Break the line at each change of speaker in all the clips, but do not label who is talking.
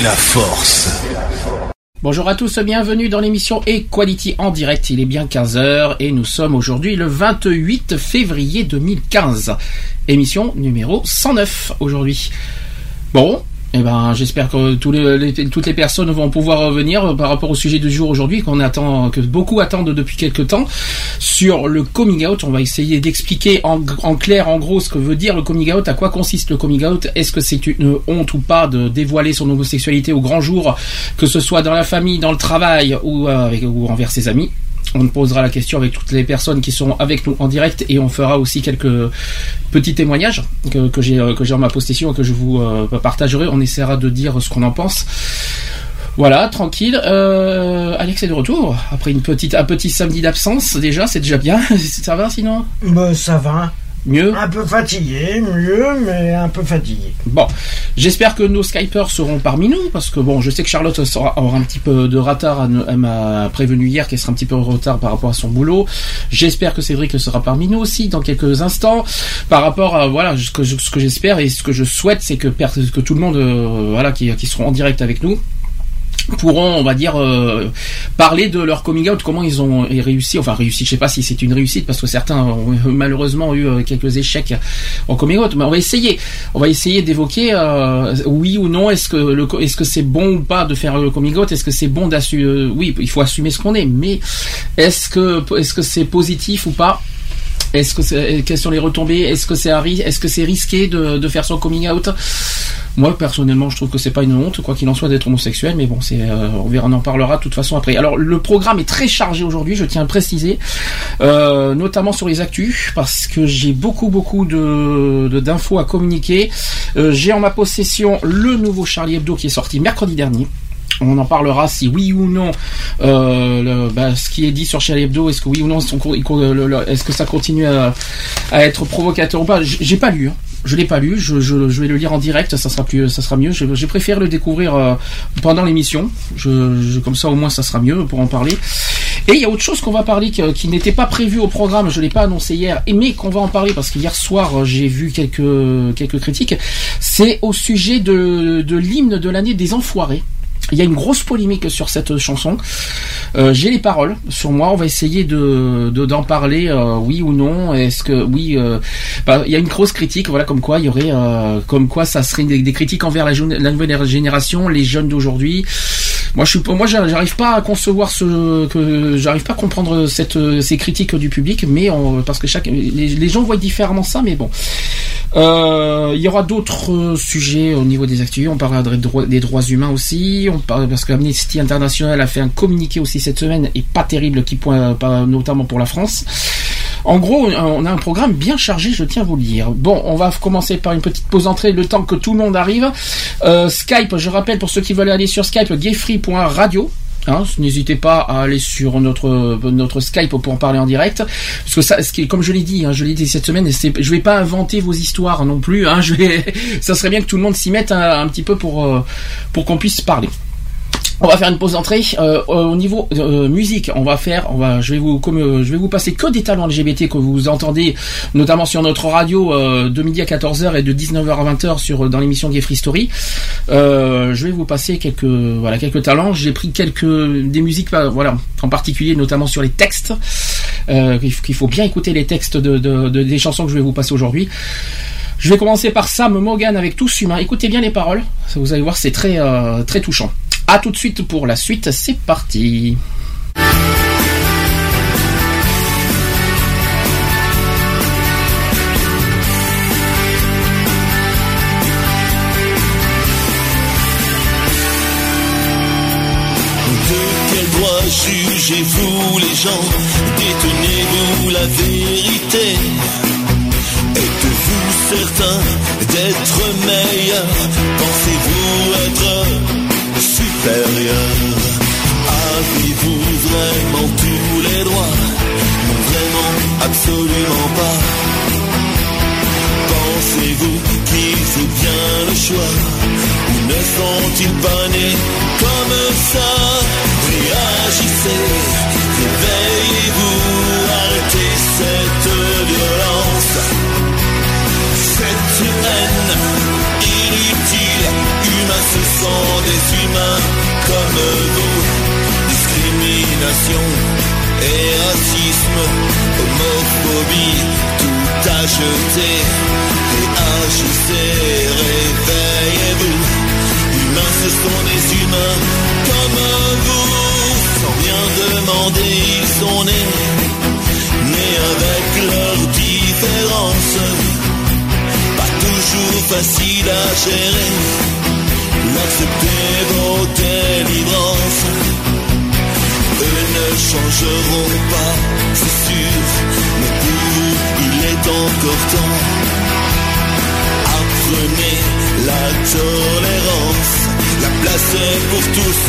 la force.
Bonjour à tous, bienvenue dans l'émission Equality en direct. Il est bien 15h et nous sommes aujourd'hui le 28 février 2015. Émission numéro 109 aujourd'hui. Bon, eh ben, j'espère que toutes les personnes vont pouvoir revenir par rapport au sujet du jour aujourd'hui qu'on attend, que beaucoup attendent depuis quelques temps sur le coming out. On va essayer d'expliquer en, clair, en gros, ce que veut dire le coming out, à quoi consiste le coming out. Est-ce que c'est une honte ou pas de dévoiler son homosexualité au grand jour, que ce soit dans la famille, dans le travail ou, euh, envers ses amis on posera la question avec toutes les personnes qui sont avec nous en direct et on fera aussi quelques petits témoignages que, euh, j'ai en ma possession et que je vous euh, partagerai. On essaiera de dire ce qu'on en pense. Voilà, tranquille. Euh, Alex est de retour après une petite un petit samedi d'absence déjà, c'est déjà bien. Ça va sinon?
Bah, ça va.
Mieux.
Un peu fatigué, mieux, mais un peu fatigué.
Bon, j'espère que nos Skypers seront parmi nous, parce que bon, je sais que Charlotte sera, aura un petit peu de retard. Elle, m'a prévenu hier qu'elle sera un petit peu en retard par rapport à son boulot. J'espère que Cédric sera parmi nous aussi dans quelques instants. Par rapport à voilà, ce que, je- ce que j'espère et ce que je souhaite, c'est que, que tout le monde, euh, voilà, qui, qui seront en direct avec nous pourront, on va dire, euh, parler de leur coming out, comment ils ont réussi, enfin réussi, je sais pas si c'est une réussite, parce que certains ont malheureusement eu euh, quelques échecs en coming out, mais on va essayer, on va essayer d'évoquer, euh, oui ou non, est-ce que le, est-ce que c'est bon ou pas de faire le coming out, est-ce que c'est bon d'assumer, oui, il faut assumer ce qu'on est, mais est-ce que, est-ce que c'est positif ou pas? Est-ce que c'est, quelles sont les retombées? Est-ce que c'est est-ce que c'est risqué de, de faire son coming out? Moi personnellement, je trouve que c'est pas une honte, quoi qu'il en soit, d'être homosexuel, mais bon, c'est, euh, on verra, on en parlera de toute façon après. Alors le programme est très chargé aujourd'hui, je tiens à le préciser, euh, notamment sur les actus, parce que j'ai beaucoup beaucoup de- d'infos à communiquer. Euh, j'ai en ma possession le nouveau Charlie Hebdo qui est sorti mercredi dernier. On en parlera si oui ou non euh, bah, ce qui est dit sur Charlie Hebdo, est-ce que oui ou non, est-ce que ça continue à, être provocateur ou pas? J'ai pas lu. hein. Je l'ai pas lu. Je, vais le lire en direct. Ça sera plus, ça sera mieux. Je, je préfère le découvrir euh, pendant l'émission. Comme ça au moins ça sera mieux pour en parler. Et il y a autre chose qu'on va parler qui, n'était pas prévu au programme. Je l'ai pas annoncé hier, mais qu'on va en parler parce qu'hier soir j'ai vu quelques critiques. C'est au sujet de l'hymne de l'année des Enfoirés. Il y a une grosse polémique sur cette chanson. Euh, J'ai les paroles sur moi. On va essayer de de- d'en parler, euh, oui ou non. Est-ce que oui euh, bah, Il y a une grosse critique. Voilà, comme quoi il y aurait, euh, comme quoi ça serait des, critiques envers la, la nouvelle génération, les jeunes d'aujourd'hui. Moi, je suis moi, j'a- j'arrive pas à concevoir ce que j'arrive pas à comprendre cette ces critiques du public, mais on- parce que chaque les, les gens voient différemment ça, mais bon. Euh, il y aura d'autres euh, sujets au niveau des actus. On parlera des droits, humains aussi. On parle parce que Amnesty International a fait un communiqué aussi cette semaine et pas terrible, qui point, pas, notamment pour la France. En gros, on a un programme bien chargé, je tiens à vous le dire. Bon, on va commencer par une petite pause entrée, le temps que tout le monde arrive. Euh, Skype, je rappelle pour ceux qui veulent aller sur Skype, gayfree.radio. Hein, N'hésitez pas à aller sur notre notre Skype pour en parler en direct, parce que ça, comme je l'ai dit, hein, je l'ai dit cette semaine, je vais pas inventer vos histoires non plus. Hein, ça serait bien que tout le monde s'y mette un, un petit peu pour euh, pour qu'on puisse parler. On va faire une pause d'entrée euh, au niveau euh, musique. On va faire, on va, je vais vous, comme euh, je vais vous passer que des talents LGBT que vous entendez, notamment sur notre radio euh, de midi à 14h et de 19h à 20h sur dans l'émission Gay Free Story. Je vais vous passer quelques, voilà, quelques talents. J'ai pris quelques des musiques, voilà, en particulier notamment sur les textes. Qu'il faut- bien écouter les textes de, de- de- des chansons que je vais vous passer aujourd'hui. Je vais commencer par Sam Morgan avec Tous Humains. Écoutez bien les paroles, vous allez voir, c'est très très touchant. A tout de suite pour la suite, c'est parti.
Jugez-vous les gens, détenez-vous la vérité. Êtes-vous certain d'être meilleur? Pensez-vous être supérieur Avez-vous vraiment tous les droits Non, vraiment, absolument pas. Pensez-vous qu'il fait bien le choix Ou ne sont-ils pas nés comme ça Réagissez, réveillez-vous, arrêtez cette violence cette haine inutile. Humains, ce sont des humains Discrimination et racisme, homophobie, tout à jeter. Réagissez, réveillez-vous. Humains, ce sont des humains comme vous. Sans rien demander, ils sont nés, nés avec leurs différences pas toujours facile à gérer. L'accepter vos délivrances. Eux ne changeront pas, c'est sûr. Mais pour vous, il est encore temps. Apprenez la tolérance. La place est pour tous,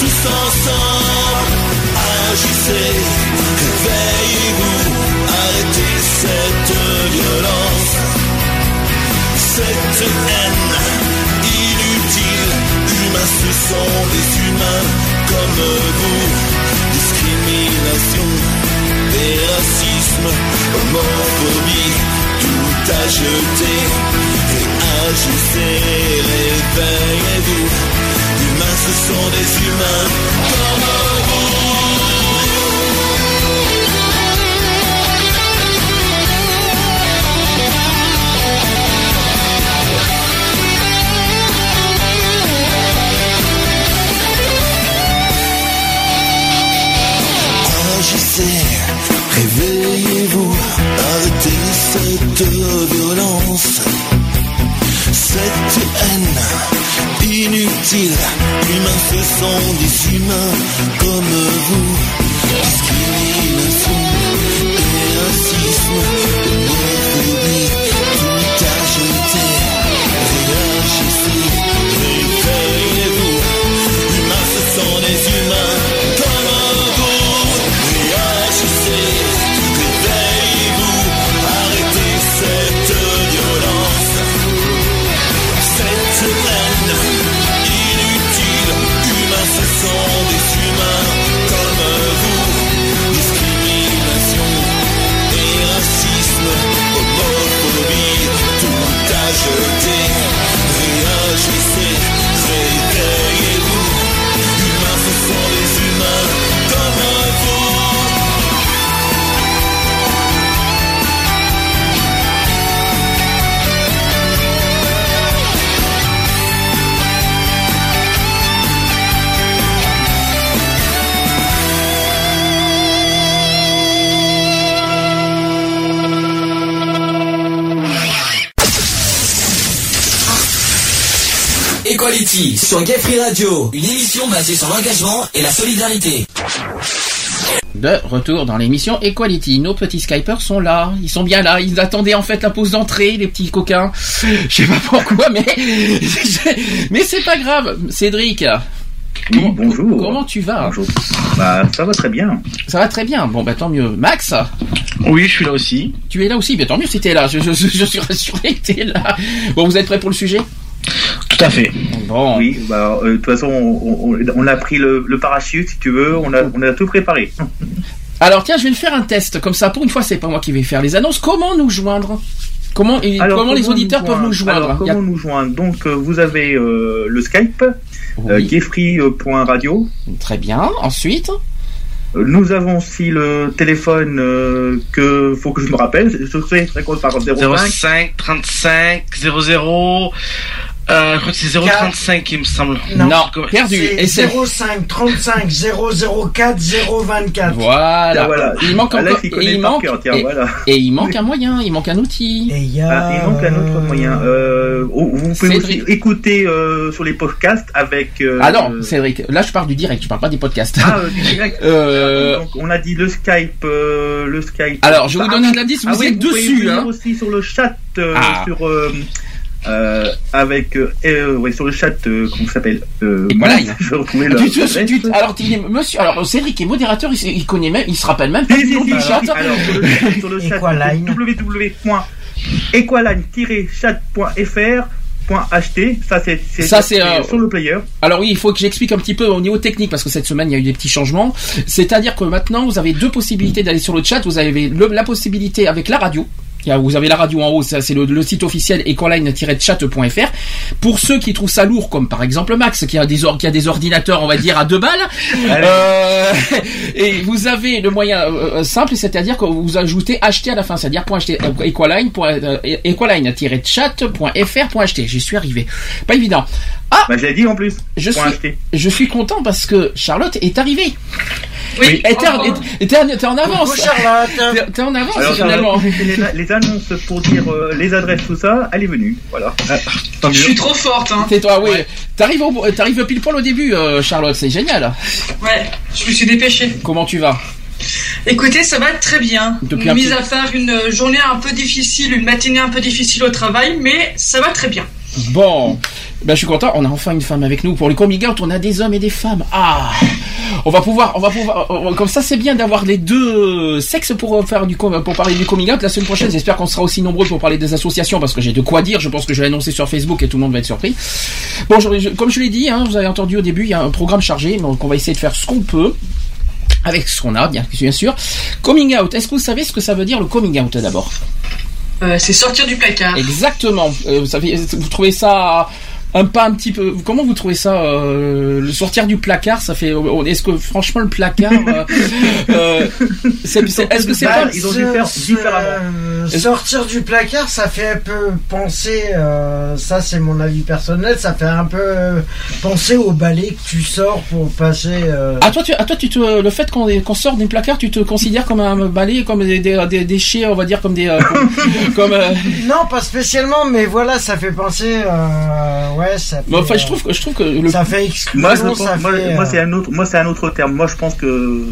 tous ensemble. Agissez, réveillez-vous, arrêtez cette violence cette haine Humains, ce sont des humains comme vous. Discrimination et racisme, homophobie, tout à jeter. Réagissez, réveillez-vous. Humains, ce sont des humains comme vous. Réveillez-vous, arrêtez cette violence, cette haine inutile. Humains, ce sont des humains comme vous. Discrimination et racisme,
Sur Gay Free Radio, une émission basée sur l'engagement et la solidarité.
De retour dans l'émission Equality. Nos petits Skypers sont là. Ils sont bien là. Ils attendaient en fait la pause d'entrée, les petits coquins. Je sais pas pourquoi, mais mais c'est pas grave. Cédric.
Oui, bonjour.
Comment tu vas?
Bonjour. Bah, ça va très bien.
Ça va très bien. Bon, bah tant mieux. Max,
Oui, je suis là aussi.
tu es là aussi. Bah tant mieux si t'es là. Je, je, je suis rassuré que t'es là. Bon, vous êtes prêts pour le sujet?
À fait.
Bon.
Oui, bah, euh, de toute façon, on, on- on a pris le, le parachute, si tu veux, on a, on a tout préparé.
Alors tiens, je vais faire un test. Comme ça, pour une fois, c'est pas moi qui vais faire les annonces. Comment nous joindre? Comment, et
Alors,
comment les auditeurs peuvent nous joindre?
Alors,
a-
comment nous joindre? Donc, euh, vous avez euh, le Skype, euh,
Oui.
gayfree.radio.
Très bien. Ensuite?
Nous avons aussi le téléphone euh, que faut que je me rappelle. Je sais, ça compte par 05
05 35 00 Euh, je crois que c'est 035, il me semble.
Non, perdu. Et
C'est
c'est
05 35 004 024.
voilà.
Ah, voilà.
Il manque
Ah, là,
encore.
il connaît
et il manque.
cœur, tiens,
et,
voilà.
et il manque un moyen. Il manque un outil.
Et il y a.
Ah, il manque un autre moyen. Euh, vous pouvez
Cédric.
aussi écouter euh, sur les podcasts avec. euh,
Ah non, Cédric. Là, je parle du direct. Je parle pas des podcasts.
Ah, euh, du direct.
Euh,
Donc, on a dit le Skype, euh, le Skype.
Alors, je vais vous
Ah,
donner
oui.
de l'indice,
Ah
vous
oui,
êtes
pouvez
dessus,
venir
hein.
aussi sur le chat, euh,
Ah.
sur euh, avec euh, euh, ouais, sur le chat, euh, comment ça s'appelle euh,
Equaline.
mince, Je vais retrouver le.
Tu alors, il est- monsieur, alors Cédric est modérateur, il, il connaît même, il se rappelle même pas
Si,
du
si,
du chat.
Alors, sur le, sur le chat,
Equaline.
www.equaline-chat.fr.ht, ça c'est c'est-
Ça, c'est, euh,
sur le player.
Alors oui, il faut que j'explique un petit peu au niveau technique parce que cette semaine il y a eu des petits changements. C'est-à-dire que maintenant vous avez deux possibilités d'aller sur le chat. Vous avez le- la possibilité avec la radio. Vous avez la radio en haut, ça c'est le, le site officiel ecoline-chat.fr. Pour ceux qui trouvent ça lourd, comme par exemple Max, qui a des, or- qui a des ordinateurs, on va dire à deux balles, euh, et vous avez le moyen euh, euh, simple, c'est-à-dire que vous ajoutez acheter à la fin, c'est-à-dire point acheter, equaline, point, equaline-chat.fr.ht. J'y suis arrivé. Pas évident. Ah,
Bah, j'ai dit en plus.
je suis,
acheter.
je suis content parce que Charlotte est arrivée.
Oui.
Et t'es en-
Oh,
et t'es en, t'es en avance.
Coucou Charlotte.
T'es- T'es en avance
Alors,
finalement.
les, les annonces pour dire euh, les adresses, tout ça, elle est venue. Voilà.
Tant
Je
mieux.
suis trop forte, hein.
Tais-toi, oui. T'arrives, au- t'arrives pile poil au début, euh, Charlotte. C'est génial.
Ouais, je me suis dépêchée.
Comment tu vas?
Écoutez, ça va très bien.
Depuis un
Mis
petit-
à faire une journée un peu difficile, une matinée un peu difficile au travail, mais ça va très bien.
Bon, ben je suis content. On a enfin une femme avec nous pour le coming out. On a des hommes et des femmes. Ah, on va pouvoir, on va pouvoir. Comme ça, c'est bien d'avoir les deux sexes pour faire du parler du coming out la semaine prochaine. J'espère qu'on sera aussi nombreux pour parler des associations parce que j'ai de quoi dire. Je pense que je vais annoncer sur Facebook et tout le monde va être surpris. Bon, comme je l'ai dit, hein, vous avez entendu au début, il y a un programme chargé, donc on va essayer de faire ce qu'on peut. Avec ce qu'on a, bien, sûr. Coming out, est-ce que vous savez ce que ça veut dire le coming out d'abord?
C'est sortir du placard.
Exactement. Euh, vous, savez, vous trouvez ça un pas un petit peu. Comment vous trouvez ça euh, Le sortir du placard, ça fait. Est-ce que franchement le placard, euh, euh, c'est- est-ce que c'est
Bah,
pas
ils ont dû faire différemment.
sortir du placard, ça fait un peu penser, euh, ça c'est mon avis personnel, ça fait un peu penser au balai que tu sors pour passer. euh,
Ah toi, tu, ah, toi, tu te, le fait qu'on qu'on sort du placard, tu te considères comme un balai, comme des, des, des déchets, on va dire comme des, euh, comme, comme, euh,
Non, pas spécialement, mais voilà, ça fait penser. euh, ouais, ça. Fait,
mais enfin, je trouve que je trouve que le.
Ça fait exclusion,
Moi, je pense-
ça
moi,
fait.
moi,
euh,
c'est un autre, moi c'est un autre terme. Moi je pense que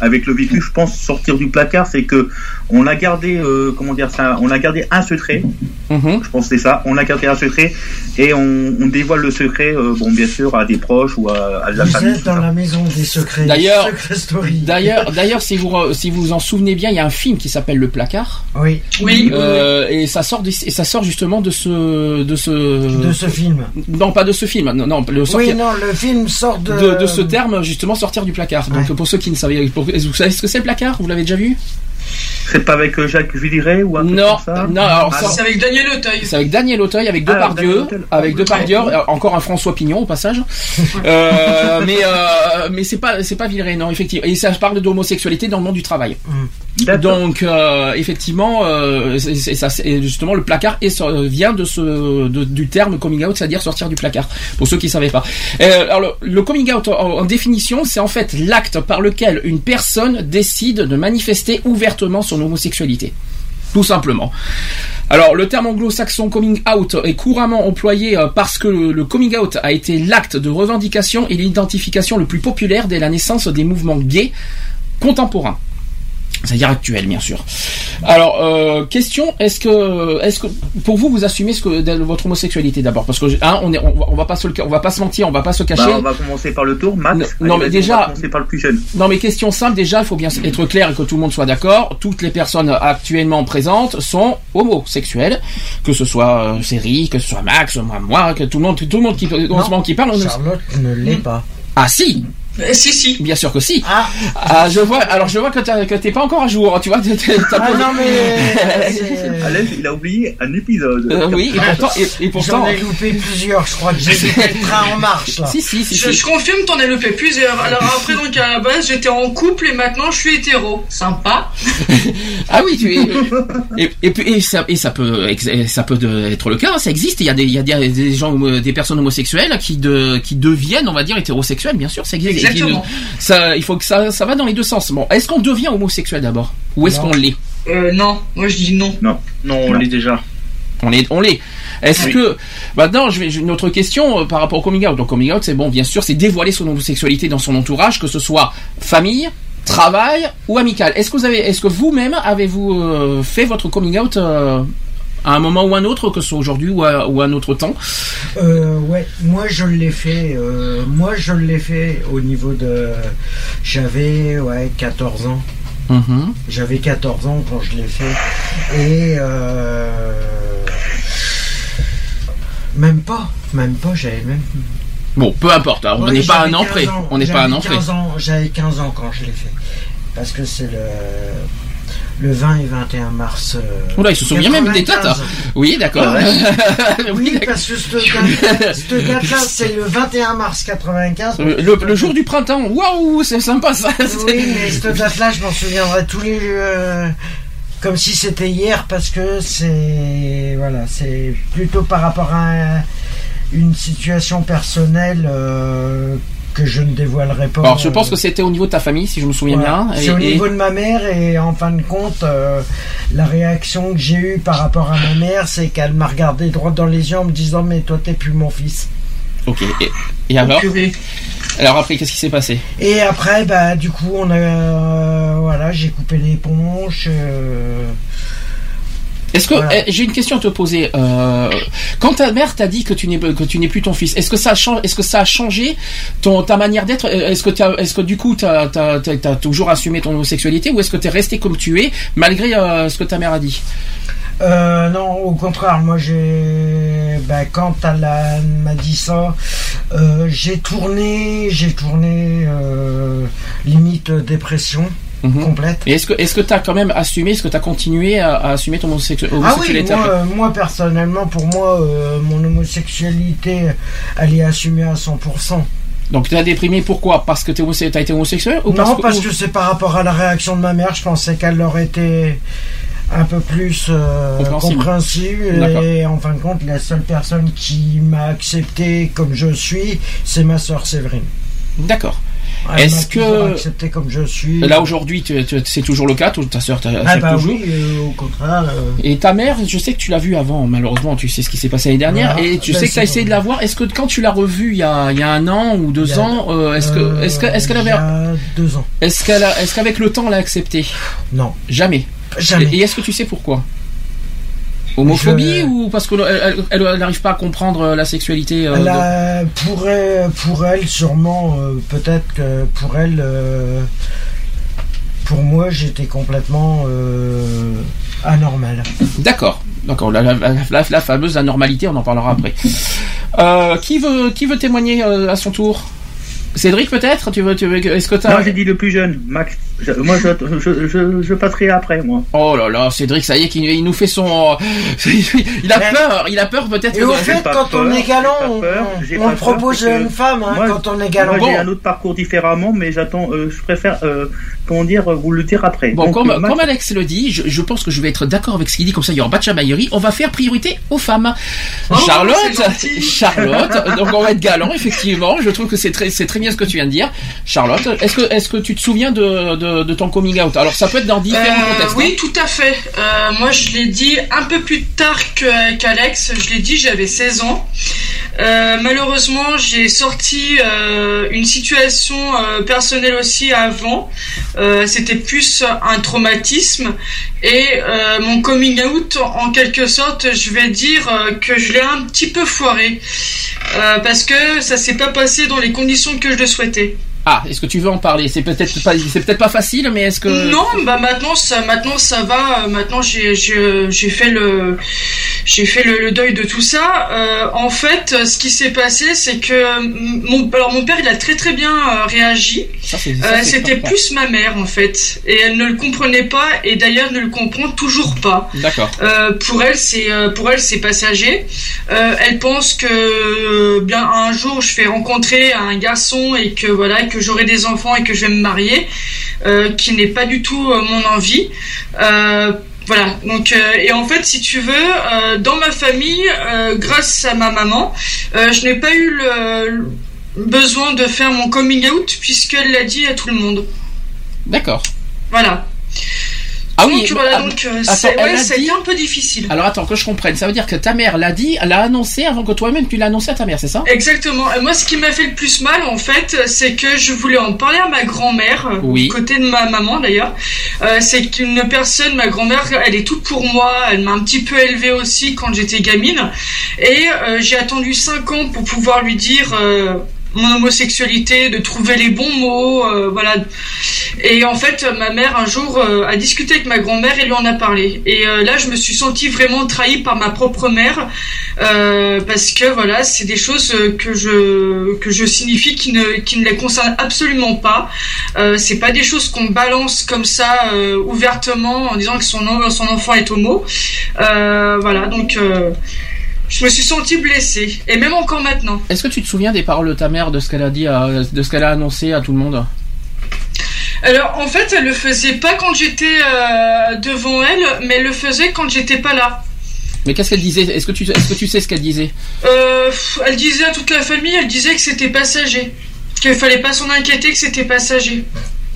avec le vécu, je pense sortir du placard, c'est que on a gardé, euh, comment dire ça, on a gardé un secret.
Mhm.
Je pense que c'est ça. On a gardé un secret et on, on dévoile le secret, euh, bon bien sûr à des proches ou à, à la
Vous
famille.
êtes
tout
dans
ça.
la maison des secrets.
D'ailleurs-. D'ailleurs, d'ailleurs, si vous si vous vous en souvenez bien, il y a un film qui s'appelle Le Placard.
Oui,
Oui.
Euh, et ça sort, et ça sort justement de ce, de ce,
de ce film.
Non pas de ce film, non, non le sortir
Oui, non, le film sort de.
de, de ce terme justement sortir du placard. Donc
Ouais.
pour ceux qui ne savaient, pour- vous savez ce que c'est le placard? Vous l'avez déjà vu?
C'est pas avec euh, Jacques Villeray ou un
Non,
comme ça
non, alors
Ah,
C'est avec Daniel Auteuil.
C'est avec Daniel Auteuil, avec
Ah,
Depardieu,
Auteuil.
avec Depardieu, euh, encore un François Pignon au passage. Euh, mais euh, mais c'est pas c'est pas Villeray non effectivement. Et ça parle d'homosexualité dans le monde du travail.
D'accord.
Donc euh, effectivement, euh, c'est ça, justement le placard et ça vient de ce de- du terme coming out, c'est-à-dire sortir du placard. Pour ceux qui savaient pas. Euh, alors le, le coming out en, en définition, c'est en fait l'acte par lequel une personne décide de manifester ouvertement son homosexualité. Tout simplement. Alors, le terme anglo-saxon coming out est couramment employé euh, parce que le, le coming out a été l'acte de revendication et l'identification le plus populaire dès la naissance des mouvements gays contemporains. C'est-à-dire actuels, bien sûr. Alors, euh, question, est-ce que, est-ce que, pour vous, vous assumez ce que, de votre homosexualité d'abord? Parce que, hein, on est, on va, on va pas se le, on va pas se mentir, on va pas se cacher.
Bah, on va commencer par le tour, Max.
Non,
Allez,
non, mais déjà-
On va commencer par le plus jeune.
Non mais question simple déjà, il faut bien être clair et que tout le monde soit d'accord. Toutes les personnes actuellement présentes sont homosexuelles, que ce soit euh, Série, que ce soit Max, moi, moi, que tout le monde, tout le monde qui, en ce moment qui parle. on ne-
Charlotte ne l'est pas.
Ah si,
si, si.
Bien sûr que si.
Ah,
Ah, je vois. Alors je vois que t'as- que t'es pas encore à jour. Tu vois.
ah
posé-
non mais
Alain, il a oublié un épisode.
Euh, oui. Et pourtant. Et, et pourtant.
j'en ai loupé plusieurs. Je crois que j'ai loupé le train en marche là.
Si si si.
Je,
si.
je confirme, t'en as loupé plusieurs. Alors après, donc à la base, j'étais en couple et maintenant je suis hétéro. Sympa.
Ah oui, tu es. Et, et, puis- et ça, et ça peut, ex- ça peut de- être le cas. hein, Ça existe. Il y a des, il y a des, des gens, des personnes homosexuelles qui de, qui deviennent, on va dire, hétérosexuels. Bien sûr, ça existe.
Exactement.
ne- ça, il faut que ça, ça va dans les deux sens. Bon, est-ce qu'on devient homosexuel d'abord, ou est-ce qu'on l'est
Euh, non, moi je dis non.
Non, on
Non.
l'est déjà.
On est, on l'est. Est-ce
Oui.
que maintenant, je vais une autre question euh, par rapport au coming out. Donc, coming out, c'est bon, bien sûr, c'est dévoiler son homosexualité dans son entourage, que ce soit famille, travail ou amical. Est-ce que vous avez, est-ce que vous-même avez-vous euh, fait votre coming out euh, à un moment ou un autre, que ce soit aujourd'hui ou à, ou à un autre temps
Euh, ouais, moi je l'ai fait. euh, moi je l'ai fait au niveau de. J'avais ouais 14 ans.
Mhm.
J'avais 14 ans quand je l'ai fait. Et euh, même pas, même pas, j'avais même.
Bon, peu importe. hein, on
Ouais,
n'est pas un an
15
près. On n'est pas un an près.
15 ans, J'avais 15 ans quand je l'ai fait. Parce que c'est le, le 20 et 21 mars. euh,
Oula, il se souvient même des dates.
95.
hein. Oui, d'accord.
Ah
oui,
parce que cette date- cette date-là, c'est le 21 mars 95.
Euh, Le, le jour du printemps. Waouh, c'est sympa ça.
Oui, mais cette date-là, je m'en souviendrai tous les. euh, comme si c'était hier, parce que c'est. Voilà, c'est plutôt par rapport à un- une situation personnelle euh, que je ne dévoilerai pas.
Alors, je pense que
euh,
c'était au niveau de ta famille, si je me souviens
voilà.
bien.
C'est au
et-
niveau de ma mère, et en fin de compte, euh, la réaction que j'ai eue par rapport à ma mère, c'est qu'elle m'a regardé droit dans les yeux en me disant Mais toi, t'es plus mon fils.
Ok. Et, et alors
Purée.
Alors après, qu'est-ce qui s'est passé?
Et après, bah, du coup, on a, euh, voilà, j'ai coupé l'éponge. euh,
Est-ce que
Voilà.
eh, j'ai une question à te poser euh, Quand ta mère t'a dit que tu n'es que tu n'es plus ton fils, est-ce que ça a changé Est-ce que ça a changé ton ta manière d'être Euh, Est-ce que t'as- est-ce que du coup t'as as, as, toujours assumé ton homosexualité ou est-ce que t'es resté comme tu es malgré euh, ce que ta mère a dit?
Euh, non, au contraire, moi j'ai. Bah, quand elle m'a dit ça, euh, j'ai tourné, j'ai tourné euh, limite dépression
Mhm.
complète.
Et est-ce que est-ce que t'as quand même assumé Est-ce que t'as continué à, à assumer ton homosexu-
Ah oui,
homosexualité
moi, euh, personnellement, pour moi, euh, mon homosexualité, elle est assumée à 100%.
Donc t'as déprimé pourquoi? Parce que homose- t'as été homosexuel ou
non, parce que c'est par rapport à la réaction de ma mère, je pensais qu'elle aurait été un peu plus euh,
Compréhensible.
Et en fin de compte, la seule personne qui m'a accepté comme je suis, c'est ma sœur Séverine.
D'accord. Est-ce que-
accepté comme je suis.
Là aujourd'hui, c'est toujours le cas. Ta sœur
ah
t'accepte
bah
toujours.
oui, euh, au contraire. euh,
Et ta mère, je sais que tu l'as vue avant, malheureusement, tu sais ce qui s'est passé l'année dernière,
Voilà.
et tu
Ben,
sais que tu as essayé de la voir. Est-ce que quand tu l'as revue il y a, il y a un an ou deux ans, euh, est-ce que, est-ce que, est-ce qu'elle
y
avait,
deux ans.
est-ce qu'elle a, est-ce qu'avec le temps elle a accepté?
Non,
Jamais.
jamais.
Et, et est-ce que tu sais pourquoi? Homophobie
Je-
ou parce qu'elle elle, elle n'arrive pas à comprendre euh, la sexualité euh,
Elle
de-
a- pour, elle, pour elle, sûrement, euh, peut-être que pour elle, euh, pour moi, j'étais complètement euh, anormal.
D'accord. D'accord. La, la, la- la- la fameuse anormalité, on en parlera après. Euh, qui veut, qui veut témoigner euh, à son tour? Cédric peut-être? Tu veux, tu veux, est-ce que
Non,
t'as
j'ai dit le plus jeune, Max. Je- moi, je, je, je, je passerai après, moi.
Oh là là, Cédric, ça y est, qu'il il nous fait son. il a peur, il a peur peut-être.
Et au fait, quand on est galant, on,
peur,
propose une femme, hein,
moi,
quand on est galant.
Moi, j'ai un autre parcours différemment, mais j'attends, euh, je préfère, euh, comment dire, vous le dire après.
Bon,
Donc,
comme,
euh,
comme Alex le dit, je, je pense que je vais être d'accord avec ce qu'il dit, comme ça il y aura pas de chamaillerie. On va faire priorité aux femmes.
Oh,
Charlotte. Charlotte, donc on va être galant, effectivement. Je trouve que c'est très, c'est très bien ce que tu viens de dire. Charlotte, est-ce que, est-ce que tu te souviens de, de, de ton coming out Alors ça peut être dans différents
Euh,
contextes.
oui, tout à fait. Euh, moi, je l'ai dit un peu plus tard qu'Alex. Je l'ai dit, j'avais 16 ans. Euh, malheureusement, j'ai sorti euh, une situation personnelle aussi avant. C'était plus un traumatisme. Et mon coming out, en quelque sorte, je vais dire que je l'ai un petit peu foiré. Parce que ça s'est pas passé dans les conditions que je le souhaitais.
Ah, est-ce que tu veux en parler? C'est peut-être pas, c'est peut-être pas facile, mais est-ce que
Non, bah maintenant ça, maintenant ça va. euh, Maintenant j'ai, j'ai, j'ai fait le, j'ai fait le, le deuil de tout ça. Euh, en fait, euh, ce qui s'est passé, c'est que mon, alors mon père, il a très très bien réagi.
Ça, c'est- ça,
Euh,
c'est
C'était plus ma mère en fait, et elle ne le comprenait pas, et d'ailleurs ne le comprend toujours pas.
D'accord.
Euh, pour elle, c'est pour elle c'est passager. Elle pense que bien un jour je vais rencontrer un garçon et que voilà que j'aurai des enfants et que je vais me marier, euh, qui n'est pas du tout euh, mon envie. Euh, voilà, donc euh, et en fait, si tu veux, euh, dans ma famille, euh, grâce à ma maman, je n'ai pas eu le, le besoin de faire mon coming out puisqu'elle l'a dit à tout le monde.
D'accord.
Voilà.
Ah
donc
oui.
voilà,
ah,
donc euh, c'est- ouais,
dit-
un peu difficile.
Alors attends que je comprenne. Ça veut dire que ta mère l'a dit, elle l'a annoncé avant que toi-même tu l'as annoncé à ta mère, c'est ça?
Exactement. Et moi, ce qui m'a fait le plus mal, en fait, c'est que je voulais en parler à ma grand-mère, euh,
Oui.
côté de ma maman d'ailleurs. Euh, c'est qu'une personne, ma grand-mère, elle est toute pour moi. Elle m'a un petit peu élevée aussi quand j'étais gamine. Et euh, j'ai attendu 5 ans pour pouvoir lui dire. euh, mon homosexualité, de trouver les bons mots, euh, voilà. Et en fait, ma mère un jour euh, a discuté avec ma grand-mère et lui en a parlé. Et euh, là, je me suis sentie vraiment trahie par ma propre mère euh, parce que voilà, c'est des choses euh, que je que je signifie qui ne qui ne les concernent absolument pas. Euh, c'est pas des choses qu'on balance comme ça ouvertement en disant que son son enfant est homo. Voilà, donc. Je me suis sentie blessée, et même encore maintenant.
Est-ce que tu te souviens des paroles de ta mère, de ce qu'elle a dit, à- de ce qu'elle a annoncé à tout le monde?
Alors en fait, elle le faisait pas quand j'étais euh, devant elle, mais elle le faisait quand j'étais pas là.
Mais qu'est-ce qu'elle disait? Est-ce que tu, est-ce que tu sais ce qu'elle disait?
Euh, elle disait à toute la famille, elle disait que c'était passager, qu'il fallait pas s'en inquiéter, que c'était passager.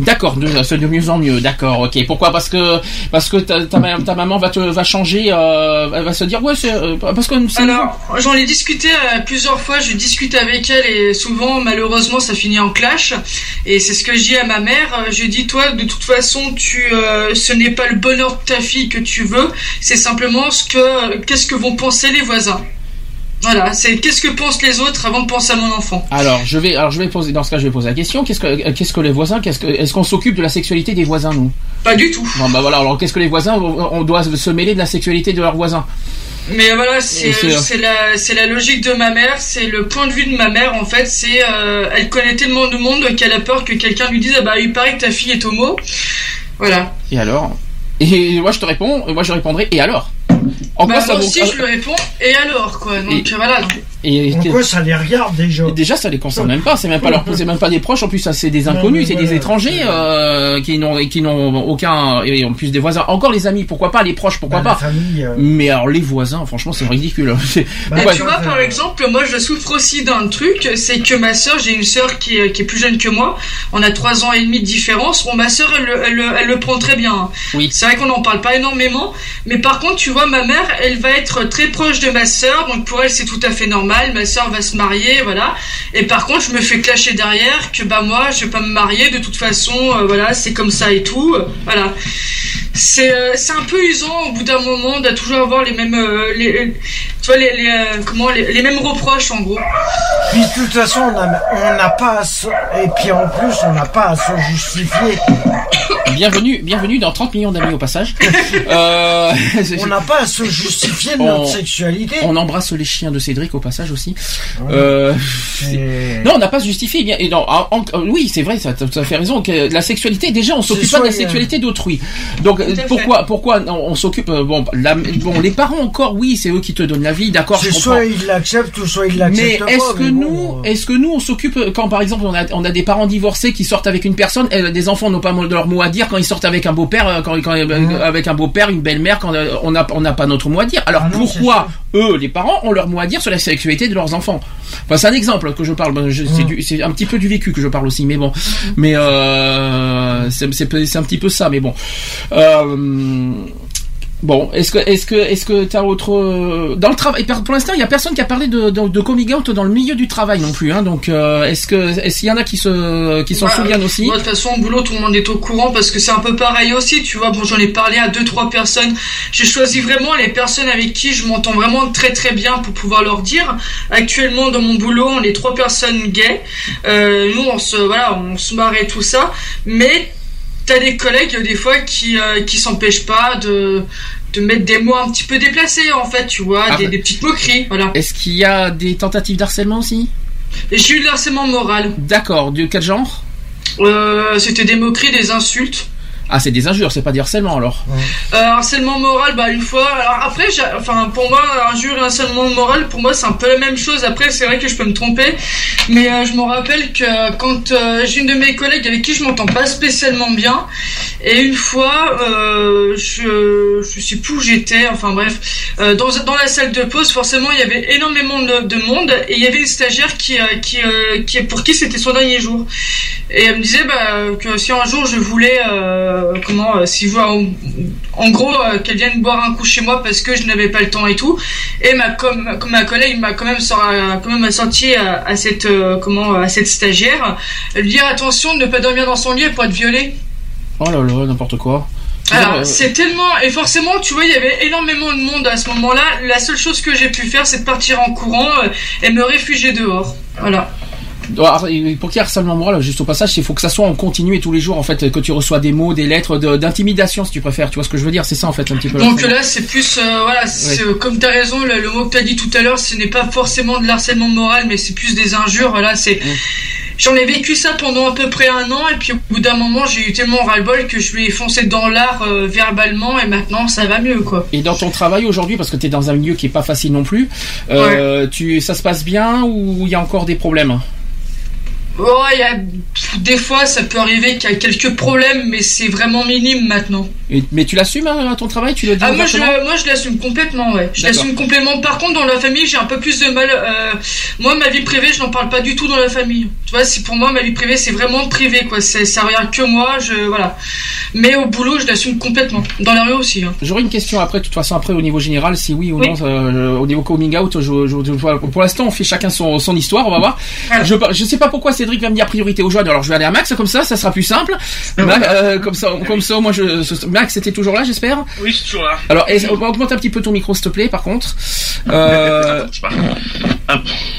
D'accord, c'est de mieux en mieux. D'accord, ok. Pourquoi? Parce que parce que ta, ta, ta maman va te va changer, euh, elle va se dire ouais c'est euh, parce que
Alors, j'en ai discuté euh, plusieurs fois, je discute avec elle et souvent, malheureusement, ça finit en clash. Et c'est ce que je dis à ma mère. euh, Je dis, toi, de toute façon, tu, euh, ce n'est pas le bonheur de ta fille que tu veux, c'est simplement ce que, qu'est-ce que vont penser les voisins. Voilà, c'est qu'est-ce que pensent les autres avant de penser à mon enfant.
Alors je vais alors je vais poser dans ce cas je vais poser la question. Qu'est-ce que euh, qu'est-ce que les voisins Qu'est-ce que est-ce qu'on s'occupe de la sexualité des voisins nous?
Pas du tout.
Bon bah voilà alors qu'est-ce que les voisins on doit se mêler de la sexualité de leurs voisins?
Mais voilà, c'est euh, la c'est la logique de ma mère, c'est le point de vue de ma mère en fait. C'est euh, elle connaît tellement de monde qu'elle a peur que quelqu'un lui dise ah bah il paraît que ta fille est homo. Voilà.
Et alors? Et moi je te réponds, moi je répondrai et alors? En
Bah,
quoi
moi aussi je lui réponds et alors quoi? Donc
Et-
voilà. donc-
et,
En quoi ça les regarde déjà
Et Déjà, ça les concerne même pas. C'est même pas leur, c'est même pas des proches. En plus, ça c'est des inconnus, c'est des étrangers euh, qui n'ont, qui n'ont aucun. Et en plus des voisins. Encore les amis, pourquoi pas Les proches, pourquoi
Bah, la
pas
famille, euh,
Mais alors les voisins, franchement, c'est ridicule.
Bah,
tu vois, par exemple, moi je souffre aussi d'un truc, c'est que ma sœur, j'ai une sœur qui est, qui est plus jeune que moi, on a trois ans et demi de différence. Bon, ma sœur, elle, le- elle, le- elle le prend très bien. hein.
Oui.
C'est vrai qu'on n'en parle pas énormément, mais par contre, tu vois, ma mère, elle va être très proche de ma sœur, donc pour elle, c'est tout à fait normal. Ma sœur va se marier, voilà. Et par contre, je me fais clasher derrière que bah moi, je vais pas me marier de toute façon, euh, voilà, c'est comme ça et tout, euh, voilà. C'est euh, c'est un peu usant au bout d'un moment de toujours avoir les mêmes euh, les, tu vois les, les, euh, comment les, les mêmes reproches en gros.
Puis de toute façon, on n'a on n'a pas à se... Et puis en plus, on n'a pas à se justifier.
Bienvenue, bienvenue dans 30 millions d'amis au passage. Euh,
On n'a pas à se justifier de
On-
notre sexualité.
on embrasse les chiens de Cédric au passage aussi. Euh, non, on n'a pas justifié. Bien, et non, en- en- euh, oui, c'est vrai, ça, ça fait raison. Que la sexualité, déjà, on s'occupe pas de la sexualité d'autrui. Donc,
fait.
pourquoi, pourquoi on, on s'occupe euh, Bon, la- bon, les parents encore, oui, c'est eux qui te donnent la vie, d'accord,
soit il l'accepte ou soit il
Mais
l'accepte pas.
est-ce que
mais
nous,
bon,
est-ce que nous, on s'occupe quand par exemple on a, on a des parents divorcés qui sortent avec une personne, et des enfants n'ont pas de leur mot à dire quand ils sortent avec un beau-père, quand, quand- euh, avec un beau-père, une belle-mère, quand on n'a on n'a pas notre mot à dire. Alors
Ah non,
pourquoi eux, les parents, ont leur mot à dire sur la sexualité de leurs enfants Enfin, c'est un exemple que je parle. je- C'est un petit peu du vécu que je parle aussi, mais bon. Mais euh, c'est un petit peu ça, mais bon. Euh, Bon, est-ce que est-ce que est-ce que t'as autre euh, dans le travail pour l'instant il y a personne qui a parlé de de, de coming out dans le milieu du travail non plus hein donc euh, est-ce que est-ce qu'il y en a qui se qui s'en
Bah,
souviennent aussi
de toute façon, au boulot, tout le monde est au courant parce que c'est un peu pareil aussi, tu vois. Bon, j'en ai parlé à deux, trois personnes. J'ai choisi vraiment les personnes avec qui je m'entends vraiment très, très bien pour pouvoir leur dire. Actuellement, dans mon boulot, on est trois personnes gays. Euh, nous, on se, voilà, on se marre et tout ça. Mais t'as des collègues, des fois, qui, euh, qui s'empêchent pas de, de mettre des mots un petit peu déplacés en fait, tu vois,
Ah,
des,
bah.
des petites moqueries, voilà.
Est-ce qu'il y a des tentatives d'harcèlement aussi?
J'ai eu le harcèlement moral.
D'accord. De quel genre?
Euh, C'était des moqueries, des insultes.
Ah, c'est des injures, c'est pas du harcèlement alors.
Euh, harcèlement moral, bah une fois. Alors après, j'ai- enfin pour moi, injure et harcèlement moral, pour moi c'est un peu la même chose. Après, c'est vrai que je peux me tromper, mais euh, je me rappelle que quand euh, j'ai une de mes collègues avec qui je m'entends pas spécialement bien, et une fois, euh, je je sais plus où j'étais. Enfin bref, euh, dans dans la salle de pause, forcément, il y avait énormément de, de monde, et il y avait une stagiaire qui euh, qui euh, qui pour qui c'était son dernier jour. Et elle me disait bah, que si un jour je voulais, euh, comment, euh, si je en, en gros, euh, qu'elle vienne boire un coup chez moi parce que je n'avais pas le temps et tout. Et ma, comme ma collègue m'a quand même, quand même à, à cette, euh, comment, à cette stagiaire, lui dire attention de ne pas dormir dans son lit pour être violée.
Oh là là, n'importe quoi.
Alors, c'est tellement. Et forcément, tu vois, il y avait énormément de monde à ce moment-là. La seule chose que j'ai pu faire, c'est de partir en courant et me réfugier dehors. Voilà.
Et pour qu'il y ait harcèlement moral, juste au passage, il faut que ça soit en continu et tous les jours, en fait, que tu reçois des mots, des lettres de- d'intimidation, si tu préfères. Tu vois ce que je veux dire C'est ça, en fait, un petit peu.
Donc là, c'est plus, euh, voilà, euh, comme t'as raison, le, le mot que t'as dit tout à l'heure, ce n'est pas forcément de l'harcèlement moral, mais c'est plus des injures. Voilà, c'est. J'en ai vécu ça pendant à peu près un an, et puis au bout d'un moment, j'ai eu tellement ras-le-bol que je lui ai foncé dans l'art euh, verbalement, et maintenant, ça va mieux, quoi.
Et dans ton travail aujourd'hui, parce que tu es dans un milieu qui est pas facile non plus, euh, tu, ça se passe bien ou il y a encore des problèmes?
Oh, il y a des fois, ça peut arriver qu'il y a quelques problèmes, mais c'est vraiment minime maintenant.
Et- Mais tu l'assumes hein, à ton travail Tu le dis
Ah, moi, je, moi, je l'assume complètement, ouais. Je l'assume complètement. Par contre, dans la famille, j'ai un peu plus de mal. euh, moi, ma vie privée, je n'en parle pas du tout dans la famille. Tu vois, c'est pour moi, ma vie privée, c'est vraiment privé, quoi. C'est, ça regarde que moi, je, voilà. Mais au boulot, je l'assume complètement. Dans la rue aussi, hein.
J'aurai une question après, de toute façon, après au niveau général, si oui ou
Oui.
non, euh, au niveau coming out, je, je- pour l'instant, on fait chacun son, son histoire, on va voir.
Voilà.
Je, je sais pas pourquoi Cédric va me dire priorité aux jeunes, alors je vais aller à Max, comme ça, ça sera plus simple. Max, euh, comme ça, comme ça, moi, je, Max, c'était toujours là, j'espère.
Oui, c'est toujours là.
Alors, est- augmente un petit peu ton micro, s'il te plaît, par contre. Euh,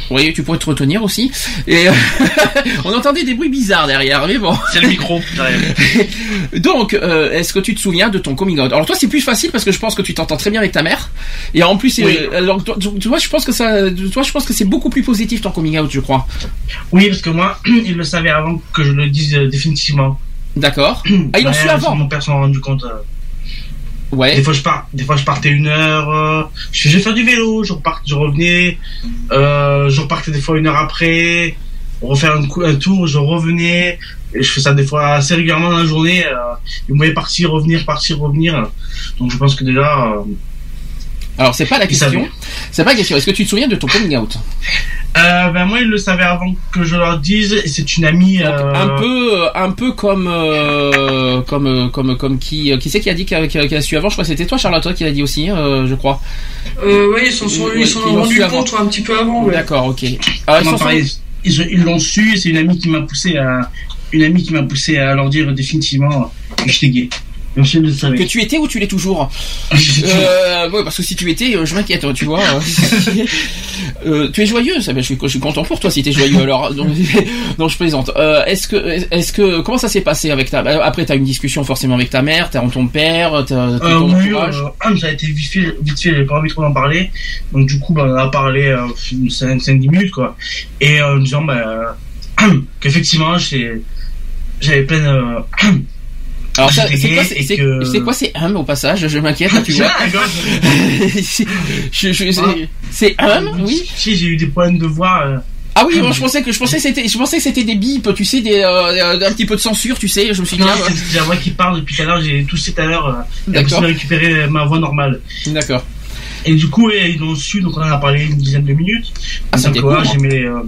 oui, tu pourrais te retenir aussi. Et euh, on entendait des bruits bizarres derrière, mais bon.
C'est le micro.
Donc, euh, est-ce que tu te souviens de ton coming out? Alors toi, c'est plus facile parce que je pense que tu t'entends très bien avec ta mère. Et en plus,
Oui.
euh, alors, toi, tu vois, je pense que ça, toi, je pense que c'est beaucoup plus positif ton coming out, je crois.
Oui, parce que moi, il le savait avant que je le dise euh, définitivement.
D'accord. Ah, ils l'ont
Ouais,
su avant.
Mon père s'en est rendu compte. euh. Des
Ouais.
fois, je pars, des fois, je partais une heure. euh, je faisais faire du vélo, je repars, je revenais. Euh, je repartais des fois une heure après. Refaire un, coup, un tour, je revenais. Et je fais ça des fois assez régulièrement dans la journée. Euh, il me voyait partir, revenir, partir, revenir. Donc, je pense que déjà.
Alors c'est pas la question. C'est pas la question. Est-ce que tu te souviens de ton coming out
euh, ben moi, il le savait avant que je leur dise. C'est une amie.
Donc,
euh,
Un peu, euh, un peu comme, euh, comme, comme, comme qui, qui c'est qui a dit qu'elle qu'elle a su avant? Je crois que c'était toi, Charlotte, qui l'a dit aussi, euh, je crois.
Euh, ouais, ils s'en sont,
Oui,
ils s'en
ils
ont
l'ont
rendu
su avant.
compte un petit peu avant, ouais.
D'accord, ok. Ah, ils sont-
ils ils l'ont su. C'est une amie qui m'a poussé à. Une amie qui m'a poussé à leur dire définitivement que j'étais gay.
Que tu étais ou tu l'es toujours Euh, ouais, parce que si tu étais, euh, je m'inquiète, tu vois. Euh, tu es joyeux, ça, ben, je, suis, je suis content pour toi si tu es joyeux. Alors, donc, non, je plaisante. Euh, est-ce que, est-ce que, comment ça s'est passé avec ta, après t'as une discussion forcément avec ta mère, t'as ton père, t'as, ton
oui,
entourage.
ah, ça a été vite fait, vite fait, j'avais pas envie trop d'en parler. Donc du coup, bah, on en a parlé euh, 5-10 minutes, quoi. Et en disant bah, qu'effectivement, j'ai- j'avais plein de...
Alors, ça, c'est quoi, c'est,
que-
c'est quoi, c'est hum au passage, je m'inquiète, tu vois. Je, je- c'est, hum, oui.
Si, j'ai eu des problèmes de voix. euh,
Ah oui, moi, je pensais que, je pensais c'était, je pensais que c'était des bips, tu sais, des, euh, un petit peu de censure, tu sais. Je me suis dit, ah,
c'est la voix qui parle depuis tout à l'heure, j'ai toussé tout à l'heure. Euh,
D'accord.
j'ai récupéré ma voix normale.
d'accord.
Et du coup, ils l'ont su, donc on en a parlé une dizaine de minutes.
Ah, court.
j'aimais, euh,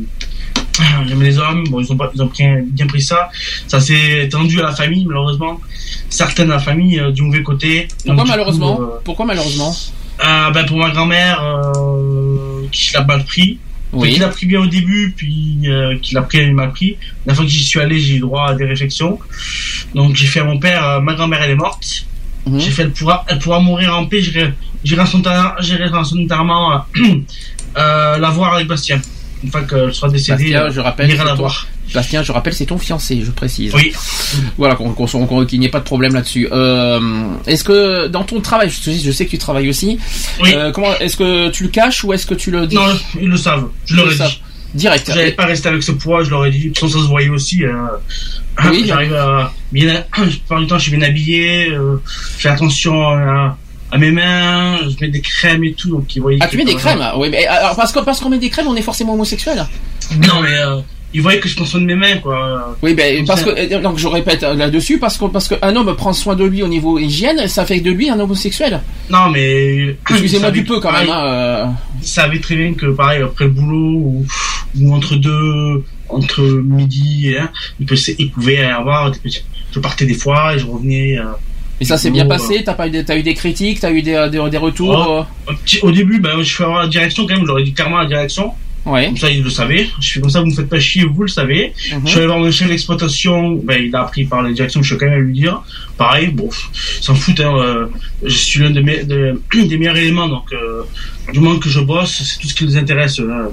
j'aimais les hommes. Bon, ils ont, pas, ils ont bien, bien pris ça. Ça s'est tendu à la famille, malheureusement. Certaines de la famille, euh, du mauvais côté.
Pourquoi
Donc, du
malheureusement
coup, euh,
Pourquoi malheureusement
euh, ben, pour ma grand-mère, euh, qui l'a mal pris.
Oui.
Qui l'a pris bien au début, puis euh, qui l'a pris, elle m'a pris. La fois que j'y suis allé, j'ai eu droit à des réflexions. Donc j'ai fait à mon père, euh, ma grand-mère elle est morte.
Mhm.
J'ai fait, elle pourra, elle pourra mourir en paix. J'irai, à son, à enterrement, euh, euh, la voir avec Bastien. Une fois qu'elle sera décédée,
Bastien,
euh,
je rappelle,
la
ton-
voir.
Bastien, je rappelle, c'est ton fiancé, je précise.
Oui.
Voilà, qu'on- qu'on soit- qu'on- qu'il n'y ait pas de problème là-dessus. Euh, est-ce que dans ton travail, je, sais- je sais que tu travailles aussi,
Oui.
euh, comment, est-ce que tu le caches ou est-ce que tu le dis?
Non, ils le savent. Je leur
le
ai dit.
Direct.
J'allais pas rester avec ce poids, je leur ai dit. De toute façon, ça se voyait aussi. euh,
Oui,
J'arrive à bien, plupart du temps, je suis bien habillé. je fais attention à, à mes mains. Je mets des crèmes et tout. Donc, ils voyaient
Ah, tu mets des crèmes Oui, mais alors, parce que parce qu'on met des crèmes, on est forcément homosexuel.
Non, mais euh, ils voyaient que je prends soin de mes mains, quoi.
Oui, ben
Comme
parce
ça.
que euh, donc je répète euh, là-dessus parce que parce qu'un homme prend soin de lui au niveau hygiène, ça fait de lui un homosexuel.
Non, mais.
Excusez-moi du peu quand même. Hein, euh.
Ils savaient très bien que, pareil, après le boulot ou, ou entre deux, entre midi, et un, ils, pouvaient avoir. Je partais des fois et je revenais. euh,
Mais ça s'est bien passé. T'as pas eu des, t'as eu des critiques, t'as eu des, des, des retours.
Oh. Petit- Au début, ben, je fais avoir la direction quand même, j'aurais dit clairement la direction.
euh. Ouais.
Comme ça, ils le savaient. Je fais comme ça, vous me faites pas chier, vous le savez.
Mhm.
Je suis allé voir mon chef d'exploitation, ben, il a appris par la direction, je vais quand même lui dire. Pareil, bon, s'en foutent, hein, euh, je suis l'un de mes- de- des meilleurs éléments, donc, euh, du moment que je bosse, c'est tout ce qui les intéresse, là.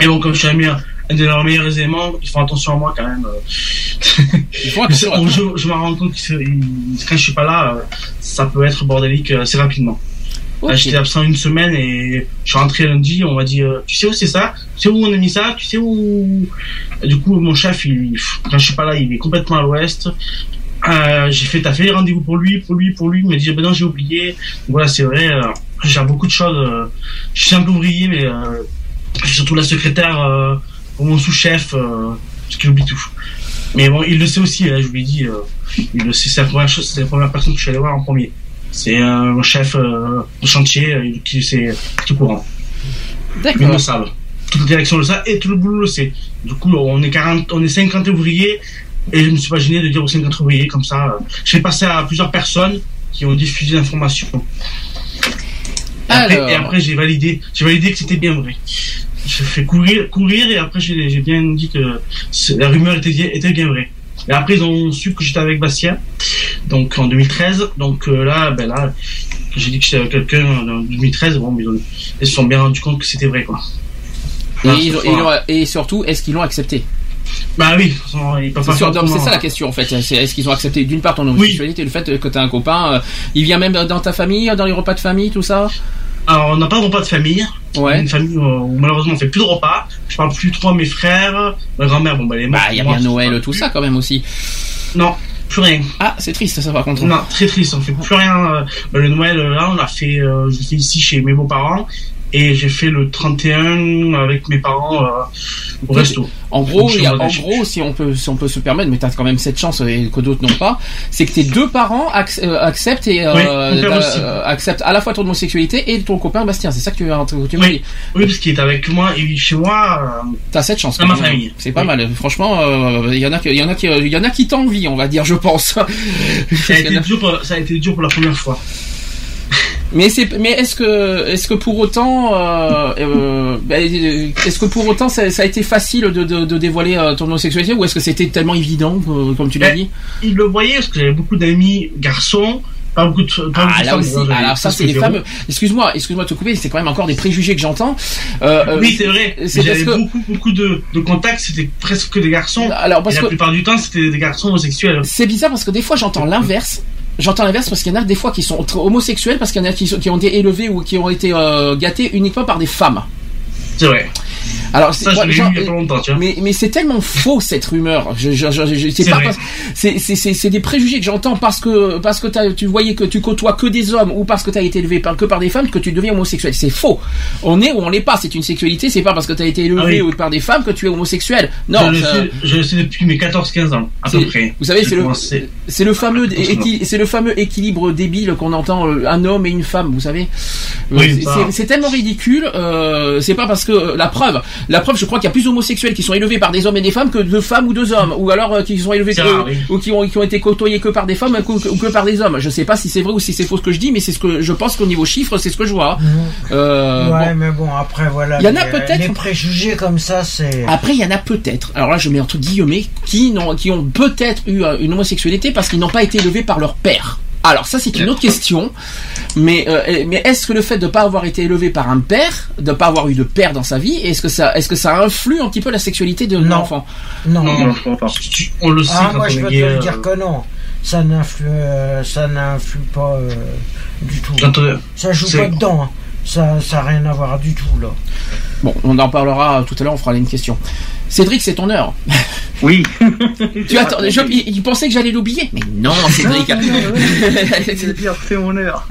Et bon, comme je suis un, meilleur- de leurs meilleurs éléments, ils font attention à moi quand même. euh.
Attention.
je, je me rends compte que quand je suis pas là, ça peut être bordélique euh, assez rapidement. J'étais absent une semaine et je suis rentré lundi. On m'a dit, euh, tu sais où c'est ça? Tu sais où on a mis ça? Tu sais où? Du coup, mon chef, il, quand je suis pas là, il est complètement à l'ouest. Euh, j'ai fait, fait les rendez-vous pour lui, pour lui, pour lui. Il m'a dit, ben non, j'ai oublié. Voilà, c'est vrai. Euh, gère beaucoup de choses. euh, je suis simple ouvrier, mais je suis surtout la secrétaire euh, mon sous-chef, euh, parce qu'il oublie tout. Mais bon, il le sait aussi. Hein, je lui ai dit, euh, il le sait. C'est la première chose, c'est la première personne que je suis allé voir en premier. C'est euh, mon chef euh, de chantier euh, qui c'est tout courant. Mais ils
D'accord.
le savent. Toute la direction le sait et tout le boulot le sait. Du coup, on est 40, on est 50 ouvriers et je me suis pas gêné de dire aux 50 ouvriers comme ça. euh, Je fais passer à plusieurs personnes qui ont diffusé l'information. Et et après, j'ai validé, j'ai validé que c'était bien vrai. J'ai fait courir, courir et après j'ai bien dit que la rumeur était, bien- était bien vraie. Et après ils ont su que j'étais avec Bastien, donc en 2013. Donc euh, là, ben là, j'ai dit que j'étais avec quelqu'un en 2013. Bon, mais ils, ont- ils se sont bien rendus compte que c'était vrai, quoi.
Et, ils ont- surtout, est-ce qu'ils l'ont accepté?
Bah oui,
C'est ça la question en fait. Est-ce qu'ils ont accepté d'une part ton homosexualité, le fait que tu as un copain, euh, il vient même dans ta famille, dans les repas de famille, tout ça?
Alors, on n'a pas de repas de famille.
Ouais.
Une famille où, où malheureusement on fait plus de repas. Je parle plus trop à mes frères. Ma grand-mère, bon, bah, morte.
Bah, il y a bien Noël, tout ça quand même aussi.
Non, plus rien.
Ah, c'est triste ça par contre.
Non, très triste, on fait plus rien. euh, bah, le Noël, euh, là, on a fait, euh, je l'ai fait ici chez mes beaux-parents. Et j'ai fait le 31 avec mes parents euh, au resto.
En gros,
Donc, je
il y a-
suis
en
modeste.
gros, si on peut, si on peut se permettre, mais t'as quand même cette chance et que d'autres n'ont pas, c'est que tes deux parents ac- euh, acceptent et euh,
Oui,
euh, acceptent à la fois ton homosexualité et ton copain Bastien. C'est ça que tu, tu
Oui.
dit.
Oui, parce qu'il est avec moi, vit chez moi.
T'as cette chance.
Dans ma famille.
C'est pas
Oui.
mal. Franchement, il y en a, qui- il y en a qui, il y en a qui t'envient, on va dire, je pense.
ça, a été dur pour, ça a été dur pour la première fois.
Mais c'est, mais est-ce que, est-ce que pour autant, euh, euh, ben, est-ce que pour autant ça, ça a été facile de, de, de dévoiler euh, ton homosexualité ou est-ce que c'était tellement évident, comme tu l'as
Eh,
dit?
Il le voyait parce que j'avais beaucoup d'amis garçons, pas beaucoup de, pas
Ah là
femmes,
aussi,
j'avais
alors ça c'est les fameux. Excuse-moi, excuse-moi de te couper, c'est quand même encore des préjugés que j'entends. Euh,
Oui, c'est vrai. J'avais
que-
beaucoup, beaucoup de, de contacts, c'était presque que des garçons.
Alors parce
et la
que
plupart du temps, c'était des garçons homosexuels.
c'est bizarre parce que des fois j'entends l'inverse. J'entends l'inverse parce qu'il y en a des fois qui sont homosexuels parce qu'il y en a qui ont été élevés ou qui ont été euh, gâtés uniquement par des femmes.
C'est vrai.
Alors
Ça, je
genre,
lu il y a pas longtemps, tu vois.
Mais, mais c'est tellement faux cette rumeur. Je, je, je, je- c'est
C'est
pas des préjugés que j'entends parce que parce que tu voyais que tu côtoies que des hommes ou parce que tu as été élevé par, que par des femmes que tu deviens homosexuel. C'est faux. On est ou on l'est pas. C'est une sexualité. C'est pas parce que tu as été élevé
Ah oui.
par des femmes que tu es homosexuel. Non.
je, le sais, je le sais depuis mes 14-15 ans, à peu près.
vous savez, c'est le- c'est le fameux c'est le fameux équilibre débile qu'on entend euh, un homme et une femme. Vous savez.
Oui,
c'est tellement ridicule. Euh, c'est pas parce que euh, la preuve, la preuve, je crois qu'il y a plus d'homosexuels qui sont élevés par des hommes et des femmes que de femmes ou deux hommes, ou alors euh, qui sont élevés que-
rare, oui.
ou qui ont, qui ont été côtoyés que par des femmes ou que, ou que par des hommes. Je sais pas si c'est vrai ou si c'est faux ce que je dis, mais c'est ce que je pense qu'au niveau chiffre, c'est ce que je vois. Euh,
ouais,
bon.
mais bon, après, voilà.
Il y en a peut-être-
Les préjugés comme ça, c'est.
Après, il y en a peut-être. Alors là, je mets entre guillemets qui n'ont, qui ont peut-être eu une homosexualité parce qu'ils n'ont pas été élevés par leur père. Alors ça c'est une autre question, mais euh, mais est-ce que le fait de ne pas avoir été élevé par un père, de ne pas avoir eu de père dans sa vie, est-ce que ça est-ce que ça influe un petit peu la sexualité de l'enfant
Non.
Non, je pense pas.
On le sait
Ah, moi je peux te
euh,
dire que non. Ça n'influe, euh, ça n'influe pas euh, du tout. Ça joue pas dedans. hein. Ça, ça a rien à voir du tout là.
Bon, on en parlera tout à l'heure, on fera une question. Cédric, c'est ton heure.
Oui.
Tu attends, je, il, il pensait que j'allais l'oublier, mais non, Cédric.
C'est bien, c'est mon heure.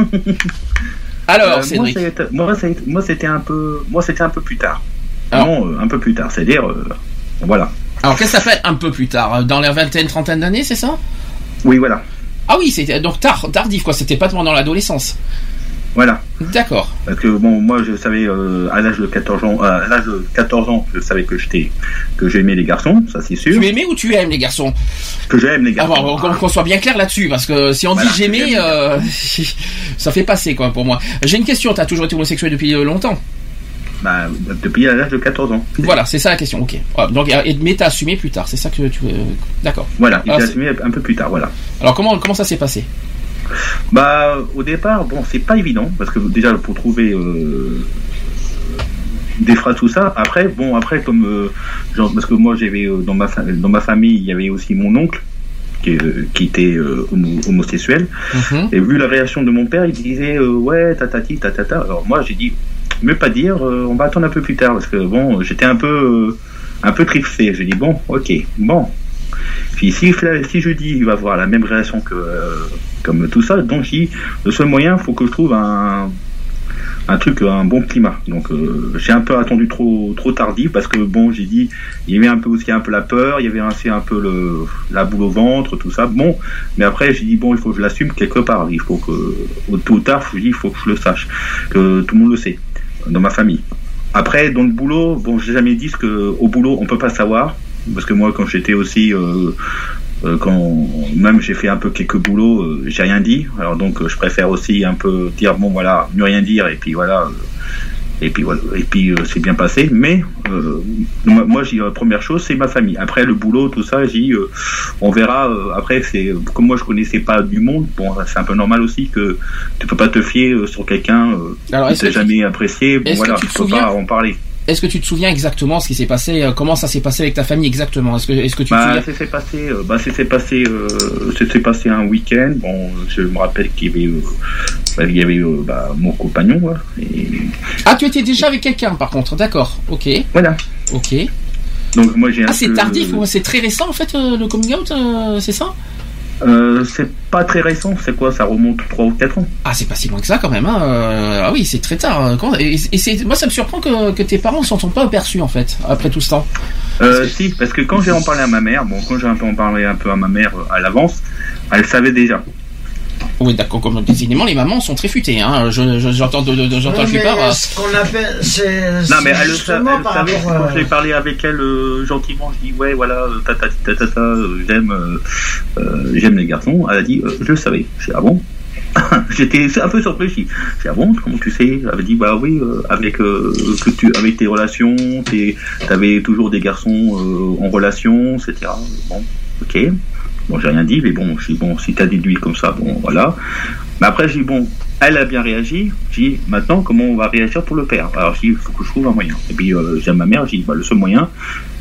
Alors,
Euh, moi,
Cédric.
moi, ça a été- moi, c'était un peu, moi, c'était un peu plus tard.
Alors.
Non, euh, un peu plus tard. C'est-à-dire, euh, voilà.
Alors, qu'est-ce que ça fait un peu plus tard Dans la vingtaine, trentaine d'années, c'est ça?
Oui, voilà,
Ah oui, c'était donc tard, tardif, quoi. C'était pas pendant l'adolescence.
Voilà.
D'accord.
Parce que bon, moi, je savais euh, à l'âge de 14 ans, euh, à l'âge de 14 ans, je savais que j'étais, que j'aimais les garçons, ça c'est sûr.
Tu aimais ou tu aimes les garçons?
Que j'aime les
Ah
garçons.
bon, qu'on qu'on soit bien clair là-dessus, parce que si on
Voilà,
dit j'aimais, euh, ça fait passer, quoi, pour moi. J'ai une question, t'as toujours été homosexuel depuis longtemps?
Bah, depuis à l'âge de 14 ans.
Voilà, c'est ça la question, ok. Ah, Donc, mais t'as assumé plus tard, c'est ça que tu veux... D'accord.
Voilà,
Ah,
j'ai assumé un peu plus tard, voilà.
Alors, comment, comment ça s'est passé?
Bah, au départ, bon, c'est pas évident parce que déjà pour trouver euh, des phrases tout ça. Après, bon, après comme euh, genre parce que moi j'avais euh, dans ma dans ma famille il y avait aussi mon oncle qui, euh, qui était homo- homosexuel
Mhm.
et vu la réaction de mon père, il disait ouais tatati tatata. Alors moi j'ai dit mieux pas dire, on va attendre un peu plus tard parce que bon, j'étais un peu un peu tripsé. J'ai dit bon, ok, bon. Puis si, je dis il va avoir la même réaction que euh, comme tout ça, donc dit, le seul moyen, faut que je trouve un un truc, un bon climat. Donc euh, j'ai un peu attendu trop trop tardif parce que bon, j'ai dit il y avait un peu aussi un peu la peur, il y avait un peu le la boule au ventre, tout ça. Bon, mais après j'ai dit bon, il faut que je l'assume quelque part. Il faut que tôt ou tard, je dis il faut que je le sache, que tout le monde le sait dans ma famille. Après, dans le boulot, bon, j'ai jamais dit ce que au boulot on peut pas savoir parce que moi quand j'étais aussi euh, euh, quand même j'ai fait un peu quelques boulots, euh, j'ai rien dit. Alors donc je préfère aussi un peu dire bon voilà, ne rien dire et puis voilà. et puis voilà, et puis c'est bien passé. Mais euh, moi, moi j'ai la première chose, c'est ma famille. Après le boulot, tout ça, j'ai euh, on verra. après c'est comme moi je connaissais pas du monde. Bon, c'est un peu normal aussi que tu peux pas te fier sur quelqu'un euh,
Alors,
qui t'a jamais apprécié. Bon voilà,
tu
peux pas en parler.
Est-ce que tu te souviens exactement ce qui s'est passé euh, Comment ça s'est passé avec ta famille exactement? Est-ce que, est-ce que tu te
Bah,
souviens?
ça s'est passé, euh, bah, s'est passé, euh, s'est passé un week-end. Bon, je me rappelle qu'il y avait, bah, il y avait bah, mon compagnon, quoi, et
Ah, tu étais déjà avec quelqu'un par contre, d'accord, ok.
voilà.
Ok.
Donc moi j'ai
Ah, c'est
peu-
tardif ou c'est très récent en fait le coming out, c'est ça?
Euh, c'est pas très récent, c'est quoi Ça remonte 3 ou 4 ans?
Ah, c'est pas si loin que ça quand même. Hein. euh, ah oui, c'est très tard. comment- Et, moi, ça me surprend que, que tes parents ne s'en sont pas aperçus en fait après tout ce temps.
Euh, si, parce que quand j'ai en parlé à ma mère, bon, quand j'ai un peu en parlé un peu à ma mère euh, à l'avance, elle savait déjà.
Oui, d'accord. Comme décidément, les mamans sont très futées. Hein. Je, je- j'entends, de, j'entends plupart. euh,
ce qu'on appelle, c'est
Non, mais elle,
justement
elle
par
savait,
rapport.
quand
euh,
j'ai parlé avec elle euh, gentiment, je dis ouais, voilà, euh, tata, tata, tata, euh, j'aime, euh, euh, j'aime les garçons. Elle a dit, euh, je le savais. J'ai dit, ah bon? J'étais un peu surpris. J'ai dit, ah bon, comment tu sais? Elle avait dit, bah oui, euh, avec euh, que tu, avec tes relations, tu avais toujours des garçons euh, en relation, etc. Bon, ok. Bon, j'ai rien dit, mais bon, j'ai dit, bon, si t'as déduit comme ça, bon, voilà. Mais après, j'ai dit, bon, elle a bien réagi. J'ai dit, maintenant, comment on va réagir pour le père Alors, j'ai dit, il faut que je trouve un moyen. Et puis, euh, j'ai ma mère, j'ai dit, bah, le seul moyen,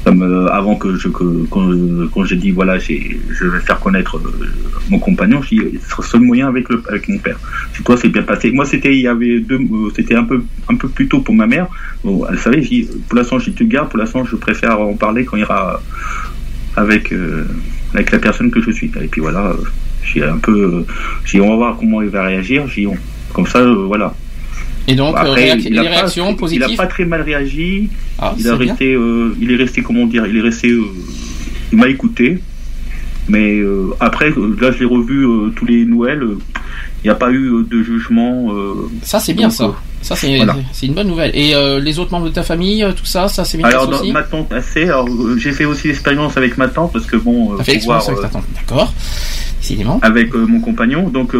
comme euh, avant que je, que, quand, j'ai dit, voilà, j'ai- je vais faire connaître euh, mon compagnon, j'ai dit, le seul moyen avec, avec mon père. Si toi, c'est bien passé. Moi, c'était, il y avait deux, c'était un peu, plus tôt pour ma mère. Elle savait, j'ai dit, pour l'instant, j'ai tu gardes, pour l'instant, je préfère en parler quand il ira avec, avec la personne que je suis. Et puis voilà, euh, j'ai un peu, euh, j'ai on va voir comment il va réagir. J'ai on- comme ça, euh, voilà.
Et donc,
Après,
réac-
il a
les
pas- Il très mal réagi.
Ah,
il
c'est
a resté, euh, il est resté, comment dire, il est resté, euh, il m'a écouté. Mais euh, après, là, je l'ai revu tous les Noëls. Il n'y a pas eu de jugement.
Ça, c'est bien
donc,
ça. Ça, c'est
Voilà.
une bonne nouvelle. Et euh, les autres membres de ta famille, euh, tout ça, ça c'est bien
Alors,
passé
dans-
aussi
ma tante, assez. Alors, euh, j'ai fait aussi l'expérience avec ma tante parce que bon,
T'as fait l'expérience avec ta tante. D'accord. Décidément.
avec mon compagnon. Donc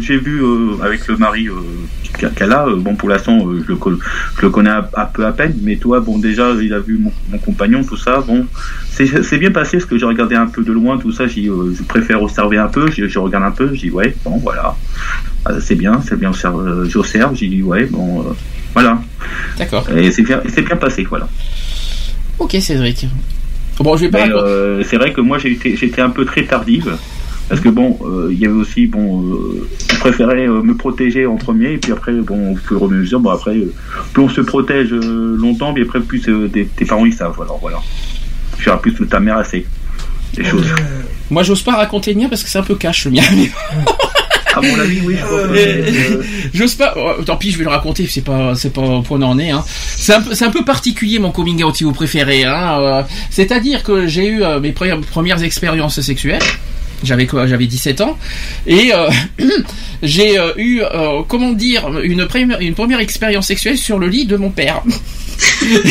j'ai vu avec le mari qu'elle a. bon pour l'instant je, le je le connais un, un peu à peine, mais toi bon déjà il a vu mon, mon compagnon tout ça. Bon c'est bien passé parce que j'ai regardé un peu de loin tout ça. J'ai euh, je préfère observer un peu. Je, je regarde un peu. J'ai ouais bon voilà Euh, c'est bien c'est bien euh, j'observe. J'ai dit ouais bon euh, voilà
D'accord.
et c'est bien c'est bien passé voilà.
Ok, Cédric. Bon, je vais pas.
Euh, c'est vrai que moi j'ai été j'étais un peu très tardive parce que bon euh, il y avait aussi bon euh, je préférais euh, me protéger en premier et puis après bon au fur et à mesure bon après euh, plus on se protège euh, longtemps mais après plus euh, tes, tes parents ils savent alors voilà tu as plus ta mère assez des choses
Moi, j'ose pas raconter le mien parce que c'est un peu cash le mien.
à mon avis oui
Euh, J'ose pas. oh, tant pis, je vais le raconter. C'est pas, c'est pas au point d'en est. Hein. C'est un, un peu particulier mon coming out si vous préférez. Hein. euh, C'est-à-dire que j'ai eu euh, mes premières, premières expériences sexuelles. J'avais quoi J'avais 17 ans et euh, j'ai euh, eu euh, comment dire une première une première expérience sexuelle sur le lit de mon père.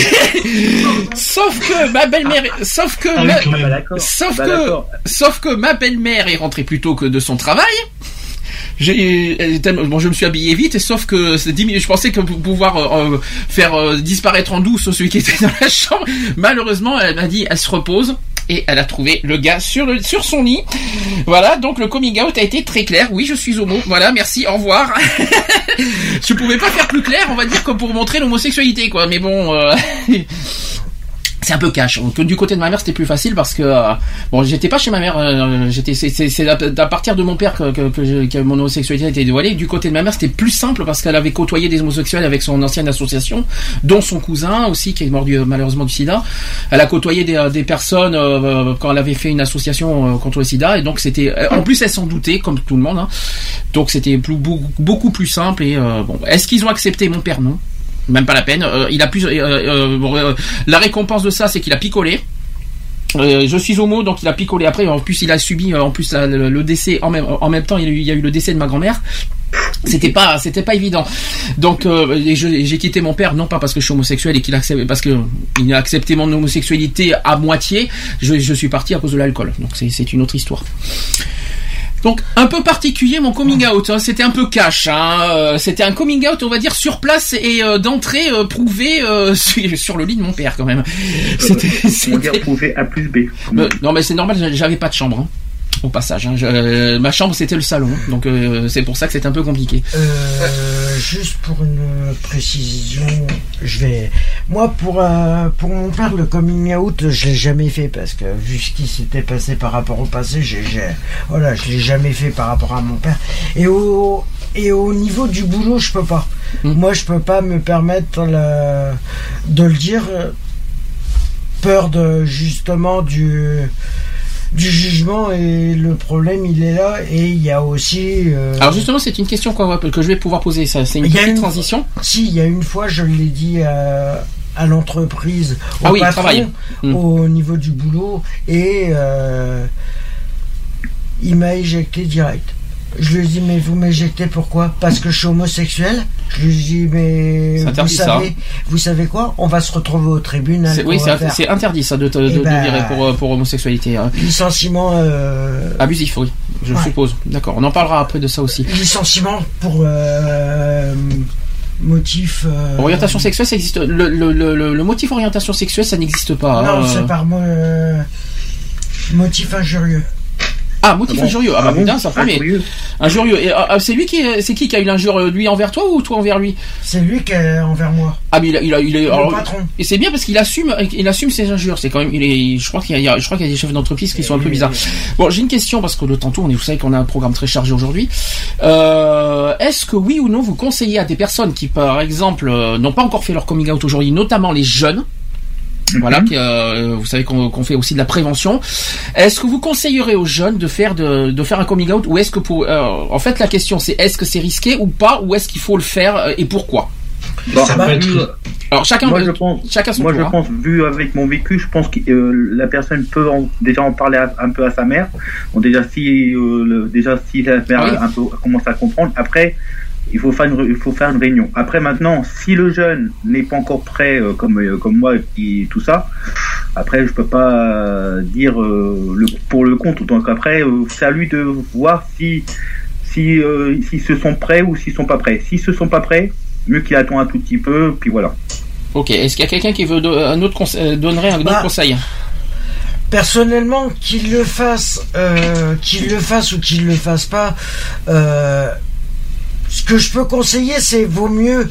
sauf que ma belle-mère, sauf que
Ah
ma-
bah,
Sauf
Bah,
que, sauf que ma belle-mère est rentrée plus tôt que de son travail. Je me suis habillé vite, sauf que je pensais que pour pouvoir euh, euh, faire euh, disparaître en douce celui qui était dans la chambre. Malheureusement, elle m'a dit, elle se repose. Et elle a trouvé le gars sur, son lit. Voilà, donc le coming out a été très clair. Oui, je suis homo. Voilà, merci, au revoir. je pouvais pas faire plus clair, on va dire, que pour montrer l'homosexualité, quoi. Mais bon, c'est un peu cash. Du côté de ma mère, c'était plus facile parce que euh, bon, j'étais pas chez ma mère. euh, j'étais, c'est, à à partir de mon père que, que, que, mon homosexualité a été dévoilée. Du côté de ma mère, c'était plus simple parce qu'elle avait côtoyé des homosexuels avec son ancienne association, dont son cousin aussi qui est mort du, malheureusement du SIDA. Elle a côtoyé des, euh, des personnes euh, quand elle avait fait une association contre le SIDA et donc c'était. En plus, elle s'en doutait comme tout le monde. hein. Donc c'était beaucoup, beaucoup plus simple et bon. Est-ce qu'ils ont accepté? Mon père Non. Même pas la peine. Euh, il a plus. euh, euh, la récompense de ça, c'est qu'il a picolé. Je suis homo, donc il a picolé après. En plus, il a subi en plus le, décès en même en même temps. Il y a eu, le décès de ma grand-mère. C'était pas, c'était pas évident. Donc, j'ai quitté mon père non pas parce que je suis homosexuel et qu'il accepte, parce que il a accepté mon homosexualité à moitié. Je, je suis parti à cause de l'alcool. Donc c'est une autre histoire. Donc un peu particulier mon coming out, hein. c'était un peu cash, hein. Euh, c'était un coming out on va dire sur place et euh, d'entrée euh, prouvé euh, sur, le lit de mon père quand même. C'était,
on va dire
c'était-
prouver A plus B
non mais c'est normal, j'avais pas de chambre. hein, Au passage, hein. Je- euh, ma chambre c'était le salon, donc euh, c'est pour ça que c'était un peu compliqué.
Euh, juste pour une précision, je vais. Moi, pour euh, pour mon père, le coming out, je l'ai jamais fait parce que vu ce qui s'était passé par rapport au passé, j'ai, j'ai- voilà, je l'ai jamais fait par rapport à mon père. Et au et au niveau du boulot, je peux pas.
Mm.
Moi, je peux pas me permettre le- de le dire. euh, Peur de justement du du jugement et le problème il est là et il y a aussi euh,
Alors justement c'est une question qu'on va- que je vais pouvoir poser, ça c'est une petite
une-
transition.
Si, il y a une fois, je l'ai dit à, à l'entreprise, au
Ah oui,
patron,
travail. Mm.
au niveau du boulot, et euh, il m'a éjecté direct. Je lui ai dit, mais vous m'éjectez pourquoi? Parce que je suis homosexuel? Je lui ai dit, mais vous
ça,
savez, vous savez quoi? On va se retrouver au tribunal.
C'est- oui,
va
c'est, interdit ça de, te- de,
Eh
de
ben-
virer pour, euh, pour homosexualité. hein.
Licenciement, euh,
Abusif, oui, je
Ouais.
suppose. D'accord, on en parlera après de ça aussi.
licenciement pour euh, motif. euh,
Orientation sexuelle, ça existe. Le, le, le, motif orientation sexuelle, ça n'existe pas.
Non,
hein.
c'est par mo- euh, motif injurieux.
Ah, motif
Ah bon
injurieux. Ah, bah
Ah
putain, ça promet.
Injurieux.
Injurieux. Et, ah, ah, c'est lui qui, est- c'est qui qui a eu l'injure, euh, lui envers toi ou toi envers lui?
C'est lui qui est envers moi.
Ah, mais il a, il a, il est. Alors,
patron.
et c'est bien parce qu'il assume, il assume ses injures. C'est quand même, il est. Je crois qu'il y a, je crois qu'il y a des chefs d'entreprise qui sont un peu bizarres. Bon, j'ai une question parce que le temps tourne et vous savez qu'on a un programme très chargé aujourd'hui. Euh, est-ce que oui ou non vous conseillez à des personnes qui, par exemple, euh, n'ont pas encore fait leur coming out aujourd'hui, notamment les jeunes, voilà,
Mhm.
qui, euh, vous savez qu'on qu'on fait aussi de la prévention. Est-ce que vous conseillerez aux jeunes de faire de, de faire un coming out ou est-ce que pour euh, en fait la question c'est est-ce que c'est risqué ou pas ou est-ce qu'il faut le faire euh, et pourquoi?
Bon,
Ça
bah,
peut être-
vu-
Alors chacun
moi je pense
chacun son
Moi,
tour.
je
hein.
pense, vu avec mon vécu, je pense que euh, la personne peut en- déjà en parler à- un peu à sa mère. Bon, déjà si, euh, le- déjà si la mère
Ah oui.
un peu commence à comprendre. Après, il faut faire une, il faut faire une réunion. Après maintenant, si le jeune n'est pas encore prêt, euh, comme euh, comme moi et tout ça, après je peux pas euh, dire euh, le, pour le compte. Donc après, euh, c'est à lui de voir si si euh, s'ils se sont prêts ou s'ils sont pas prêts. S'ils se sont pas prêts, mieux qu'il attend un tout petit peu, puis voilà.
Ok. Est-ce qu'il y a quelqu'un qui veut do- un autre conse- euh, donnerait un autre
Bah,
conseil?
Personnellement, qu'il le fasse, euh, qu'il le fasse ou qu'il le fasse pas, euh, ce que je peux conseiller, c'est vaut mieux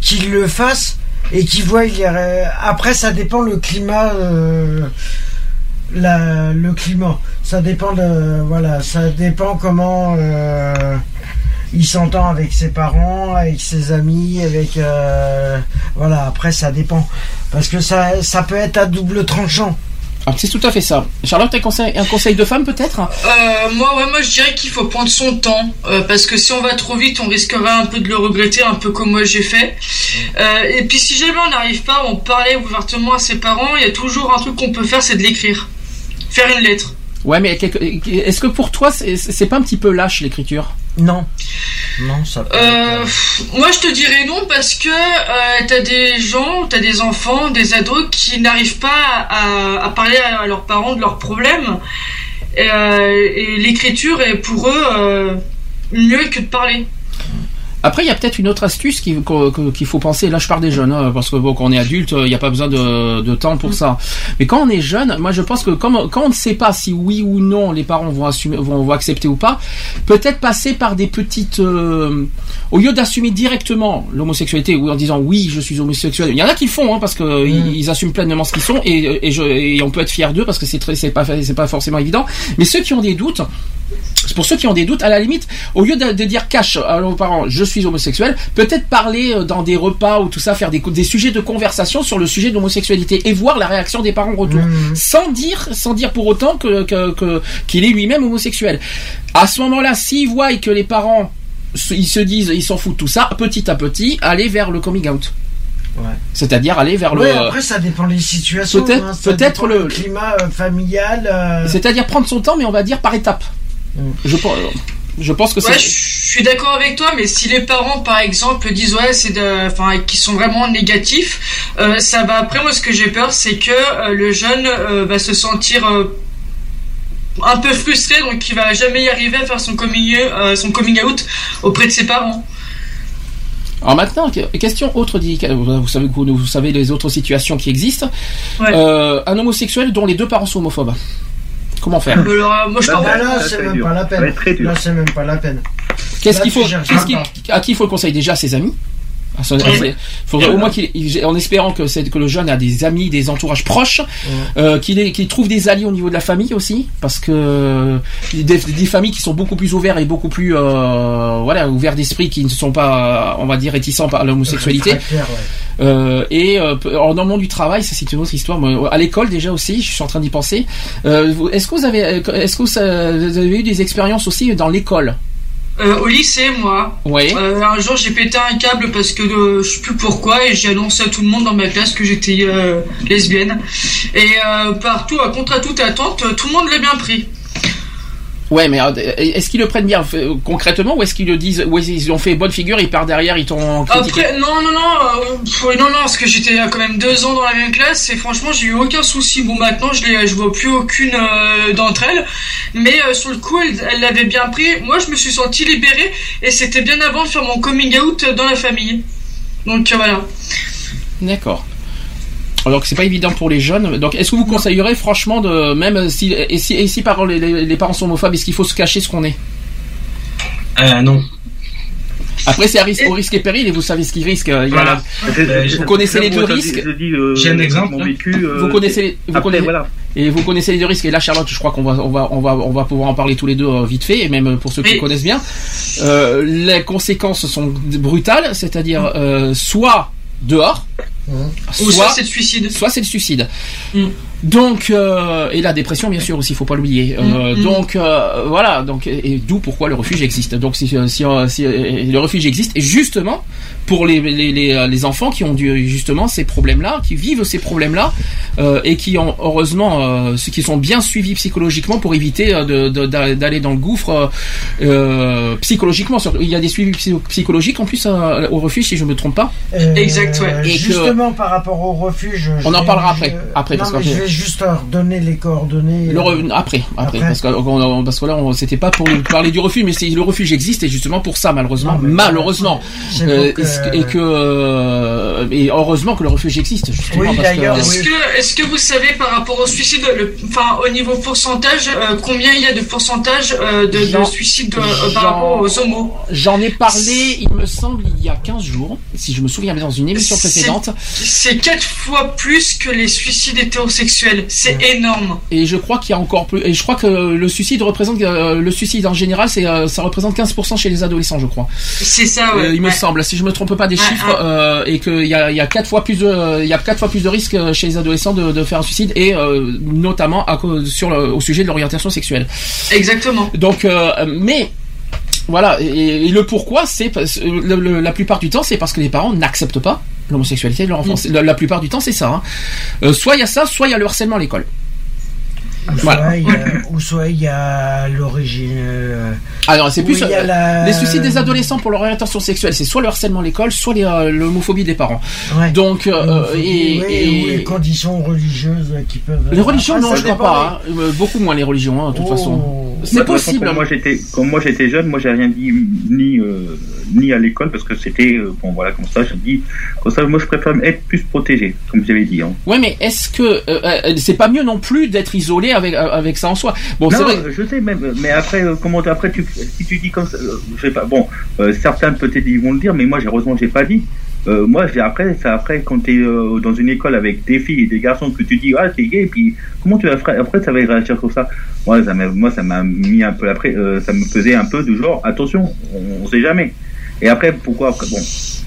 qu'il le fasse et qu'il voit. a- Après, ça dépend le climat. euh, le climat, ça dépend de voilà, ça dépend comment euh, il s'entend avec ses parents, avec ses amis, avec euh, voilà. Après, ça dépend parce que ça peut être à double tranchant.
Ah, C'est tout à fait ça. Charlotte, un conseil, un conseil de femme peut-être
Euh, moi, ouais, moi, je dirais qu'il faut prendre son temps, euh, parce que si on va trop vite, on risquera un peu de le regretter, un peu comme moi j'ai fait. Euh, et puis, si jamais on n'arrive pas, on parlait ouvertement à ses parents. Il y a toujours un truc qu'on peut faire, c'est de l'écrire, faire une lettre.
Ouais, mais est-ce que pour toi, c'est pas un petit peu lâche l'écriture?
Non. Non, ça peut
Euh, moi, je te dirais non parce que euh, t'as des gens, t'as des enfants, des ados qui n'arrivent pas à, à parler à leurs parents de leurs problèmes. Et, euh, et l'écriture est pour eux mieux que de parler.
Après, il y a peut-être une autre astuce qu'il faut penser. Là, je parle des jeunes, hein, parce que bon, quand on est adulte, euh, il n'y a pas besoin de, de temps pour ça. Mais quand on est jeune, moi, je pense que comme, quand on ne sait pas si oui ou non les parents vont assumer, vont, vont accepter ou pas, peut-être passer par des petites, euh, au lieu d'assumer directement l'homosexualité ou en disant oui, je suis homosexuel. Il y en a qui le font, hein, parce que ils, ils assument pleinement ce qu'ils sont et, et, je, et on peut être fier d'eux parce que c'est pas, c'est pas forcément évident. Mais ceux qui ont des doutes. Pour ceux qui ont des doutes, à la limite, au lieu de, de dire cash à leurs parents, je suis homosexuel, peut-être parler euh, dans des repas ou tout ça, faire des, des sujets de conversation sur le sujet de l'homosexualité et voir la réaction des parents en retour, sans dire, sans dire pour autant que qu'il est lui-même homosexuel. À ce moment-là, s'ils voient que les parents ils se disent, ils s'en foutent de tout ça, petit à petit, aller vers le coming out.
Ouais.
C'est-à-dire aller vers
Ouais,
le.
après ça dépend des situations.
Peut-être-
hein,
peut-être le-
du climat euh, familial. euh,
C'est-à-dire prendre son temps, mais on va dire par étapes. Je, pense- je pense que
Ouais, je suis d'accord avec toi, mais si les parents, par exemple, disent ouais, c'est de, enfin, qui sont vraiment négatifs, euh, ça va. Après, moi, ce que j'ai peur, c'est que euh, le jeune euh, va se sentir un peu frustré, donc il va jamais y arriver à faire son coming, son coming out auprès de ses parents.
Alors maintenant, que- question autre, vous savez, vous, vous savez les autres situations qui existent.
Ouais.
Un homosexuel dont les deux parents sont homophobes. Comment faire
Alors, euh, moi, je
Ah bah
ça,
là, c'est même pas la peine. Là, c'est même pas la peine.
Qu'est-ce
Là,
qu'il
tu
faut,
cherches
qu'est-ce À qui il faut le conseiller Déjà à ses amis? Faudrait au moins qu'il, en espérant que, c'est, que le jeune a des amis, des entourages proches, euh, qu'il, trouve des alliés au niveau de la famille aussi, parce que des, des familles qui sont beaucoup plus ouvertes et beaucoup plus euh, voilà ouverts d'esprit, qui ne sont pas, on va dire, réticents à l'homosexualité. Euh, et euh, dans le monde du travail, ça c'est une autre histoire. À l'école déjà aussi, je suis en train d'y penser. Euh, est-ce que vous avez, est-ce que ça- vous avez eu des expériences aussi dans l'école?
Euh, au lycée, moi,
Oui.
euh, un jour j'ai pété un câble parce que euh, je sais plus pourquoi et j'ai annoncé à tout le monde dans ma classe que j'étais euh, lesbienne. Et euh, partout, à contre à toute attente, tout le monde l'a bien pris.
Ouais, mais euh, est-ce qu'ils le prennent bien euh, concrètement ou est-ce qu'ils le disent, ou est-ce qu'ils ont fait bonne figure, ils partent derrière, ils t'ont critiqué
Après, non, non, non, euh, non, non, parce que j'étais quand même deux ans dans la même classe et franchement, j'ai eu aucun souci. Bon, maintenant, je les, je vois plus aucune euh, d'entre elles, mais euh, sur le coup, elle l'avait bien pris. Moi, je me suis senti libérée et c'était bien avant de faire mon coming out dans la famille. Donc voilà.
D'accord. Alors que c'est pas évident pour les jeunes. Donc, est-ce que vous conseillerez franchement de même si et si, et si par les, parents sont homophobes, est-ce qu'il faut se cacher ce qu'on est?
Euh, non.
Après, c'est risque, au risque et péril et vous savez ce qu'ils risquent. Il y a
Voilà.
la-
Euh,
Vous connaissez les deux risques
euh,
J'ai un exemple,
vécu, euh,
Vous connaissez les, vous
après,
connaissez-
voilà.
et vous connaissez les deux risques. Et là, Charlotte, je crois qu'on va, on va, on va, on va pouvoir en parler tous les deux euh, vite fait, et même pour ceux qui
Oui.
connaissent bien. Euh, les conséquences sont brutales, c'est-à-dire euh, soit dehors,
Ou soit c'est le suicide.
Soit c'est le suicide.
Mm.
Donc euh, et la dépression bien sûr aussi, il faut pas l'oublier. Euh,
Mm, mm.
Donc euh, voilà, donc et, et d'où pourquoi le refuge existe. Donc si, si, si, le refuge existe et justement pour les, les, les, les enfants qui ont dû justement ces problèmes-là, qui vivent ces problèmes-là euh, et qui ont heureusement ceux qui sont bien suivis psychologiquement pour éviter d'aller dans le gouffre psychologiquement. Il y a des suivis psy- psychologiques en plus euh, au refuge si je me trompe pas.
Euh,
Exact, ouais.
Et que-
justement, par rapport au refuge.
On en parlera après.
je-
Après,
non,
parce
mais
que-
je vais juste donner les coordonnées.
Le re- après, après,
Après.
parce que on- on- parce que là, on- c'était pas pour parler du refuge, mais c'est le refuge existe et justement pour ça, malheureusement,
Non,
malheureusement, Euh,
que-
que- et que euh, et heureusement que le refuge existe. Justement,
Oui,
parce que-
d'ailleurs,
Est-ce
oui.
que, est-ce que vous savez par rapport au suicide, le, enfin au niveau pourcentage, euh, combien il y a de pourcentage euh, de, suicide euh,
j'en-
par rapport aux homos?
J'en ai parlé, il me semble, il y a 15 jours, si je me souviens bien, dans une émission précédente.
C'est quatre fois plus que les suicides hétérosexuels. C'est énorme.
Et je crois qu'il y a encore plus. Et je crois que le suicide représente euh, le suicide en général, c'est euh, ça représente 15% chez les adolescents, je crois.
C'est ça, ouais.
Euh, il me
Ouais.
semble, si je me trompe pas des chiffres, euh, et qu'il y a, y a quatre fois plus de, il y a quatre fois plus de risques chez les adolescents de, de faire un suicide, et euh, notamment à cause sur le, au sujet de l'orientation sexuelle.
Exactement.
Donc, euh, mais voilà, et, et le pourquoi, c'est la plupart du temps, c'est parce que les parents n'acceptent pas l'homosexualité de leur enfant.
Mm.
La, la plupart du temps, c'est ça. hein. Euh, soit il y a ça, soit il y a le harcèlement à l'école.
Ou
Voilà.
soit il y a- ou soit il y a l'origine. euh,
Alors, c'est plus euh,
la-
les suicides des adolescents pour leur orientation sexuelle, c'est soit le harcèlement à l'école, soit euh, l'homophobie des parents.
Ouais.
Donc, euh,
Oui,
et,
oui,
et-
ou les conditions religieuses qui peuvent.
Les religions,
Après,
non, je crois
dépend
pas. hein. Beaucoup moins les religions, hein, de toute
Oh.
façon. C'est
toute façon,
possible.
Quand moi j'étais, quand moi j'étais jeune, moi j'ai rien dit ni euh, ni à l'école parce que c'était euh, bon voilà comme ça. J'ai dit comme ça, moi je préfère être plus protégé, comme j'avais dit. Hein.
Ouais, mais est-ce que euh, euh, c'est pas mieux non plus d'être isolé avec avec ça en soi? Bon, c'est
non,
vrai.
je sais même, mais après comment après tu si tu dis comme ça, je sais pas. Bon, euh, certains peut-être ils vont le dire, mais moi heureusement j'ai pas dit. Euh, moi, j'ai après, c'est après quand tu es dans une école avec des filles et des garçons que tu dis ah t'es gay, et puis comment tu vas faire après ça va réagir comme ça? Moi, ça m'a, moi ça m'a mis un peu après, euh, ça me faisait un peu de genre attention, on, on sait jamais. Et après pourquoi bon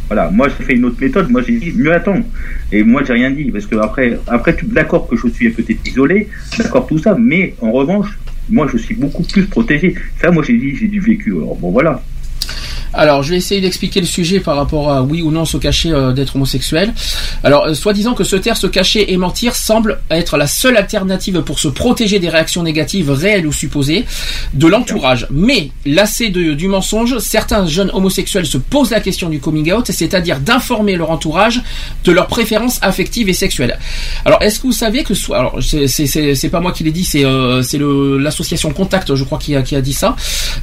voilà, moi j'ai fait une autre méthode, moi j'ai dit mieux attendre. Et moi j'ai rien dit parce que après après d'accord que je suis peut-être isolé, d'accord tout ça, mais en revanche moi je suis beaucoup plus protégé. Ça moi j'ai dit j'ai du vécu. Alors bon voilà.
Alors, je vais essayer d'expliquer le sujet par rapport à oui ou non se cacher euh, d'être homosexuel. Alors, euh, soi-disant que se taire, se cacher et mentir semble être la seule alternative pour se protéger des réactions négatives réelles ou supposées de l'entourage. Mais, lassé du mensonge, certains jeunes homosexuels se posent la question du coming out, c'est-à-dire d'informer leur entourage de leurs préférences affectives et sexuelles. Alors, est-ce que vous savez que soit, alors c'est pas moi qui l'ai dit, c'est euh, l'association Contact, je crois, qui a dit ça,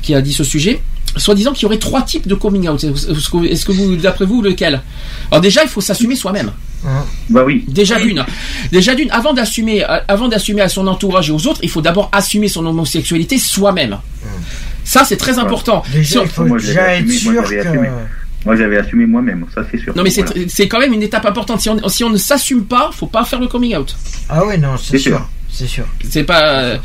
qui a dit ce sujet. Soi-disant qu'il y aurait trois types de coming out. Est-ce que, vous, d'après vous, lequel? Alors déjà, il faut s'assumer soi-même.
Bah oui.
Déjà d'une, déjà d'une, avant d'assumer, euh, avant d'assumer à son entourage et aux autres, il faut d'abord assumer son homosexualité soi-même. Ça, c'est très important.
Déjà, il faut
Moi,
déjà être
assumé, moi, j'avais
que.
assumé. Moi j'avais assumé moi-même, ça c'est sûr.
Non mais c'est
Voilà.
c'est quand même une étape importante. Si on, si on ne s'assume pas, faut pas faire le coming out.
Ah oui, non, c'est
C'est sûr.
sûr. C'est sûr.
C'est pas euh,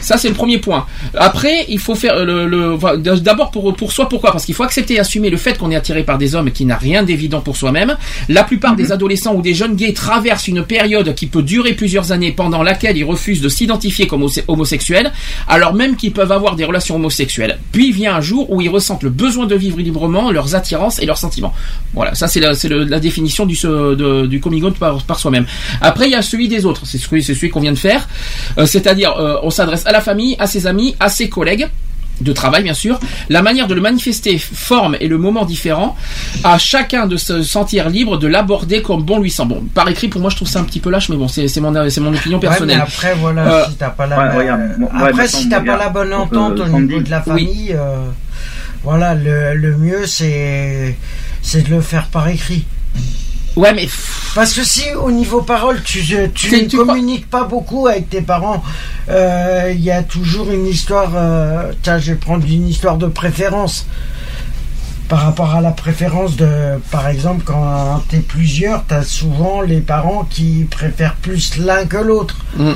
ça c'est le premier point. Après, il faut faire euh, le, le d'abord pour pour soi pourquoi? Parce qu'il faut accepter et assumer le fait qu'on est attiré par des hommes qui n'a rien d'évident pour soi-même. La plupart des adolescents ou des jeunes gays traversent une période qui peut durer plusieurs années pendant laquelle ils refusent de s'identifier comme homose- homosexuels alors même qu'ils peuvent avoir des relations homosexuelles. Puis vient un jour où ils ressentent le besoin de vivre librement leurs attirances et leurs sentiments. Voilà, ça c'est la, la définition du, de- du coming out par, par soi-même. Après, il y a celui des autres, c'est celui, c'est celui qu'on vient de faire, Euh, c'est-à-dire euh, on s'adresse à la famille, à ses amis, à ses collègues de travail bien sûr. La manière de le manifester forme et le moment différent. À chacun de se sentir libre de l'aborder comme bon lui semble. Bon, par écrit pour moi je trouve ça un petit peu lâche, mais bon c'est mon c'est mon opinion
Ouais, mais
personnelle.
après, voilà,
Euh,
si t'as pas la,
ouais, regarde, moi- moi,
après,
maintenant,
si t'as pas la bonne entente au niveau de la
oui.
famille, euh, voilà, le, le mieux c'est c'est de le faire par écrit.
Ouais mais
Parce que si au niveau parole tu tu ne
tu
communiques pas beaucoup avec tes parents, euh, il y a toujours une histoire. euh, tiens, je vais prendre une histoire de préférence. Par rapport à la préférence de, par exemple, quand t'es plusieurs, t'as souvent les parents qui préfèrent plus l'un que l'autre.
Mm.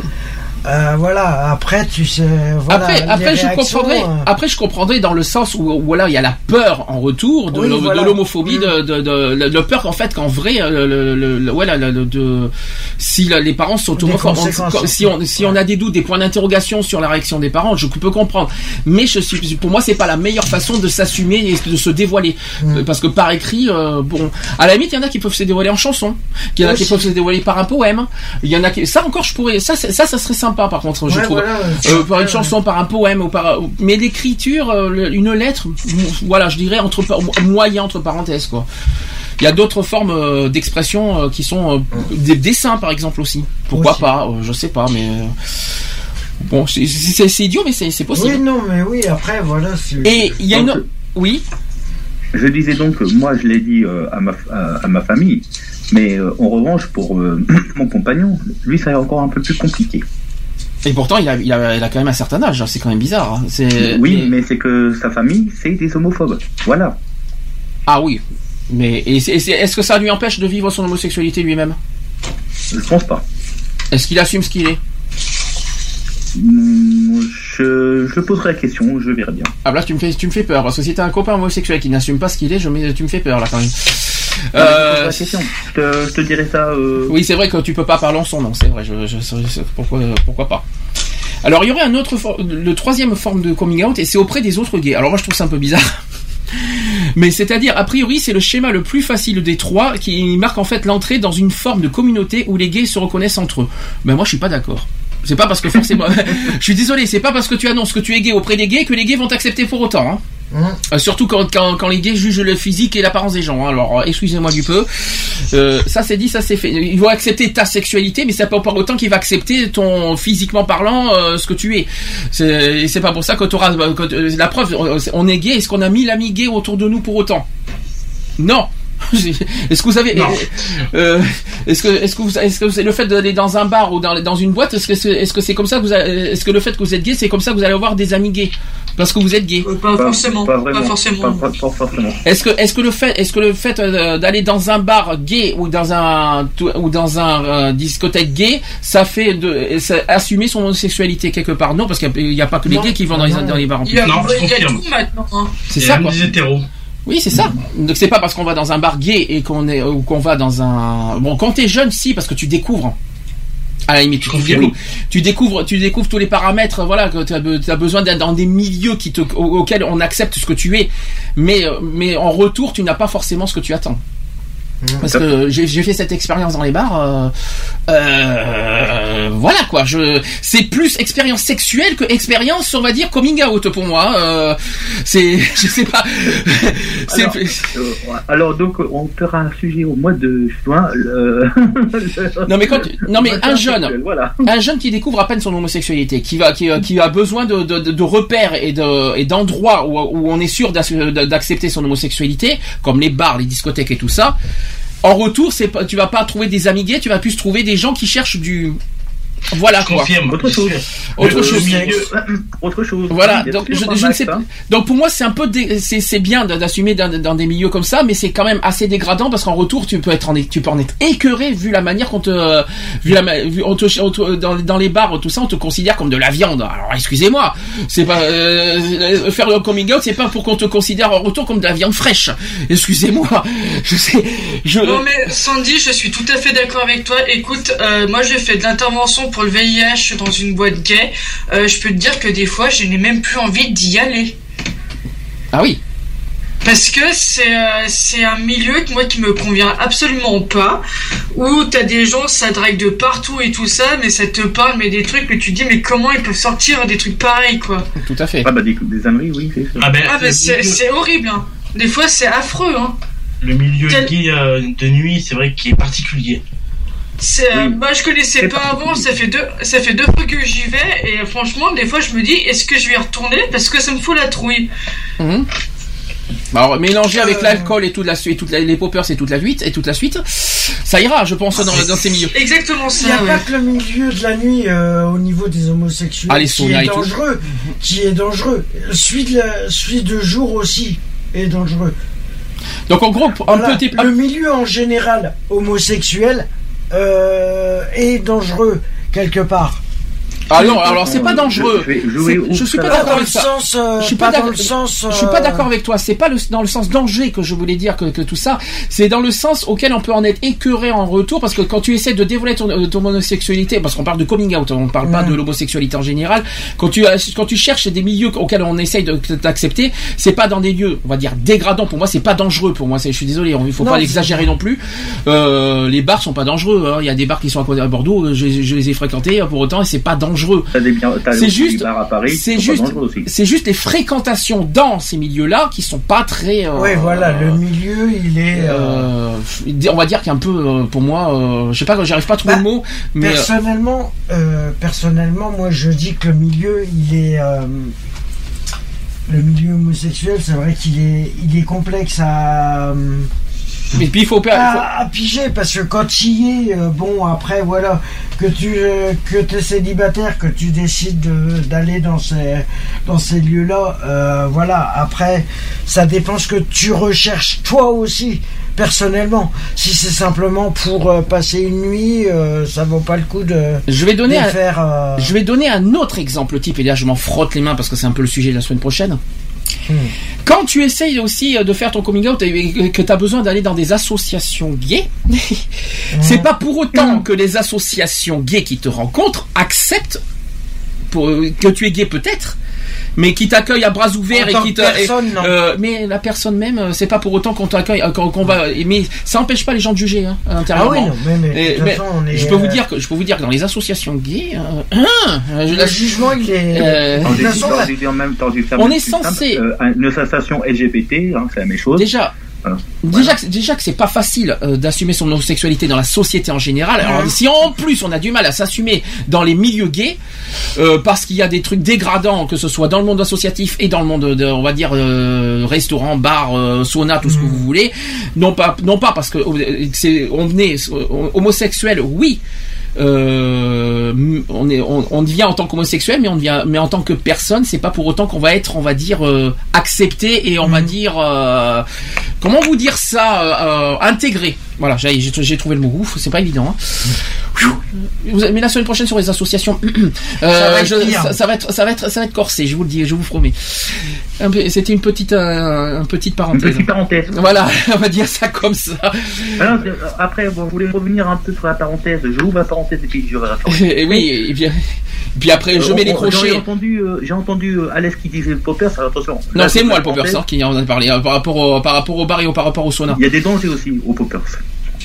Euh, voilà, après tu sais, voilà.
après, après, je comprendrais.
euh,
Après, je comprendrais dans le sens où, où, voilà, il y a la peur en retour de,
Oui,
de-
voilà.
l'homophobie,
Mm.
de, de, de, peur qu'en fait, qu'en vrai, euh, le, le, le- de, si la- les parents sont homophobes, on- si on, si on a des doutes, des points d'interrogation sur la réaction des parents, je peux comprendre. Mais je suis, pour moi, c'est pas la meilleure façon de s'assumer et de se dévoiler,
Mm.
Euh, parce que par écrit, euh, bon, à la limite, il y en a qui peuvent se dévoiler en chanson, il y en a qui peuvent se dévoiler par un poème, il y en a qui, ça encore, je pourrais, ça, ça, ça serait sympa, par contre, je
Ouais,
trouve.
voilà,
Euh, par une chanson, par un poème, ou par, mais l'écriture, euh, une lettre, voilà, je dirais entre moyen entre parenthèses quoi. Il y a d'autres formes euh, d'expression qui sont des dessins par exemple aussi. Pourquoi
Aussi.
pas Je sais pas, mais bon, c'est- idiot, mais c'est c'est possible.
Oui, non, mais oui, après, voilà.
Et il y a une,
Donc,
oui,
Je disais donc moi, je l'ai dit euh, à, ma, à, à ma famille, mais euh, en revanche, pour euh, mon compagnon, lui, ça est encore un peu plus compliqué.
Et pourtant il a, il a, il a quand même un certain âge. hein, C'est quand même bizarre. hein. C'est
oui, mais c'est que sa famille, c'est des homophobes. Voilà.
ah oui, mais et c'est- et c'est- est-ce que ça lui empêche de vivre son homosexualité lui-même?
Je pense pas.
Est-ce qu'il assume ce qu'il est?
Hum, Je, je poserai la question, je verrai bien.
Ah bah là tu me fais tu me fais peur parce que si t'as un copain homosexuel qui n'assume pas ce qu'il est, je tu me fais peur là quand même.
Je
Euh,
poserai la question. Je te, je te dirai ça. euh,
oui c'est vrai que tu peux pas parler en son nom, c'est vrai. Je, je, je- pourquoi pourquoi pas. Alors il y aurait un autre le troisième forme de coming out et c'est auprès des autres gays. Alors moi je trouve ça un peu bizarre. Mais c'est-à-dire, a priori, c'est le schéma le plus facile des trois qui marque en fait l'entrée dans une forme de communauté où les gays se reconnaissent entre eux. Ben moi, je suis pas d'accord. C'est pas parce que forcément, je suis désolé, c'est pas parce que tu annonces que tu es gay auprès des gays que les gays vont t'accepter pour autant. Hein. Euh, surtout quand, les gays jugent le physique et l'apparence des gens. hein. Alors, euh, excusez-moi du peu. Euh, ça c'est dit, ça c'est fait. Ils vont accepter ta sexualité, mais c'est pas pour autant qu'ils vont accepter ton physiquement parlant ce que tu es. C'est c'est pas pour ça que tu auras la preuve. On est gay. Est-ce qu'on a mis l'ami gay autour de nous pour autant? Non. Est-ce que vous avez
Non.
euh, est-ce que est-ce que vous est-ce que c'est le fait d'aller dans un bar ou dans, dans une boîte est-ce que c'est est-ce que c'est comme ça que vous est-ce que le fait que vous êtes gay c'est comme ça que vous allez avoir des amis gays? Parce que vous êtes gay
Euh, Pas, forcément.
Pas vraiment.
forcément.
Pas, pas- pas forcément.
est-ce que est-ce que le fait est-ce que le fait euh, d'aller dans un bar gay ou dans un ou dans un euh, discothèque gay ça fait de ça- assumer son homosexualité quelque part? Non parce qu'il n'y a, pas que les
Non.
gays qui vont dans les, dans les bars en
Il
plus.
y a,
Non, je
il y a tout maintenant. hein.
c'est ça
même
quoi
des hétéros.
Oui c'est ça. Donc c'est pas parce qu'on va dans un bar gay et qu'on est ou qu'on va dans un bon quand t'es jeune si parce que tu découvres. À la limite, tu, découvres, tu découvres, tu découvres tous les paramètres, voilà, que tu as, besoin d'être dans des milieux qui te, au- auxquels on accepte ce que tu es, mais, euh, mais en retour, tu n'as pas forcément ce que tu attends. Parce que j'ai fait cette expérience dans les bars, euh, euh, voilà quoi. Je, c'est plus expérience sexuelle que expérience, on va dire coming out pour moi. Euh, c'est, je sais pas.
Alors, Euh, alors donc, on fera un sujet au mois de juin. le-
non mais quand, non mais un jeune,
Voilà.
un jeune qui découvre à peine son homosexualité, qui va, qui, qui a besoin de, de, de- de repères et de et d'endroits où, où on est sûr d'ac- d'accepter son homosexualité, comme les bars, les discothèques et tout ça. En retour, tu vas pas trouver des amis gays, tu vas plus trouver des gens qui cherchent du, voilà quoi.
confirme.
Autre chose.
Autre chose.
milieu-
Autre chose.
Voilà, donc je, ne sais pas.
hein.
Donc pour moi c'est un peu dé- c'est c'est bien d'assumer dans, dans des milieux comme ça, mais c'est quand même assez dégradant parce qu'en retour tu peux être en, tu peux en être écœuré vu la manière qu'on te vu la vu- on te, on te- dans, dans les bars tout ça on te considère comme de la viande. Alors excusez-moi, c'est pas euh, faire le coming out c'est pas pour qu'on te considère en retour comme de la viande fraîche. Excusez-moi, je sais je
Non mais Sandy, je suis tout à fait d'accord avec toi. Écoute, euh, moi j'ai fait de l'intervention pour le VIH dans une boîte gay. Euh, je peux te dire que des fois, je n'ai même plus envie d'y aller.
ah oui
Parce que c'est euh, c'est un milieu que moi qui me convient absolument pas, où t'as des gens, ça drague de partout et tout ça, mais ça te parle, mais des trucs que tu dis, mais comment ils peuvent sortir des trucs pareils, quoi?
tout à fait.
Ah bah des, des âneries, oui.
Ah ben,
Ah, mais c'est horrible, hein. Des fois, c'est affreux, hein.
le milieu gay euh, de nuit, c'est vrai qu'il est particulier.
C'est, euh,
Oui.
moi, je connaissais pas avant, ça fait deux, ça fait deux fois que j'y vais, et franchement, des fois, je me dis, est-ce que je vais y retourner parce que ça me fout la trouille.
Bah, Alors, mélanger avec
Euh.
l'alcool et toute la suite, toute la- les poppers et toute la suite et toute la suite, ça ira, je pense, dans, dans ces milieux.
Exactement
Il n'y a
ça,
pas que le milieu de la nuit euh, au niveau des homosexuels
Ah, les
qui est dangereux, qui est dangereux. Celui de, la- celui de jour aussi est dangereux.
Donc en gros, un
Voilà,
petit,
le milieu en général homosexuel euh, est dangereux quelque part.
Ah non, alors c'est pas dangereux.
Je où
Je suis pas d'accord avec ça.
euh,
Je suis
pas
d'accord.
le sens.
Je suis pas
euh,
d'accord avec toi. C'est pas le, dans le sens danger que je voulais dire que, que tout ça. C'est dans le sens auquel on peut en être écœuré en retour parce que quand tu essaies de dévoiler ton, euh, ton homosexualité, parce qu'on parle de coming out, on parle pas de l'homosexualité en général. Quand tu quand tu cherches des milieux auxquels on essaye de d'accepter, c'est pas dans des lieux, on va dire dégradants. Pour moi, c'est pas dangereux. Pour moi, je suis désolé, il faut
Non,
pas l'exagérer non plus. Euh, les bars sont pas dangereux. hein. Il y a des bars qui sont à Bordeaux. euh, Je, je les ai fréquentés euh, pour autant et c'est pas dangereux. C'est juste- c'est juste-. C'est juste les fréquentations dans ces milieux-là qui sont pas très. euh,
Oui, voilà, le milieu, il est. euh,
euh, on va dire qu'il y a un peu, euh, pour moi, euh, je sais pas, j'arrive pas à trouver
Bah,
le mot, mais
Personnellement, euh, personnellement, moi je dis que le milieu, il est. euh, le milieu homosexuel, c'est vrai qu'il est, il est complexe à.
Et puis il faut pas. il
à, à piger parce que quand tu y es, euh, bon après voilà, que tu euh, que es célibataire, que tu décides de- d'aller dans ces dans ces lieux-là, euh, voilà. Après, ça dépend ce que tu recherches toi aussi personnellement. Si c'est simplement pour euh, passer une nuit, ça vaut pas le coup de,
Je vais
de
donner un,
faire.
je vais donner un autre exemple type, et là je m'en frotte les mains parce que c'est un peu le sujet de la semaine prochaine.
Hmm.
Quand tu essayes aussi euh, de faire ton coming out et que tu as besoin d'aller dans des associations gays, c'est pas pour autant que les associations gays qui te rencontrent acceptent pour, euh, que tu es gay peut-être, mais qui t'accueillent à bras ouverts
En
et qui te
personne, non.
euh, mais la personne même, euh, c'est pas pour autant qu'on t'accueille, euh, qu'on va, mais ça empêche pas les gens de juger hein,
ah
intérieurement.
oui, non, mais, mais, de
Et-
toute
mais
façon, on est,
je peux vous dire que je peux vous dire que dans les associations gays, euh, hein, je
le
la-
jugement, il est.
Euh,
façon,
On est
plus simple,
censé-
euh, une association LGBT, hein, c'est la même chose.
déjà.
Voilà.
Déjà, que, déjà que c'est pas facile euh, d'assumer son homosexualité dans la société en général. Alors si en plus on a du mal à s'assumer dans les milieux gays euh, parce qu'il y a des trucs dégradants que ce soit dans le monde associatif et dans le monde de, on va dire euh, restaurant, bar, euh, sauna, tout ce que vous voulez. Non pas non pas parce que euh, c'est on venait euh, homosexuel, oui. Euh, on est on, on devient en tant qu'homosexuel mais on devient mais en tant que personne c'est pas pour autant qu'on va être on va dire euh, accepté et on va dire euh, comment vous dire ça intégré. Voilà j'ai trouvé le mot ouf c'est pas évident hein. Vous- mais la semaine prochaine sur les associations
Ça va être
je- ça, ça va être ça va être ça va être corsé je vous le dis je vous promets. Un c'était une petite une petite
Une
parenthèse.
petite parenthèse.
voilà on va dire ça comme ça.
Alors, après, bon, je voulais revenir un peu sur la parenthèse. Je ouvre la parenthèse et puis je vais
et oui et puis, et puis après je
Euh,
mets les
J'ai
crochets
entendu, euh, j'ai entendu euh, Alex qui disait le popper, alors attention.
non c'est moi le popper ça qui en a parlé euh, par rapport au, par rapport au bar et au- par rapport au sauna
Il y a des dangers aussi au poppers.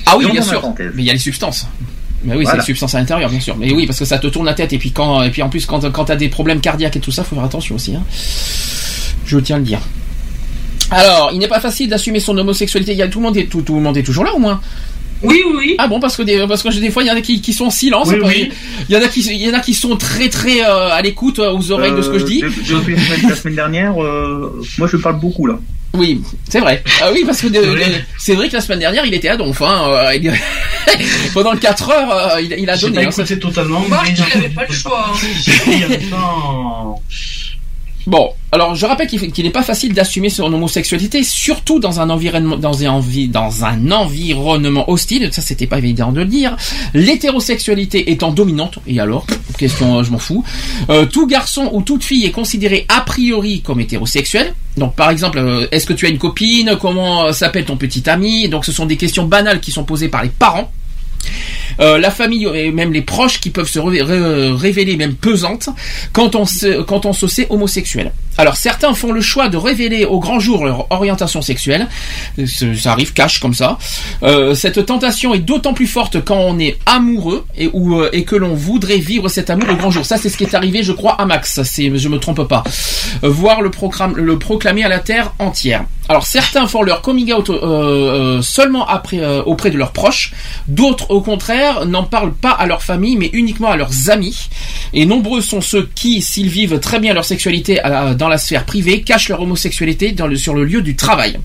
Ah oui, bien sûr. Mais il y a les substances. Mais oui,
Voilà.
c'est les substances à l'intérieur, bien sûr. Mais oui, parce que ça te tourne la tête. Et puis quand, et puis en plus, quand, quand t'as des problèmes cardiaques et tout ça, faut faire attention aussi. Hein. Je tiens à le dire. Alors, il n'est pas facile d'assumer son homosexualité. Il y a tout le monde est tout, tout le monde est toujours là au moins.
Oui, oui, oui.
Ah bon, parce que des, parce que des fois il y en a qui, qui sont en silence.
Oui, oui.
Il y en a qui, il y en a qui sont très très euh, à l'écoute euh, aux oreilles de ce que je dis.
De- Depuis la semaine, la semaine dernière, euh, moi je parle beaucoup là.
Oui, c'est vrai. Ah oui, parce que
C'est vrai.
que la semaine dernière il était à Donf. Hein, euh, il- pendant le 4 heures, euh, il, il a donné.
pas
hein, ça-
écouté totalement,
Marc,
mais
il avait pas le choix. hein.
Il y a longtemps.
Bon, alors je rappelle qu'il n'est pas facile d'assumer son homosexualité, surtout dans un environnement, hostile. Ça, c'était pas évident de le dire. L'hétérosexualité étant dominante, et alors, question, je m'en fous. Euh, tout garçon ou toute fille est considéré a priori comme hétérosexuel. Donc, par exemple, euh, est-ce que tu as une copine? Comment euh, s'appelle ton petit ami? Donc, ce sont des questions banales qui sont posées par les parents. Euh, la famille et même les proches qui peuvent se ré- ré- révéler même pesantes quand on se, quand on se sait homosexuel. Alors certains font le choix de révéler au grand jour leur orientation sexuelle, ça arrive cash comme ça. Euh, cette tentation est d'autant plus forte quand on est amoureux euh, et que l'on voudrait vivre cet amour au grand jour. Ça c'est ce qui est arrivé je crois à Max, c'est, je me trompe pas. Voir le, le proclamer à la terre entière. Alors certains font leur coming out euh, euh, seulement euh, auprès de leurs proches, d'autres au contraire n'en parlent pas à leur famille mais uniquement à leurs amis. Et nombreux sont ceux qui, s'ils vivent très bien leur sexualité dans la sphère privée, cachent leur homosexualité sur le lieu du travail.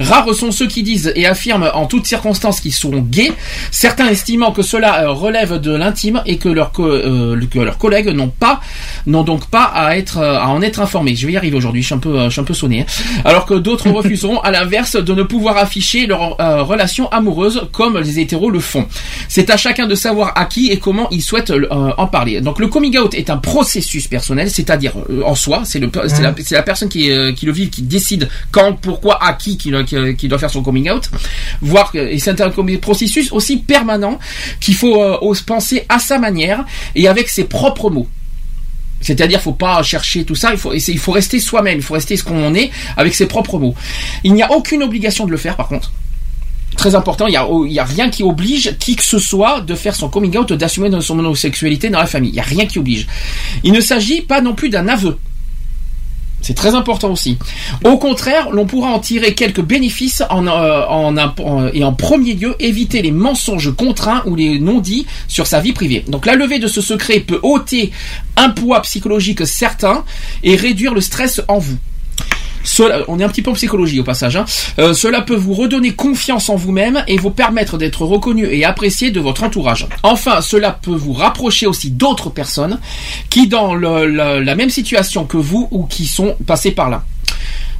Rares sont ceux qui disent et affirment en toutes circonstances qu'ils sont gays, certains estimant que cela relève de l'intime et que que leurs collègues n'ont pas n'ont donc pas à être à en être informés. Je vais y arriver aujourd'hui, je suis un peu je suis un peu sonné. hein. Alors que d'autres autres refuseront à l'inverse de ne pouvoir afficher leur euh, relation amoureuse comme les hétéros le font. C'est à chacun de savoir à qui et comment ils souhaitent euh, en parler. Donc le coming out est un processus personnel, c'est-à-dire euh, en soi, c'est le c'est la, personne qui, qui le vit qui décide quand, pourquoi, à qui qui, qui, qui doit faire son coming out. Voir et c'est un processus aussi permanent qu'il faut penser à sa manière et avec ses propres mots. C'est-à-dire, faut pas chercher tout ça. Il faut, rester soi-même. Il faut rester ce qu'on est avec ses propres mots. Il n'y a aucune obligation de le faire, par contre. Très important. Il y a, il y a rien qui oblige qui que ce soit de faire son coming out, d'assumer son homosexualité dans la famille. Il y a rien qui oblige. Il ne s'agit pas non plus d'un aveu. C'est très important aussi. Au contraire, l'on pourra en tirer quelques bénéfices en, euh, en, et en premier lieu éviter les mensonges contraints ou les non-dits sur sa vie privée. Donc la levée de ce secret peut ôter un poids psychologique certain et réduire le stress en vous. On est un petit peu en psychologie au passage. hein. Euh, cela peut vous redonner confiance en vous-même et vous permettre d'être reconnu et apprécié de votre entourage. Enfin, cela peut vous rapprocher aussi d'autres personnes qui dans la même situation que vous ou qui sont passées par là.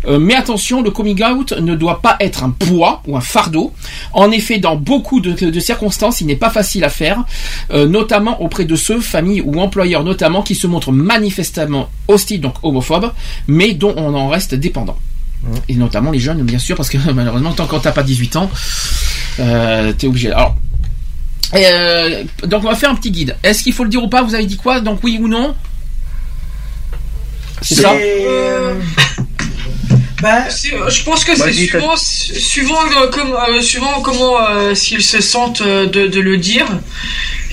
Euh, mais attention, le coming out ne doit pas être un poids ou un fardeau. En effet, dans beaucoup de, de circonstances, il n'est pas facile à faire, euh, notamment auprès de ceux, familles ou employeurs notamment, qui se montrent manifestement hostiles, donc homophobes, mais dont on en reste dépendant. Et notamment les jeunes, bien sûr, parce que malheureusement, tant qu'on t'as pas 18 ans, euh, t'es obligé. Alors, euh, donc on va faire un petit guide. Est-ce qu'il faut le dire ou pas Vous avez dit quoi Donc oui ou non C'est ça
euh, bah,
C'est- euh, Je pense que c'est suivant, suivant, euh, comme- euh, suivant comment euh, s'ils se sentent euh, de, de le dire,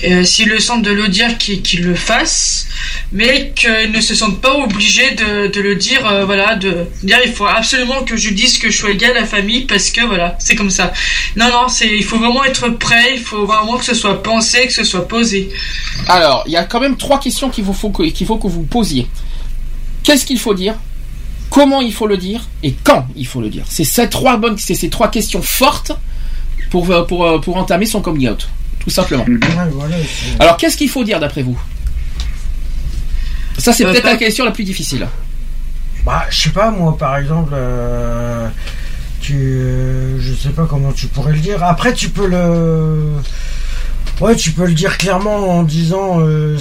euh, s'ils le sentent de le dire, qu'ils qu'ils le fassent, mais qu'ils ne se sentent pas obligés de, de le dire, euh, voilà, de dire il faut absolument que je dise que je suis égal à la famille parce que voilà, c'est comme ça. Non, non, c'est il faut vraiment être prêt, il faut vraiment que ce soit pensé, que ce soit posé.
Alors, il y a quand même trois questions qu'il faut que, qu'il faut que vous posiez. Qu'est-ce qu'il faut dire? Comment il faut le dire Et quand il faut le dire C'est ces trois bonnes, c'est ces trois questions fortes pour euh, pour euh, pour entamer son coming out, tout simplement.
c'est-
Alors, qu'est-ce qu'il faut dire d'après vous? Ça, c'est
Euh,
peut-être la question la plus difficile.
Bah, je sais pas, moi, par exemple, euh, tu, euh, je sais pas comment tu pourrais le dire. Après, tu peux le, ouais, tu peux le dire clairement en disant, euh,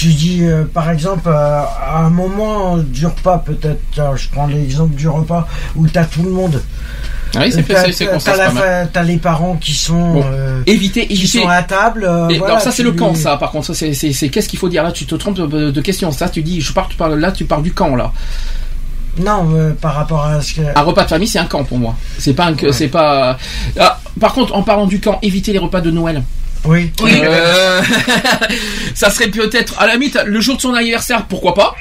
tu dis, euh, par exemple, euh, à un moment du repas, peut-être, euh, je prends l'exemple du repas où t'as tout le monde.
Ah Oui, c'est
T'as- les parents qui sont,
Bon.
euh, qui sont à table. euh,
Et,
voilà,
alors ça c'est
tu
le camp ça par contre ça c'est qu'est-ce qu'il faut dire? Là tu te trompes de, de question ça tu dis je pars tu parles là tu pars du camp là
Non, euh, par rapport à ce que.
un repas de famille c'est un camp pour moi c'est pas c'est pas Ah, par contre en parlant du camp évitez les repas de Noël
Oui.
Euh, ça serait peut-être à la limite le jour de son anniversaire pourquoi pas?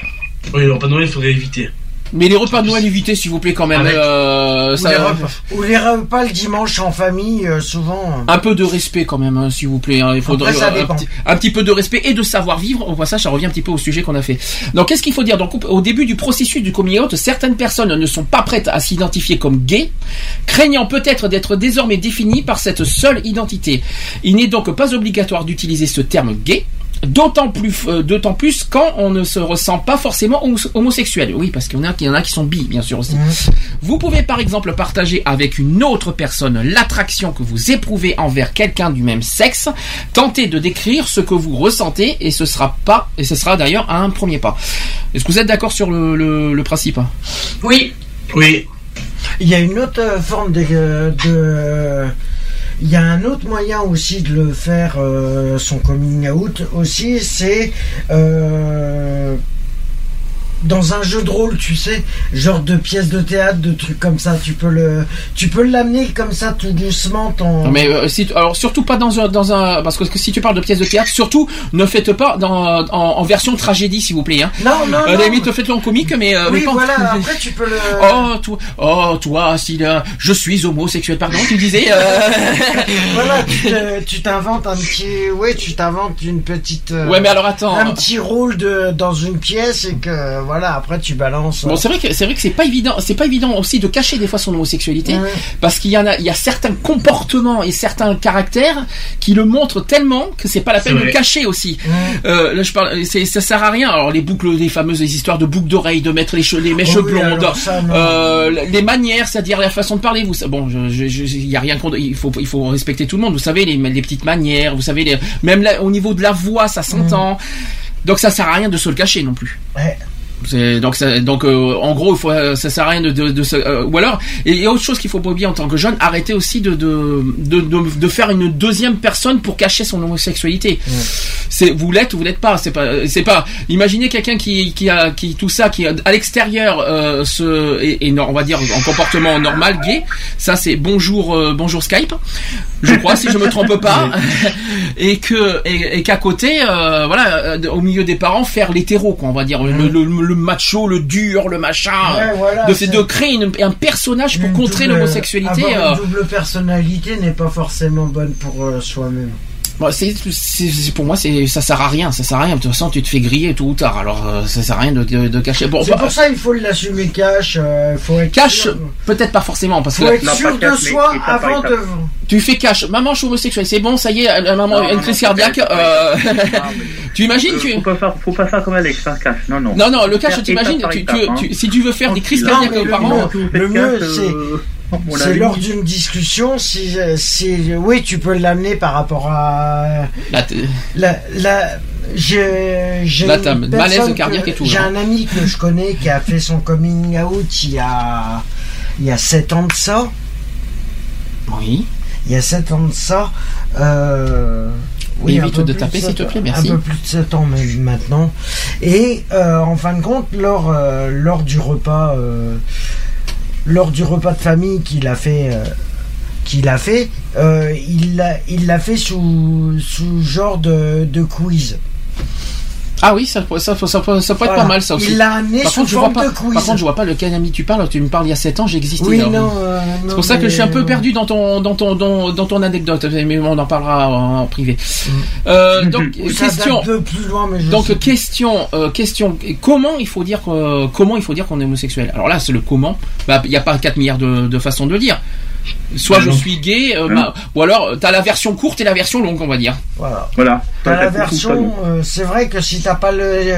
Oui, le repas de Noël, il faudrait éviter.
Mais les repas de Noël évitez s'il vous plaît quand même
Avec-
euh,
Ou,
ça-
les repas, ou les repas le dimanche en famille, euh, souvent.
un peu de respect quand même, hein, s'il vous plaît. hein. Il faudrait
Après, ça
un,
dépend.
petit, un petit peu de respect et de savoir-vivre. Au passage, ça revient un petit peu au sujet qu'on a fait. Donc, qu'est-ce qu'il faut dire? Donc, au- au début du processus du coming out, certaines personnes ne sont pas prêtes à s'identifier comme gays, craignant peut-être d'être désormais définies par cette seule identité. Il n'est donc pas obligatoire d'utiliser ce terme gay. D'autant plus, euh, d'autant plus quand on ne se ressent pas forcément homo- homosexuel. Oui, parce qu'il y en a, il y en a qui sont bi, bien sûr aussi. Vous pouvez par exemple partager avec une autre personne l'attraction que vous éprouvez envers quelqu'un du même sexe, tenter de décrire ce que vous ressentez et ce sera pas et ce sera d'ailleurs un premier pas. Est-ce que vous êtes d'accord sur le, le- le principe?
Oui,
Oui.
Il y a une autre forme de, de- il y a un autre moyen aussi de le faire euh, son coming out aussi, c'est euh, dans un jeu de rôle, tu sais, genre de pièces de théâtre, de trucs comme ça. Tu peux le, tu peux l'amener comme ça tout doucement. Ton...
Mais euh, si, alors surtout pas dans un, dans un parce que si tu parles de pièces de théâtre, surtout ne faites pas dans, en, en version tragédie s'il vous plaît. Hein.
Non, non,
la
non.
limite faites-le en comique, mais, euh,
oui,
mais pas en-
voilà. Après, tu peux le.
Oh toi, oh toi, si je suis homosexuel, pardon, tu disais. euh,
Voilà, tu te- tu t'inventes un petit, ouais, tu t'inventes une petite. euh,
Ouais, mais alors attends.
un petit rôle de dans une pièce et que voilà, après tu balances.
Bon, c'est vrai que c'est vrai que c'est pas évident, c'est pas évident aussi de cacher des fois son homosexualité,
Ouais.
parce qu'il y en a, il y a certains comportements et certains caractères qui le montrent tellement que c'est pas la peine de le cacher aussi.
Ouais.
Euh, là, je parle, c'est, ça sert à rien. Alors les boucles, les fameuses histoires de boucles d'oreilles, de mettre les, che- les mèches
Oh oui,
blondes,
alors ça, non.
euh, les manières, c'est-à-dire la façon de parler. Vous, bon, je, je, je- il y a rien contre, il faut, il faut respecter tout le monde. Vous savez les, les petites manières, vous savez les, même là, au niveau de la voix, ça s'entend. Donc ça sert à rien de se le cacher non plus.
Ouais.
Donc ça, donc euh, en gros il faut euh, ça sert à rien de, de, euh, ou alors il y a autre chose qu'il faut pas oublier en tant que jeune arrêter aussi de de, de, de, faire une deuxième personne pour cacher son homosexualité. C'est vous l'êtes ou vous l'êtes pas c'est pas c'est pas imaginez quelqu'un qui qui a qui tout ça qui à l'extérieur euh, se et, et on va dire en comportement normal gay ça c'est bonjour euh, bonjour Skype je crois si je me trompe pas. Et que et, et qu'à côté euh, voilà euh, au milieu des parents faire l'hétéro quoi on va dire le, le, le macho le dur le machin
Ouais, voilà,
de,
c'est-
de créer une- un personnage pour
Une
contrer l'homosexualité
avoir
euh,
une double personnalité n'est pas forcément bonne pour euh, soi-même.
Bon, c'est, c'est- c'est- pour moi, c'est, ça sert à rien. Ça sert à rien. De toute façon, tu te fais griller tôt ou tard. Alors, euh, ça sert à rien de, de, de cacher. Bon,
C'est
bah,
pour ça il faut l'assumer cash. euh, faut être sûr,
peut-être pas forcément, parce que
faut
là,
être
Non,
sûr
pas
de
cash,
soi avant de.
tu fais cache. Maman, je suis homosexuel. C'est bon, ça y est, la maman
Non,
une
non,
crise cardiaque. euh,
mais-
tu imagines,
Euh,
tu.
Faut pas faire, faut pas faire comme Alex, faire cash. Non, non.
Non, non, le t'imagines,
par
tu, tu-
hein.
tu- si tu veux faire des crises cardiaques aux
le
parents,
le mieux,
cash,
c'est-
euh,
C'est lors d'une discussion, si, si, oui, tu peux l'amener par rapport à
là, t'es-
la, la, j'ai, j'ai
Là,
une
t'as
personne
malaise
que-
cardiaque et tout,
J'ai
là.
un ami que je connais qui a fait son coming out il y a, il y a 7 ans de ça.
oui.
Il y a 7 ans de ça. Euh, oui,
Évite de taper, s'il te plaît, merci.
Un peu plus de 7 ans même maintenant. Et euh, en fin de compte, lors, euh, lors du repas, euh, lors du repas de famille qu'il a fait, euh, qu'il a fait, euh, il l'a, il fait sous, sous genre de, de quiz.
Ah oui, ça, ça, ça, ça, peut- être
Voilà.
pas mal, ça aussi.
Il l'a amené
Par
sous
contre, je vois pas,
de quiz.
par contre, je vois pas lequel ami tu parles. Tu me parles il y a 7 ans, j'existais.
oui, non, euh,
C'est pour ça que je suis un peu perdu dans ton dans ton dans, dans ton anecdote, mais on en parlera en, en privé. Euh, donc
Ça
question
plus loin, mais je
donc
sais.
question euh, question comment il faut dire que- comment il faut dire qu'on est homosexuel? Alors là c'est le comment. Bah, Il n'y a pas 4 milliards de, de façons de le dire. Soit
Ah
je suis gay, euh,
Non.
ma- ou alors t'as la version courte et la version longue, on va dire.
Voilà.
Voilà.
T'as la version, euh, c'est vrai que si t'as pas le,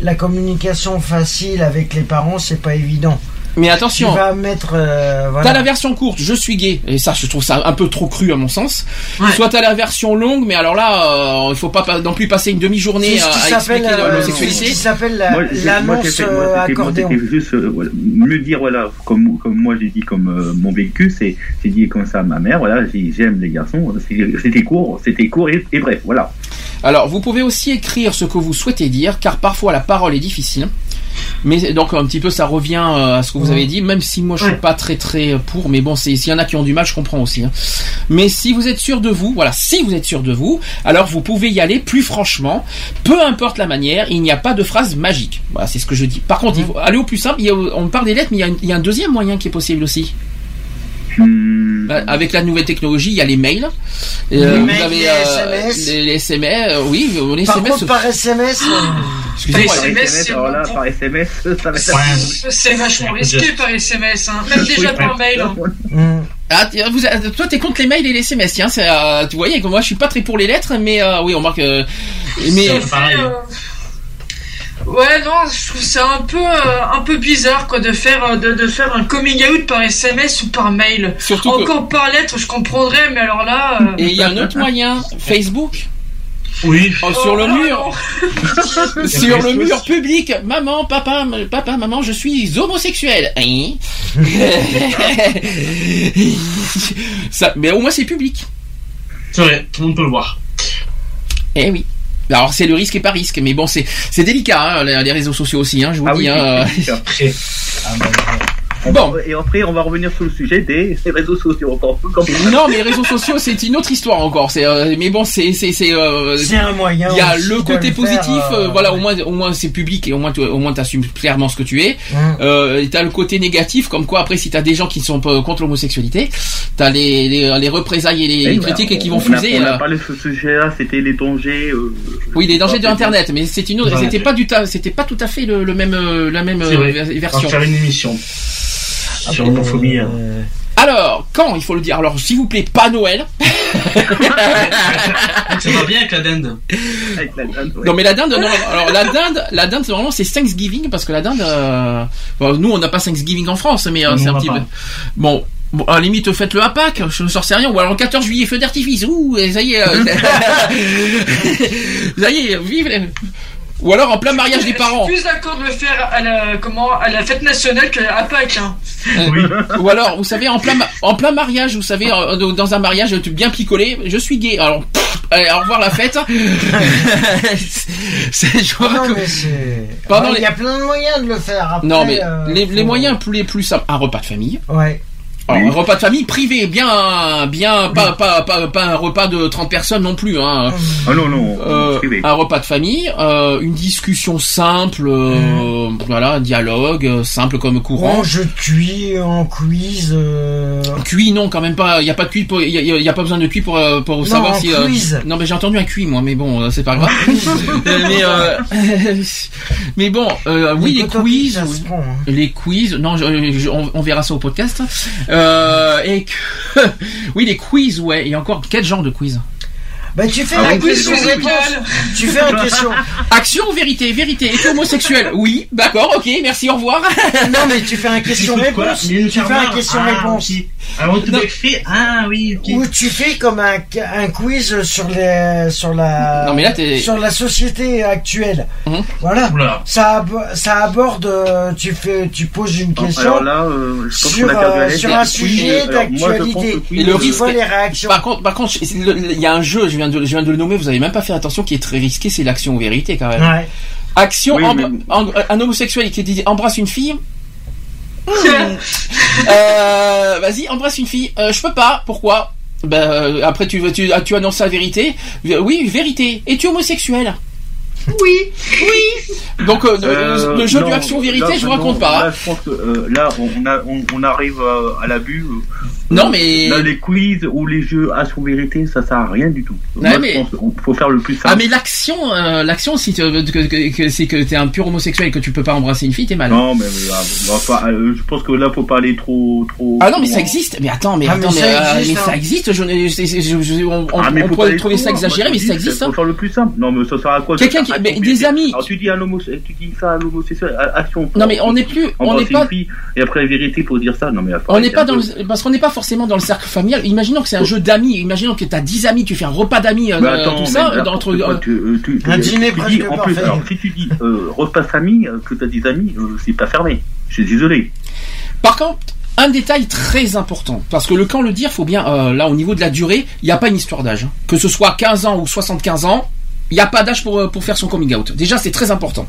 la communication facile avec les parents, c'est pas évident.
Mais
Tu
attention,
vas mettre, euh, voilà.
T'as la version courte, je suis gay, et ça je trouve ça un peu trop cru à mon sens.
Ouais.
Soit t'as la version longue, mais alors là, euh, il faut pas non plus passer une demi-journée
C'est ce
à, à
s'appelle
expliquer
euh,
l'homosexualité.
qui s'appelle l'annonce euh,
c'était juste euh, voilà, me dire voilà comme comme moi j'ai dit comme euh, mon vécu c'est j'ai dit comme ça à ma mère voilà j'aime les garçons c'était court c'était court et, et bref voilà
Alors, vous pouvez aussi écrire ce que vous souhaitez dire, car parfois la parole est difficile. Mais donc un petit peu ça revient euh, à ce que vous avez dit, même si moi je suis pas très très pour, mais bon, c'est s'il y en a qui ont du mal, je comprends aussi. hein. Mais si vous êtes sûr de vous, voilà, si vous êtes sûr de vous, alors vous pouvez y aller plus franchement, peu importe la manière, il n'y a pas de phrase magique. Voilà, c'est ce que je dis. Par contre, il faut aller au plus simple. Il y a- on parle des lettres, mais il y, a, une- il y a un deuxième moyen qui est possible aussi. Bah, avec la nouvelle technologie, il y a les mails.
Les
Euh, vous
mails,
avez
les
euh,
SMS.
les, les SMS, euh, oui, les
Par
SMS.
contre, par SMS, euh,
Excusez-moi,
par
SMS,
SMS
c'est
alors là
bon.
par SMS ça va être
Ouais.
C'est vachement risqué par SMS, hein. même déjà par mail. hein.
hum,
Ah, tiens, vous, euh, toi, t'es contre les mails et les SMS, tiens. c'est, euh, tu que moi, je suis pas très pour les lettres, mais euh, oui, on marque. euh, mais
Ça
c'est
fait,
pareil.
euh, Ouais, non, je trouve ça un peu, euh, un peu bizarre, quoi, de faire, euh, de, de faire un coming out par SMS ou par mail.
surtout que.
Encore par lettre, je comprendrais, mais alors là. euh,
Et il y a un autre moyen, Facebook,
Oui.
oh, sur le
oh,
mur,
non.
sur le mur public, maman, papa, papa, maman, je suis homosexuel. Hein Ça, mais au moins c'est public.
C'est vrai, tout le monde peut le voir.
Eh oui. Alors c'est le risque et pas risque, mais bon c'est c'est délicat hein, les, les réseaux sociaux aussi, hein, je vous
ah
dis.
oui
hein, Bon.
va- et après, on va revenir sur le sujet des réseaux sociaux. Encore
Non, mais les réseaux sociaux, c'est une autre histoire encore. C'est, euh, mais bon, c'est, c'est, c'est. euh,
C'est un moyen.
Il y a le côté
le
positif,
faire,
euh,
euh,
voilà, au moins, au moins c'est public et au moins, tu- au moins t'assumes clairement ce que tu es. Et t'as le côté négatif, comme quoi après, si t'as des gens qui sont contre l'homosexualité, t'as les, les, les représailles et les,
Eh
critiques et qui
on
vont fuser.
On a
là.
parlé de ce sujet-là, c'était les dangers. euh,
Oui, les dangers de
c'est-
Internet, mais c'est une autre,
Ouais.
c'était pas du ta- c'était pas tout à fait le, le même, la même version.
faire une émission sur l'homophobie. hein.
euh,
Alors, quand il faut le dire? Alors, s'il vous plaît, pas Noël.
Ça va bien avec la dinde.
avec la dinde, ouais.
Non mais la dinde, non. Alors la dinde, la dinde, c'est vraiment c'est Thanksgiving parce que la dinde, euh, bon, nous on n'a pas Thanksgiving en France, mais euh, c'est un petit peu. Bon. Bon, à la limite, faites-le à Pâques, je ne sais rien, ou alors le 14 juillet, feu d'artifice, ouh, et ça y est, euh, ça y est, vive les- Ou alors en plein mariage des parents.
Je suis plus d'accord de le faire à la, comment, à la fête nationale qu'à Pâques. Hein.
Oui.
Ou alors, vous savez, en plein, en plein mariage, vous savez, euh, dans un mariage bien picolé, je suis gay. Alors, pff, allez, au revoir la fête. c'est, je vois
Non,
que-
mais c'est.
Pendant
Ouais,
les-
Il y a plein de moyens de le faire. Après,
Non, mais
euh,
les, les
faut-
moyens plus les plus simples, un repas de famille.
Ouais.
Alors,
Oui.
un repas de famille privé, bien, bien, pas, pas, pas, pas un repas de 30 personnes non plus, hein.
Ah non, non,
Euh,
privé.
un repas de famille, euh, une discussion simple, euh, voilà, un dialogue euh, simple comme courant.
Jeu de cuit, en quiz. euh,
Cuit, non, quand même pas. Il y a pas de cuit il y a, il y a pas besoin de cuit pour euh, pour savoir
en
si. euh,
quiz.
non, mais j'ai entendu un cuit moi, mais bon, euh, c'est pas grave. Euh, mais euh, mais bon, euh, oui, les quiz,
hein.
les quiz. Non, je- je- on, on verra ça au podcast. Euh, et que, oui, les quiz, ouais. Et encore, quel genre de quiz
Bah, tu fais
Ah
un
oui,
réponse. Tu fais un question.
Action ou vérité Vérité. Et homosexuel Oui, d'accord, ok, merci, au revoir.
Non, mais tu fais un question-réponse.
Une
Tu fais un question-réponse.
Ah, ok. Alors, tu
Non.
fait Ah oui, ok.
Ou tu fais comme un, un quiz sur les sur la
Non, mais là,
sur la société actuelle.
Mhm.
Voilà.
Oula.
Ça ab- ça aborde. Tu fais tu poses une
Non,
question
Alors là, euh, je
sur, euh, sur un sujet d'actualité.
Et le
Tu
risque-
vois les réactions.
Par contre, par contre, il y a un jeu, je viens de, je viens de le nommer, vous avez même pas fait attention, qui est très risqué, c'est l'action ou vérité quand même.
Ouais.
Action,
Oui, mais-
un homosexuel qui dit embrasse une fille. Euh, Vas-y, embrasse une fille. Euh, je peux pas. Pourquoi? Ben euh, après tu tu tu annonces la vérité. Oui, vérité. Es-tu homosexuel?
Oui.
Oui. Donc euh,
Euh,
le jeu
non,
du action vérité,
là,
je vous
non,
raconte pas. hein.
Là, je pense que euh, là, on, a, on, on arrive à l'abus.
Non, mais-
Là, les quiz ou les jeux action vérité, ça sert à rien du tout.
Ouais,
Moi,
mais-
je pense qu'il faut faire le plus simple.
Ah mais l'action, euh, l'action si tu, que, que, que- c'est que t'es un pur homosexuel et que tu peux pas embrasser une fille, t'es mal.
Non, mais va pas- euh, je pense que là, faut pas aller trop, trop.
Ah non mais ça existe. Mais attends, mais
Ah, mais
attends, mais,
ça
euh,
existe,
mais
hein.
ça existe. Je, je- je- je- je- on,
Ah, mais
on trouver ça exagéré, mais ça existe.
Faut
hein.
faire le plus simple. Non, mais ça sert à quoi?
Quelqu'un qui- mais des amis.
Alors tu dis à l'homosexuel, tu dis ça à l'homosexuel, à- action.
Non mais on n'est plus, on n'est pas,
et après la vérité pour dire ça. Non mais
on n'est pas dans le, parce qu'on n'est pas forcément dans le cercle familial. Imaginons que c'est un jeu d'amis. Imaginons que t'as 10 amis, tu fais un repas d'amis, euh, tout ça, entre.
quoi,
euh,
tu, euh, tu-
Un dîner
tu
presque
dis, en plus, alors, si tu dis euh, repas famille, que tu as des amis, euh, c'est pas fermé. Je suis désolé.
Par contre, un détail très important, parce que le quand le dire, faut bien, euh, là au niveau de la durée, il n'y a pas une histoire d'âge. hein. Que ce soit 15 ans ou 75 ans, il n'y a pas d'âge pour, euh, pour faire son coming out. Déjà, c'est très important.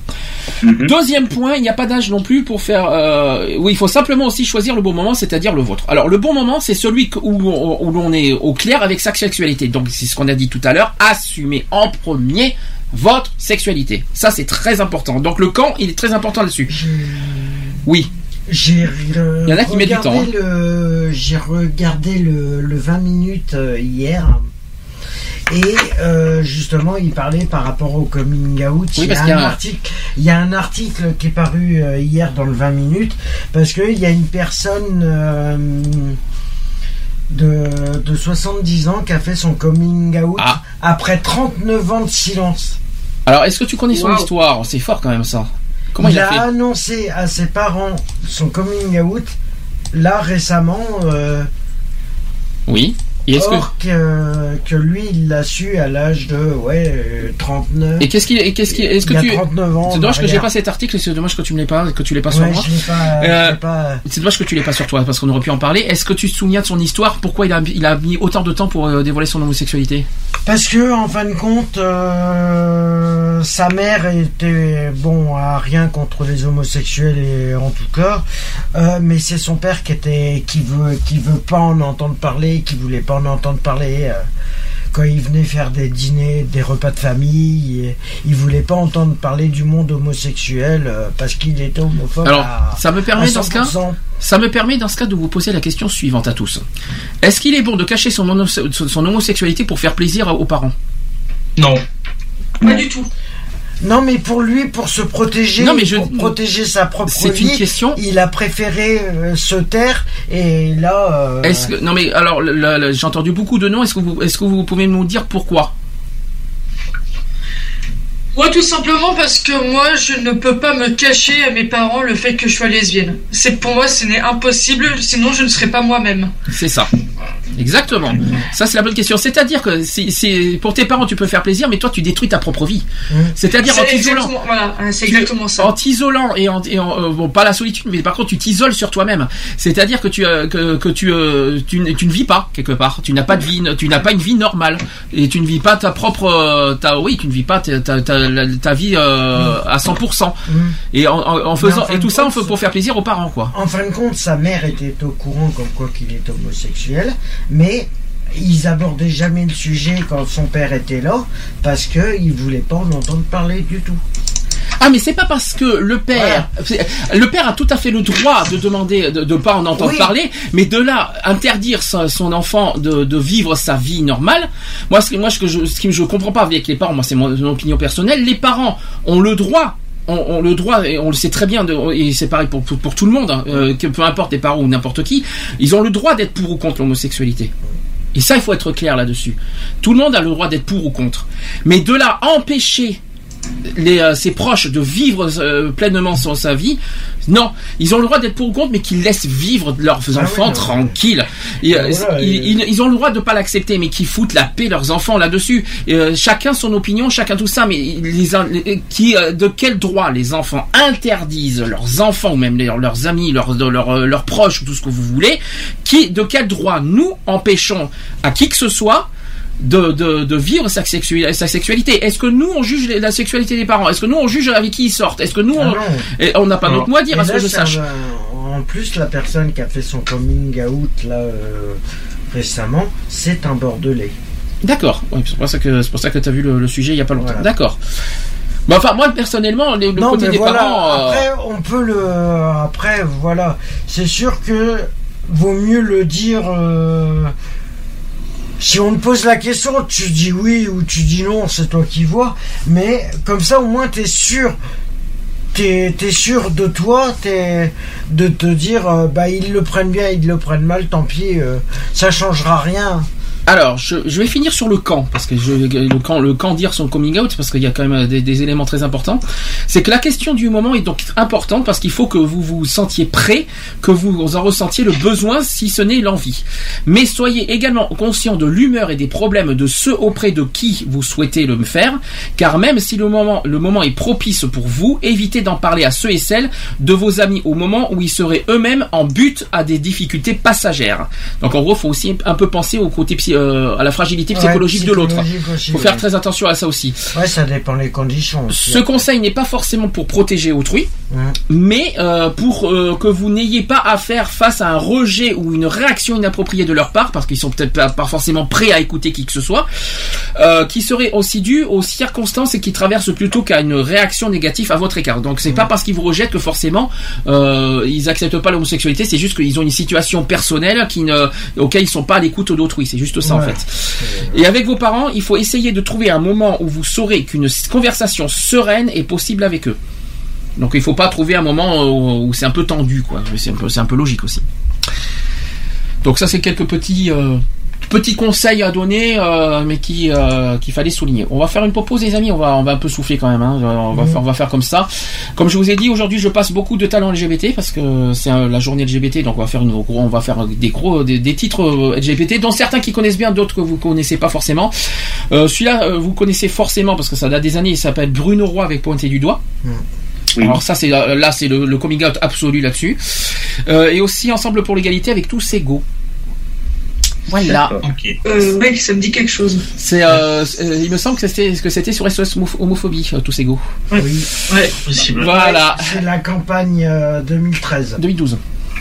Mhm.
Deuxième point, il n'y a pas d'âge non plus pour faire... Euh, oui, il faut simplement aussi choisir le bon moment, c'est-à-dire le vôtre. Alors, le bon moment, c'est celui où, on- où l'on est au clair avec sa sexualité. Donc, c'est ce qu'on a dit tout à l'heure, assumez en premier votre sexualité. Ça, c'est très important. Donc, le quand, il est très important là-dessus. Oui.
J'ai euh,
Il y en a qui mettent du
regardé
temps, hein.
le- J'ai regardé le, le 20 minutes euh, hier. Et euh, justement, il parlait par rapport au coming out.
Oui,
il, y a
y
un
a un-
article, il y a un article qui est paru euh, hier dans le 20 minutes parce qu'il y a une personne euh, de, de 70 ans qui a fait son coming out
Ah.
après 39 ans de silence.
Alors, est-ce que tu connais son
Wow.
histoire? C'est fort quand même ça. Comment il,
il
a
a
fait?
annoncé à ses parents son coming out là récemment euh,
Oui. Et que
Or que, que lui, il l'a su à l'âge de ouais, euh, 39.
et qu'est-ce qu'il et qu'est-ce qu'il est-ce que tu
a 39 ans.
C'est dommage que j'ai pas cet article, c'est dommage que tu me l'aies pas que tu l'aies pas sur
Ouais,
moi. Euh,
pas.
C'est dommage que tu l'aies pas sur toi parce qu'on aurait pu en parler. Est-ce que tu te souviens de son histoire? Pourquoi il a il a mis autant de temps pour euh, dévoiler son homosexualité?
Parce que en fin de compte, euh, sa mère était bon à rien contre les homosexuels et en tout cas, euh, mais c'est son père qui était qui veut qui veut pas en entendre parler, qui voulait pas en entendre parler. euh, quand il venait faire des dîners, des repas de famille, il voulait pas entendre parler du monde homosexuel euh, parce qu'il était homophobe.
Alors,
à-
ça me permet
à
dans ce cas
100%.
Ça me permet dans ce cas de vous poser la question suivante à tous. Est-ce qu'il est bon de cacher son homosexualité pour faire plaisir aux parents?
Non.
Pas du tout.
Non, mais pour lui, pour se protéger,
Non, mais je-
pour protéger sa propre vie,
une question.
il a préféré euh, se taire et là. euh,
Est-ce que non mais alors j'ai entendu beaucoup de noms. Est-ce que vous est-ce que vous pouvez nous dire pourquoi?
Moi, tout simplement parce que moi, je ne peux pas me cacher à mes parents le fait que je sois lesbienne. C'est pour moi, ce n'est impossible, sinon je ne serais pas moi-même.
C'est ça. Exactement. Ça, c'est la bonne question. C'est-à-dire que c'est, pour tes parents, tu peux faire plaisir, mais toi, tu détruis ta propre vie. C'est-à-dire en t'isolant.
voilà, hein, c'est exactement ça.
En t'isolant et en, et en- euh, bon pas la solitude mais par contre tu t'isoles sur toi-même. C'est-à-dire que tu euh, que, que tu, euh, tu ne vis pas quelque part. Tu n'as pas de vie, tu n'as pas une vie normale et tu ne vis pas ta propre euh, ta oui tu ne vis pas ta ta, ta, la- ta vie euh, à 100%. Et en, en- en faisant
en
et tout ça on fait pour faire plaisir aux parents quoi.
En fin de compte, sa mère était au courant comme quoi qu'il est homosexuel, mais ils abordaient jamais le sujet quand son père était là parce que ils voulaient pas en entendre parler du tout.
Ah mais c'est pas parce que le père le père a tout à fait le droit de demander de, de pas en entendre
Oui.
parler mais de là interdire son, son enfant de, de vivre sa vie normale moi ce que moi ce que je ce que je comprends pas avec les parents moi c'est mon, mon opinion personnelle les parents ont le droit ont, ont le droit et on le sait très bien de, et c'est pareil pour, pour, pour tout le monde hein, euh, que peu importe les parents ou n'importe qui ils ont le droit d'être pour ou contre l'homosexualité. Et ça il faut être clair là-dessus. Tout le monde a le droit d'être pour ou contre. Mais de là à empêcher les, euh, ses proches de vivre euh, pleinement son, sa vie. Non, ils ont le droit d'être pour ou contre, mais qu'ils laissent vivre leurs
Ah
enfants
oui,
tranquilles. Et, euh,
Voilà,
ils,
et-
ils- ils ont le droit de pas l'accepter, mais qu'ils foutent la paix leurs enfants là-dessus. Euh, chacun son opinion, chacun tout ça, mais les, les- qui, euh, de quel droit les enfants interdisent leurs enfants ou même les- leurs amis, leurs, leurs, euh, leurs proches, tout ce que vous voulez, qui, de quel droit nous empêchons à qui que ce soit de, de, de vivre sa, sexu- sa sexualité. Est-ce que nous on juge la sexualité des parents? Est-ce que nous on juge avec qui ils sortent? Est-ce que nous
Ah
on n'a pas notre mot à dire à ce
là,
que je sache
un- En plus, la personne qui a fait son coming out là euh, récemment, c'est un bordelais.
D'accord. Oui, c'est pour ça que c'est pour ça que vu le, le sujet il y a pas longtemps.
Voilà.
D'accord. Mais enfin moi personnellement le
non,
côté des
voilà.
parents euh,
Après, on peut le. Après, voilà. C'est sûr que vaut mieux le dire. euh, Si on te pose la question, tu dis oui ou tu dis non, c'est toi qui vois. Mais comme ça, au moins, t'es sûr. T'es es sûr de toi, t'es de te dire, euh, bah ils le prennent bien, ils le prennent mal, tant pis, euh, ça changera rien.
Alors, je, je vais finir sur le camp, parce que je, le camp, le dire son coming out, parce qu'il y a quand même des, des éléments très importants. C'est que la question du moment est donc importante, parce qu'il faut que vous vous sentiez prêt, que vous en ressentiez le besoin, si ce n'est l'envie. Mais soyez également conscient de l'humeur et des problèmes de ceux auprès de qui vous souhaitez le faire, car même si le moment, le moment est propice pour vous, évitez d'en parler à ceux et celles de vos amis au moment où ils seraient eux-mêmes en but à des difficultés passagères. Donc en gros, faut aussi un peu penser au côté psy- euh, à la fragilité
Ouais,
psychologique de l'autre.
aussi,
Faut faire
ouais.
très attention à ça aussi.
Ouais, ça dépend des conditions. aussi.
Ce conseil n'est pas forcément pour protéger autrui,
Ouais.
mais euh, pour euh, que vous n'ayez pas à faire face à un rejet ou une réaction inappropriée de leur part, parce qu'ils sont peut-être pas, pas forcément prêts à écouter qui que ce soit, qui serait aussi dû aux circonstances et qui traversent plutôt qu'à une réaction négative à votre écart. Donc c'est pas parce qu'ils vous rejettent que forcément ils acceptent pas l'homosexualité, c'est juste qu'ils ont une situation personnelle qui ne, auquel ils sont pas à l'écoute d'autrui. C'est juste ça en
Ouais.
fait. Et avec vos parents, il faut essayer de trouver un moment où vous saurez qu'une conversation sereine est possible avec eux. Donc il faut pas trouver un moment où c'est un peu tendu, quoi. C'est un peu, c'est un peu logique aussi. Donc ça c'est quelques petits, euh, petit conseil à donner, euh, mais qui euh, qu'il fallait souligner. On va faire une pause, les amis. On va on va un peu souffler quand même. Hein. On va
Mhm.
faire on va faire comme ça. Comme je vous ai dit, aujourd'hui, je passe beaucoup de talents LGBT parce que c'est euh, la journée LGBT, donc on va faire une gros, on va faire des gros des, des titres LGBT, dont certains qui connaissent bien, d'autres que vous connaissez pas forcément. Euh, Celui-là, vous connaissez forcément parce que ça date des années. Il s'appelle Bruno Roy avec pointé du doigt. Alors ça c'est là c'est le, le coming out absolu là-dessus. Euh, et aussi ensemble pour l'égalité avec tous égaux. Voilà.
Euh, ouais, ça me dit quelque chose.
C'est, euh, euh, il me semble que c'était, que c'était sur SOS Homo- homophobie, euh, tous égaux.
Oui.
Ouais, possible.
Voilà.
C'est la campagne euh, 2013.
2012.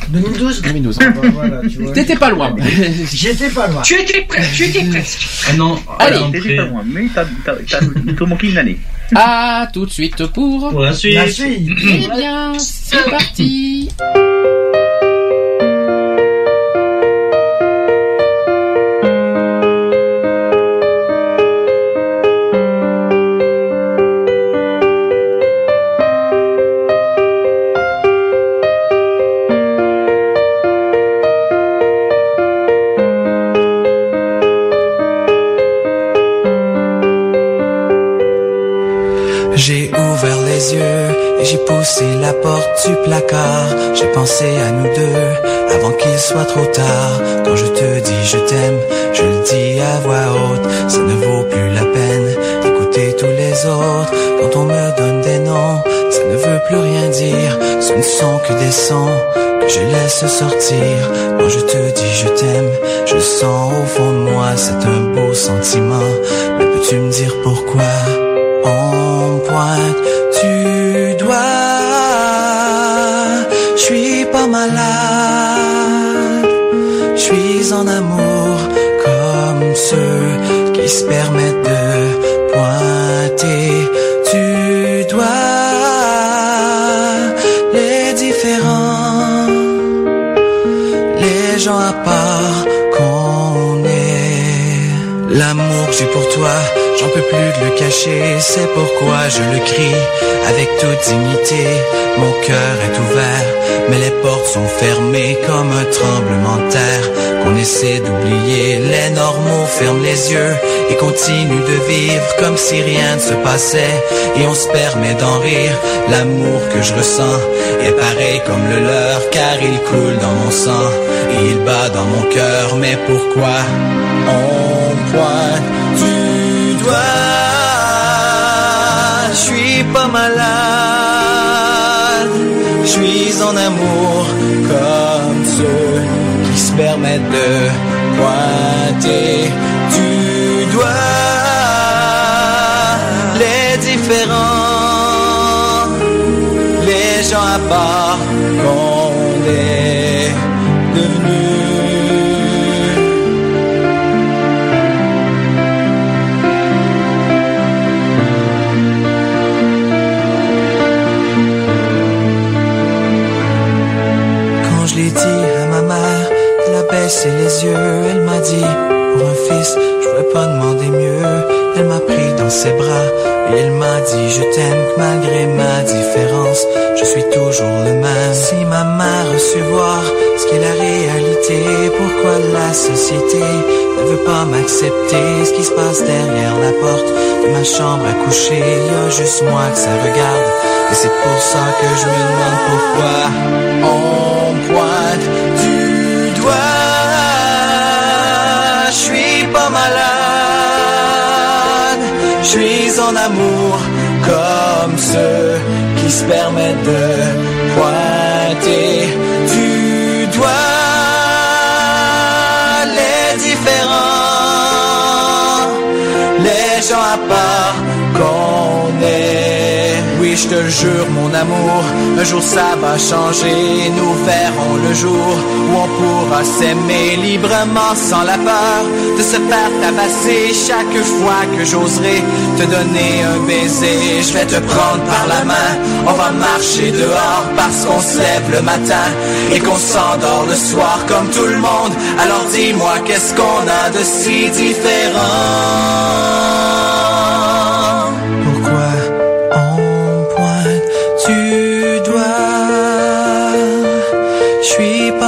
2012
2012.
Ah bah voilà, tu vois.
T'étais pas loin.
J'étais pas loin.
Tu étais prêt, tu étais presque.
Ah non,
Allez.
T'étais pas loin, mais t'as t'as- t'as- t'as manqué une année.
À tout de suite pour.
pour la suite.
La suite.
Eh bien, c'est parti.
Poussé la porte du placard. J'ai pensé à nous deux avant qu'il soit trop tard. Quand je te dis je t'aime, je le dis à voix haute. Ça ne vaut plus la peine d'écouter tous les autres. Quand on me donne des noms, ça ne veut plus rien dire. Ce ne sont que des sons que je laisse sortir. Quand je te dis je t'aime, je sens au fond de moi. C'est un beau sentiment. Mais peux-tu me dire pourquoi? C'est pourquoi je le crie avec toute dignité. Mon cœur est ouvert, mais les portes sont fermées comme un tremblement de terre. Qu'on essaie d'oublier, les normaux ferment les yeux et continuent de vivre comme si rien ne se passait. Et on se permet d'en rire, l'amour que je ressens est pareil comme le leur, car il coule dans mon sang et il bat dans mon cœur. Mais pourquoi on pointe pas malade, je suis en amour comme ceux qui se permettent de pointer du doigt les différents, les gens à part qu'on baissé les yeux, elle m'a dit, pour un fils, je pourrais pas demander mieux. Elle m'a pris dans ses bras et elle m'a dit, je t'aime malgré ma différence, je suis toujours le même. Si ma mère a su voir ce qu'est la réalité, pourquoi la société ne veut pas m'accepter, ce qui se passe derrière la porte de ma chambre à coucher, il y a juste moi que ça regarde. Et c'est pour ça que je me demande pourquoi on pointe suis en amour comme ceux qui se permettent de pointer je te jure, mon amour, un jour ça va changer. Nous verrons le jour où on pourra s'aimer librement sans la peur de se faire tabasser chaque fois que j'oserai te donner un baiser. Je vais te prendre par la main, on va marcher dehors parce qu'on se lève le matin et qu'on s'endort le soir comme tout le monde. Alors dis-moi, qu'est-ce qu'on a de si différent?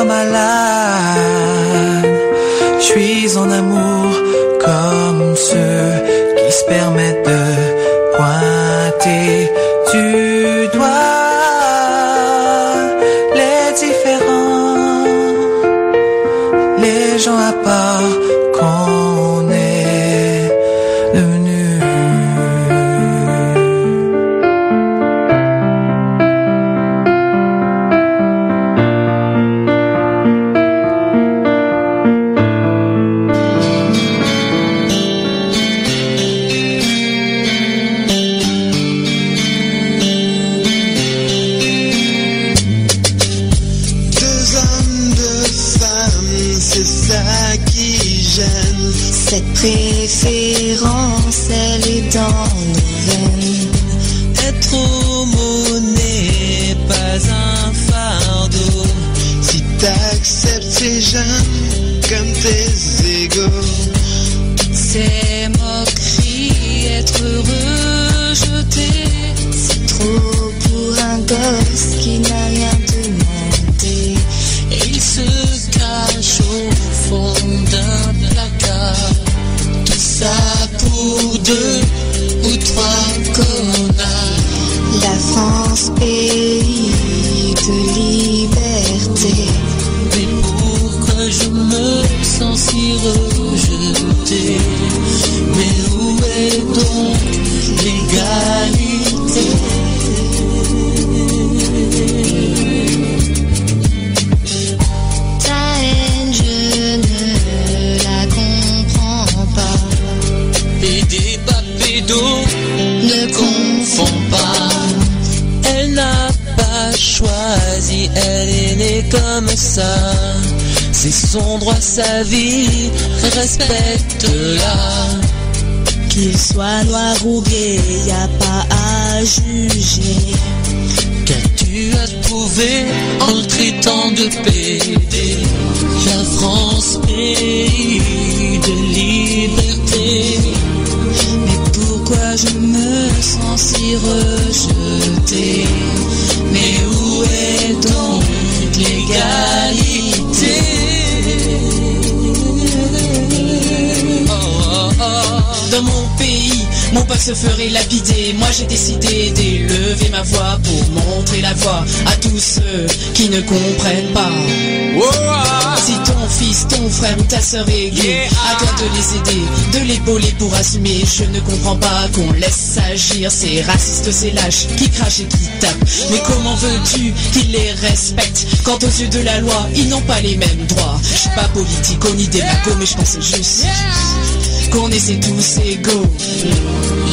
Malade, je suis en amour
C'est son droit, sa vie, respecte-la.
Qu'il soit noir ou gay, y a pas à juger.
Qu'as-tu à trouver en le traitant de pédé La France, pays de liberté.
Mais pourquoi je me sens si rejetée
Mais où est donc l'égalité Oh, oh, oh.
Mon peuple se ferait lapider. Moi j'ai décidé d'élever ma voix pour montrer la voie à tous ceux qui ne comprennent pas. Si ton fils, ton frère ou ta sœur est gay, à toi de les aider, de l'épauler pour assumer. Je ne comprends pas qu'on laisse agir ces racistes, ces lâches qui crachent et qui tapent. Mais comment veux-tu qu'ils les respectent? Quand aux yeux de la loi, ils n'ont pas les mêmes droits Je suis pas politico ni démago, mais je pensais juste qu'on essaie tous égaux.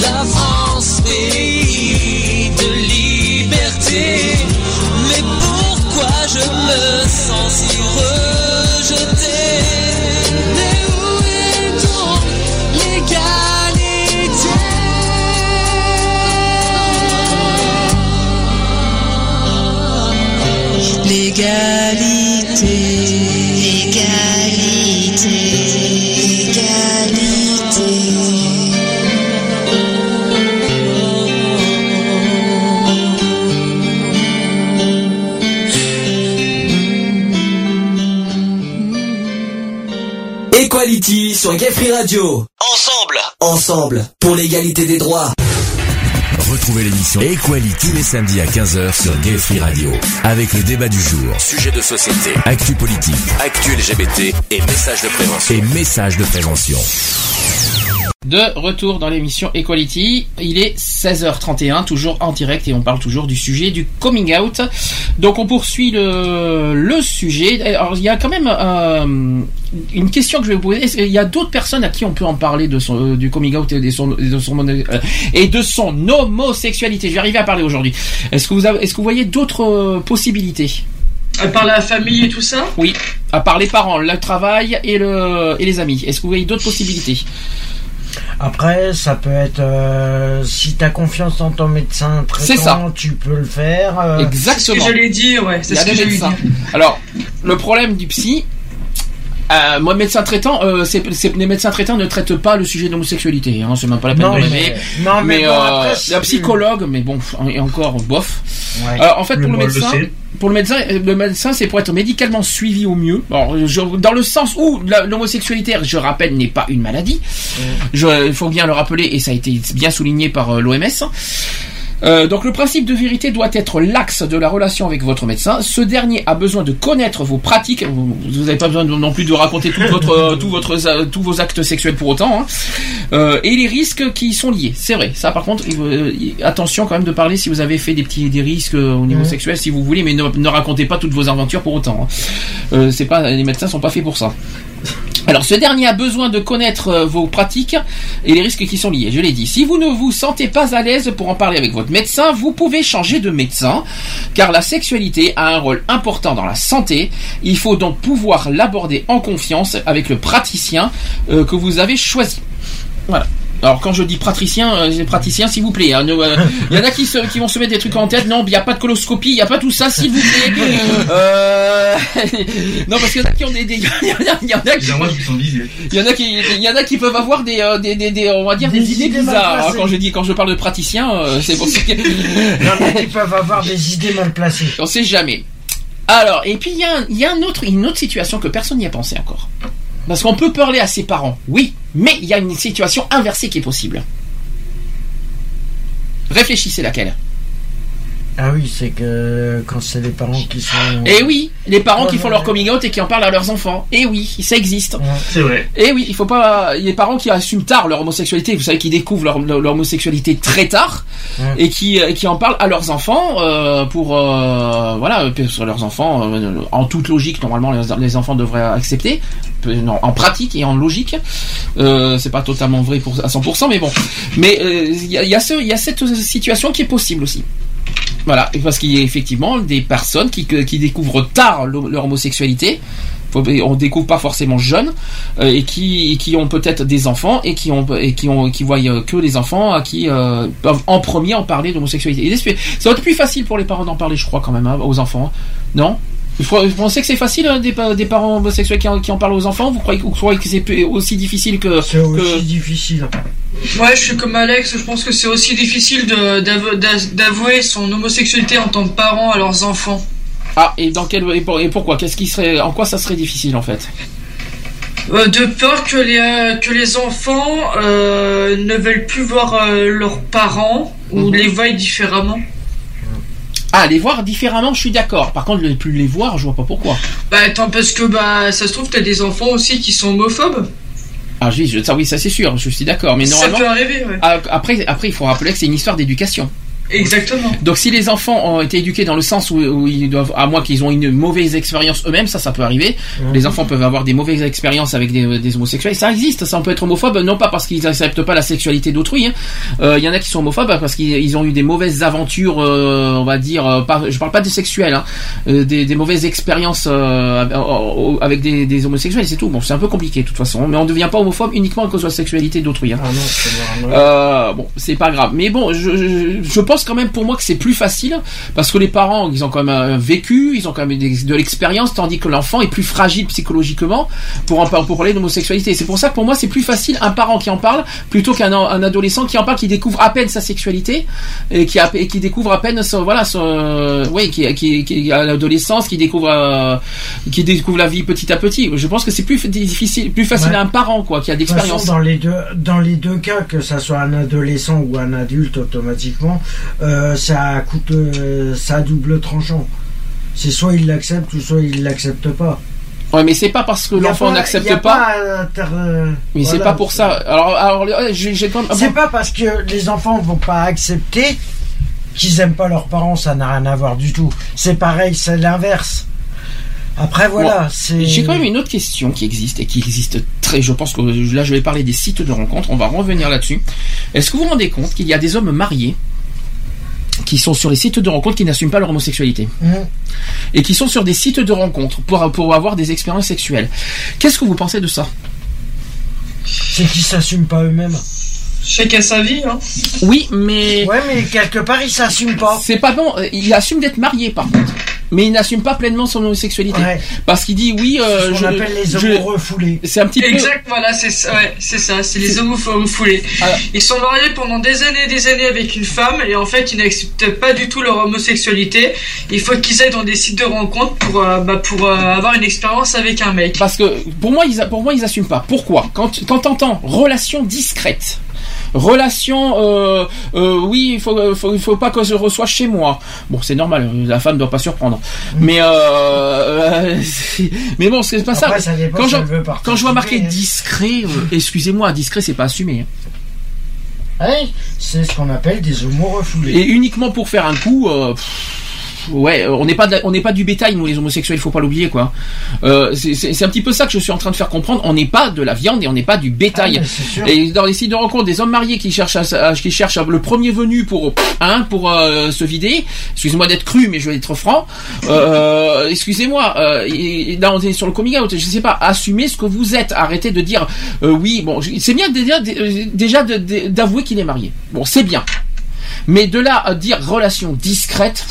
La France, pays de liberté. Mais pourquoi je me sens si rejeté? Mais où est donc l'égalité?
L'égalité, l'égalité,
sur Gay Free Radio.
Ensemble
Ensemble, pour l'égalité des droits.
Retrouvez l'émission Equality les samedis à 15h sur Gay Free Radio. Avec le débat du jour,
Sujet de société,
actu politique
actu LGBT et message de prévention.
et messages de prévention.
De retour dans l'émission Equality, il est 16h31, toujours en direct et on parle toujours du sujet du coming out. Donc on poursuit le, le sujet. Alors il y a quand même euh, une question que je vais vous poser. Est-ce qu'il y a d'autres personnes à qui on peut en parler de son, euh, du coming out et de son, et de son, euh, et de son homosexualité? Je vais arriver à parler aujourd'hui. Est-ce que vous avez, est-ce que vous voyez d'autres possibilités?
À part la famille et tout ça?
Oui, à part les parents, le travail et, le, et les amis. Est-ce que vous voyez d'autres possibilités?
Après, ça peut être euh, si tu as confiance en ton médecin
C'est ça.
traitant, tu peux le faire. euh,
Exactement.
C'est ce que j'allais dire, ouais. C'est ce que j'allais dire.
Alors, le problème du psy, Euh, moi, médecin traitant, euh, les médecins traitants ne traitent pas le sujet de l'homosexualité. Hein, c'est même pas la peine
Non,
de
mais- non, mais bon, après,
euh,
c'est-
la psychologue, mais bon, et encore bof.
Ouais.
Alors, en fait,
Mais
pour le médecin, pour le médecin, euh, le médecin, c'est pour être médicalement suivi au mieux. Alors, je- dans le sens où l'homosexualité, je rappelle, n'est pas une maladie. Il faut bien le rappeler, et ça a été bien souligné par l'OMS. Euh, donc le principe de vérité doit être l'axe de la relation avec votre médecin. Ce dernier a besoin de connaître vos pratiques. Vous n'avez pas besoin non plus de raconter tout votre, euh, tout votre, euh, tous vos actes sexuels pour autant. hein. Euh, et les risques qui y sont liés. C'est vrai. Ça par contre, euh, attention quand même de parler si vous avez fait des petits des risques au niveau
Mhm.
sexuel si vous voulez, mais ne, ne racontez pas toutes vos aventures pour autant. hein. C'est pas les médecins sont pas faits pour ça. Alors, ce dernier a besoin de connaître euh, vos pratiques et les risques qui sont liés. Je l'ai dit. Si vous ne vous sentez pas à l'aise pour en parler avec votre médecin, vous pouvez changer de médecin, car la sexualité a un rôle important dans la santé. Il faut donc pouvoir l'aborder en confiance avec le praticien euh, que vous avez choisi. Voilà. Alors quand je dis praticien, euh, praticien s'il vous plaît. hein. Ne, euh, Il y en a qui, se, qui vont se mettre des trucs en tête. Non, il n'y a pas de coloscopie, il n'y a pas tout ça, s'il vous plaît. Euh, non, parce qu'il y en a qui ont des, des- il y en a, il qui, il y en a qui, il y en a qui peuvent avoir des, euh, des, des, des- on va dire des,
Des
idées
idées mal
bizarres. hein,
placées.
quand je dis, quand je parle de praticien, euh, c'est pour ça que.
Il y en a qui peuvent avoir des idées mal placées.
On sait jamais. Alors, et puis il y a, il y a un autre, une autre situation que personne n'y a pensé encore. Parce qu'on peut parler à ses parents, oui, mais il y a une situation inversée qui est possible. Réfléchissez laquelle.
Ah oui, c'est que quand c'est les parents qui sont.
Eh oui, les parents qui font
ouais,
leur coming out et qui en parlent à leurs enfants. Eh oui, ça existe.
C'est vrai.
Et oui, il faut pas. Les parents qui assument tard leur homosexualité, vous savez, qui découvrent leur, homosexualité très tard et qui, euh, qui en parlent à leurs enfants euh, pour euh, voilà euh, sur leurs enfants euh, en toute logique normalement les, les enfants devraient accepter en pratique et en logique euh, c'est pas totalement vrai pour à 100% mais bon mais euh, il y, a, il y a ce il y a cette situation qui est possible aussi voilà, parce qu'il y a effectivement des personnes qui, qui découvrent tard leur homosexualité. On découvre pas forcément jeunes euh, et qui, qui ont peut-être des enfants et qui ont et qui ont qui voient euh, que les enfants à qui euh, peuvent en premier en parler d'homosexualité. Ça va être plus facile pour les parents d'en parler, je crois quand même hein, aux enfants. Non? Vous pensez que c'est facile hein, des, pa- des parents homosexuels qui en, qui en parlent aux enfants? Vous croyez, vous croyez que c'est aussi difficile que,
C'est aussi
que-
difficile.
Ouais, je suis comme Alex, je pense que c'est aussi difficile d'avouer son homosexualité en tant que parent à leurs enfants.
Ah et dans quel et, pour- et pourquoi? Qu'est-ce qui serait en quoi ça serait difficile en fait?
Euh, de peur que les, euh, que les enfants euh, ne veulent plus voir euh, leurs parents ou
Mhm.
les voient différemment.
Ah, les voir différemment, je suis d'accord. Par contre, ne plus les voir, je vois pas pourquoi.
Bah attends, parce que bah ça se trouve t'as des enfants aussi qui sont homophobes.
Ah, oui, je- ça, oui, ça c'est sûr, je suis d'accord. Mais
Ça
normalement,
peut arriver, ouais.
Ah, après, après, il faut rappeler que c'est une histoire d'éducation.
Exactement.
Donc, si les enfants ont été éduqués dans le sens où, où ils doivent, à moins qu'ils ont une mauvaise expérience eux-mêmes, ça, ça peut arriver. Les enfants peuvent avoir des mauvaises expériences avec des, des homosexuels. Ça existe, ça on peut être homophobe, non pas parce qu'ils acceptent pas la sexualité d'autrui. hein. Euh, Il y en a qui sont homophobes parce qu'ils ils ont eu des mauvaises aventures, euh, on va dire. euh, pas, je parle pas de sexuelles, hein, euh, des, des mauvaises expériences euh, avec des, des homosexuels. C'est tout. Bon, c'est un peu compliqué de toute façon, mais on ne devient pas homophobe uniquement à cause de la sexualité d'autrui. hein.
Ah non, c'est normal.
Euh, bon, c'est pas grave. Mais bon, je, je, je pense quand même pour moi que c'est plus facile parce que les parents, ils ont quand même euh, vécu, ils ont quand même des- de l'expérience, tandis que l'enfant est plus fragile psychologiquement pour en pour parler d'homosexualité. C'est pour ça que pour moi c'est plus facile un parent qui en parle plutôt qu'un un adolescent qui en parle, qui découvre à peine sa sexualité et qui a, et qui découvre à peine son, voilà son, oui, qui qui qui à l'adolescence, qui découvre euh, qui découvre la vie petit à petit. Je pense que c'est plus difficile, plus facile
Ouais.
à un parent quoi qui a
De
d'expérience.
dans les deux, dans les deux cas, que ça soit un adolescent ou un adulte, automatiquement, euh, ça coûte, euh, ça double tranchant. C'est soit il l'accepte ou soit il l'accepte pas.
Ouais, mais c'est pas parce que l'enfant n'accepte pas.
euh,
Mais c'est pas pour ça. Alors, alors j'ai quand même.
C'est pas parce que les enfants vont pas accepter qu'ils aiment pas leurs parents, ça n'a rien à voir du tout. C'est pareil, c'est l'inverse. Après voilà,
Bon. J'ai quand même une autre question qui existe et qui existe très. Je pense que là, je vais parler des sites de rencontres. On va revenir là-dessus. Est-ce que vous vous rendez compte qu'il y a des hommes mariés qui sont sur les sites de rencontres qui n'assument pas leur homosexualité
Mhm.
et qui sont sur des sites de rencontres pour, pour avoir des expériences sexuelles Qu'est-ce que vous pensez de ça?
C'est qu'ils s'assument pas eux-mêmes.
Chacun sa vie, hein.
Oui, mais.
Ouais, mais quelque part ils s'assument pas.
C'est pas bon. euh, Il assume d'être marié par contre. Mais il n'assume pas pleinement son homosexualité.
Ouais.
Parce qu'il dit oui. euh,
Ce qu'on
je-
appelle les
je-
homos refoulés.
C'est un petit peu.
Exact, voilà, c'est ça, ouais, c'est ça, c'est les homophobes foulés. Ils sont mariés pendant des années et des années avec une femme et en fait ils n'acceptent pas du tout leur homosexualité. Il faut qu'ils aillent dans des sites de rencontres pour, euh, bah, pour euh, avoir une expérience avec un mec.
Parce que pour moi, ils, pour moi, ils assument pas. Pourquoi? Quand quand t'entends relation discrète, relation, euh, euh, oui, il faut, euh, faut, pas que je reçois chez moi. Bon, c'est normal, la femme doit pas surprendre. Mais euh, euh, c'est- mais bon, c'est pas
Après,
ça. quand, je, quand je vois marqué
hein.
discret, euh, excusez-moi, discret, c'est pas assumé. hein.
Ouais, c'est ce qu'on appelle des homos refoulés.
Et uniquement pour faire un coup. euh, pff, Ouais, euh, on n'est pas de la- on n'est pas du bétail nous les homosexuels, il faut pas l'oublier quoi. Euh, c'est- un petit peu ça que je suis en train de faire comprendre. On n'est pas de la viande et on n'est pas du bétail.
Ah,
et dans les sites de rencontre, des hommes mariés qui cherchent à- à- qui cherchent à- le premier venu pour hein, pour euh, se vider. Excusez-moi d'être cru, mais je vais être franc. Euh, excusez-moi. Euh, là on est sur le coming out. Je sais pas. Assumez ce que vous êtes. Arrêtez de dire euh, oui. Bon, c'est bien déjà déjà d'avouer qu'il est marié. Bon, c'est bien. Mais de là à dire relation discrète,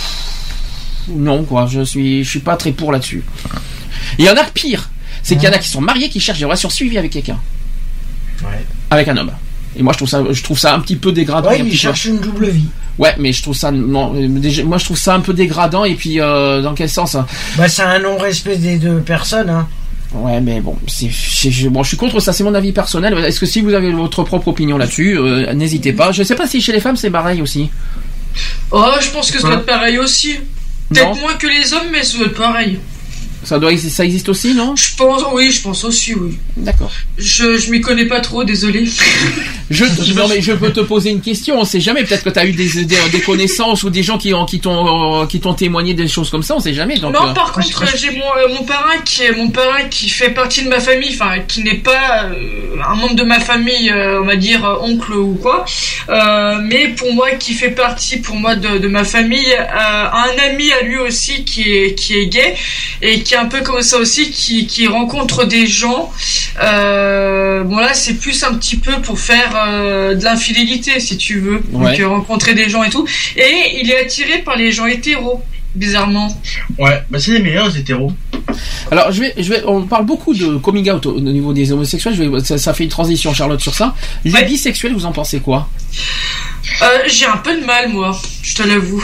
non quoi, je suis, je suis pas très pour là-dessus. Il y en a pire, c'est qu'il y en a qui sont mariés qui cherchent des relations suivies avec quelqu'un,
Ouais.
avec un homme. Et moi je trouve ça, je trouve ça un petit peu dégradant.
Ouais, ils cherchent une double vie.
Ouais, mais je trouve ça, non, déjà, moi je trouve ça un peu dégradant et puis euh, dans quel sens hein?
Bah, c'est un non-respect des deux personnes. Hein.
Ouais, mais bon, c'est, c'est- je, bon, je suis contre ça, c'est mon avis personnel. Est-ce que si vous avez votre propre opinion là-dessus, euh, n'hésitez pas. Je sais pas si chez les femmes c'est pareil aussi.
Oh, je pense que ça doit être pareil aussi. Peut-être moins que les hommes, mais ça doit être pareil.
Ça doit, ça existe aussi, non?
Je pense, oui, je pense aussi, oui.
D'accord.
Je, je m'y connais pas trop, désolé.
Je, non mais je peux te poser une question. On sait jamais. Peut-être que tu as eu des, des, des connaissances ou des gens qui ont qui t'ont qui t'ont témoigné des choses comme ça. On sait jamais. Donc,
non,
euh,
par contre, j'ai mon, euh, mon parrain qui mon parrain qui fait partie de ma famille, enfin qui n'est pas euh, un membre de ma famille, euh, on va dire oncle ou quoi, mais pour moi qui fait partie pour moi de, de ma famille, un ami à lui aussi qui est qui est gay et qui est un peu comme ça aussi, qui qui rencontre des gens. Euh, bon là, c'est plus un petit peu pour faire euh, de l'infidélité si tu veux,
Ouais.
rencontrer des gens et tout. Et il est attiré par les gens hétéros. Bizarrement.
Ouais, bah c'est les meilleurs hétéros.
Alors je vais je vais. On parle beaucoup de coming out au, au niveau des homosexuels. Je vais, ça, ça fait une transition, Charlotte, sur ça. Les bisexuels, vous en pensez quoi?
Euh, j'ai un peu de mal, moi, je te l'avoue.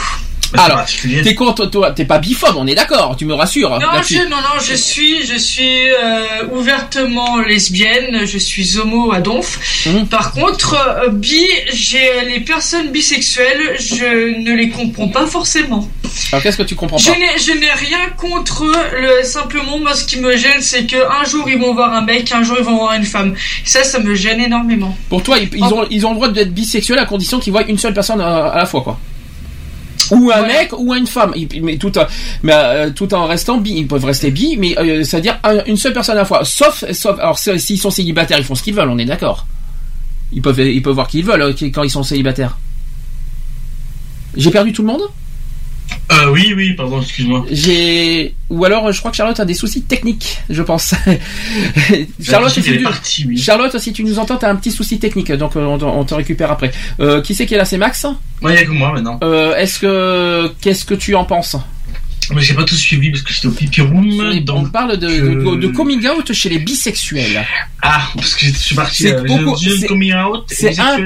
Alors, t'es contre toi T'es pas biphobe, on est d'accord. Tu me rassures.
Non,
là-dessus.
je, non, non, je suis, je suis euh, ouvertement lesbienne, je suis homo à donf.
Mmh.
Par contre, euh, bi, j'ai les personnes bisexuelles, je ne les comprends pas forcément.
Alors qu'est-ce que tu comprends
Je
pas
n'ai, je n'ai rien contre eux, le, simplement, moi, ce qui me gêne, c'est que un jour ils vont voir un mec, un jour ils vont voir une femme. Ça, ça me gêne énormément.
Pour toi, ils, ils ont ils ont le droit d'être bisexuels à condition qu'ils voient une seule personne à, à la fois, quoi. Ou un mec ou une femme, mais tout, en- mais, euh, tout en restant bi, ils peuvent rester bi, mais euh, c'est-à-dire un- une seule personne à la fois. Sauf, sauf alors si- s'ils sont célibataires, ils font ce qu'ils veulent, on est d'accord. Ils peuvent, ils peuvent voir qui ils veulent euh, quand ils sont célibataires. J'ai perdu tout le monde?
Euh, oui, oui, pardon, excuse-moi.
J'ai ou alors je crois que Charlotte a des soucis techniques, je pense. Charlotte, si tu,
partie, oui.
Charlotte, si tu nous entends, t'as un petit souci technique, donc euh, on, te- on te récupère après. Euh, qui c'est qui est là, c'est Max?
Ouais, il y a que moi maintenant.
Euh, Est-ce que qu'est-ce que tu en penses?
Mais j'ai pas tout suivi parce que j'étais au pipi room.
On
donc,
parle de, de, de coming out chez les bisexuels.
Ah, parce que je suis parti.
C'est
euh,
c'est-
le coming out et
C'est un,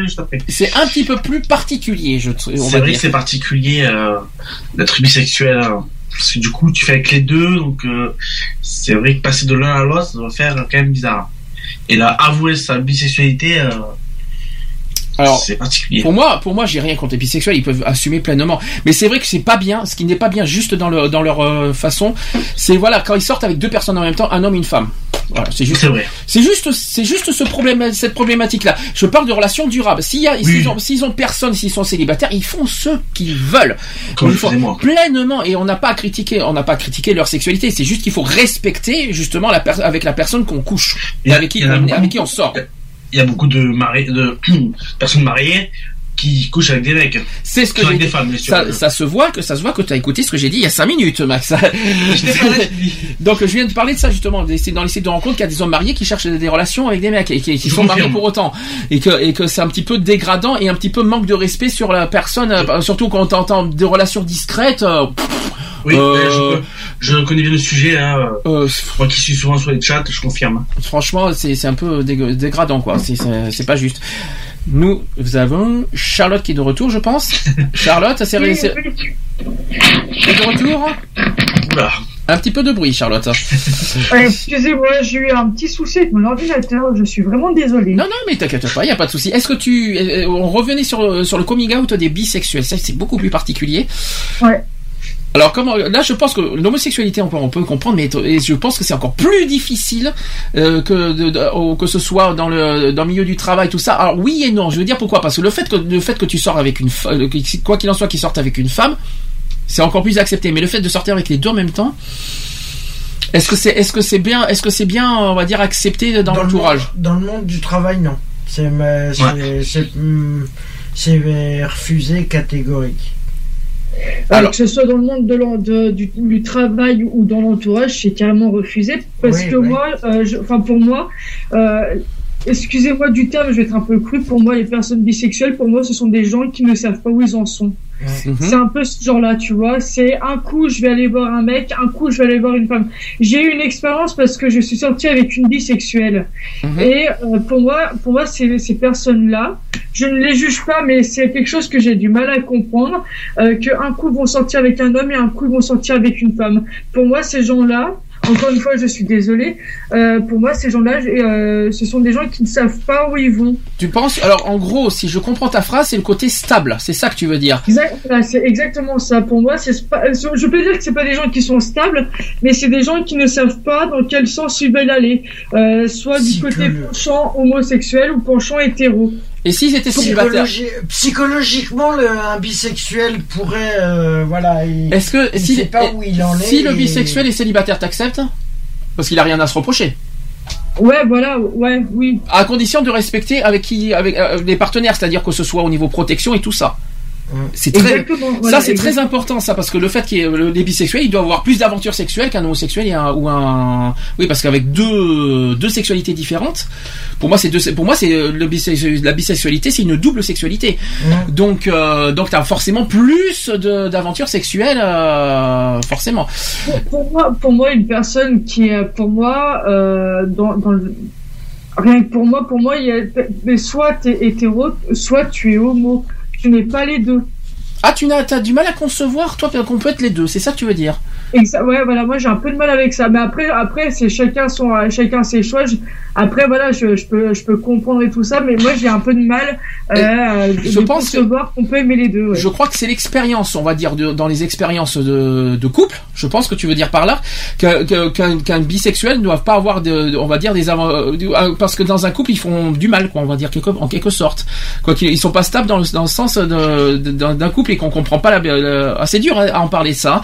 un petit peu plus particulier, je tr- on
C'est vrai
dire.
que c'est particulier euh, d'être bisexuel. hein. Parce que du coup, tu fais avec les deux, donc euh, c'est vrai que passer de l'un à l'autre, ça va faire quand même bizarre. Et là, avouer sa bisexualité, euh,
Alors,
c'est particulier.
Pour moi, pour moi, j'ai rien contre les bisexuels, ils peuvent assumer pleinement. Mais c'est vrai que c'est pas bien, ce qui n'est pas bien juste dans le dans leur euh, façon, c'est voilà quand ils sortent avec deux personnes en même temps, un homme et une femme. Voilà, c'est juste.
C'est
juste, c'est juste ce problème, cette problématique-là. Je parle de relations durables. S'il y a, s'ils ont, s'ils ont personne, s'ils sont célibataires, ils font ce qu'ils veulent.
Comme
Ils font pleinement, et on n'a pas à critiquer, on n'a pas à critiquer leur sexualité. C'est juste qu'il faut respecter justement la per- avec la personne qu'on couche,
a-
avec qui, on- avec qui on sort.
Il y a beaucoup de, mari... de personnes mariées qui couchent avec des mecs.
C'est ce que j'ai
des femmes.
Ça, ça se voit que ça se voit que tu as écouté ce que j'ai dit il y a 5 minutes, Max. Donc je viens de parler de ça justement, dans les sites de rencontres qu'il y a des hommes mariés qui cherchent des relations avec des mecs et qui, sont mariés pour autant et que et que c'est un petit peu dégradant et un petit peu manque de respect sur la personne, euh, surtout quand on entend des relations discrètes. euh, pff,
Oui,
Euh,
euh, je, je connais bien le sujet. Hein.
Euh,
Moi qui suis souvent sur les chats, je confirme.
Franchement, c'est c'est un peu dég- dégradant, quoi. C'est- pas juste. Nous, nous avons Charlotte qui est de retour, je pense. Charlotte, c'est
Oui, oui.
de retour? Un petit peu de bruit, Charlotte.
Excusez-moi, j'ai eu un petit souci avec mon ordinateur, je suis vraiment désolée.
Non, non, mais t'inquiète pas, il y a pas de souci. Est-ce que tu, euh, on revenait sur sur le coming out des bisexuels, ça c'est beaucoup plus particulier.
Ouais.
Alors comment là je pense que l'homosexualité encore on peut comprendre mais et je pense que c'est encore plus difficile euh, que de, de- au- que ce soit dans le dans le milieu du travail tout ça. Alors oui et non, je veux dire pourquoi? Parce que le fait que le fait que tu sors avec une euh, quoi qu'il en soit qu'il sorte avec une femme, c'est encore plus accepté mais le fait de sortir avec les deux en même temps est-ce que c'est est-ce que c'est bien est-ce que c'est bien on va dire accepté dans,
le
l'entourage?
Dans le monde du travail, non. C'est mais c'est- c'est hum, c'est refusé catégorique.
Alors, que ce soit dans le monde de du, du travail ou dans l'entourage, c'est carrément refusé. Parce
Oui,
que
oui.
moi, euh, enfin pour moi, euh, excusez-moi du terme, je vais être un peu cru. Pour moi, les personnes bisexuelles, pour moi, ce sont des gens qui ne savent pas où ils en sont.
Mhm.
C'est un peu ce genre-là, tu vois. C'est un coup, je vais aller voir un mec, un coup, je vais aller voir une femme. J'ai eu une expérience parce que je suis sortie avec une bisexuelle. Et euh, pour moi, pour moi, ces, ces personnes-là, je ne les juge pas, mais c'est quelque chose que j'ai du mal à comprendre. Euh, que un coup vont sortir avec un homme et un coup ils vont sortir avec une femme. Pour moi, ces gens-là, encore une fois, je suis désolée. euh, pour moi, ces gens-là, euh, ce sont des gens qui ne savent pas où ils vont.
Tu penses alors en gros si je comprends ta phrase c'est le côté stable, c'est ça que tu veux dire.
Exact, voilà, c'est exactement ça. Pour moi, c'est pas, je peux dire que c'est pas des gens qui sont stables, mais c'est des gens qui ne savent pas dans quel sens ils veulent aller, euh, soit du côté penchant homosexuel ou penchant hétéro.
Et s'ils étaient célibataires
Psychologi- Psychologiquement, le, un bisexuel pourrait, euh, voilà. il-
Est-ce que
il
si,
sait pas où il en est
si le
et-
bisexuel est célibataire, t'acceptes? Parce qu'il a rien à se reprocher.
Ouais, voilà, ouais, oui.
À condition de respecter avec qui, avec euh, les partenaires, c'est-à-dire que ce soit au niveau protection et tout ça. C'est très,
voilà,
ça c'est très important ça parce que le fait qu'il y ait le- les bisexuels, ils doivent avoir plus d'aventures sexuelles qu'un homosexuel et un, ou un, oui parce qu'avec deux deux sexualités différentes, pour moi c'est deux, pour moi c'est le la bisexualité c'est une double sexualité. Donc euh, donc t'as forcément plus d'aventures sexuelles euh, forcément.
Pour, pour moi, pour moi, une personne qui est, pour moi, euh, dans, dans le, rien que pour moi, pour moi, il y a, mais soit t'es hétéro, soit tu es homo. Tu n'es pas les deux.
Ah tu n'as t'as du mal à concevoir toi qu'on peut être les deux, c'est ça que tu veux dire?
Exa- ouais, voilà, moi j'ai un peu de mal avec ça. Mais après, après c'est chacun son, chacun ses choix. Je- après, voilà, je, je peux, je peux comprendre et tout ça, mais moi j'ai un peu de mal euh,
je
de
pense
concevoir qu'on peut aimer les deux. ouais.
Je crois que c'est l'expérience, on va dire, de- dans les expériences de, de couple. Je pense que tu veux dire par là qu'un qu'un bisexuel ne doit pas avoir, de, on va dire, des euh, parce que dans un couple ils font du mal, quoi, on va dire quelque, en quelque sorte. Quoi qu'ils ils sont pas stables dans le, dans le sens d'un couple et qu'on comprend pas la. la- ah, c'est dur à, à en parler ça.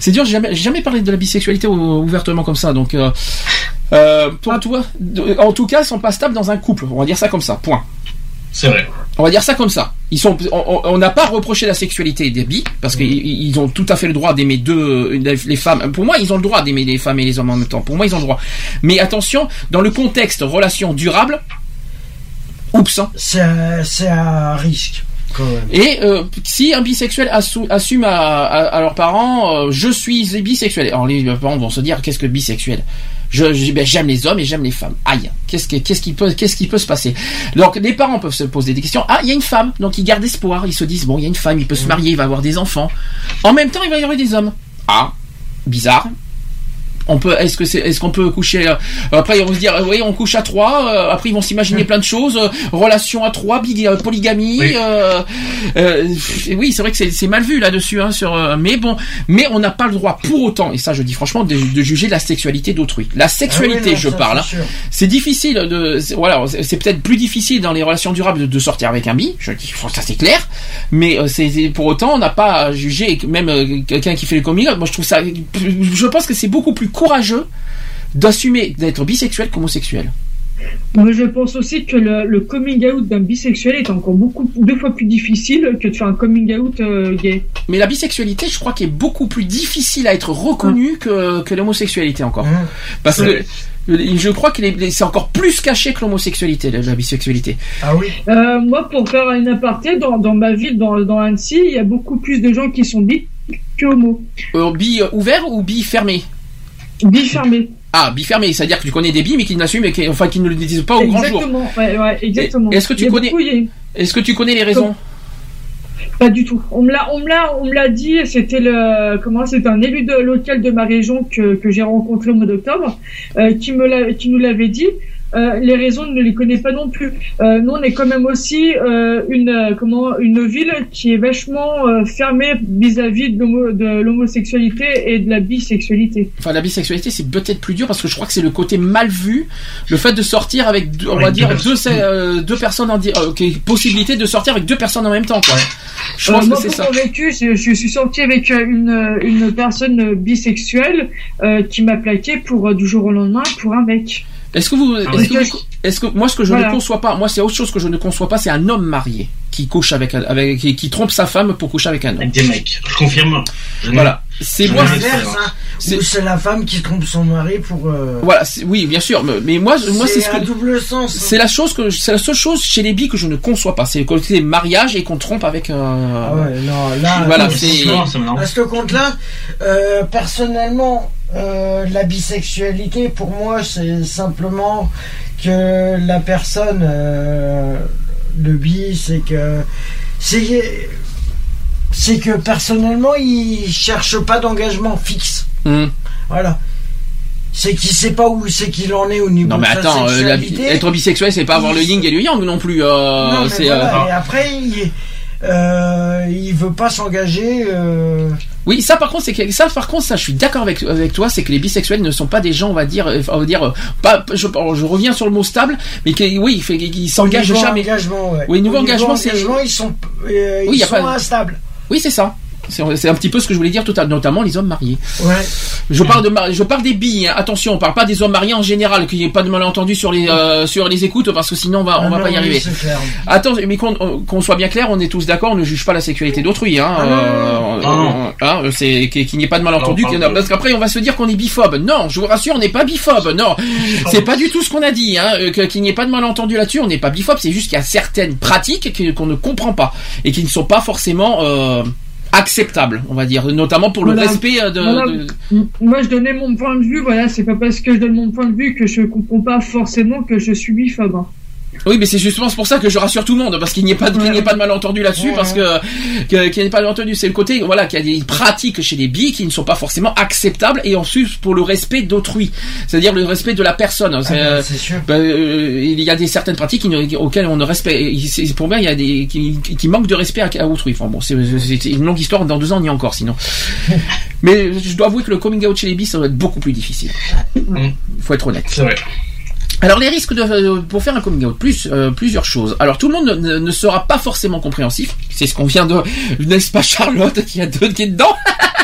C'est dur. J'ai jamais, jamais parlé de la bisexualité ou- ouvertement comme ça. Donc, euh, euh, pour toi, de- en tout cas, ils sont pas stables dans un couple. On va dire ça comme ça. Point.
C'est vrai.
On va dire ça comme ça. Ils sont, on- n'a pas reproché la sexualité des bi parce qu'ils ils ont tout à fait le droit d'aimer deux les femmes. Pour moi, ils ont le droit d'aimer les femmes et les hommes en même temps. Pour moi, ils ont le droit. Mais attention, dans le contexte relation durable, oups. hein.
C'est un- risque.
Et euh, si un bisexuel assume à, à- à leurs parents, euh, je suis bisexuel. Alors les parents vont se dire, qu'est-ce que bisexuel? Je, je- ben, j'aime les hommes et j'aime les femmes. Aïe, qu'est-ce que- qu'est-ce qui peut, qu'est-ce qui peut se passer? Donc les parents peuvent se poser des questions. Ah, il y a une femme, donc ils gardent espoir. Ils se disent bon, il y a une femme, il peut se marier, il va avoir des enfants. En même temps, il va y avoir des hommes. Ah, bizarre. On peut, est-ce que c'est, est-ce qu'on peut coucher euh, Après, ils vont se dire, euh, oui, on couche à trois. euh, après, ils vont s'imaginer plein de choses. euh, relation à trois, big- polygamie.
Oui.
euh, euh, oui, c'est vrai que c'est, c'est mal vu là-dessus. Hein, sur, euh, mais bon, mais on n'a pas le droit, pour autant, et ça, je dis franchement, de, de juger la sexualité d'autrui. La sexualité,
Ah oui, non,
je
ça,
parle.
c'est
hein. C'est difficile de, voilà, c'est peut-être plus difficile dans les relations durables de, de sortir avec un bi. Je dis, ça c'est clair. Mais euh, c'est pour autant, on n'a pas à juger même euh, quelqu'un qui fait le coming out. Moi, je trouve ça, je pense que c'est beaucoup plus courageux d'assumer d'être bisexuel qu'homosexuel.
Moi, je pense aussi que le, le coming out d'un bisexuel est encore beaucoup deux fois plus difficile que de faire un coming out euh, gay.
Mais la bisexualité, je crois qu'elle est beaucoup plus difficile à être reconnue que, que l'homosexualité encore. Parce que je crois que c'est encore plus caché que l'homosexualité, la, la bisexualité.
Ah oui
Euh, moi, pour faire une aparté, dans, dans ma ville, dans, dans Annecy, il y a beaucoup plus de gens qui sont bi
que homo.
Euh, bi euh, ouvert ou bi fermé?
Bi fermé.
Ah, bi fermé, c'est-à-dire que tu connais des bi mais qui n'assument, et qui- enfin qui ne le disent pas au grand jour.
Exactement, ouais, ouais, exactement.
Est-ce que tu connais-
a-
Est-ce que tu connais les raisons?
Pas du tout. On me l'a, on me l'a, on me l'a dit. C'était le, comment, c'était un élu de, local de ma région que, que j'ai rencontré au mois d'octobre, euh, qui me l'a, qui nous l'avait dit. Euh, les raisons, on ne les connaît pas non plus. Euh, nous, on est quand même aussi euh, une, comment, une ville qui est vachement euh, fermée vis-à-vis de, l'homo- de l'homosexualité et de la bisexualité.
Enfin, la bisexualité, c'est peut-être plus dur parce que je crois que c'est le côté mal vu, le fait de sortir avec, deux- on va dire,
deux
deux, euh, deux personnes, en euh, possibilité de sortir avec deux personnes en même temps, quoi. Je pense
Euh,
que
moi,
c'est ça.
vécu, je, je suis sortie avec une, une personne bisexuelle euh, qui m'a plaqué pour du jour au lendemain pour un mec.
Est-ce que vous,
Ah
est-ce que vous- est-ce que moi ce que je
Voilà.
ne conçois pas, moi c'est autre chose que je ne conçois pas, c'est un homme marié qui couche avec, un- avec qui, qui trompe sa femme pour coucher avec un homme.
Avec des mecs. Je confirme. Je
Voilà. C'est moi.
hein, c'est la femme qui trompe son mari pour. euh,
Voilà, oui, bien sûr, mais, mais moi, moi c'est ce
un
que
double sens. hein.
c'est la chose que c'est la seule chose chez les bi que je ne conçois pas, c'est le côté mariage et qu'on trompe avec. Euh...
Ah ouais, non, là,
Voilà, c'est-
À ce compte-là, euh, personnellement, euh, la bisexualité, pour moi, c'est simplement que la personne, le bi, c'est que c'est c'est que personnellement, il cherche pas d'engagement fixe.
hum.
Voilà. C'est qu'il sait pas où c'est qu'il en est au niveau
Non mais
de sa
attends, euh, la être bisexuel, c'est pas avoir le yin et le yang non plus. euh,
Non, mais voilà,
euh,
et après, il, il veut pas s'engager. Euh,
Oui, ça par contre, c'est que ça par contre, ça, je suis d'accord avec avec toi, c'est que les bisexuels ne sont pas des gens, on va dire, euh, on va dire, euh, pas, je, je reviens sur le mot stable, mais qui, oui, il fait, ils s'engagent jamais.
Engagement, ouais.
Oui, niveau
Au
engagement, c'est-
ils sont, euh,
Oui,
ils
y a
sont
pas-
instables.
Oui, c'est ça. C'est un petit peu ce que je voulais dire, total, notamment les hommes mariés.
Ouais.
Je parle de je parle des billes. hein. Attention, on parle pas des hommes mariés en général, qu'il n'y ait pas de malentendu sur les euh, sur les écoutes, parce que sinon on va on
Ah
va
non,
pas y
oui,
arriver.
c'est clair.
Attends, mais qu'on soit bien clair, on est tous d'accord, on ne juge pas la sexualité d'autrui, hein.
Ah
euh, euh, hein, c'est qu'il n'y ait pas de malentendu,
Non,
a- parce qu'après on va se dire qu'on est biphobe. Non, je vous rassure, on n'est pas biphobe. Non, c'est pas du tout ce qu'on a dit, hein. Qu'il n'y ait pas de malentendu là-dessus, on n'est pas biphobe. C'est juste qu'il y a certaines pratiques que- qu'on ne comprend pas et qui ne sont pas forcément euh, acceptables, on va dire, notamment pour le
Voilà.
respect euh, de-
Voilà.
de
Moi, je donnais mon point de vue. Voilà, c'est pas parce que je donne mon point de vue que je comprends pas forcément que je suis biphobe.
Oui, mais c'est justement pour ça que je rassure tout le monde, parce qu'il n'y ait pas de, n'y pas de malentendu là-dessus,
Ouais.
parce que qu'il n'y ait pas de malentendu, c'est le côté, voilà, qu'il y a des pratiques chez les billes qui ne sont pas forcément acceptables, et ensuite pour le respect d'autrui, c'est-à-dire le respect de la personne. C'est,
Ah,
euh,
bah, c'est sûr.
ben, euh, il y a des certaines pratiques qui auxquelles on ne respecte. Pour moi, il y a des qui, qui manquent de respect à, à autrui. Enfin bon, c'est c'est une longue histoire. Dans deux ans, on y est encore, sinon. Mais je dois avouer que le coming out chez les billes, ça doit être beaucoup plus difficile. Il faut être honnête.
C'est vrai.
Alors les risques de, euh, pour faire un coming out, plus euh, plusieurs choses. Alors tout le monde ne, sera pas forcément compréhensif. C'est ce qu'on vient de, n'est-ce pas Charlotte qui a deux qui est dedans?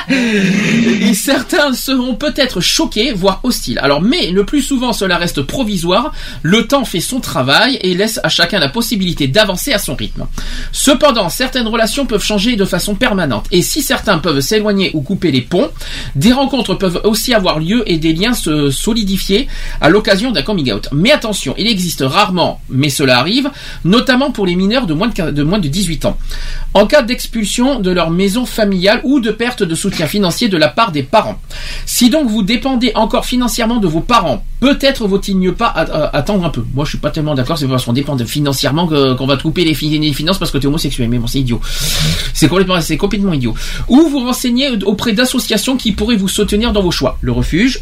Et certains seront peut-être choqués, voire hostiles. Alors, mais le plus souvent, cela reste provisoire. Le temps fait son travail et laisse à chacun la possibilité d'avancer à son rythme. Cependant, certaines relations peuvent changer de façon permanente. Et si certains peuvent s'éloigner ou couper les ponts, des rencontres peuvent aussi avoir lieu et des liens se solidifier à l'occasion d'un coming out. Mais attention, il existe rarement, mais cela arrive, notamment pour les mineurs de moins de, 15 de moins de 18 ans. En cas d'expulsion de leur maison familiale ou de perte de soutien financier de la part des parents. Si donc vous dépendez encore financièrement de vos parents, peut-être vaut-il mieux pas a- attendre un peu. Moi, je suis pas tellement d'accord, c'est parce qu'on dépend financièrement qu'on va couper les, fi- les finances parce que tu es homosexuel. Mais bon, c'est idiot. C'est complètement idiot. Ou vous renseignez auprès d'associations qui pourraient vous soutenir dans vos choix. Le refuge,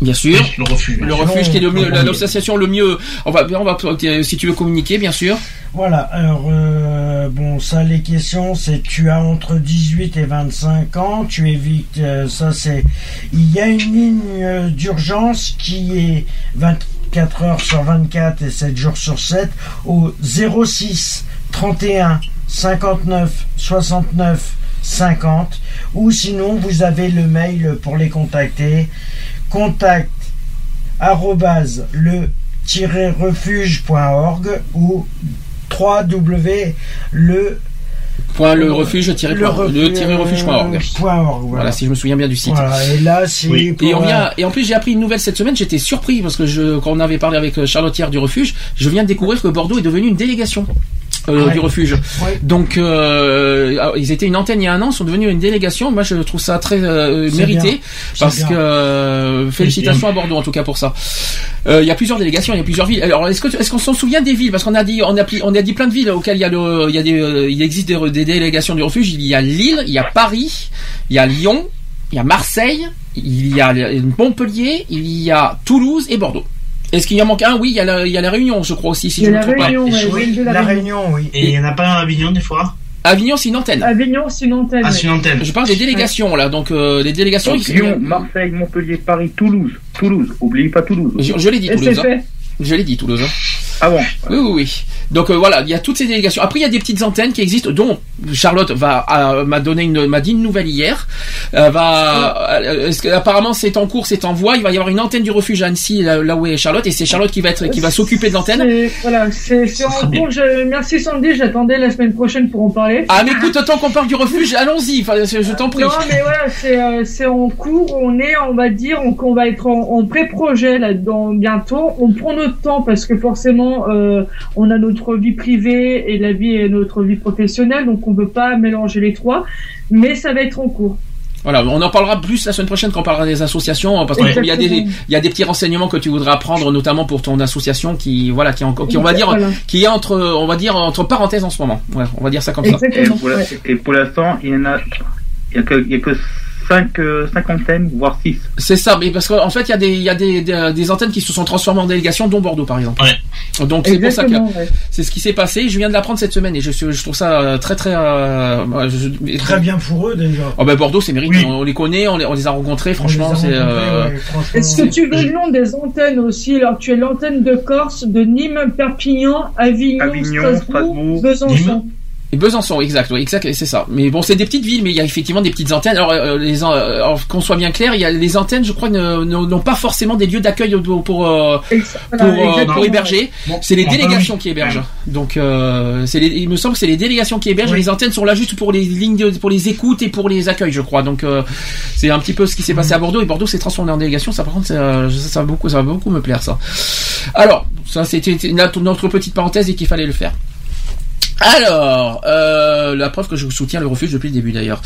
Bien sûr.
Le refuge.
Le refuge qui est le mieux, l'association le mieux. On va, on va, si tu veux communiquer, bien sûr.
Voilà, alors, euh, bon, ça, les questions, c'est tu as entre 18 et 25 ans, tu évites, euh, ça, c'est. Il y a une ligne euh, d'urgence qui est 24 heures sur 24 et 7 jours sur 7 au 06 31 59 69 50 ou sinon vous avez le mail pour les contacter contact arrobase le refuge.org ou 3w le
Point le refuge tiré
le
point- le tiré refuge.org.
point org,
Voilà.
voilà.
si je me souviens bien du site.
Voilà, et là, c'est
Oui.
pour,
Et, on vient,
euh,
et en plus, j'ai appris une nouvelle cette semaine. J'étais surpris parce que je, quand on avait parlé avec euh, Charlotte hier du refuge, je viens de découvrir que Bordeaux est devenu une délégation. Euh,
Ouais.
du refuge.
Ouais.
Donc euh, ils étaient une antenne il y a un an, sont devenus une délégation. Moi je trouve ça très euh, mérité
bien.
parce que euh, félicitations à Bordeaux en tout cas pour ça. Euh, Il y a plusieurs délégations, il y a plusieurs villes. Alors est-ce que est-ce qu'on s'en souvient des villes Parce qu'on a dit on a on a dit plein de villes auxquelles il y a le il y a des euh, il existe des, des délégations du refuge. Il y a Lille, il y a Paris, il y a Lyon, il y a Marseille, il y a Montpellier, il y a Toulouse et Bordeaux. Est-ce qu'il y en manque un Oui, il y a la, il y a la Réunion, je crois aussi, si
Il y
je
a
ne me
la
trompe pas.
Réunion, ouais,
Oui,
ville de la
La
Réunion.
Réunion, oui.
Et il y en a pas un à Avignon des fois?
Avignon, c'est une antenne.
Avignon, c'est une antenne.
Ah, c'est une antenne.
Je parle des délégations là, donc euh, les délégations.
Donc, Lyon, Marseille, Montpellier, Paris, Toulouse. Toulouse, oubliez pas Toulouse.
Je, je l'ai dit
Et
Toulouse. hein. Je l'ai dit Toulouse.
Ah bon
Oui, oui, oui. Donc euh, voilà, il y a toutes ces délégations. Après, il y a des petites antennes qui existent, dont Charlotte va euh, m'a donné une m'a dit une nouvelle hier. Euh, va euh, que- apparemment c'est en cours, c'est en voie. Il va y avoir une antenne du refuge à Annecy, là, là où est Charlotte, et c'est Charlotte qui va être qui va s'occuper de l'antenne.
Voilà, c'est en cours. Je- Merci Sandy, j'attendais la semaine prochaine pour en parler.
Ah mais écoute, tant qu'on parle du refuge, allons-y. Enfin, je t'en prie.
Non, mais voilà, c'est euh, c'est en cours. On est, on va dire, on, on va être en, en pré-projet là-dedans bientôt. On prend notre temps parce que forcément, euh, on a notre vie privée et la vie et notre vie professionnelle, donc on peut pas mélanger les trois. Mais ça va être en cours.
Voilà, on en parlera plus la semaine prochaine quand on parlera des associations, parce qu'il y a des il y a des petits renseignements que tu voudras apprendre, notamment pour ton association qui voilà qui, en- qui on va dire
Voilà.
qui est entre on va dire entre parenthèses en ce moment. Ouais, on va dire ça comme ça.
Et pour, la- et pour l'instant, il y en a, il y a que, il y a que 5, antennes, voire 6.
C'est ça, mais parce qu'en fait, il y a des, il y a des, des, des antennes qui se sont transformées en délégations, dont Bordeaux, par exemple. Donc c'est pour ça que
ouais.
c'est ce qui s'est passé. Je viens de l'apprendre cette semaine et je, suis- je trouve ça euh, très très euh, je-
Très bien pour eux déjà.
Oh ben Bordeaux, c'est mérité. On, on les connaît, on les, on les a rencontrés. Franchement, c'est. euh,
Est-ce que tu veux le nom des antennes aussi Alors, tu as l'antenne de Corse, de Nîmes, Perpignan, Avignon,
Avignon,
Strasbourg,
Strasbourg,
Besançon.
Besançon, exact, oui, exact, c'est ça. Mais bon, c'est des petites villes, mais il y a effectivement des petites antennes. Alors, euh, les, euh, alors, qu'on soit bien clair, il y a les antennes, je crois, ne- ne- n'ont pas forcément des lieux d'accueil pour pour euh, pour, euh, pour héberger.
Bon,
c'est les délégations qui hébergent. Donc, euh, c'est les, il me semble que c'est les délégations qui hébergent.
Oui.
Les antennes sont là juste pour les lignes, de- pour les écoutes et pour les accueils, je crois. Donc, euh, c'est un petit peu ce qui s'est passé à Bordeaux. Et Bordeaux s'est transformé en délégation. Ça, par contre, c'est, ça, ça va beaucoup, ça va beaucoup me plaire, ça. Alors, ça, c'était notre petite parenthèse et qu'il fallait le faire. Alors, euh, la preuve que je soutiens le refuge depuis le début d'ailleurs.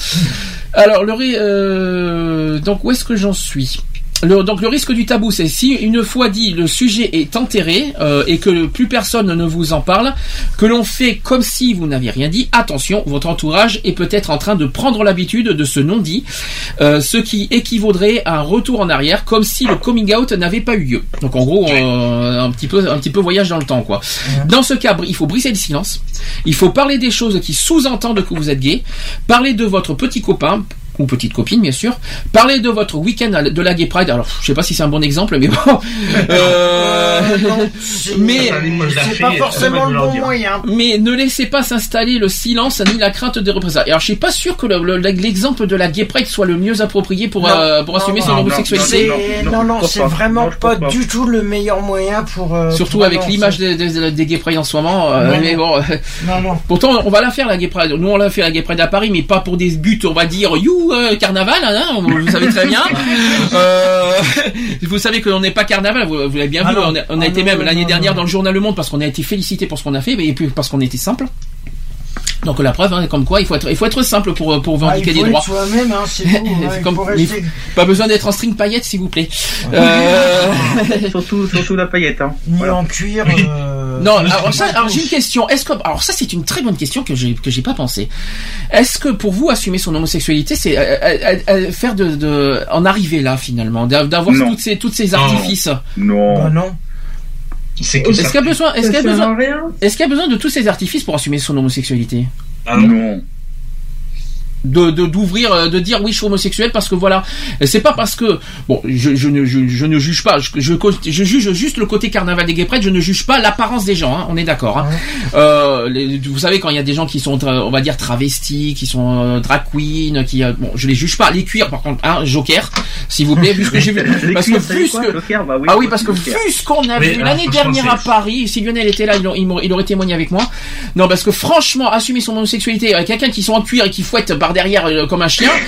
Alors, le ri- euh, donc où est-ce que j'en suis? Le, donc le risque du tabou, c'est si une fois dit le sujet est enterré euh, et que plus personne ne vous en parle, que l'on fait comme si vous n'aviez rien dit. Attention, votre entourage est peut-être en train de prendre l'habitude de ce non-dit, euh, ce qui équivaudrait à un retour en arrière, comme si le coming out n'avait pas eu lieu. Donc en gros, euh, un petit peu, un petit peu voyage dans le temps, quoi. Dans ce cas, il faut briser le silence. Il faut parler des choses qui sous-entendent que vous êtes gay. Parler de votre petit copain ou petite copine bien sûr. Parler de votre week-end de la Gay Pride. Alors je sais pas si c'est un bon exemple, mais bon. Euh, mais
C'est pas forcément le bon moyen.
mais ne laissez pas s'installer le silence ni la crainte des représailles. Alors je suis pas sûr que le- le- l'exemple de la Gay Pride soit le mieux approprié pour,
Non,
euh, pour
non,
assumer
non,
son
non,
homosexualité.
C'est- Non, non, c'est vraiment pas du tout le meilleur moyen pour. euh,
Surtout
pour
avec l'image des, des, des Gay Pride en ce moment. euh, mais bon.
Non, non.
Pourtant, on va la faire la Gay Pride. Nous, on l'a fait la Gay Pride à Paris, mais pas pour des buts, on va dire, you euh, carnaval, hein, vous savez très bien. Euh, vous savez que l'on n'est pas carnaval. Vous, vous l'avez bien
Ah
vu.
non.
On a, on a
Ah
été
non,
même l'année dernière
non.
dans le journal Le Monde parce qu'on a été félicité pour ce qu'on a fait, et puis parce qu'on était simple. Donc la preuve, hein, comme quoi, il faut être, il faut être simple pour pour
Ah, il faut
des droits.
soi-même, hein, c'est tout. hein,
pas besoin d'être en string paillettes, s'il vous plaît. Euh,
surtout, surtout la paillette. Hein.
Ni en cuir. euh,
Non, alors ça, alors j'ai une question. Est-ce que, alors ça, c'est une très bonne question que j'ai que j'ai pas pensé. Est-ce que pour vous assumer son homosexualité, c'est euh, euh, euh, faire de, de en arriver là finalement, d'a- d'avoir
Non.
toutes ces toutes ces artifices?
Non.
Bah non.
C'est que
Est-ce
ça.
qu'il y a besoin, est-ce qu'il y a besoin, est-ce qu'il y a besoin de tous ces artifices pour assumer son homosexualité?
Ah non.
Non.
De de- d'ouvrir euh, de dire oui je suis homosexuel parce que voilà. C'est pas parce que bon je, je ne je, je ne juge pas. Je, je je juge juste le côté carnaval des gay pride je ne juge pas l'apparence des gens hein, on est d'accord hein. euh, les- vous savez quand il y a des gens qui sont tra- on va dire travestis qui sont euh, drag queen qui euh, bon je les juge pas. Les cuirs par contre hein, joker s'il vous plaît vu ce que j'ai vu parce que
quoi? Joker, bah oui,
ah oui parce que ce qu'on a vu l'année dernière à Paris si Lionel était là il, aurait- il il aurait témoigné avec moi. Non parce que franchement assumer son homosexualité avec quelqu'un qui sont en cuir et qui fouette par par derrière euh, comme un chien.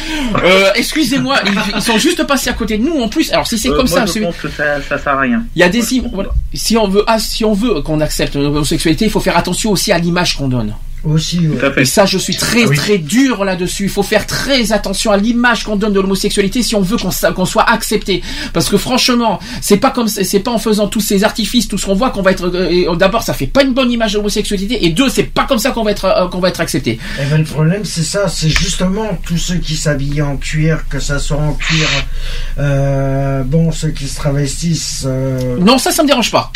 Euh, excusez-moi, ils, ils sont juste passés à côté de nous en plus. Alors si c'est
Euh,
comme
moi,
ça,
je
c'est-
pense que ça, ça sert à rien.
il y a des voilà. si on veut ah, si on veut qu'on accepte l'homosexualité, il faut faire attention aussi à l'image qu'on donne.
Aussi, ouais.
Et ça, je suis très
Ah oui.
très dur là-dessus. Il faut faire très attention à l'image qu'on donne de l'homosexualité si on veut qu'on soit accepté. Parce que franchement, c'est pas comme c'est pas en faisant tous ces artifices, tout ce qu'on voit qu'on va être. euh, et, D'abord, ça fait pas une bonne image de l'homosexualité, et deux, c'est pas comme ça qu'on va être euh, qu'on va être accepté.
Eh ben, le problème, c'est ça, c'est justement tous ceux qui s'habillent en cuir, que ça soit en cuir, euh, bon, ceux qui se travestissent. euh,
Non, ça, ça me dérange pas.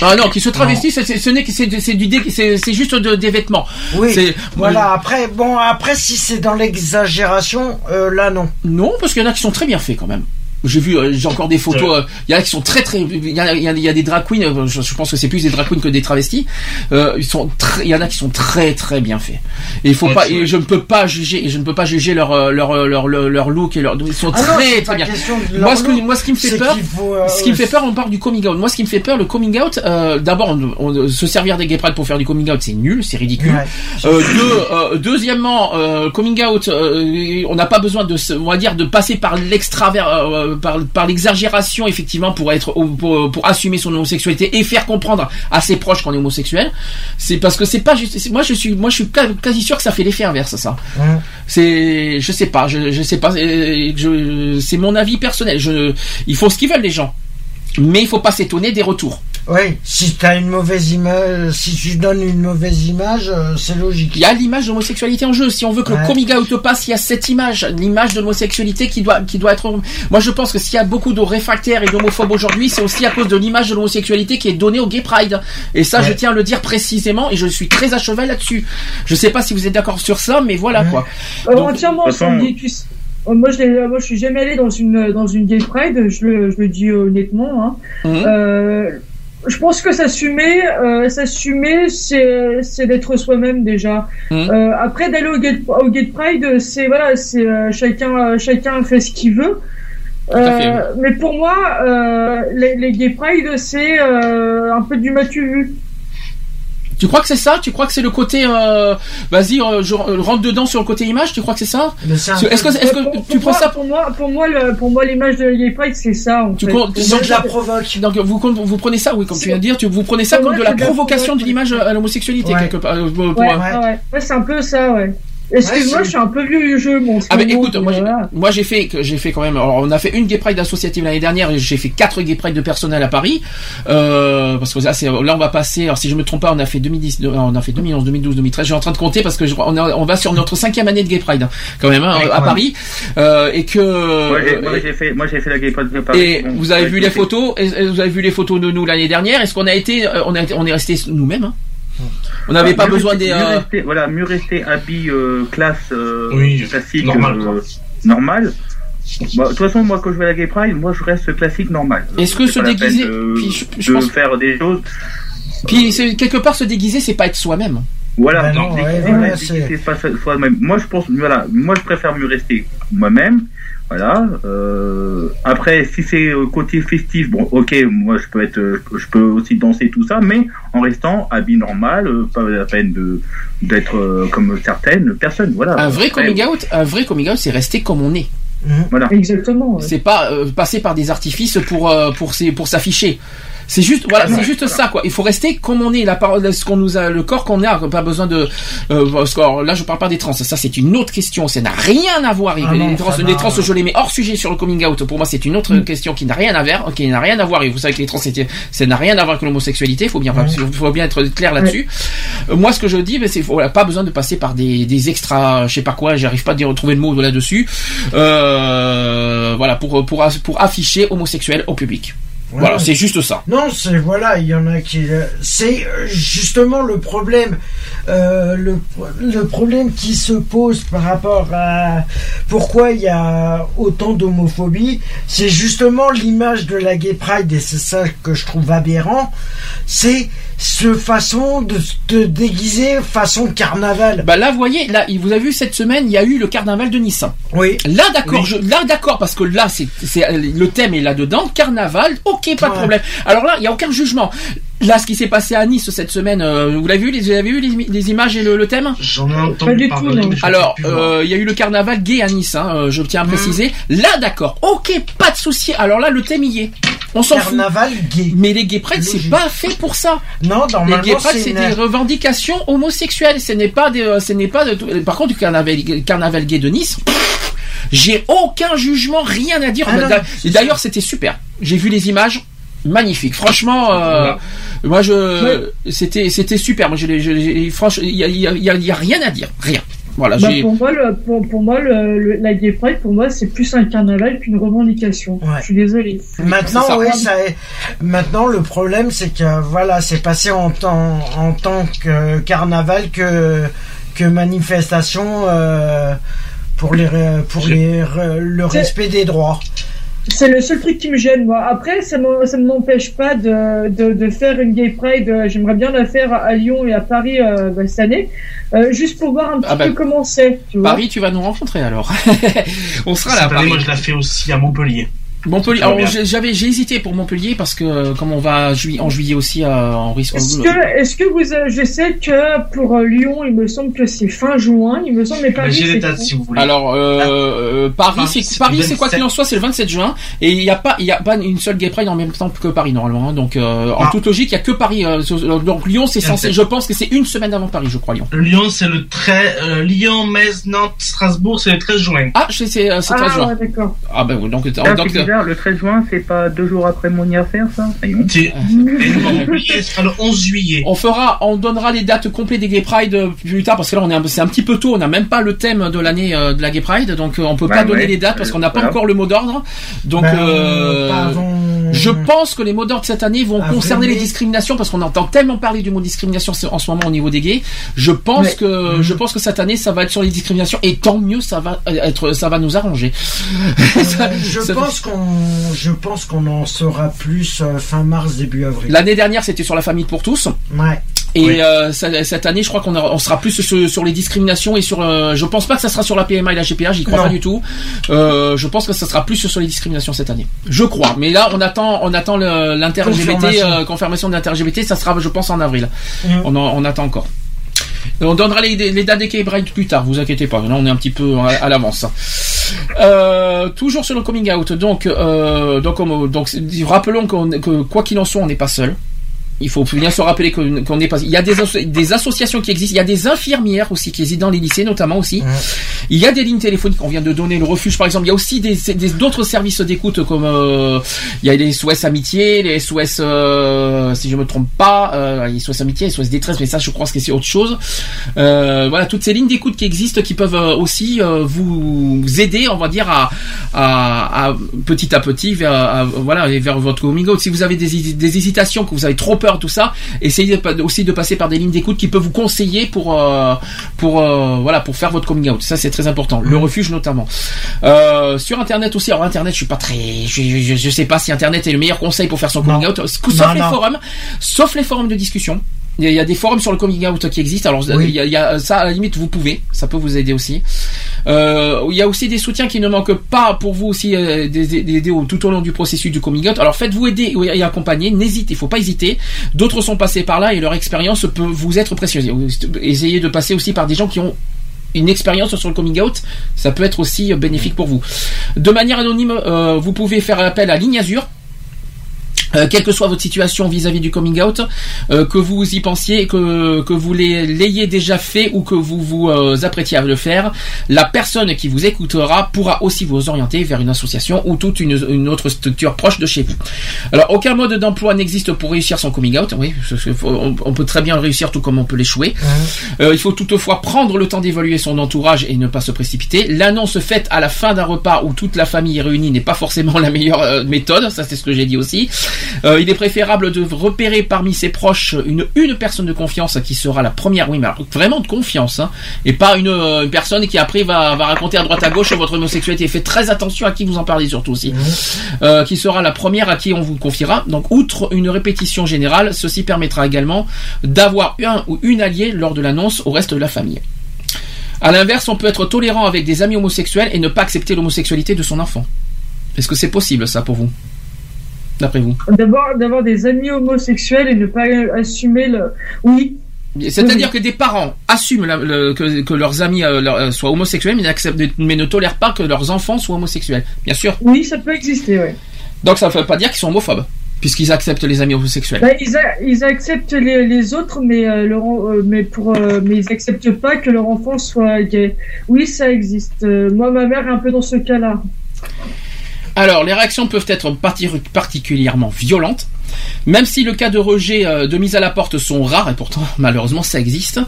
Ah non, qui se travestissent, c'est- ce n'est que c'est c'est du dé- c'est juste de- des vêtements.
Oui, voilà. Après, bon, après, si c'est dans l'exagération, euh, là, non.
Non, parce qu'il y en a qui sont très bien faits quand même. J'ai vu, euh, j'ai encore des photos. euh, Il y en a qui sont très très. Il y, a, il y a- il y a des drag queens. euh, Je, je pense que c'est plus des drag queens que des travestis. Euh, ils sont. très- Il y en a qui sont très très bien faits. Et il faut
Ouais,
pas. Et je ne peux pas juger. Et je ne peux pas juger leur leur leur leur, leur look et leur. Ils sont
Ah
très très bien. Moi ce, que, moi ce qui me fait peur,
faut, euh,
ce qui me fait peur, on parle du coming out. Moi ce qui me fait peur, le coming out. euh, D'abord, on, on- se servir des gay pride pour faire du coming out, c'est nul, c'est ridicule.
Ouais.
Euh, deux, euh, deuxièmement, euh, coming out, euh, on n'a pas besoin de, se- on va dire, de passer par l'extravers, euh, par, par l'exagération effectivement pour être, pour, pour assumer son homosexualité et faire comprendre à ses proches qu'on est homosexuel. C'est parce que c'est pas juste. Moi, je suis, moi, je suis quasi sûr que ça fait l'effet inverse, ça. C'est, je sais pas, je, je sais pas. euh, je- C'est mon avis personnel. Je, ils font ce qu'ils veulent les gens, mais il faut pas s'étonner des retours.
Oui, si t'as une mauvaise image, si tu donnes une mauvaise image, euh, c'est logique.
Il y a l'image de l'homosexualité en jeu. Si on veut que
Ouais.
le coming out passe, il y a cette image, l'image de l'homosexualité qui doit, qui doit être. Moi, je pense que s'il y a beaucoup de réfractaires et d'homophobes aujourd'hui, c'est aussi à cause de l'image de l'homosexualité qui est donnée au Gay Pride. Et ça, je tiens à le dire précisément, et je suis très à cheval là-dessus. Je sais pas si vous êtes d'accord sur ça, mais voilà quoi.
Euh,
Donc,
entièrement
de toute façon-
Euh, Moi je, l'ai- moi, je suis jamais allé dans une dans une gay pride, je le, je le dis honnêtement. Hein.
Mhm.
Euh, je pense que s'assumer, euh, s'assumer, c'est c'est d'être soi-même déjà.
Mhm.
Euh, après d'aller au gay au gay pride, c'est voilà, c'est euh, chacun euh, chacun fait ce qu'il veut. Euh, mais pour moi, euh, les, les gay pride, c'est euh, un peu du matu vu.
Tu crois que c'est ça? Tu crois que c'est le côté euh, Vas-y, euh, je euh, rentre dedans sur le côté image? Tu crois que c'est ça? Est-ce que,
Pour-
tu
pour
prends
moi-
ça
pour moi pour moi le, pour moi l'image de pride c'est ça en
tu
fait.
comptes-
C'est de la provoque.
Donc vous, vous prenez ça, oui, comme tu viens de dire, tu, vous prenez ça comme
moi,
de la provocation de l'image à l'homosexualité
Ouais.
quelque part. euh,
ouais, ouais. Ouais, c'est un peu ça, ouais. Excuse-moi,
Ouais,
je suis un peu vieux du jeu, mon
Ah mais
cerveau,
écoute, moi j'ai, moi j'ai fait, que- j'ai fait quand même. Alors on a fait une gay pride associative l'année dernière. et J'ai fait quatre gay pride de personnel à Paris. Euh, parce que là, c'est, là on va passer. Alors si je me trompe pas, on a fait 2010, euh, on a fait 2011, 2012, 2013. Je suis en train de compter parce que je, on, va sur notre cinquième année de gay pride hein, quand même hein,
Ouais,
à Paris. Euh, et que
Moi, j'ai- moi,
euh,
j'ai fait, moi, j'ai fait la gay pride de Paris.
et
Bon,
vous avez vu les
fait-
photos, et- et vous avez vu les photos de nous l'année dernière? Est-ce qu'on a été, euh, on a, été- on est resté nous-mêmes. hein? On n'avait pas besoin
rester-
des.
mieux
euh,
rester- voilà, mieux rester habit euh, classe euh,
Oui,
classique
normal,
euh. Bah, De toute façon, moi, quand je vais à la Gay Pride, moi, je reste classique normal.
Est-ce que
C'est
se déguiser-
de,
puis je- je
de
pense-
faire des choses.
Puis c'est- quelque part se déguiser, c'est pas être soi-même.
Voilà,
Bah
non,
non, ouais,
déguiser,
c'est-
pas soi-même. Moi, je pense, voilà, moi, je préfère mieux rester moi-même. Voilà. Euh, après, si c'est euh, côté festif, bon, ok, moi, je peux être, euh, je peux aussi danser tout ça, mais en restant habit normal, euh, pas la peine de d'être comme certaines personnes. Voilà.
Un vrai
Après,
coming out, un vrai coming out, c'est rester comme on est.
Voilà.
Exactement. ouais.
C'est pas euh, passer par des artifices pour euh, pour s'afficher. C'est juste voilà, c'est juste
voilà.
ça quoi. Il faut rester comme on est, la parole, ce qu'on nous a, le corps qu'on a, pas besoin de. Euh, parce que, alors, là, je parle pas des trans. Ça, c'est une autre question. Ça n'a rien à voir.
Ah
les, trans, les trans, je les mets hors sujet sur le coming out. Pour moi, c'est une autre question qui n'a rien à voir, qui n'a rien à voir. Et vous savez que les trans, ça n'a rien à voir avec l'homosexualité. Il faut bien, faut bien être clair là-dessus. Euh, moi, ce que je dis, ben, c'est voilà, pas besoin de passer par des, des extras, je sais pas quoi. J'arrive pas à dire retrouver le mot là-dessus. Euh, voilà, pour pour pour afficher homosexuel au public. Voilà, c'est juste ça.
Non, c'est voilà, il y en a qui. euh, C'est euh, justement le problème, euh, le, le problème qui se pose par rapport à pourquoi il y a autant d'homophobie, c'est justement l'image de la gay pride et c'est ça que je trouve aberrant. C'est ce façon de te déguiser façon carnaval.
Bah là, vous voyez, là, vous avez vu cette semaine, il y a eu le carnaval de Nice.
Oui.
Là, d'accord, là, d'accord, parce que là, c'est, le thème est là dedans, carnaval, ok, pas de problème. Alors là, il y a aucun jugement. Là, ce qui s'est passé à Nice cette semaine, euh, vous l'avez vu, les, vous avez vu les, les images et le, le thème?
J'en ai
Pas
entendu
du tout,
parler.
Alors, euh, il y a eu le carnaval gay à Nice, hein, euh, je tiens à préciser. Là, d'accord, ok, pas de souci. Alors là, le thème y est. On s'en fout.
Carnaval gay.
Mais les gay pride, c'est pas fait pour ça.
Non,
Les
normalement,
gay pride,
c'est une...
des revendications homosexuelles. Ce n'est pas des, ce n'est pas de tout- Par contre, du carnaval, carnaval gay de Nice. pff, J'ai aucun jugement, rien à dire.
Ah
D'ailleurs, c'était super. J'ai vu les images, magnifique. Franchement, euh, moi je, c'était, c'était super. Moi, je, franchement, il y a, il y a- il y a- y a rien à dire, rien. Voilà,
Bah, pour moi, le, pour, pour moi le, le- la Gay Pride, pour moi, c'est plus un carnaval qu'une revendication.
Ouais.
Je suis désolé.
Maintenant,
ça.
oui, ça est- Maintenant, le problème, c'est que voilà, c'est passé en tant en tant que carnaval que que manifestation euh, pour les pour le
C'est-
respect des droits.
C'est le seul truc qui me gêne, moi. Après, ça ne m'empêche pas de, de, de faire une Gay Pride. J'aimerais bien la faire à Lyon et à Paris euh, bah, cette année, euh, juste pour voir un petit
Ah bah,
peu comment c'est.
Paris, tu vas nous rencontrer alors. On sera là. Paris.
moi, je la fais aussi à Montpellier.
Montpellier. J'avais, j'ai hésité pour Montpellier parce que euh, comme on va en juillet aussi à, en risque.
Est-ce que, est-ce que vous, avez- je sais que pour euh, Lyon, il me semble que c'est fin juin, il me semble, mais Paris,
J'ai les dates si vous voulez.
Alors euh, euh, Paris, c'est Paris, c'est quoi qu'il en soit, c'est le 27 juin et il n'y a pas, il y a pas une seule gay pride en même temps que Paris normalement. hein. Donc euh, en
Ah.
toute logique, il y a que Paris. euh, donc Lyon, c'est censé. Je pense que c'est une semaine avant Paris, je crois Lyon.
Lyon, c'est le 13, euh, Lyon, Metz, Nantes, Strasbourg, c'est le 13 juin.
Ah, je sais, c'est euh, c'est 13
Ah,
juin.
ouais, d'accord.
Ah ben donc
Ah,
donc
le 13 juin, c'est pas deux jours après mon anniversaire, ça
Et Montpellier sera le 11 juillet.
On fera, on donnera les dates complètes des Gay Pride euh, plus tard parce que là on est un, c'est un petit peu tôt, on n'a même pas le thème de l'année euh, de la Gay Pride, donc euh, on peut pas donner les dates parce qu'on n'a pas
Voilà.
encore le mot d'ordre. Donc
Ben,
euh,
pas avant-
je pense que les mots d'ordre cette année vont
Avril,
concerner les discriminations parce qu'on entend tellement parler du mot discrimination en ce moment au niveau des gays. Je pense que je pense que cette année ça va être sur les discriminations et tant mieux ça va être ça va nous arranger. Ça-
Euh, je
ça-
pense qu'on je pense qu'on en saura plus euh, fin mars début avril.
L'année dernière c'était sur la famille pour tous.
Ouais.
Et
Oui.
euh, cette année, je crois qu'on on sera plus sur, sur les discriminations et sur. euh, je pense pas que ça sera sur la PMA et la GPA, j'y crois
Non.
pas du tout. Euh, je pense que ça sera plus sur les discriminations cette année. Je crois. Mais là, on attend, on attend le- l'inter-LGBT,
Confirmation.
euh, confirmation de l'inter-LGBT, ça sera, je pense, en avril.
Mhm.
On, en- on attend encore. On donnera les, les dates des K-Bride plus tard, vous inquiétez pas. Là, on est un petit peu à, à l'avance. Euh, toujours sur le coming out. Donc, euh, donc, on- donc, rappelons que quoi qu'il en soit, on n'est pas seul. Il faut bien se rappeler qu'on qu'on n'est pas. Il y a des, asso- des associations qui existent. Il y a des infirmières aussi qui existent dans les lycées, notamment aussi. Il y a des lignes téléphoniques. On vient de donner le refuge, par exemple. Il y a aussi des des- d'autres services d'écoute comme euh, il y a les SOS amitié, les SOS euh, si je me trompe pas, euh, les SOS amitié, les SOS détresse, mais ça je crois que c'est autre chose. Euh, voilà, toutes ces lignes d'écoute qui existent, qui peuvent euh, aussi euh, vous aider, on va dire à, à, à- petit à petit vers à- voilà vers votre coming out. Si vous avez des hésitations, que vous avez trop peur, tout ça, essayez de aussi de passer par des lignes d'écoute qui peuvent vous conseiller pour euh, pour euh, voilà pour faire votre coming out. Ça c'est très important. Le refuge notamment. Euh, sur internet aussi. Alors internet, je suis pas très, je, je, je sais pas si internet est le meilleur conseil pour faire son coming
Non.
out. Sauf
Non,
les
non.
forums, sauf les forums de discussion. Il y, a, des forums sur le coming out qui existent. Alors
Oui.
il, y a, il y a- ça à la limite vous pouvez, ça peut vous aider aussi. Euh, il y a aussi des soutiens qui ne manquent pas pour vous aussi euh, des, des, des aider au- tout au long du processus du coming out. Alors faites-vous aider et accompagner. N'hésitez, il faut pas hésiter. D'autres sont passés par là et leur expérience peut vous être précieuse. Essayez de passer aussi par des gens qui ont une expérience sur le coming out, ça peut être aussi euh, bénéfique pour vous. De manière anonyme, euh, vous pouvez faire appel à Ligne Azur. Euh, quelle que soit votre situation vis-à-vis du coming out, euh, que vous y pensiez, que, que vous l'ay- l'ayez déjà fait ou que vous vous euh, apprêtiez à le faire, la personne qui vous écoutera pourra aussi vous orienter vers une association ou toute une, une autre structure proche de chez vous. Alors, aucun mode d'emploi n'existe pour réussir son coming out. Oui, on, on peut très bien le réussir tout comme on peut l'échouer. Euh, il faut toutefois prendre le temps d'évaluer son entourage et ne pas se précipiter. L'annonce faite à la fin d'un repas où toute la famille est réunie n'est pas forcément la meilleure méthode. Ça, c'est ce que j'ai dit aussi. Euh, il est préférable de repérer parmi ses proches une, une personne de confiance qui sera la première. Oui, mais alors, vraiment de confiance, hein, et pas une, euh, une personne qui après va, va raconter à droite à gauche votre homosexualité. Faites très attention à qui vous en parlez surtout aussi. Euh, qui sera la première à qui on vous confiera. Donc, outre une répétition générale, ceci permettra également d'avoir un ou une alliée lors de l'annonce au reste de la famille. À l'inverse, on peut être tolérant avec des amis homosexuels et ne pas accepter l'homosexualité de son enfant. Est-ce que c'est possible ça pour vous? D'après vous
D'avoir d'avoir des amis homosexuels et ne pas assumer le. Oui.
C'est-à-dire que des parents assument la- le- que, que leurs amis euh, leur- euh, soient homosexuels, mais, n'acceptent- mais ne tolèrent pas que leurs enfants soient homosexuels. Bien sûr.
Oui, ça peut exister, ouais.
Donc ça ne veut pas dire qu'ils sont homophobes, puisqu'ils acceptent les amis homosexuels.
Bah, ils, a- ils acceptent les, les autres, mais, euh, leur en- euh, mais, pour, euh, mais ils acceptent pas que leur enfant soit gay. Oui, ça existe. Euh, moi, ma mère est un peu dans ce cas-là.
Alors, les réactions peuvent être parti- particulièrement violentes, même si le cas de rejet, euh, de mise à la porte sont rares, et pourtant, malheureusement, ça existe.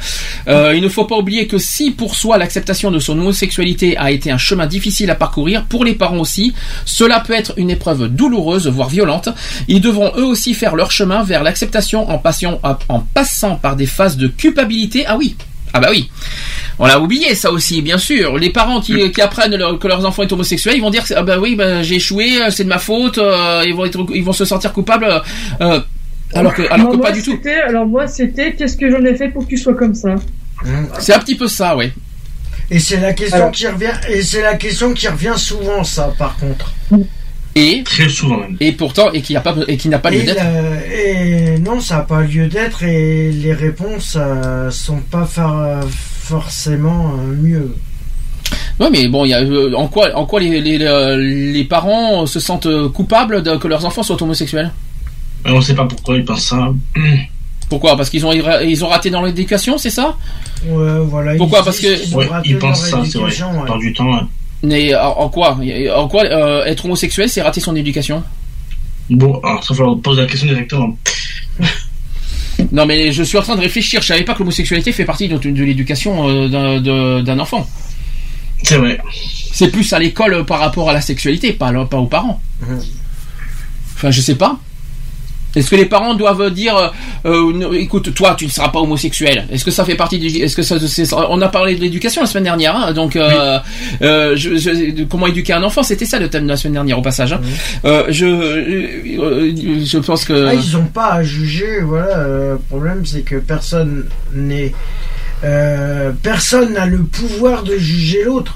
Euh, il ne faut pas oublier que si pour soi l'acceptation de son homosexualité a été un chemin difficile à parcourir, pour les parents aussi, cela peut être une épreuve douloureuse, voire violente. Ils devront eux aussi faire leur chemin vers l'acceptation en passant par des phases de culpabilité. Ah oui, ah bah oui. On l'a oublié ça aussi, bien sûr. Les parents qui, qui apprennent leur- que leurs enfants sont homosexuels, ils vont dire ah bah oui, bah, j'ai échoué, euh, c'est de ma faute, euh, ils vont être, ils vont se sentir coupables. euh, alors que, alors
Moi,
que
moi,
pas du tout.
c'était- Alors moi, c'était qu'est-ce que j'en ai fait pour que tu sois comme ça
C'est un petit peu ça, ouais.
Et c'est la question
Alors-
qui revient. Et c'est la question qui revient souvent, ça, par contre.
Et
très souvent même.
Et pourtant, et qui a pas, et qui n'a pas lieu d'être.
et non, ça n'a pas lieu d'être et les réponses euh, sont pas fa- forcément euh, mieux.
Ouais, mais bon, il y a, euh, en quoi, en quoi les, les, euh, les parents se sentent euh, coupables de, que leurs enfants soient homosexuels?
Mais on sait pas pourquoi ils pensent ça.
Pourquoi? Parce qu'ils ont, ils ont raté dans l'éducation, c'est ça?
Ouais, voilà.
Pourquoi?
Ils
Parce
disent
que
Ouais, ils pensent ça, c'est vrai.
ouais.
Dans du temps, ouais.
Mais en, en quoi? En quoi euh, être homosexuel, c'est rater son éducation?
Bon, alors ça va falloir poser la question directement.
Non, mais je suis en train de réfléchir. Je savais pas que l'homosexualité fait partie de, de l'éducation euh, d'un- de- d'un enfant.
C'est vrai.
C'est plus à l'école euh, par rapport à la sexualité, pas, pas aux parents. Enfin, je sais pas. Est-ce que les parents doivent dire, euh, euh, écoute, toi, tu ne seras pas homosexuel Est-ce que ça fait partie du Est-ce que ça, on a parlé de l'éducation la semaine dernière, hein, donc euh, euh, je, je- de comment éduquer un enfant, c'était ça le thème de la semaine dernière au passage. hein. Je, je pense que.
Ah, ils n'ont pas à juger, voilà. Le problème, c'est que personne n'est. personne n'a le pouvoir de juger l'autre.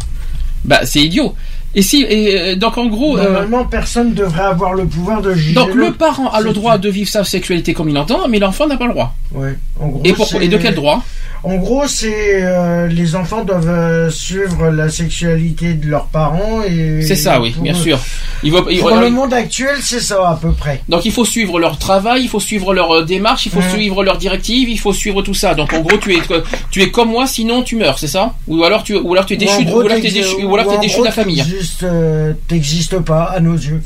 Bah, c'est idiot. Et si, et euh, donc en gros. euh,
Normalement, personne devrait avoir le pouvoir de juger
donc le parent a le droit de vivre sa sexualité comme il entend, mais l'enfant n'a pas le droit.
Ouais. En gros,
Et, pour-
c'est-
et de quel droit?
En gros, c'est euh, les enfants doivent euh, suivre la sexualité de leurs parents et.
C'est ça, oui, bien sûr. Il va, il-
Pour
alors,
le monde actuel, c'est ça à peu près.
donc il faut suivre leur travail, il faut suivre leur euh, démarche, il faut suivre leurs directives, il faut suivre tout ça. Donc en gros, tu es tu es comme moi, sinon tu meurs, c'est ça? Ou alors tu ou alors tu es déchu, ou alors tu es
t'exi-
déchu, ou alors tu es
en
déchu
gros,
de la famille.
t'existes, euh, T'existes pas à nos yeux.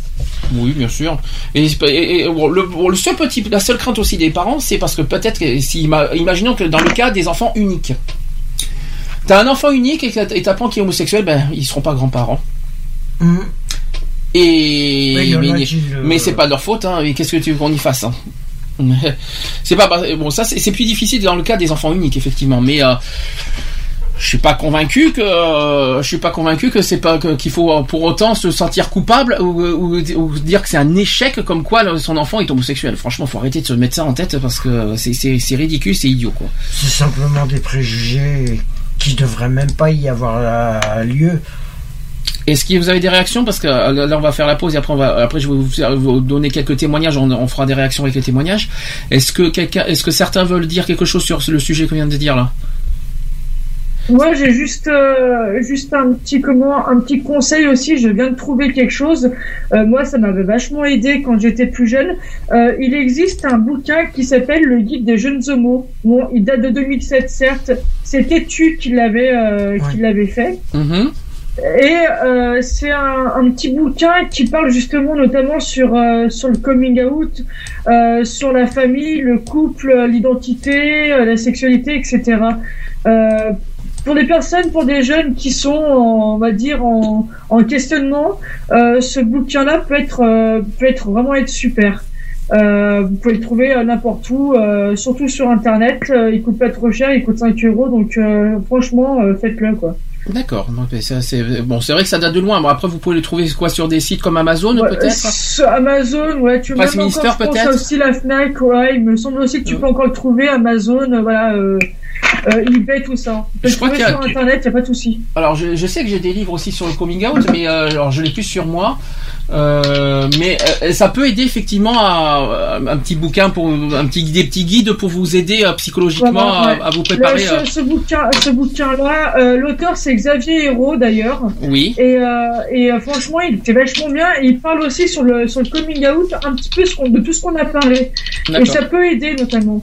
Oui, bien sûr. Et, et- et, bon, le, seul petit, la seule crainte aussi des parents, c'est parce que peut-être que si ima- imaginons que dans le cas des enfants uniques, t'as un enfant unique et t'apprends qu'il est homosexuel, ben ils seront pas grands-parents.
Mhm.
Et
Mais
mais, mais c'est pas de leur faute, hein. Et qu'est-ce que tu veux qu'on y fasse hein C'est pas bon, ça c'est plus difficile dans le cas des enfants uniques effectivement, mais euh, je suis pas convaincu que euh, je suis pas convaincu que c'est pas qu'il faut euh, pour autant se sentir coupable ou, ou- ou dire que c'est un échec comme quoi son enfant est homosexuel. Franchement, faut arrêter de se mettre ça en tête parce que c'est ridicule, c'est idiot quoi.
C'est simplement des préjugés qui devraient même pas y avoir euh, lieu.
Est-ce que vous avez des réactions? Parce que là, on va faire la pause et après, on va, après je vais vous, faire- vous donner quelques témoignages. On, on fera des réactions avec les témoignages. Est-ce que quelqu'un, est-ce que certains veulent dire quelque chose sur le sujet qu'on vient de dire là?
Moi, j'ai juste, euh, juste un petit comment, un petit conseil aussi. Je viens de trouver quelque chose. Euh, moi, ça m'avait vachement aidé quand j'étais plus jeune. Euh, il existe un bouquin qui s'appelle Le Guide des jeunes homos. Bon, il date de 2007, certes. C'était tu qui l'avait, euh, qui l'avait fait.
Mhm.
Et euh, c'est un, un petit bouquin qui parle justement notamment sur euh, sur le coming out, euh, sur la famille, le couple, l'identité, euh, la sexualité, etc. Pour des personnes, pour des jeunes qui sont, en- on va dire, en, en questionnement, euh, ce bouquin-là peut être euh, peut être vraiment être super. Euh, vous pouvez le trouver n'importe où, surtout sur internet. Il coûte pas trop cher, il coûte 5 euros, donc franchement, faites-le quoi.
D'accord. C'est, bon, c'est vrai que ça date de loin. Bon, après, vous pouvez le trouver quoi sur des sites comme Amazon
Ouais,
peut-être?
Amazon, ouais, tu
Presse Minister, peut-être?
aussi la Fnac, ouais, il me semble aussi que tu peux encore le trouver Amazon, voilà. Euh, euh, eBay, tout ça.
Je crois
trouver
qu'il y a-
sur internet, y a pas de souci.
Alors je, je sais que j'ai des livres aussi sur le coming out, mais euh, alors je l'ai plus sur moi. Euh, mais euh, ça peut aider effectivement à, à un petit bouquin pour un petit des petits guides pour vous aider euh, psychologiquement
Voilà, ouais.
à, à vous préparer.
Le- ce, ce bouquin, ce bouquin-là, euh, l'auteur c'est Xavier Hérault d'ailleurs.
Oui.
Et, et franchement, il était vachement bien. Et il parle aussi sur le sur le coming out un petit peu de tout ce qu'on a parlé. Et ça peut aider notamment.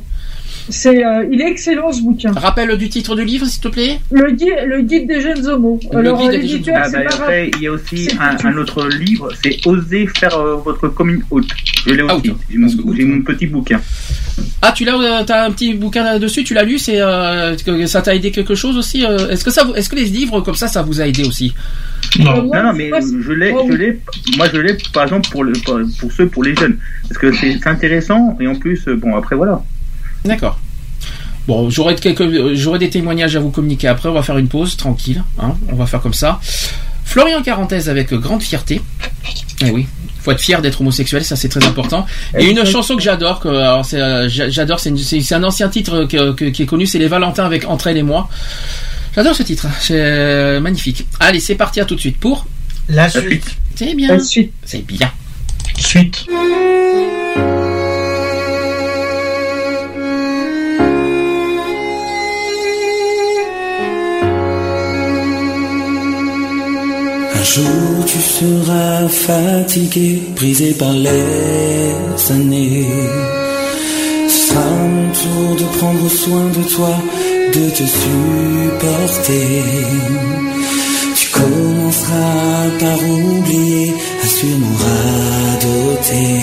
C'est, euh, il est excellent ce bouquin.
Rappel du titre du livre, s'il te plaît?
Le guide, le guide des jeunes homos.
Le
Alors
guide des
l'éditeur,
Ah, bah,
pas
après, il y a aussi un, un autre livre, c'est Oser faire euh, votre coming out. Je l'ai aussi. J'ai mon, petit bouquin.
Ah, tu l'as, euh, t'as un petit bouquin là-dessus, tu l'as lu, c'est, euh, ça t'a aidé quelque chose aussi. euh, est-ce que ça, vous- est-ce que les livres comme ça, ça vous a aidé aussi?
Non, non, mais je l'ai, je l'ai, moi je l'ai par exemple pour, le, pour, ceux, pour les jeunes. Parce que c'est intéressant et en plus, euh, bon, après voilà.
D'accord. Bon, j'aurai quelques, euh, j'aurai des témoignages à vous communiquer après. On va faire une pause, tranquille. Hein, on va faire comme ça. Florian Carantez avec euh, grande fierté. Eh oui, faut être fier d'être homosexuel, ça c'est très important. Et une chanson que j'adore, que c'est, euh, j'a- j'adore, c'est, c'est, c'est un ancien titre que- que- qui est connu, c'est les Valentins avec Entre elle et moi. J'adore ce titre, c'est euh, magnifique. Allez, c'est parti à tout de suite pour
La suite.
C'est bien.
La suite.
C'est bien.
Suite.
Jour tu seras fatigué, brisé par les années. Sera mon tour de prendre soin de toi, de te supporter. Tu commenceras par oublier, à sûrement radoter.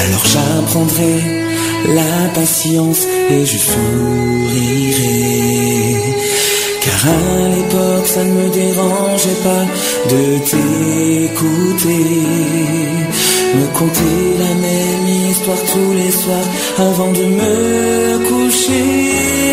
Alors j'apprendrai la patience et je sourirai. Car à l'époque ça ne me dérangeait pas de t'écouter. Me conter la même histoire tous les soirs avant de me coucher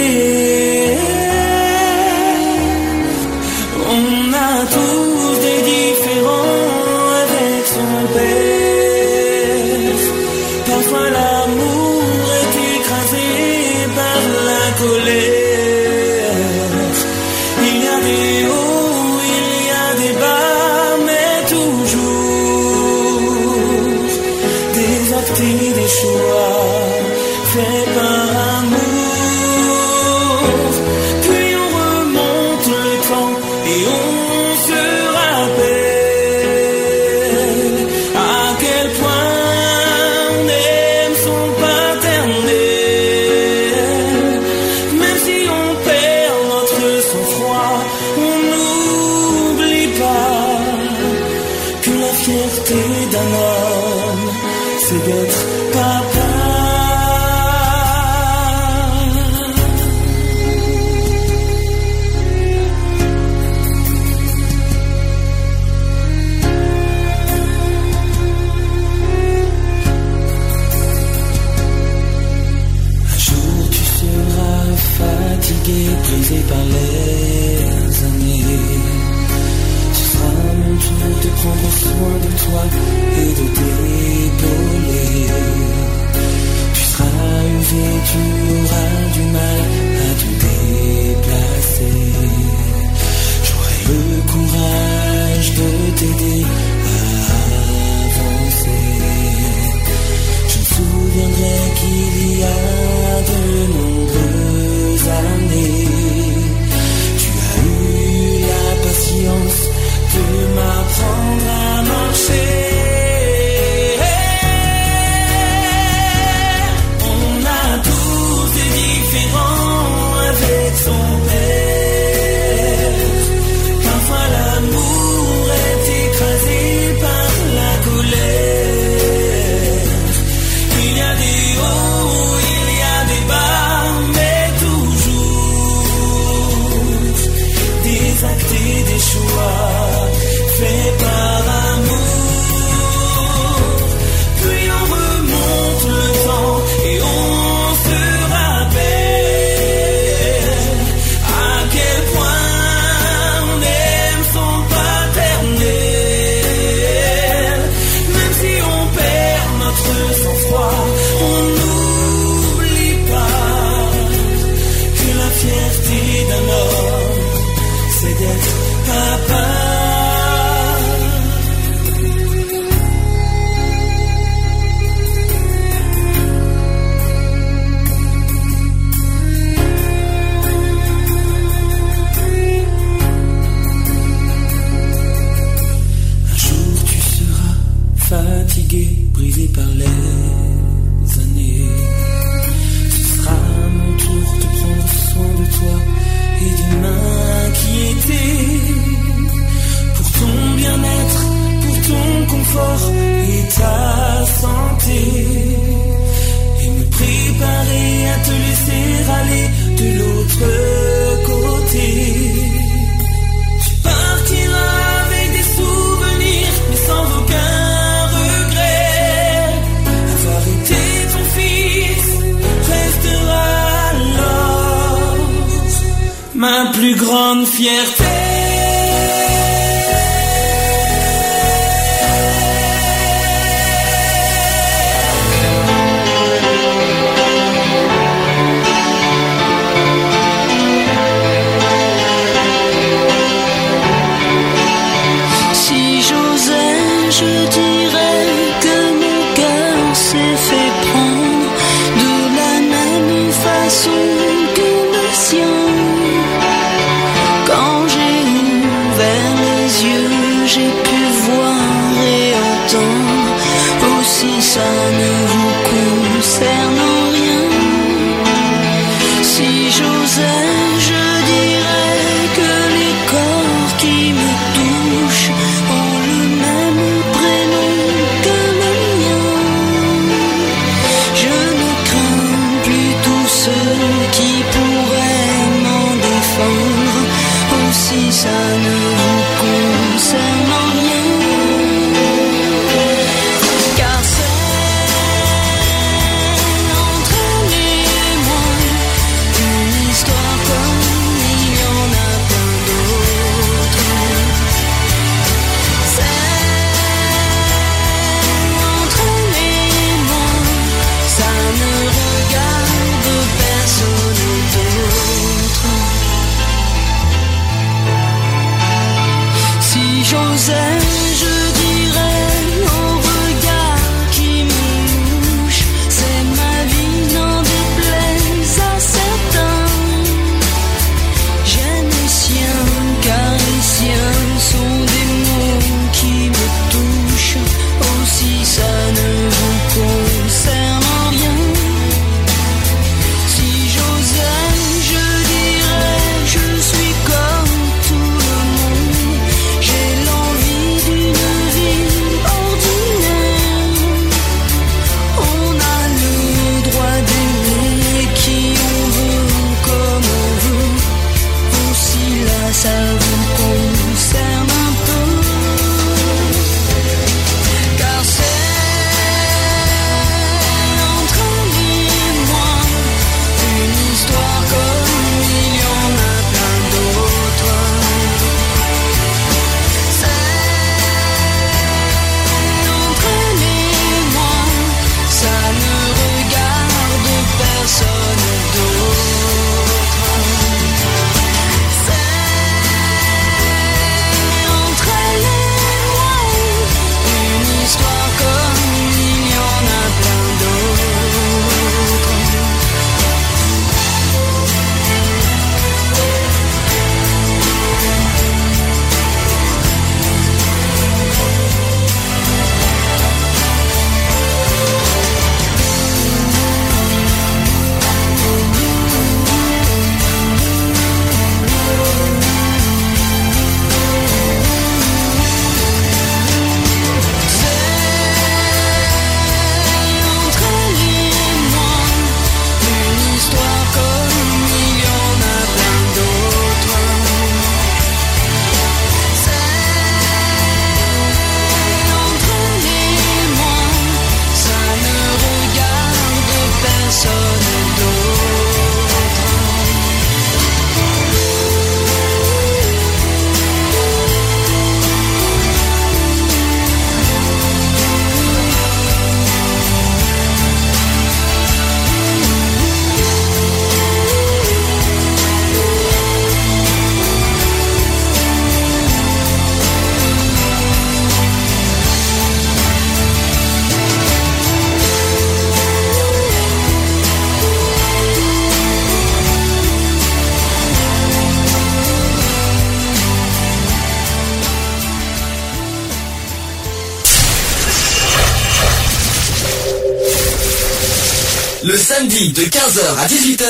Le
samedi de 15h à 18h.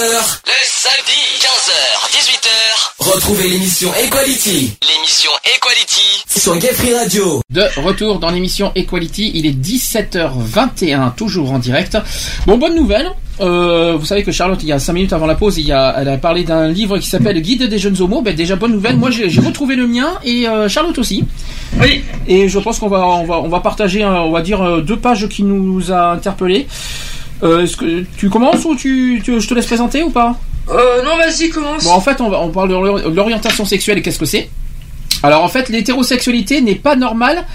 Le samedi, 15h, 18h.
Retrouvez l'émission Equality.
L'émission Equality.
Sur Gay Free Radio.
De retour dans l'émission Equality, il est 17h21, toujours en direct. Bon, bonne nouvelle. Euh, vous savez que Charlotte, il y a 5 minutes avant la pause, il y a, elle a parlé d'un livre qui s'appelle Guide des jeunes homos. Ben, déjà, bonne nouvelle. Moi, j'ai j'ai retrouvé le mien et euh, Charlotte aussi.
Oui.
Et je pense qu'on va, on va, on va partager, euh, on va dire, deux pages qui nous a interpellés. Euh, Est-ce que tu commences ou tu, tu- je te laisse présenter ou pas?
Euh, non, vas-y, commence.
Bon, en fait, on, va, on parle de l'ori- de l'orientation sexuelle et qu'est-ce que c'est? Alors, en fait, l'hétérosexualité n'est pas normale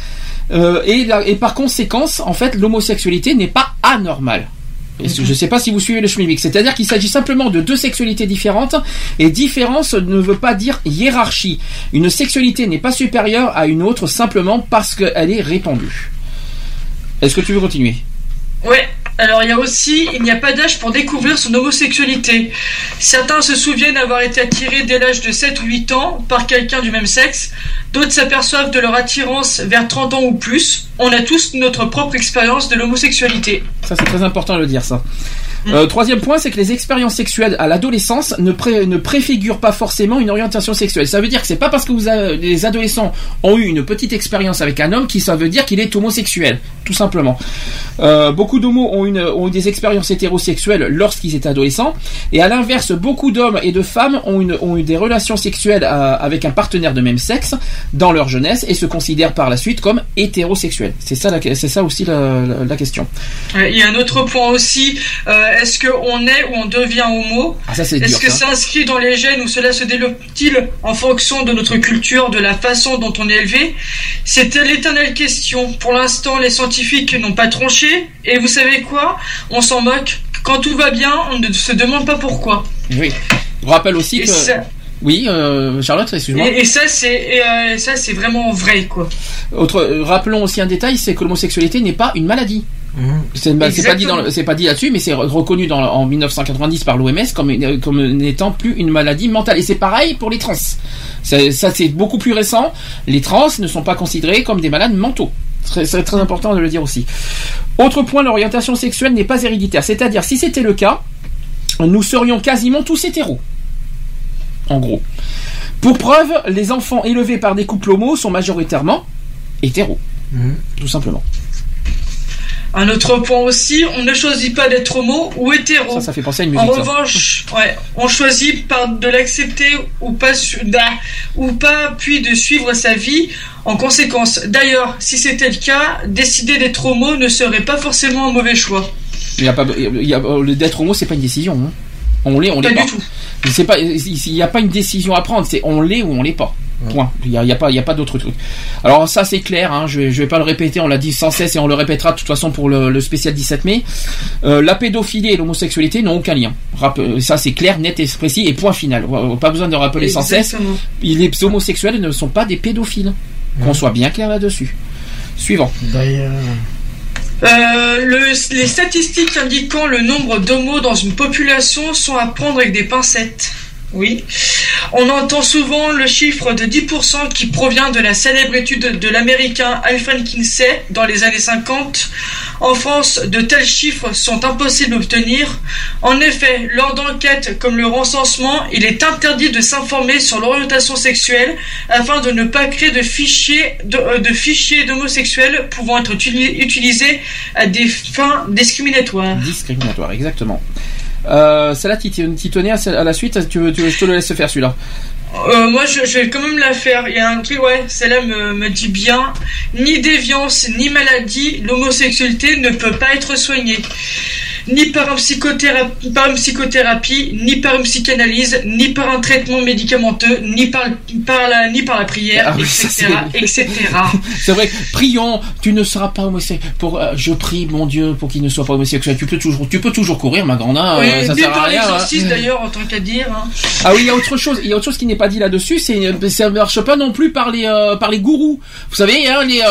euh, et, la- et par conséquence, en fait, l'homosexualité n'est pas anormale. Et Je ne sais pas si vous suivez le schmilblick. C'est-à-dire qu'il s'agit simplement de deux sexualités différentes et différence ne veut pas dire hiérarchie. Une sexualité n'est pas supérieure à une autre simplement parce qu'elle est répandue. Est-ce que tu veux continuer?
Ouais. Alors il y a aussi, il n'y a pas d'âge pour découvrir son homosexualité. Certains se souviennent avoir été attirés dès l'âge de 7 ou 8 ans par quelqu'un du même sexe. D'autres s'aperçoivent de leur attirance vers 30 ans ou plus. On a tous notre propre expérience de l'homosexualité.
Ça, c'est très important de le dire, ça. Euh, troisième point, c'est que les expériences sexuelles à l'adolescence ne, pré- ne préfigurent pas forcément une orientation sexuelle. Ça veut dire que c'est pas parce que vous les adolescents ont eu une petite expérience avec un homme qui ça veut dire qu'il est homosexuel, tout simplement. Euh, beaucoup d'homos ont, eu des expériences hétérosexuelles lorsqu'ils étaient adolescents, et à l'inverse, beaucoup d'hommes et de femmes ont, eu des relations sexuelles euh, avec un partenaire de même sexe dans leur jeunesse et se considèrent par la suite comme hétérosexuels. C'est ça, aussi la- question.
Il y a un autre point aussi. Est-ce qu'on est ou on devient homo?
Ah,
Est-ce que
ça.
c'est inscrit dans les gènes ou cela se développe-t-il en fonction de notre culture, de la façon dont on est élevé? C'est l'éternelle question. Pour l'instant, les scientifiques n'ont pas tranché. Et vous savez quoi? On s'en moque. Quand tout va bien, on ne se demande pas pourquoi.
Oui. Je rappelle aussi
Et
que.
ça-
Oui, euh, Charlotte, excuse-moi.
Et, et ça, c'est et, euh, ça, c'est vraiment vrai, quoi.
Autre, euh, rappelons aussi un détail, c'est que l'homosexualité n'est pas une maladie. C'est bah, pas dit là-dessus, mais c'est re- reconnu dans, en 1990 par l'OMS comme n'étant plus une maladie mentale. Et c'est pareil pour les trans. Ça, ça, c'est beaucoup plus récent. Les trans ne sont pas considérés comme des malades mentaux. Très- C'est très important de le dire aussi. Autre point, l'orientation sexuelle n'est pas héréditaire. C'est-à-dire, si c'était le cas, nous serions quasiment tous hétéros. En gros. Pour preuve, les enfants élevés par des couples homos sont majoritairement hétéros. Tout simplement.
Un autre point aussi, on ne choisit pas d'être homo ou hétéro.
Ça, ça fait penser à une
En
musique. ça.
revanche, ouais, on choisit par de l'accepter ou pas, ou pas, puis de suivre sa vie en conséquence. D'ailleurs, si c'était le cas, décider d'être homo ne serait pas forcément un mauvais choix.
Il y a pas, il y a, euh, le d'être homo, c'est pas une décision. hein. On l'est, on
Pas
l'est
du
pas.
tout.
C'est pas, il n'y a pas une décision à prendre. C'est on l'est ou on l'est pas. Point. Il n'y a, a pas, il y a pas d'autre truc. Alors ça c'est clair. Hein, je vais, je vais pas le répéter. On l'a dit sans cesse et on le répétera de toute façon pour le, le spécial 17 mai. Euh, la pédophilie et l'homosexualité n'ont aucun lien. Euh, ça c'est clair, net et précis et point final. Pas besoin de rappeler sans cesse. Les homosexuels ne sont pas des pédophiles. Qu'on soit bien clair là-dessus. Suivant.
D'ailleurs.
Euh, le- les statistiques indiquant le nombre d'homos dans une population sont à prendre avec des pincettes. Oui. On entend souvent le chiffre de 10% qui provient de la célèbre étude de l'américain Alfred Kinsey dans les années 50. En France, de tels chiffres sont impossibles à obtenir. En effet, lors d'enquêtes comme le recensement, il est interdit de s'informer sur l'orientation sexuelle afin de ne pas créer de fichiers de, euh, de fichiers d'homosexuels pouvant être utili- utilisés à des fins discriminatoires.
Discriminatoire, exactement. Euh, celle-là, tu tenais à, la suite. Tu veux, tu je te le laisse faire celui-là.
Euh, moi, je, vais quand même la faire. Il y a un truc, ouais, celle-là me dit bien. Ni déviance, ni maladie, l'homosexualité ne peut pas être soignée. Ni par, un psychothérapie, par une psychothérapie, ni par une psychanalyse, ni par un traitement médicamenteux, ni par, par la, ni par la prière,
Ah
etc.,
c'est- vrai, prions, tu ne seras pas homosexuel. Pour, euh, je prie mon Dieu pour qu'il ne soit pas homosexuel. Tu peux toujours, tu peux toujours courir, ma grande. hein,
oui,
euh, ça
ni
sert à
par
rien. hein.
d'ailleurs, en tant qu'à dire. hein.
Ah oui, il y a autre chose. Il y a autre chose qui n'est pas dit là-dessus. C'est, ça ne marche pas non plus par les, euh, par les gourous. Vous savez, hein, les,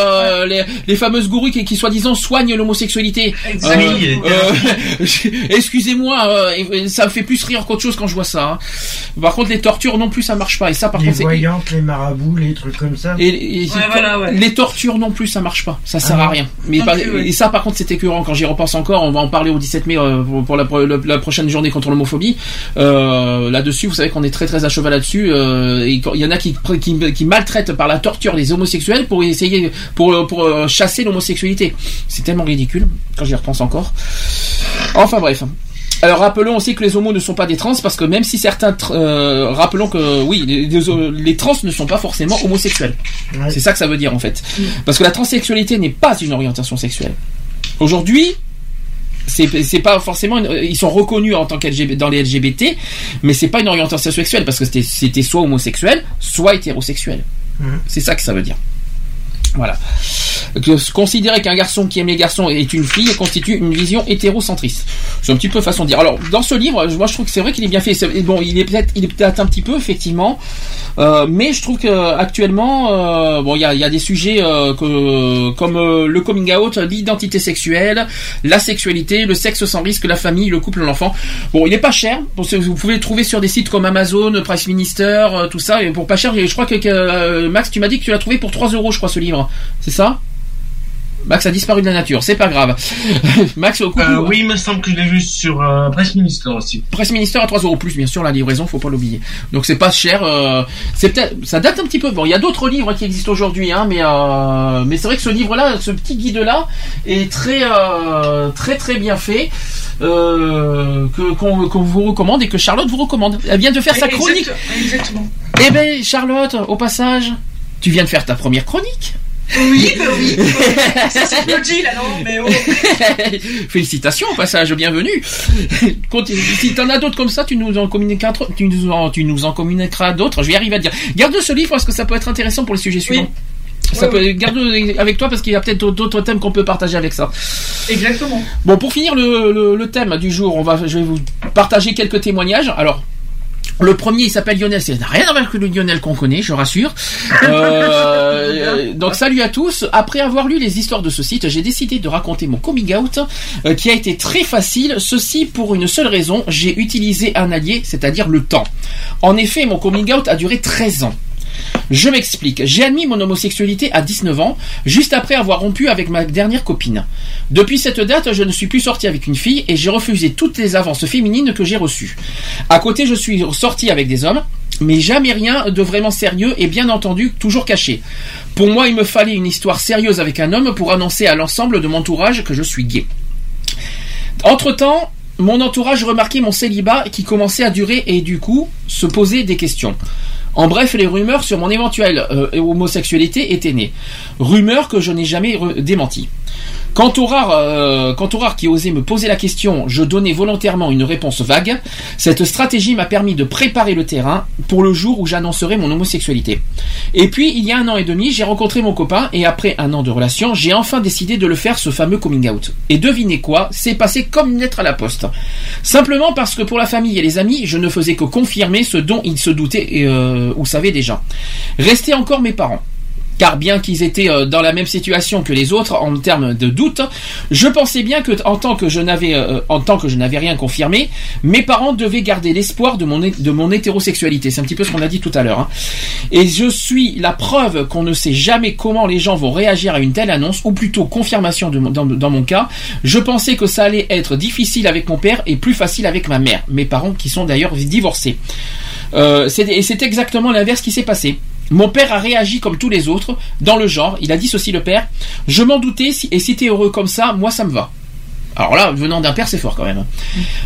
les, les fameuses gourous qui, qui soi-disant soignent l'homosexualité.
Exactement.
Excusez-moi, euh, ça me fait plus rire qu'autre chose quand je vois ça. hein. Par contre, les tortures non plus, ça marche pas. Et ça, par
Les
contre, c'est-
voyantes, les marabouts, les trucs comme ça.
et, et-
Ouais, voilà, ouais.
les tortures non plus, ça marche pas. Ça sert
Ah
à
non.
rien. Mais
plus, ouais.
et ça, par contre, c'est écœurant. Quand j'y repense encore, on va en parler au 17 mai euh, pour, pour la, prochaine journée contre l'homophobie. Euh, là-dessus, vous savez qu'on est très très à cheval là-dessus. euh, et il y en a qui, qui, qui maltraitent par la torture les homosexuels pour essayer pour pour euh, chasser l'homosexualité. C'est tellement ridicule quand j'y repense encore. Enfin bref. Alors rappelons aussi que les homos ne sont pas des trans parce que même si certains euh, rappelons que oui les, les- les trans ne sont pas forcément homosexuels.
Ouais.
C'est ça que ça veut dire en fait. Parce que la transsexualité n'est pas une orientation sexuelle. Aujourd'hui, c'est pas forcément une- ils sont reconnus en tant qu'LGB dans les LGBT, mais c'est pas une orientation sexuelle parce que c'était soit homosexuel, soit hétérosexuel.
Mhm.
C'est ça que ça veut dire. Voilà. Que- considérer qu'un garçon qui aime les garçons est une fille constitue une vision hétérocentriste. C'est un petit peu façon de dire. Alors dans ce livre, moi je trouve que c'est vrai qu'il est bien fait. Bon, il est peut-être, peut-être un petit peu effectivement, euh, mais je trouve que actuellement, euh, bon, il y a, des sujets euh, comme euh, le coming out, l'identité sexuelle, la sexualité, le sexe sans risque, la famille, le couple, l'enfant. Bon, il est pas cher. Vous pouvez le trouver sur des sites comme Amazon, Price Minister, euh, tout ça, et pour pas cher. Je crois que, euh, Max, tu m'as dit que tu l'as trouvé pour 3 euros, je crois, ce livre. C'est ça? Max a disparu de la nature, c'est pas grave. Max, au coup,
Euh, oui, il me semble que je l'ai vu sur euh, Presse Minister aussi.
Presse Ministère à 3 euros plus, bien sûr, la livraison, faut pas l'oublier. Donc c'est pas cher. euh, c'est peut-être, ça date un petit peu. Bon, il y a d'autres livres qui existent aujourd'hui, hein, mais mais c'est vrai que ce livre-là, ce petit guide-là, est très très très bien fait. Que qu'on vous recommande et que Charlotte vous recommande. Elle vient de faire sa chronique.
Exactement.
Eh ben Charlotte, au passage, tu viens de faire ta première chronique.
Oui, bah oui. Ça s'applaudit là, non Mais oh.
Félicitations au passage, bienvenue. Continue. Si t'en as d'autres comme ça, tu nous en communiqueras, tu nous en, tu nous en communiqueras d'autres. Je vais y arriver à te dire. Garde ce livre parce que ça peut être intéressant pour les sujets suivants. Ça
Ouais,
peut, garde avec toi parce qu'il y a peut-être d'autres thèmes qu'on peut partager avec ça.
Exactement.
Bon, pour finir le, le- le thème du jour, on va, je vais vous partager quelques témoignages. Alors, le premier, il s'appelle Lionel. N'a rien à voir avec le Lionel qu'on connaît, je rassure. Euh, donc, salut à tous. Après avoir lu les histoires de ce site, j'ai décidé de raconter mon coming out, euh, qui a été très facile. Ceci pour une seule raison. J'ai utilisé un allié, c'est-à-dire le temps. En effet, mon coming out a duré 13 ans. Je m'explique. J'ai admis mon homosexualité à 19 ans, juste après avoir rompu avec ma dernière copine. Depuis cette date, je ne suis plus sorti avec une fille et j'ai refusé toutes les avances féminines que j'ai reçues. À côté, je suis sorti avec des hommes, mais jamais rien de vraiment sérieux et bien entendu toujours caché. Pour moi, il me fallait une histoire sérieuse avec un homme pour annoncer à l'ensemble de mon entourage que je suis gay. Entre-temps, mon entourage remarquait mon célibat qui commençait à durer et du coup se posait des questions. En bref, les rumeurs sur mon éventuelle euh, homosexualité étaient nées. Rumeurs que je n'ai jamais démenties. Quant aux, rares, euh, aux rares qui osaient me poser la question, je donnais volontairement une réponse vague. Cette stratégie m'a permis de préparer le terrain pour le jour où j'annoncerai mon homosexualité. Et puis, il y a un an et demi, j'ai rencontré mon copain et après un an de relation, j'ai enfin décidé de le faire ce fameux coming out. Et devinez quoi, c'est passé comme une lettre à la poste. Simplement parce que pour la famille et les amis, je ne faisais que confirmer ce dont ils se doutaient euh, ou savaient déjà. Restaient encore mes parents car bien qu'ils étaient euh, dans la même situation que les autres en termes de doute, je pensais bien que en tant que je n'avais euh, rien confirmé, mes parents devaient garder l'espoir de mon hétérosexualité. C'est un petit peu ce qu'on a dit tout à l'heure. hein. Et je suis la preuve qu'on ne sait jamais comment les gens vont réagir à une telle annonce, ou plutôt confirmation dans, mon cas. Je pensais que ça allait être difficile avec mon père et plus facile avec ma mère, mes parents qui sont d'ailleurs divorcés. Euh, et c'est exactement l'inverse qui s'est passé. Mon père a réagi comme tous les autres, dans le genre, il a dit ceci le père, je m'en doutais, et si t'es heureux comme ça, moi ça me va. Alors là, venant d'un père, c'est fort quand même.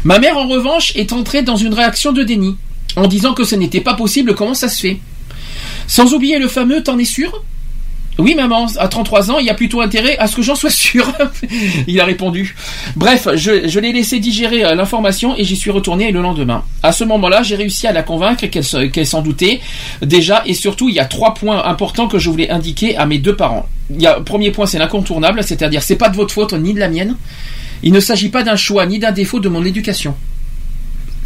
Ma mère, en revanche, est entrée dans une réaction de déni, en disant que ce n'était pas possible, comment ça se fait? Sans oublier le fameux, t'en es sûr oui, maman, à 33 ans, il y a plutôt intérêt à ce que j'en sois sûr. il a répondu. Bref, je, l'ai laissé digérer euh, l'information et j'y suis retourné le lendemain. À ce moment-là, j'ai réussi à la convaincre qu'elle s'en doutait déjà et surtout, il y a trois points importants que je voulais indiquer à mes deux parents. Il y a, premier point, c'est l'incontournable, c'est-à-dire c'est pas de votre faute ni de la mienne. Il ne s'agit pas d'un choix ni d'un défaut de mon éducation.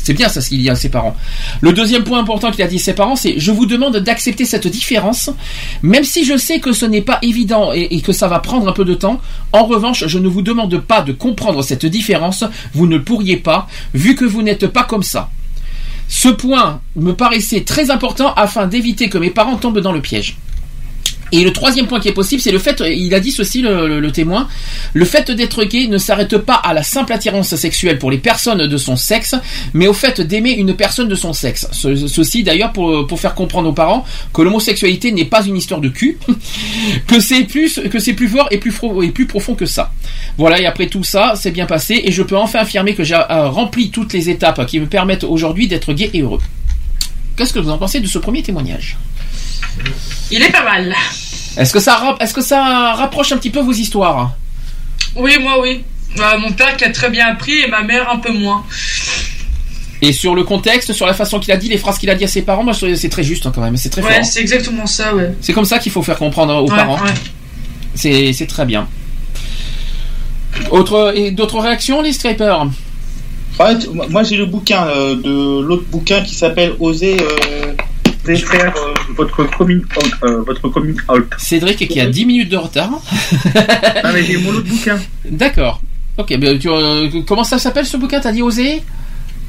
C'est bien ça ce qu'il dit à ses parents. Le deuxième point important qu'il a dit à ses parents, c'est je vous demande d'accepter cette différence, même si je sais que ce n'est pas évident et, et que ça va prendre un peu de temps. En revanche, je ne vous demande pas de comprendre cette différence, vous ne pourriez pas, vu que vous n'êtes pas comme ça. Ce point me paraissait très important afin d'éviter que mes parents tombent dans le piège. Et le troisième point qui est possible, c'est le fait, il a dit ceci le, témoin, le fait d'être gay ne s'arrête pas à la simple attirance sexuelle pour les personnes de son sexe, mais au fait d'aimer une personne de son sexe. Ce- ceci d'ailleurs pour, faire comprendre aux parents que l'homosexualité n'est pas une histoire de cul, que c'est plus, fort et plus, fro- et plus profond que ça. Voilà, et après tout ça, c'est bien passé, et je peux enfin affirmer que j'ai euh, rempli toutes les étapes qui me permettent aujourd'hui d'être gay et heureux. Qu'est-ce que vous en pensez de ce premier témoignage?
Il est pas mal.
Est-ce que ça, est-ce que ça rapproche un petit peu vos histoires?
Oui, moi, oui. Euh, mon père qui a très bien appris et ma mère un peu moins.
Et sur le contexte, sur la façon qu'il a dit, les phrases qu'il a dit à ses parents, moi, c'est très juste hein, quand même, c'est très
Ouais,
fort.
c'est exactement ça, ouais.
C'est comme ça qu'il faut faire comprendre aux
Ouais,
parents.
ouais.
C'est, c'est très bien. Autre, et d'autres réactions, les
tu- moi j'ai le bouquin euh, de l'autre bouquin qui s'appelle Oser. euh,
Oser faire euh, votre coming out. euh, votre coming out.
Cédric qui a 10 minutes de retard.
ah mais j'ai mon autre bouquin.
D'accord. Ok, mais tu, euh, comment ça s'appelle ce bouquin? T'as dit oser?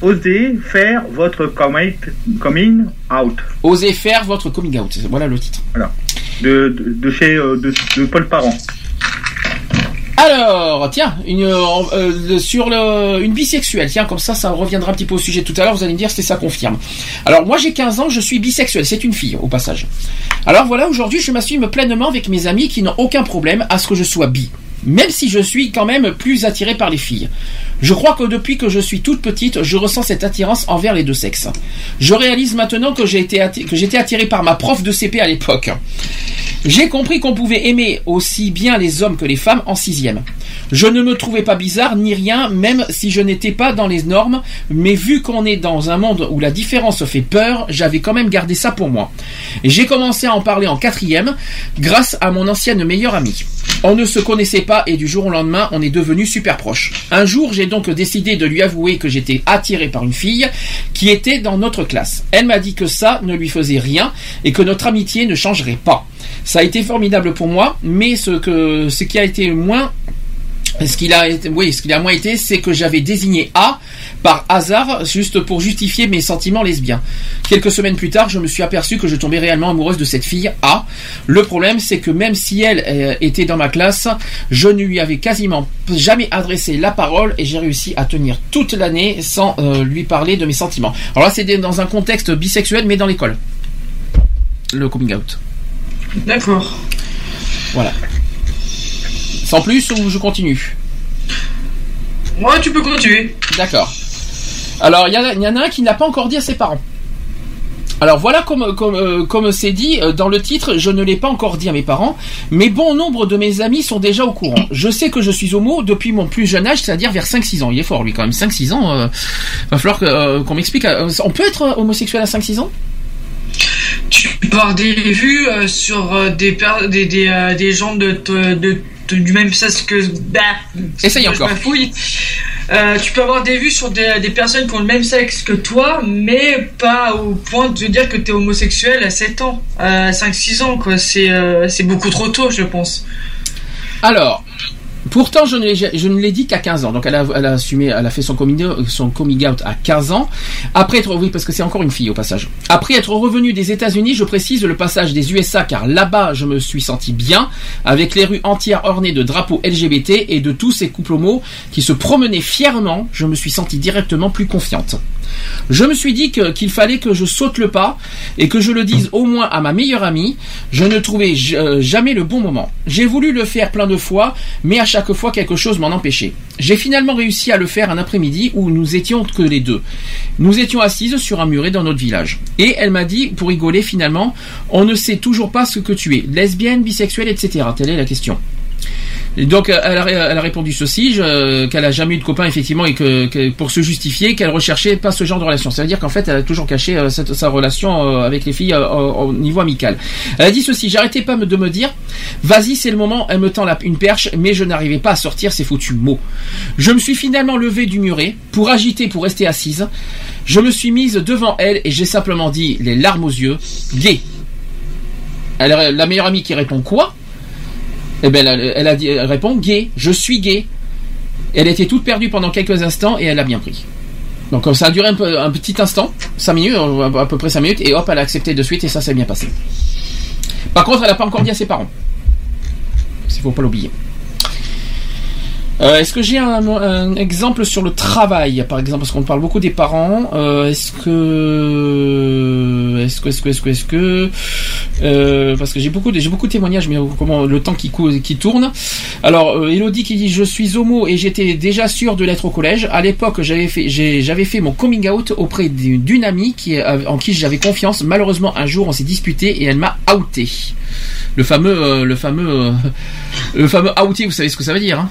Osez faire votre coming, coming out.
Osez faire votre coming out. Voilà le titre.
Voilà. De, de, de chez euh, de, de Paul Parent.
Alors, tiens, euh, euh, sur une bisexuelle, tiens, comme ça, ça reviendra un petit peu au sujet tout à l'heure, vous allez me dire si ça confirme. Alors, moi j'ai 15 ans, je suis bisexuel, c'est une fille, au passage. Alors voilà, aujourd'hui, je m'assume pleinement avec mes amis qui n'ont aucun problème à ce que je sois bi. Même si je suis quand même plus attiré par les filles. Je crois que depuis que je suis toute petite, je ressens cette attirance envers les deux sexes. Je réalise maintenant que j'ai été que j'étais attiré par ma prof de CP à l'époque. J'ai compris qu'on pouvait aimer aussi bien les hommes que les femmes en sixième. Je ne me trouvais pas bizarre ni rien, même si je n'étais pas dans les normes, mais vu qu'on est dans un monde où la différence fait peur, j'avais quand même gardé ça pour moi. J'ai commencé à en parler en quatrième, grâce à mon ancienne meilleure amie. On ne se connaissait pas et du jour au lendemain, on est devenus super proches. Un jour, j'ai donc décidé de lui avouer que j'étais attiré par une fille qui était dans notre classe. Elle m'a dit que ça ne lui faisait rien et que notre amitié ne changerait pas. Ça a été formidable pour moi, mais ce ce qui a été moins ce qu'il a oui, ce qu'il a moins été, c'est que j'avais désigné A par hasard, juste pour justifier mes sentiments lesbiens. Quelques semaines plus tard, je me suis aperçu que je tombais réellement amoureuse de cette fille A. Le problème, c'est que même si elle euh, était dans ma classe, je ne lui avais quasiment jamais adressé la parole et j'ai réussi à tenir toute l'année sans euh, lui parler de mes sentiments. Alors là, c'est dans un contexte bisexuel, mais dans l'école. Le coming out.
D'accord.
Voilà. Sans plus ou je continue
Ouais, tu peux continuer.
D'accord. Alors, il y, en a- il y en a un qui n'a pas encore dit à ses parents. Alors voilà, comme comme euh, comme c'est dit euh, dans le titre, je ne l'ai pas encore dit à mes parents, mais bon nombre de mes amis sont déjà au courant. Je sais que je suis homo depuis mon plus jeune âge, c'est-à-dire vers 5-6 ans. Il est fort lui quand même, 5-6 ans. euh, va falloir que, euh, qu'on m'explique. on peut être homosexuel à 5-6 ans?
Tu peux avoir des vues sur des, per- des, des, des gens de- de- du même sexe que. Bah,
Essaye encore.
Euh, tu peux avoir des vues sur des, des personnes qui ont le même sexe que toi, mais pas au point de dire que tu es homosexuel à 7 ans, à 5-6 ans, quoi. C'est euh, c'est beaucoup trop tôt, je pense.
Alors, pourtant, je ne l'ai, dit qu'à 15 ans. Donc, elle a, assumé, elle a fait son coming, son coming out à 15 ans. Après être, oui, parce que c'est encore une fille au passage. Après être revenu des États-Unis, je précise le passage des USA, car là-bas, je me suis senti bien, avec les rues entières ornées de drapeaux LGBT et de tous ces couples homo qui se promenaient fièrement. Je me suis senti directement plus confiante. Je me suis dit qu'il fallait que je saute le pas et que je le dise au moins à ma meilleure amie. Je ne trouvais euh, jamais le bon moment. J'ai voulu le faire plein de fois, mais à chaque fois quelque chose m'en empêchait. J'ai finalement réussi à le faire un après-midi où nous étions que les deux. Nous étions assises sur un muret dans notre village. Et elle m'a dit, pour rigoler finalement, on ne sait toujours pas ce que tu es, lesbienne, bisexuelle, etc. Telle est la question. Donc elle a, répondu ceci, qu'elle a jamais eu de copain effectivement et que, pour se justifier qu'elle recherchait pas ce genre de relation. Ça veut dire qu'en fait elle a toujours caché euh, sa relation euh, avec les filles euh, au, au niveau amical. Elle a dit ceci, j'arrêtais pas de me dire, vas-y c'est le moment, elle me tend une perche, mais je n'arrivais pas à sortir ces foutus mots. Je me suis finalement levé du muret pour agiter, pour rester assise. Je me suis mise devant elle et j'ai simplement dit, les larmes aux yeux, gay. La meilleure amie qui répond quoi? Eh ben, elle, a- dit, répond gay. Je suis gay. Elle était toute perdue pendant quelques instants et elle a bien pris. Donc euh, ça a duré un, petit instant, 5 minutes, euh, à peu près 5 minutes, et hop, elle a accepté de suite et ça s'est bien passé. Par contre, elle n'a pas encore dit à ses parents. Il faut pas l'oublier. Euh, est-ce que j'ai un, un exemple sur le travail, par exemple, parce qu'on parle beaucoup des parents. euh, est-ce que, est-ce que, est-ce que, est-ce que, est-ce que, euh, parce que j'ai beaucoup, de, j'ai beaucoup de témoignages, mais comment le temps qui qui tourne. Alors, euh, Elodie qui dit je suis homo et j'étais déjà sûr de l'être au collège. À l'époque, j'avais fait, j'avais fait mon coming out auprès d'une amie qui, euh, en qui j'avais confiance. Malheureusement, un jour, on s'est disputé et elle m'a outé. Le fameux, euh, le fameux, le fameux outé. Vous savez ce que ça veut dire, hein?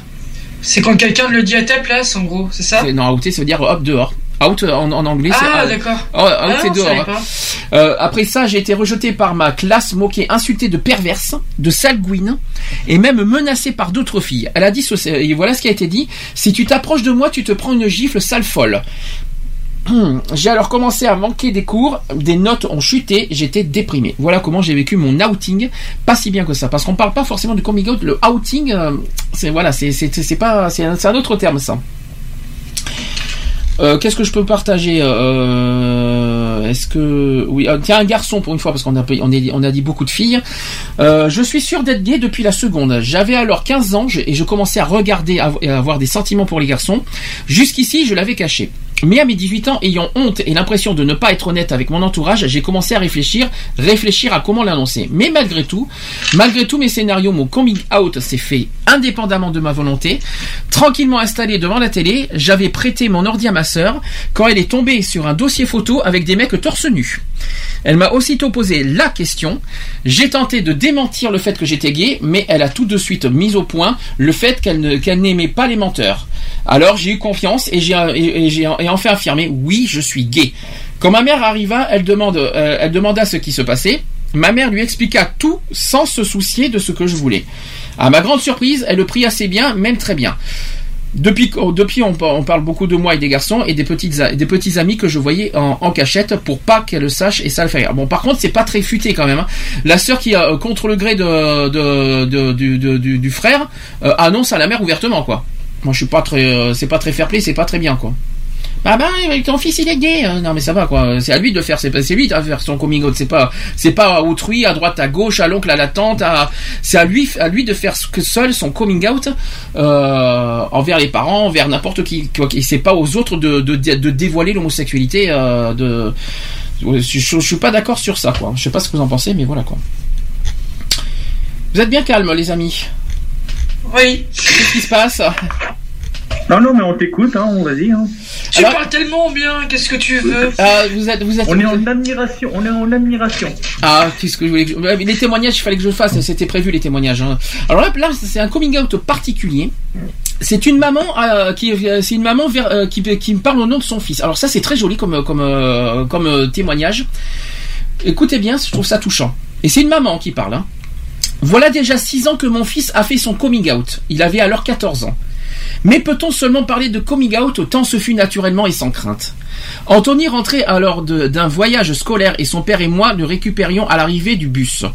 C'est quand quelqu'un le dit à ta place, en gros, c'est ça
c'est- Non, outé, ça veut dire hop dehors. Out euh, en, en anglais, c'est
Ah,
out.
d'accord.
Oh, out,
Ah,
c'est
non,
dehors. Euh, après ça, j'ai été rejeté par ma classe, moqué, insulté de perverse, de salguine, et même menacé par d'autres filles. Elle a dit, et voilà ce qui a été dit, si tu t'approches de moi, tu te prends une gifle sale folle. J'ai alors commencé à manquer des cours, des notes ont chuté, j'étais déprimé. Voilà comment j'ai vécu mon outing, pas si bien que ça, parce qu'on parle pas forcément du coming out. Le outing, euh, c'est voilà, c'est pas, c'est un, autre terme ça. Euh, Qu'est-ce que je peux partager euh, Est-ce que oui Tiens un garçon pour une fois parce qu'on a on, a dit beaucoup de filles. Je suis sûr d'être gay depuis la seconde. J'avais alors 15 ans et je commençais à regarder et à avoir des sentiments pour les garçons. Jusqu'ici je l'avais caché. Mais à mes 18 ans, ayant honte et l'impression de ne pas être honnête avec mon entourage, j'ai commencé à réfléchir, réfléchir à comment l'annoncer. Mais malgré tout, malgré tous mes scénarios, mon coming out s'est fait indépendamment de ma volonté. Tranquillement installé devant la télé, j'avais prêté mon ordi à ma sœur quand elle est tombée sur un dossier photo avec des mecs torse nu. Elle m'a aussitôt posé la question. J'ai tenté de démentir le fait que j'étais gay, mais elle a tout de suite mis au point le fait qu'elle n'aimait pas les menteurs. Alors j'ai eu confiance et j'ai et, enfin affirmé oui, je suis gay. Quand ma mère arriva, elle demande, euh, elle demanda ce qui se passait. Ma mère lui expliqua tout sans se soucier de ce que je voulais. À ma grande surprise, elle le prit assez bien, même très bien. Depuis, oh, depuis on, par- on parle beaucoup de moi et des garçons et des petites des petits amis que je voyais en, cachette pour pas qu'elle le sache et ça le fait. Bon par contre c'est pas très futé quand même. hein. La sœur qui euh, contre le gré du, frère euh, annonce à la mère ouvertement quoi. Moi je suis pas très c'est pas très fair play c'est pas très bien quoi. Ah bah ton fils il est gay. Euh, Non mais ça va quoi. C'est à lui de faire c'est pas- c'est lui de faire son coming out. C'est pas c'est pas à autrui à droite à gauche à l'oncle à la tante. à- C'est à lui à lui de faire que seul son coming out euh, envers les parents envers n'importe qui. quoi. Et c'est pas aux autres de de, de dévoiler l'homosexualité. Euh, de je, je, je suis pas d'accord sur ça quoi. Je sais pas ce que vous en pensez mais voilà quoi. Vous êtes bien calme les amis.
Oui.
Qu'est-ce qui se passe?
Non, non, mais on t'écoute, hein, on vas-y. Hein.
Tu parles tellement bien, qu'est-ce que tu veux
Ah, vous êtes, vous êtes.
On est en admiration, on est en admiration.
Ah, qu'est-ce que je voulais que je- Ouais, mais Les témoignages, il fallait que je le fasse, c'était prévu les témoignages. hein. Alors là, là, c'est un coming out particulier. C'est une maman euh, qui, euh, c'est une maman vers- euh, qui, qui me parle au nom de son fils. Alors ça, c'est très joli comme comme euh, comme euh, témoignage. Écoutez bien, je trouve ça touchant. Et c'est une maman qui parle. hein. Voilà déjà 6 ans que mon fils a fait son coming out. Il avait alors 14 ans. Mais peut-on seulement parler de coming out tant ce fut naturellement et sans crainte? Anthony rentrait alors d'un voyage scolaire et son père et moi le récupérions à l'arrivée du bus.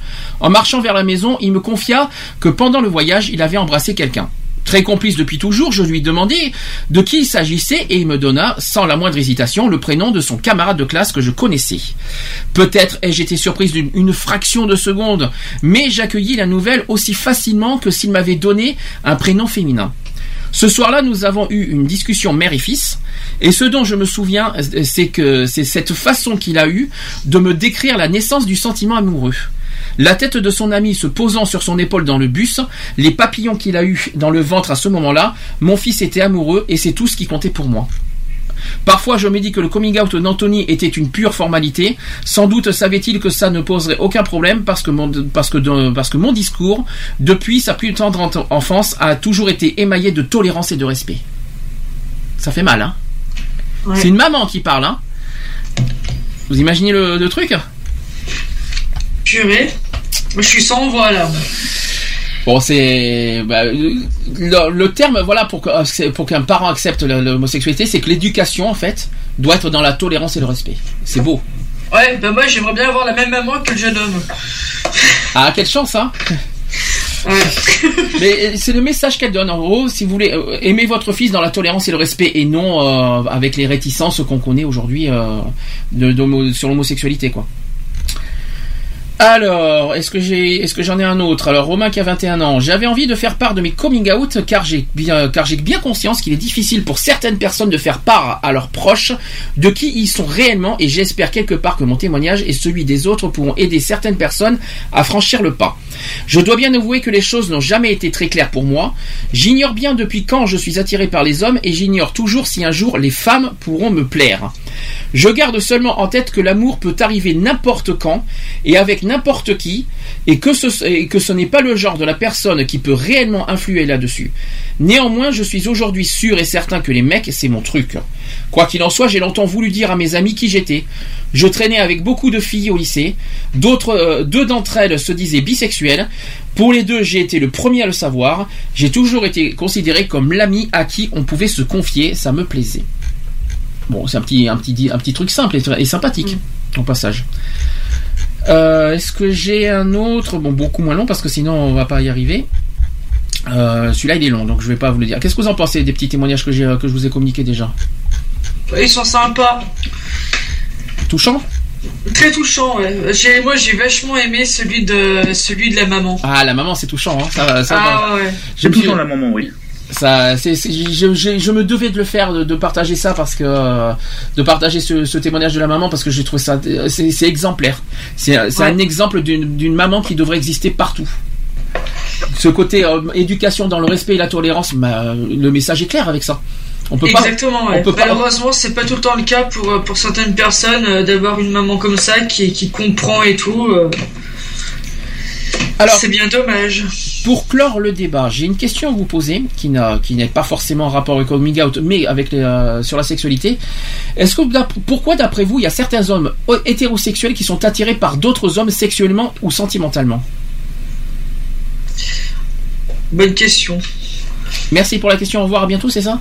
En marchant vers la maison, il me confia que pendant le voyage, il avait embrassé quelqu'un. Très complice depuis toujours, je lui demandai de qui il s'agissait et il me donna, sans la moindre hésitation, le prénom de son camarade de classe que je connaissais. Peut-être ai-je été surprise d'une une fraction de seconde, mais j'accueillis la nouvelle aussi facilement que s'il m'avait donné un prénom féminin. Ce soir-là, nous avons eu une discussion mère et fils, et ce dont je me souviens, c'est que c'est cette façon qu'il a eue de me décrire la naissance du sentiment amoureux. La tête de son ami se posant sur son épaule dans le bus, les papillons qu'il a eus dans le ventre à ce moment-là, mon fils était amoureux et c'est tout ce qui comptait pour moi. Parfois, je me dis que le coming out d'Anthony était une pure formalité. Sans doute savait-il que ça ne poserait aucun problème parce que mon, parce que, de- parce que mon discours, depuis sa plus tendre en- enfance, a toujours été émaillé de tolérance et de respect. Ça fait mal, hein C'est une maman qui parle, hein Vous imaginez le, le truc?
Purée. Je suis sans voix là.
Bon, c'est bah, le, le terme, voilà, pour que- c'est- pour qu'un parent accepte l'homosexualité, c'est que l'éducation, en fait, doit être dans la tolérance et le respect. C'est beau.
Ouais, bah moi j'aimerais bien avoir la même maman que le jeune homme.
Ah, quelle chance, hein Mais euh, c'est le message qu'elle donne. En gros, si vous voulez, euh, aimez votre fils dans la tolérance et le respect et non euh, avec les réticences qu'on connaît aujourd'hui euh, sur l'homosexualité, quoi. Alors, est-ce que j'en ai un autre? Alors, Romain qui a 21 ans, j'avais envie de faire part de mes coming out car j'ai bien, car j'ai bien conscience qu'il est difficile pour certaines personnes de faire part à leurs proches de qui ils sont réellement et j'espère quelque part que mon témoignage et celui des autres pourront aider certaines personnes à franchir le pas. Je dois bien avouer que les choses n'ont jamais été très claires pour moi. J'ignore bien depuis quand je suis attiré par les hommes et j'ignore toujours si un jour les femmes pourront me plaire. Je garde seulement en tête que l'amour peut arriver n'importe quand et avec qui et que ce, et que ce n'est pas le genre de la personne qui peut réellement influer là-dessus. Néanmoins, je suis aujourd'hui sûr et certain que les mecs, c'est mon truc. Quoi qu'il en soit, j'ai longtemps voulu dire à mes amis qui j'étais. Je traînais avec beaucoup de filles au lycée. D'autres, euh, deux d'entre elles se disaient bisexuelles. Pour les deux, j'ai été le premier à le savoir. J'ai toujours été considéré comme l'ami à qui on pouvait se confier. Ça me plaisait. Bon, c'est un petit, un petit, un petit truc simple et, et sympathique, au passage. Euh, Est-ce que j'ai un autre? Bon, beaucoup moins long parce que sinon on va pas y arriver. Euh, Celui-là il est long, donc je vais pas vous le dire. Qu'est-ce que vous en pensez des petits témoignages que, j'ai, que je vous ai communiqués déjà?
Ils sont sympas.
Touchant?
Très touchant, ouais. J'ai- Moi j'ai vachement aimé celui de celui de la maman.
Ah, la maman c'est touchant, hein. ça, va- ça
Ah,
va.
ouais.
C'est touchant la maman, oui.
Ça, c'est, je, je- je me devais de le faire, de, de partager ça parce que euh, de partager ce, ce témoignage de la maman parce que j'ai trouvé ça, c'est, c'est exemplaire. C'est, c'est un exemple d'une, d'une maman qui devrait exister partout. Ce côté euh, éducation dans le respect et la tolérance, bah, le message est clair avec ça. On peut
Exactement,
pas,
ouais.
on peut pas,
Malheureusement, c'est pas tout le temps le cas pour, euh, pour certaines personnes euh, d'avoir une maman comme ça qui, qui comprend et tout.
Alors,
c'est bien dommage.
Pour clore le débat, j'ai une question à vous poser qui n'a qui n'est pas forcément en rapport avec le coming out, mais avec les, euh, sur la sexualité. Est-ce que pourquoi d'après vous il y a certains hommes hétérosexuels qui sont attirés par d'autres hommes sexuellement ou sentimentalement?
Bonne question.
Merci pour la question. Au revoir, à bientôt, c'est ça?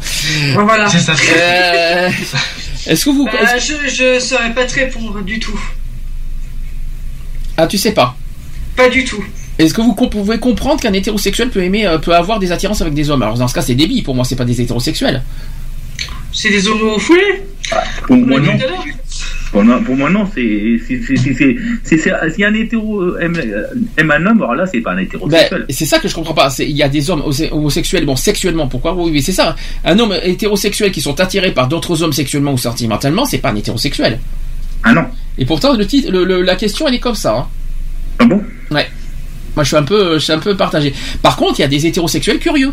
Voilà.
C'est ça.
Euh, Est-ce que vous
Bah, je, je saurais pas te répondre du tout.
ah tu sais pas
Pas du tout.
Est-ce que vous pouvez comprendre qu'un hétérosexuel peut aimer euh, peut avoir des attirances avec des hommes? Alors dans ce cas c'est débile pour moi c'est pas des hétérosexuels.
C'est des homos foulés?
Pour moi, non. Pour moi, pour moi, non. C'est, c'est- si un hétéro euh, aime, euh, aime un homme, alors là, c'est pas un
Ben,
hétérosexuel.
et c'est ça que je comprends pas. Il y a des hommes homosexuels, bon, sexuellement, pourquoi? Oui, mais c'est ça. Un homme hétérosexuel qui sont attirés par d'autres hommes sexuellement ou sentimentalement, c'est pas un hétérosexuel.
Ah non.
Et pourtant, le titre, le- le- la question, elle est comme ça. hein.
Ah bon?
Ouais. Moi, je suis un peu, je suis un peu partagé. Par contre, il y a des hétérosexuels curieux.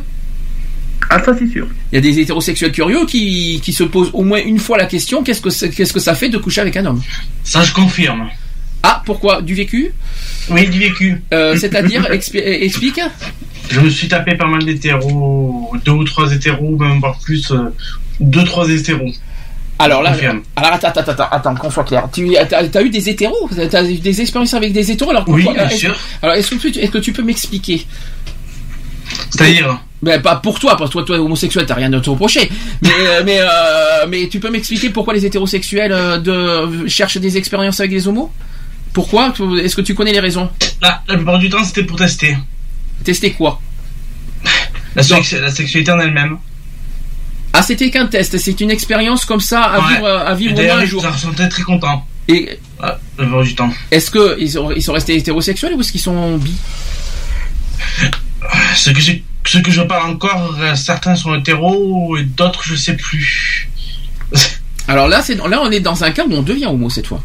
Ah, ça, c'est sûr.
Il y a des hétérosexuels curieux qui, qui se posent au moins une fois la question qu'est-ce que c'est- qu'est-ce que ça fait de coucher avec un homme?
Ça, je confirme.
Ah, pourquoi? Du vécu?
Oui, du vécu.
Euh, C'est-à-dire, expli- euh, explique
Je me suis tapé pas mal d'hétéros, deux ou trois hétéros, même voire plus, euh, deux, trois hétéros.
Alors là, alors attends, attends, attends, attends, qu'on soit clair. Tu as, t'as eu des hétéros? T'as eu des expériences avec des hétéros alors
Oui, bien sûr.
Alors est-ce que, tu- est-ce que tu peux m'expliquer?
C'est-à-dire?
Ben, pas pour toi, parce que toi, toi homosexuel, t'as rien à te reprocher. Mais, euh, mais, euh, mais tu peux m'expliquer pourquoi les hétérosexuels euh, de, cherchent des expériences avec des homos? Pourquoi? Est-ce que tu connais les raisons?
La, la plupart du temps, c'était pour tester.
Tester quoi?
La, sex- la sexualité en elle-même.
Ah, c'était qu'un test. C'est une expérience comme ça à
Ouais.
vivre, à vivre au moins un
ils
jour.
se resentaient très contents.
Et
plupart du temps.
est-ce que ils sont, ils sont restés hétérosexuels ou est-ce qu'ils sont bi?
Ce que, j'ai- ce que je parle encore, euh, certains sont hétéros et d'autres, je sais plus.
Alors là, c'est là, on est dans un cas où on devient homo cette fois.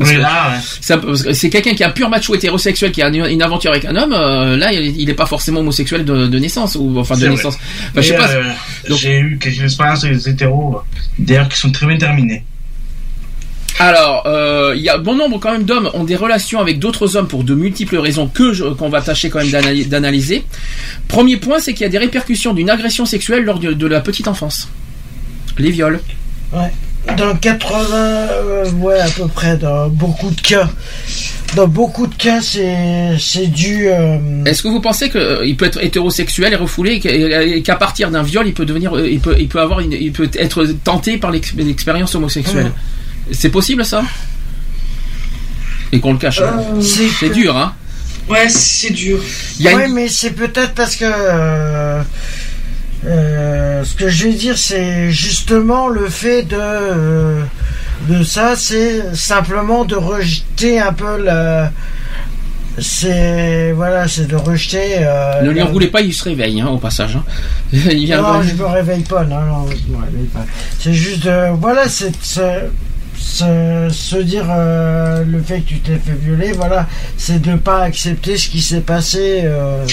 Oui, ouais.
c'est quelqu'un qui a un pur macho hétérosexuel qui a une, une aventure avec un homme. euh, là, il il est pas forcément homosexuel de, de naissance ou enfin de naissance. Enfin, je sais
Et,
pas.
euh, J'ai eu quelques expériences avec des hétéros, euh, d'ailleurs, qui sont très bien terminées.
Alors, euh, il y a bon nombre quand même d'hommes ont des relations avec d'autres hommes pour de multiples raisons que qu'on va tâcher quand même d'anal- d'analyser. Premier point, c'est qu'il y a des répercussions d'une agression sexuelle lors de, de la petite enfance. Les viols.
Ouais. Dans 80, euh, ouais, à peu près, dans beaucoup de cas. Dans beaucoup de cas, c'est c'est dû. euh,
Est-ce que vous pensez qu'il peut être hétérosexuel et refoulé et qu'à- et qu'à partir d'un viol, il peut devenir, euh, il peut, il peut avoir, une- il peut être tenté par l'ex- l'expérience homosexuelle? C'est possible ça? Et qu'on le cache. hein.
Euh, c'est
dur, hein.
Ouais, c'est dur.
Une-
mais c'est peut-être parce que. Euh, ce que je vais dire, c'est justement le fait de. euh, de ça, c'est simplement de rejeter un peu la. C'est. Voilà, c'est de rejeter. euh,
Ne lui
la-
en voulez pas, il se réveille, hein, au passage. hein. Il vient
Non, je me réveille pas, non, non, je me réveille pas. C'est juste, euh, voilà, c'est se, dire euh, le fait que tu t'es fait violer, voilà, c'est de pas accepter ce qui s'est passé. euh,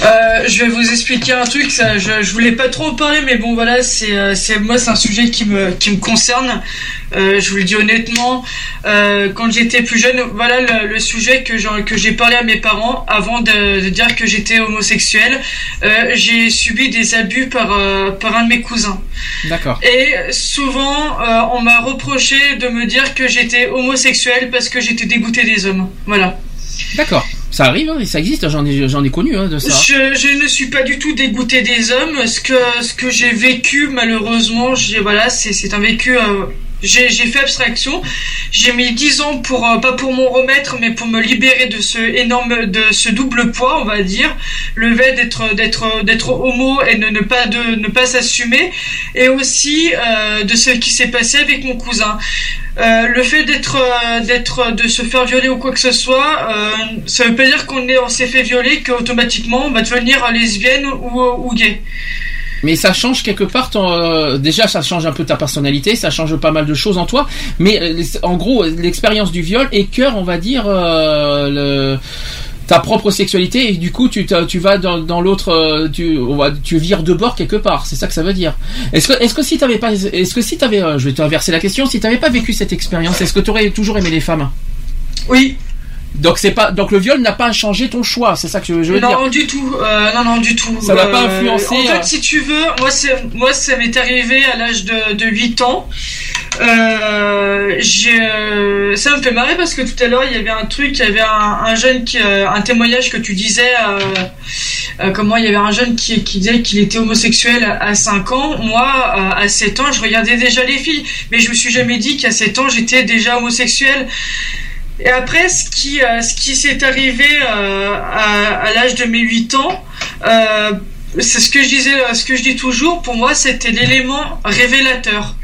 voilà.
Euh, je vais vous expliquer un truc. Ça, je, je voulais pas trop en parler, mais bon, voilà, c'est, c'est moi, c'est un sujet qui me, qui me concerne. Euh, je vous le dis honnêtement. Euh, quand j'étais plus jeune, voilà le, le sujet que j'en- que j'ai parlé à mes parents avant de, de dire que j'étais homosexuel. Euh, j'ai subi des abus par euh, par un de mes cousins.
D'accord.
Et souvent, euh, on m'a reproché de me dire que j'étais homosexuel parce que j'étais dégoûté des hommes. Voilà.
D'accord. Ça arrive, hein, ça existe, j'en ai, j'en ai connu hein, de ça.
Je, je ne suis pas du tout dégoûté des hommes. Ce que, ce que j'ai vécu, malheureusement, j'ai, voilà, c'est, c'est un vécu. euh, j'ai, fait abstraction. J'ai mis 10 ans pour, euh, pas pour m'en remettre, mais pour me libérer de ce énorme, de ce double poids, on va dire. Le fait d'être, d'être, d'être homo et ne, ne pas de, ne pas s'assumer. Et aussi, euh, de ce qui s'est passé avec mon cousin. Euh, le fait d'être, d'être, de se faire violer ou quoi que ce soit, ça veut pas dire qu'on est, on s'est fait violer qu'automatiquement on va devenir lesbienne ou, ou gay.
Mais ça change quelque part ton, euh, déjà ça change un peu ta personnalité, ça change pas mal de choses en toi, mais euh, en gros l'expérience du viol écœure on va dire euh, le ta propre sexualité. Et du coup tu, tu vas dans, dans l'autre tu tu vires de bord quelque part. C'est ça que ça veut dire. Est-ce que est-ce que si t'avais pas est-ce que si t'avais je vais t'inverser la question si t'avais pas vécu cette expérience est-ce que t'aurais toujours aimé les femmes?
Oui.
Donc c'est pas donc le viol n'a pas changé ton choix c'est ça que je, veux
non,
dire
du tout. Euh, non, non, du tout.
Ça n'a pas
Euh,
influencé,
En fait,
euh,
si tu veux, moi, c'est, moi, ça m'est arrivé à l'âge de, de 8 ans. Euh, j'ai, euh, ça me fait marrer parce que tout à l'heure, il y avait un truc, il y avait un, un jeune qui, un témoignage que tu disais, comment il y avait un jeune qui, qui disait qu'il était homosexuel à, à 5 ans. Moi, à 7 ans, je regardais déjà les filles, mais je me suis jamais dit qu'à 7 ans, j'étais déjà homosexuel. Et après, ce qui, euh, ce qui s'est arrivé euh, à, à l'âge de mes 8 ans, euh, c'est ce que je disais, ce que je dis toujours. Pour moi, c'était l'élément révélateur,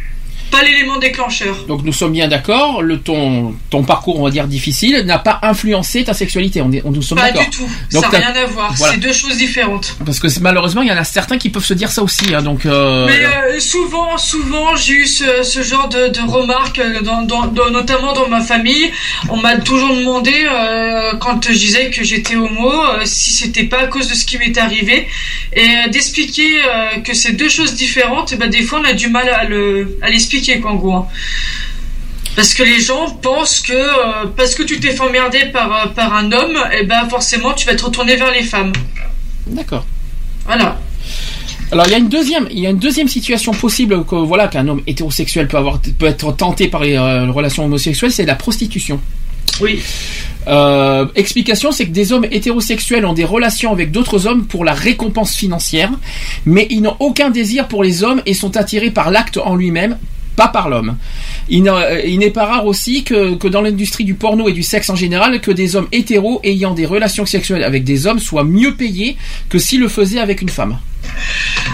pas l'élément déclencheur.
Donc nous sommes bien d'accord, le ton ton parcours on va dire difficile n'a pas influencé ta sexualité. On est on nous sommes
Pas
d'accord.
du tout.
Donc
ça n'a rien à voir.
voilà.
C'est deux choses différentes.
Parce que malheureusement il y en a certains qui peuvent se dire ça aussi. hein, donc euh,
Mais euh, souvent, souvent, j'ai eu ce, ce genre de, de remarques, euh, dans, dans- dans- notamment dans ma famille. On m'a toujours demandé, euh, quand je disais que j'étais homo, si c'était pas à cause de ce qui m'était arrivé, et d'expliquer que c'est deux choses différentes. Et ben des fois, on a du mal à le à en gros. hein. Parce que les gens pensent que euh, parce que tu t'es fait emmerder par, euh, par un homme, et ben forcément tu vas te retourner vers les femmes.
D'accord.
Voilà.
Alors il y a une deuxième, il y a une deuxième situation possible que voilà qu'un homme hétérosexuel peut avoir, peut être tenté par les euh, relations homosexuelles, c'est la prostitution.
Oui.
Euh, explication, c'est que des hommes hétérosexuels ont des relations avec d'autres hommes pour la récompense financière, mais ils n'ont aucun désir pour les hommes et sont attirés par l'acte en lui-même, pas par l'homme. Euh, il n'est pas rare aussi que, que dans l'industrie du porno et du sexe en général, que des hommes hétéros ayant des relations sexuelles avec des hommes soient mieux payés que s'ils le faisaient avec une femme.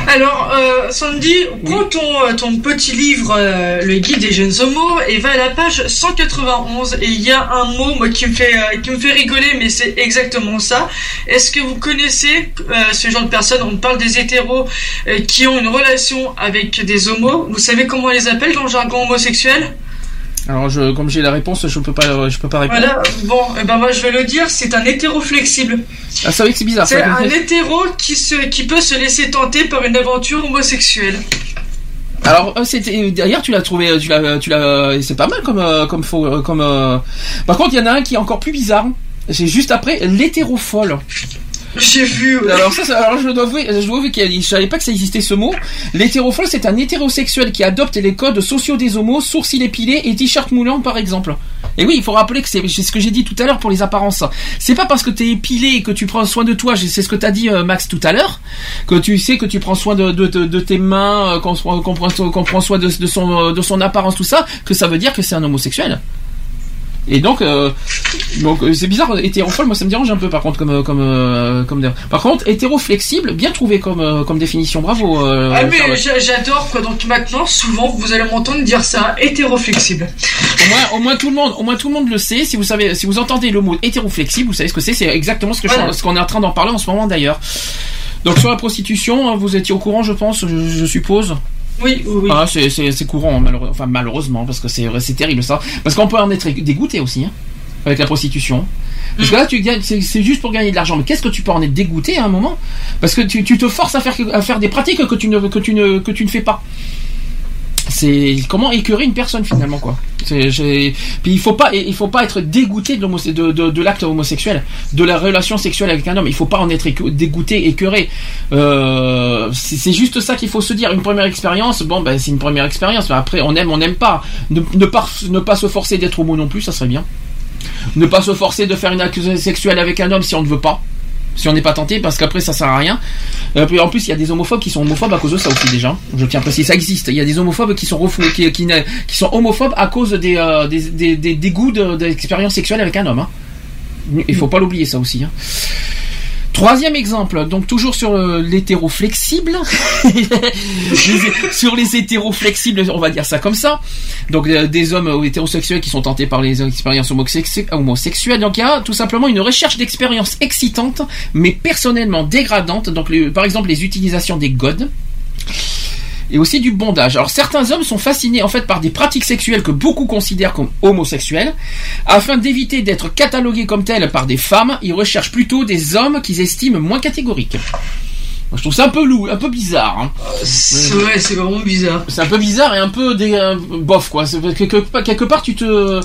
Alors, euh, Sandy, prends ton, euh, ton petit livre, euh, le guide des jeunes homos, et va à la page 191, et il y a un mot moi, qui, me fait, euh, qui me fait rigoler, mais c'est exactement ça. Est-ce que vous connaissez ce genre de personnes On parle des hétéros qui ont une relation avec des homos. Vous savez comment on les appelle dans le jargon homosexuel?
Alors, je, comme j'ai la réponse, je peux pas, je peux pas répondre.
Voilà, bon, eh ben moi je vais le dire, c'est un hétéro flexible.
Ah, c'est vrai que c'est bizarre.
C'est un hétéro qui, se, qui peut se laisser tenter par une aventure homosexuelle.
Alors, euh, c'était d'ailleurs, tu l'as trouvé, euh, tu l'as, tu l'as, c'est pas mal comme, euh, comme faux, euh, comme. euh, Par contre, il y en a un qui est encore plus bizarre. C'est juste après l'hétérophole.
J'ai vu.
Alors je dois avouer, avouer qu'il je savais pas que ça existait ce mot. L'hétérophole, c'est un hétérosexuel qui adopte les codes sociaux des homos, sourcils épilés et t-shirt moulant par exemple. Et oui, il faut rappeler que c'est ce que j'ai dit tout à l'heure pour les apparences. C'est pas parce que t'es épilé et que tu prends soin de toi, c'est ce que t'as dit euh, Max tout à l'heure, que tu sais que tu prends soin de, de, tes mains, euh, qu'on prend, qu'on prend soin son, euh, de son apparence, tout ça, que ça veut dire que c'est un homosexuel. Et donc, euh, donc euh, c'est bizarre, hétérophile, moi ça me dérange un peu par contre comme euh, comme euh, comme par contre hétéro flexible, bien trouvé comme comme définition, bravo. euh,
ah mais j'adore quoi, donc maintenant souvent vous allez m'entendre dire ça, hétéro flexible.
Au moins, au moins tout le monde, au moins tout le monde le sait. Si vous savez, si vous entendez le mot hétéroflexible, vous savez ce que c'est. C'est exactement ce que je-
Voilà.
ce qu'on est en train d'en parler en ce moment d'ailleurs. Donc sur la prostitution, hein, vous étiez au courant, je pense, je, je suppose.
Oui, oui.
Ah, c'est courant, malheureux- malheureusement, parce que c'est terrible ça. Parce qu'on peut en être dégoûté aussi. Hein, avec la prostitution. Parce que là, tu c'est juste pour gagner de l'argent. Mais qu'est-ce que tu peux en être dégoûté à un moment? Parce que tu, tu te forces à faire, à faire des pratiques que tu ne, que tu ne, que tu ne fais pas. C'est comment écœurer une personne finalement quoi. Puis il faut pas, il faut pas être dégoûté de, l'acte homosexuel, de la relation sexuelle avec un homme. Il faut pas en être dégoûté, écœuré. Euh, c'est juste ça qu'il faut se dire. Une première expérience, bon ben c'est une première expérience. Après on aime, on n'aime pas. Ne, pas, ne pas se forcer d'être homo non plus, ça serait bien. Ne pas se forcer de faire une accusation sexuelle avec un homme si on ne veut pas. Si on n'est pas tenté, parce qu'après ça sert à rien. Euh, en plus, il y a des homophobes qui sont homophobes à cause de ça aussi déjà. Je tiens à préciser, ça existe. Il y a des homophobes qui sont qui, sont homophobes à cause des euh, goûts de- sexuelle avec un homme. hein. Il faut pas l'oublier ça aussi. hein. Troisième exemple, donc toujours sur euh, l'hétéro flexible, sur les hétéros flexibles, on va dire ça comme ça. Donc euh, des hommes euh, hétérosexuels qui sont tentés par les expériences homosexu- homosexuelles. Donc il y a tout simplement une recherche d'expériences excitantes, mais personnellement dégradantes. Donc les- par exemple les utilisations des godes et aussi du bondage. Alors certains hommes sont fascinés en fait par des pratiques sexuelles que beaucoup considèrent comme homosexuelles. Afin d'éviter d'être catalogués comme tels par des femmes, ils recherchent plutôt des hommes qu'ils estiment moins catégoriques. Je trouve ça un peu lou, un peu bizarre. hein.
C'est ouais, c'est vraiment bizarre.
C'est un peu bizarre et un peu euh, bof quoi. Quelque, quelque part tu te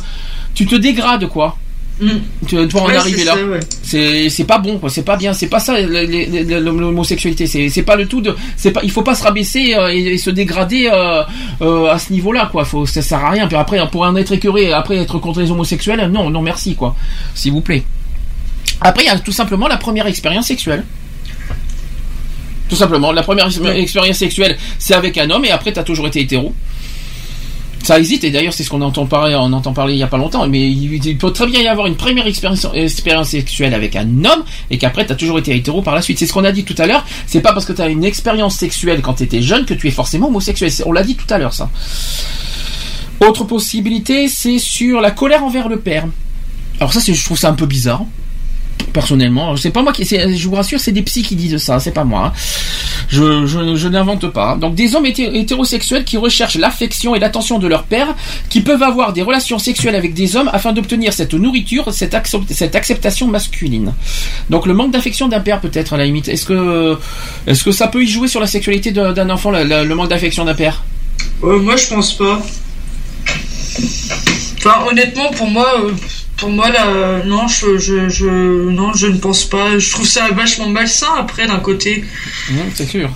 tu te dégrades quoi. Tu pour en
Ouais,
arriver
c'est
là.
ouais.
C'est c'est pas bon. C'est pas bien. C'est pas ça l'homosexualité. C'est pas le tout de. C'est pas. Il faut pas se rabaisser euh, et, et se dégrader euh, euh, à ce niveau-là quoi. Faut ça sert à rien. Puis après pour en être écœuré, après être contre les homosexuels, non non merci quoi. S'il vous plaît. Après il y a tout simplement la première expérience sexuelle. Tout simplement, la première expé- expérience sexuelle, c'est avec un homme et après t'as toujours été hétéro. Ça existe et d'ailleurs c'est ce qu'on entend parler, on entend parler il y a pas longtemps. Mais il, peut très bien y avoir une première expérience, expérience sexuelle avec un homme et qu'après t'as toujours été hétéro par la suite. C'est ce qu'on a dit tout à l'heure. C'est pas parce que t'as une expérience sexuelle quand t'étais jeune que tu es forcément homosexuel. On l'a dit tout à l'heure ça. Autre possibilité, c'est sur la colère envers le père. Alors ça, je trouve ça un peu bizarre. Personnellement, c'est pas moi qui, je vous rassure, c'est des psys qui disent ça, c'est pas moi. hein. Je, n'invente pas. Donc des hommes hété- hétérosexuels qui recherchent l'affection et l'attention de leur père, qui peuvent avoir des relations sexuelles avec des hommes afin d'obtenir cette nourriture, cette, accep- cette acceptation masculine. Donc le manque d'affection d'un père peut-être à la limite. Est-ce que, est-ce que ça peut y jouer sur la sexualité d'un enfant, le manque d'affection d'un père?
Euh, moi, je pense pas. Enfin, honnêtement, pour moi, euh, pour moi, là, non, je, je, je, non, je ne pense pas. Je trouve ça vachement malsain après, d'un côté.
Mmh, c'est sûr.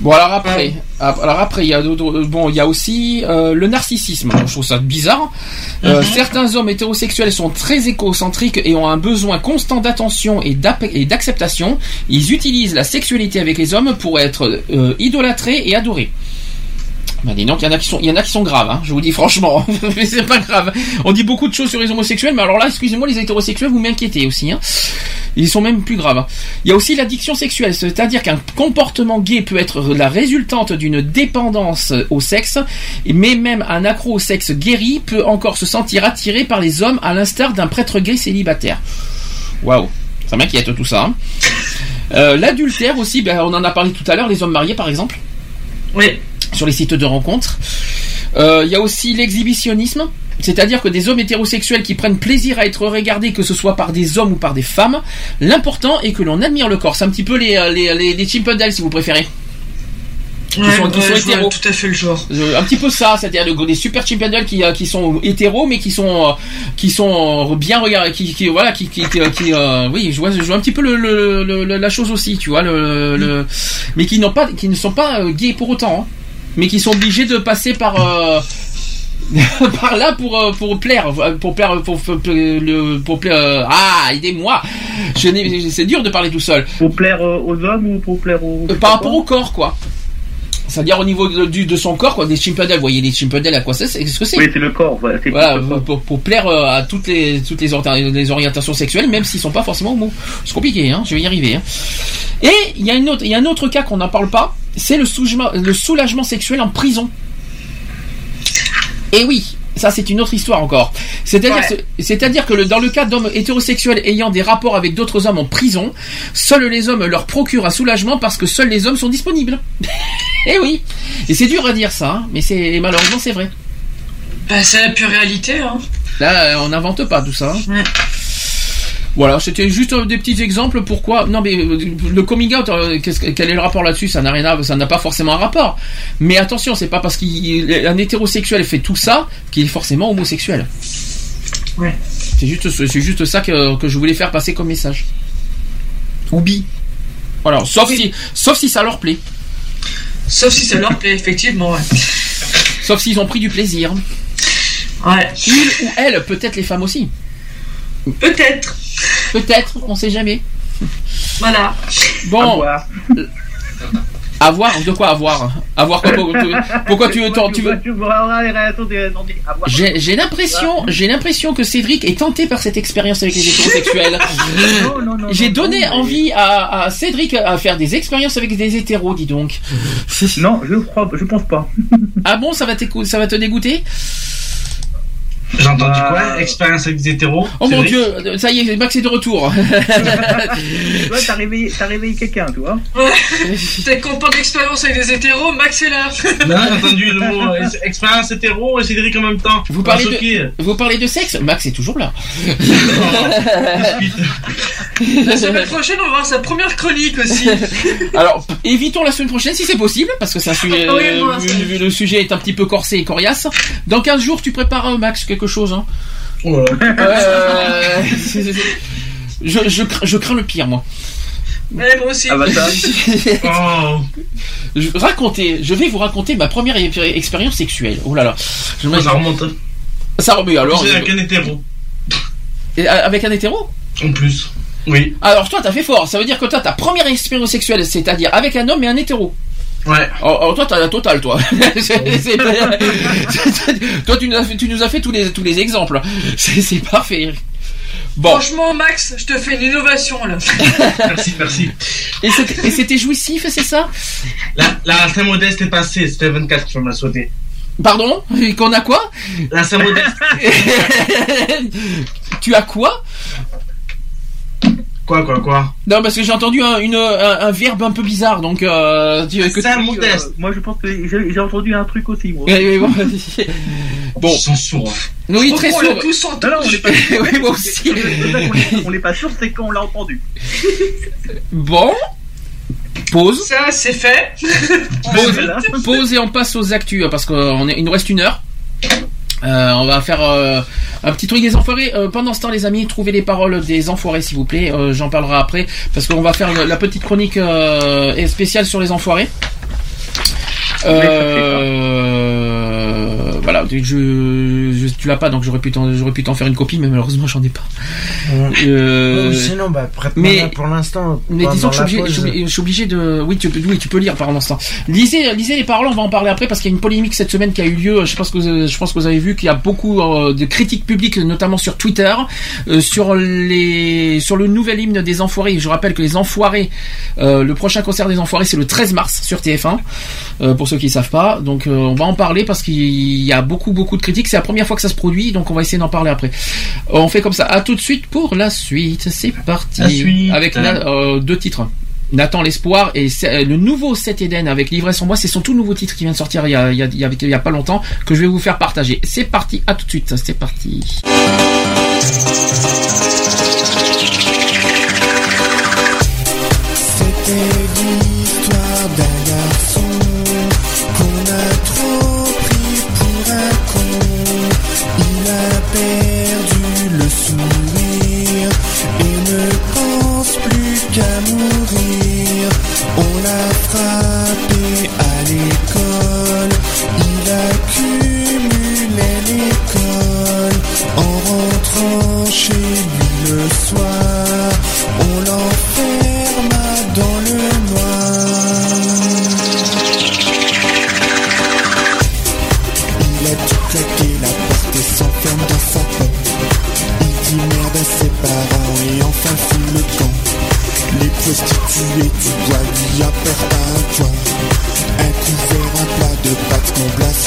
Bon alors après, ap- alors après il y a d'autres- bon il y a aussi euh, le narcissisme. Je trouve ça bizarre. Euh,
Mhm.
Certains hommes hétérosexuels sont très égocentriques et ont un besoin constant d'attention et d'acceptation. Ils utilisent la sexualité avec les hommes pour être euh, idolâtrés et adorés. Bah dis donc, il y en a qui sont, il y en a qui sont graves, hein, je vous dis franchement, mais c'est pas grave. On dit beaucoup de choses sur les homosexuels, mais alors là, excusez-moi, les hétérosexuels, vous m'inquiétez aussi, hein. Ils sont même plus graves. hein. Il y a aussi l'addiction sexuelle, c'est-à-dire qu'un comportement gay peut être la résultante d'une dépendance au sexe, mais même un accro au sexe guéri peut encore se sentir attiré par les hommes à l'instar d'un prêtre gay célibataire. Waouh, ça m'inquiète tout ça. hein. Euh, L'adultère aussi, ben, on en a parlé tout à l'heure, les hommes mariés par exemple Sur les sites de rencontres. Euh, Il y a aussi l'exhibitionnisme. C'est-à-dire que des hommes hétérosexuels qui prennent plaisir à être regardés, que ce soit par des hommes ou par des femmes, l'important est que l'on admire le corps. C'est un petit peu les, euh, les, les, si vous préférez. Qui
Ouais,
sont, qui
ouais,
sont
je vois
hétéros.
tout à fait le genre.
Euh, un petit peu ça, c'est-à-dire des super chimpendales qui, euh, qui sont hétéros mais qui sont euh, qui sont euh, bien regardés, qui, qui voilà, qui qui, qui, qui, euh, oui, je vois, je vois un petit peu le, le- le- le- la chose aussi, tu vois, le, le mais qui n'ont pas, qui ne sont pas gays pour autant, hein, mais qui sont obligés de passer par euh, par là pour pour plaire pour plaire pour, pour, pour- le pour plaire euh, ah aidez-moi c'est dur de parler tout seul
Pour plaire aux hommes ou pour plaire aux.
Euh, par rapport au corps quoi c'est-à-dire au niveau de, son corps quoi des chimpendales vous voyez les chimpendales à quoi c'est c'est ce que c'est
Oui, c'est le corps. Voilà, c'est
voilà,
tout le corps.
pour, pour plaire euh, à toutes les toutes les, ori- les orientations sexuelles, même s'ils sont pas forcément homo. C'est compliqué, hein. Je vais y arriver. hein. Et il y a une autre, il y a un autre cas qu'on n'en parle pas, c'est le soulagement, le soulagement sexuel en prison. Et oui. Ça, c'est une autre histoire encore. C'est-à-dire,
Ouais.
c'est-à-dire que le- dans le cas d'hommes hétérosexuels ayant des rapports avec d'autres hommes en prison, seuls les hommes leur procurent un soulagement parce que seuls les hommes sont disponibles. Et oui. Et c'est dur à dire ça, hein, mais c'est malheureusement c'est vrai.
Bah, c'est la pure réalité, hein.
Là, on n'invente pas tout ça. hein. Voilà, c'était juste euh, des petits exemples. Pourquoi Non, mais euh, le coming out, euh, quel est le rapport là-dessus? Ça n'a rien à, ça n'a pas forcément un rapport. Mais attention, c'est pas parce qu'un hétérosexuel fait tout ça qu'il est forcément homosexuel.
Ouais.
C'est juste, ce- c'est juste ça que, que je voulais faire passer comme message. Ou bi. Voilà, sauf si, sauf si ça leur plaît.
Sauf si ça leur plaît, effectivement, ouais.
Sauf s'ils ont pris du plaisir.
Ouais.
Il ou elle, peut-être les femmes aussi.
Peut-être.
Peut-être, on sait jamais.
Voilà.
Bon. Avoir de quoi avoir Avoir quoi pour- tu- Pourquoi tu, tu, tu veux
Tu des- à voir.
J'ai l'impression, j'ai l'impression que Cédric est tenté par cette expérience avec les hétérosexuels.
Non, non, non,
J'ai donné
non, mais-
envie à, à Cédric à faire des expériences avec des hétéros, dis donc.
Non, je crois, je pense pas.
Ah bon, ça va, ça va te dégoûter?
J'ai entendu quoi Expérience avec des hétéros
Oh mon dieu, ça y est, Max est de retour.
tu vois, t'as réveillé, t'as réveillé quelqu'un, tu vois.
T'es content d'expérience avec des hétéros, Max est là.
Non, j'ai entendu le mot euh, expérience hétéro et Cédric en même temps.
Vous
Ça
parlez, de, vous parlez de sexe? Max est toujours là.
La semaine prochaine, on va voir sa première chronique aussi.
Alors, évitons la semaine prochaine si c'est possible, parce que c'est un sujet,
Oui,
euh,
moi,
vu-
c'est-
vu le sujet est un petit peu corsé et coriace. Dans 15 jours, tu prépares, euh, Max, quelque chose, hein
Oh
Euh, je, je, cra- je crains le pire, moi.
Ouais, moi aussi.
Oh.
Je, racontez, je vais vous raconter ma première expérience sexuelle. Oh là là. Je
Ça remonte.
Ça remonte alors.
Avec un hétéro.
Et, euh, avec un hétéro?
En plus. Oui.
Alors toi, t'as fait fort. Ça veut dire que toi, ta première expérience sexuelle, c'est-à-dire avec un homme et un hétéro.
Ouais.
Oh, oh, toi, t'as la totale, toi. C'est- c'est- toi, tu nous as fait, tu nous as fait tous les tous les exemples. C'est c'est parfait. Bon.
Franchement, Max, je te fais une innovation là.
Merci, merci.
Et c'était- et c'était jouissif, c'est ça?
La, la Saint-Modeste est passée, c'était 24 je me la souhaiter.
Pardon? Qu'on a quoi?
La Saint-Modeste.
Tu as quoi?
Quoi, quoi, quoi
Non, parce que j'ai entendu un, une, un, un verbe un peu bizarre, donc euh, tu, que tu-
Euh, moi, je pense que j'ai entendu un truc aussi, moi.
Ouais, ouais, bon. bon.
Ils sont sourds.
Oui, très sourd.
l'a tous entendu. Non, non, on n'est pas
oui, moi aussi.
C'est On n'est pas sûr, c'est qu'on l'a entendu.
Bon. Pause.
Ça, c'est fait.
Pause, pause et on passe aux actus, hein, parce qu'il nous reste une heure. Euh, on va faire euh, un petit truc des enfoirés. Euh, pendant ce temps, les amis, trouvez les paroles des enfoirés, s'il vous plaît. J'en parlerai après, parce qu'on va faire la petite chronique spéciale sur les enfoirés. Euh, voilà, je, je- tu l'as pas, donc j'aurais pu t'en, faire une copie, mais malheureusement j'en ai pas. Euh,
sinon, bah,
mais-
pour l'instant.
mais disons que je suis, obligé, de. Oui tu, peux, oui, tu peux lire par l'instant. Lisez, lisez les paroles, on va en parler après parce qu'il y a une polémique cette semaine qui a eu lieu. Je pense que vous, je pense que vous avez vu qu'il y a beaucoup euh, de critiques publiques, notamment sur Twitter, euh, sur les, sur le nouvel hymne des Enfoirés. Je rappelle que les Enfoirés, euh, le prochain concert des Enfoirés, c'est le 13 mars sur TF1. euh, pour ceux qui ne savent pas, donc euh, on va en parler parce qu'il y a beaucoup beaucoup de critiques. C'est la première fois que ça se produit, donc on va essayer d'en parler après. On fait comme ça. À tout de suite pour la suite. C'est parti.
La suite.
Avec euh, deux titres. Nathan l'espoir et euh, le nouveau 7 Eden avec l'ivresse en moi, c'est son tout nouveau titre qui vient de sortir il y a, il y a, il y a- il y a pas longtemps que je vais vous faire partager. C'est parti, à tout de suite, c'est parti.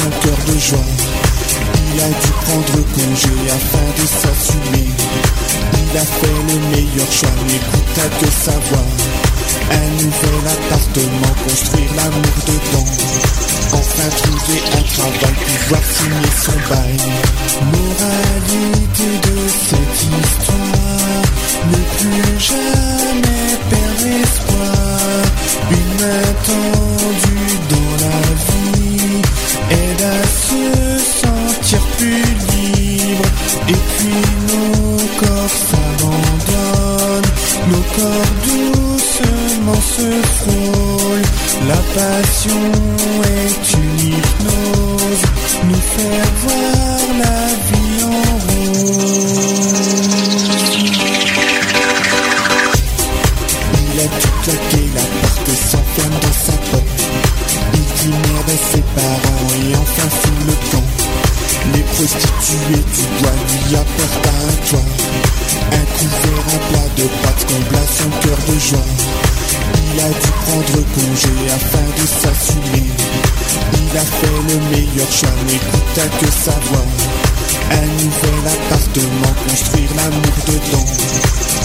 Cœur de. Il a dû prendre congé afin de s'assumer. Il a fait le meilleur choix, n'écouta que sa voix. Un nouvel appartement, construire l'amour dedans. Enfin trouver un travail, pouvoir signer son bail. Moralité de cette histoire, ne plus jamais perdre espoir. Une main tendue dans la vie aide à se sentir plus libre. Et puis nos corps s'abandonnent, nos corps se frôlent. La passion est une hypnose, nous faire voir la vie en rose. Il a tout claqué, la porte s'enferme dans sa poche. Il dit merde ses parents et enfin fout le camp. Les prostituées du bois lui apportent un toit. Un plat de pâtes combla son cœur de joie. Il a dû prendre congé afin de s'assumer. Il a fait le meilleur choix, n'écouta que sa voix. Un nouvel appartement, construire l'amour dedans.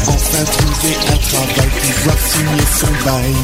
Enfin trouver un travail, pouvoir signer son bail.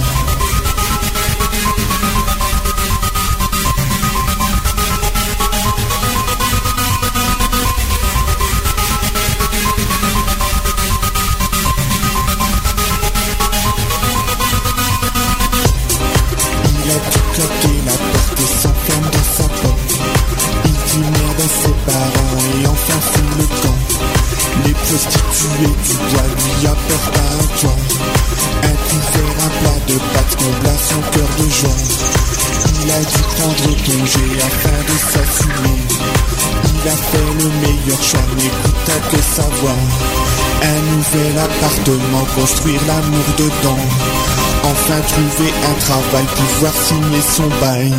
Un nouvel appartement, construire l'amour dedans. Enfin trouver un travail, pouvoir signer son bail.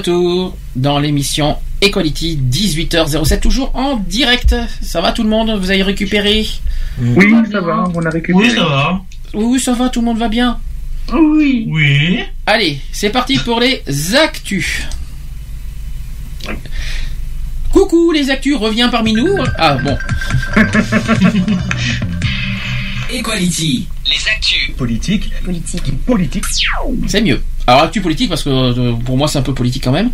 Retour dans l'émission Equality 18h07 toujours en direct. Ça va tout le monde? Vous avez récupéré?
Oui, ça va, on a récupéré.
Oui, ça va.
Oui, oui, ça va, tout le monde va bien?
Oui.
Oui.
Allez, c'est parti pour les actus. Coucou les actus, reviens parmi nous. Ah bon.
Equality.
Les actus.
Politique.
Politique.
Politique.
C'est mieux. Alors actu politique parce que euh, pour moi c'est un peu politique quand même.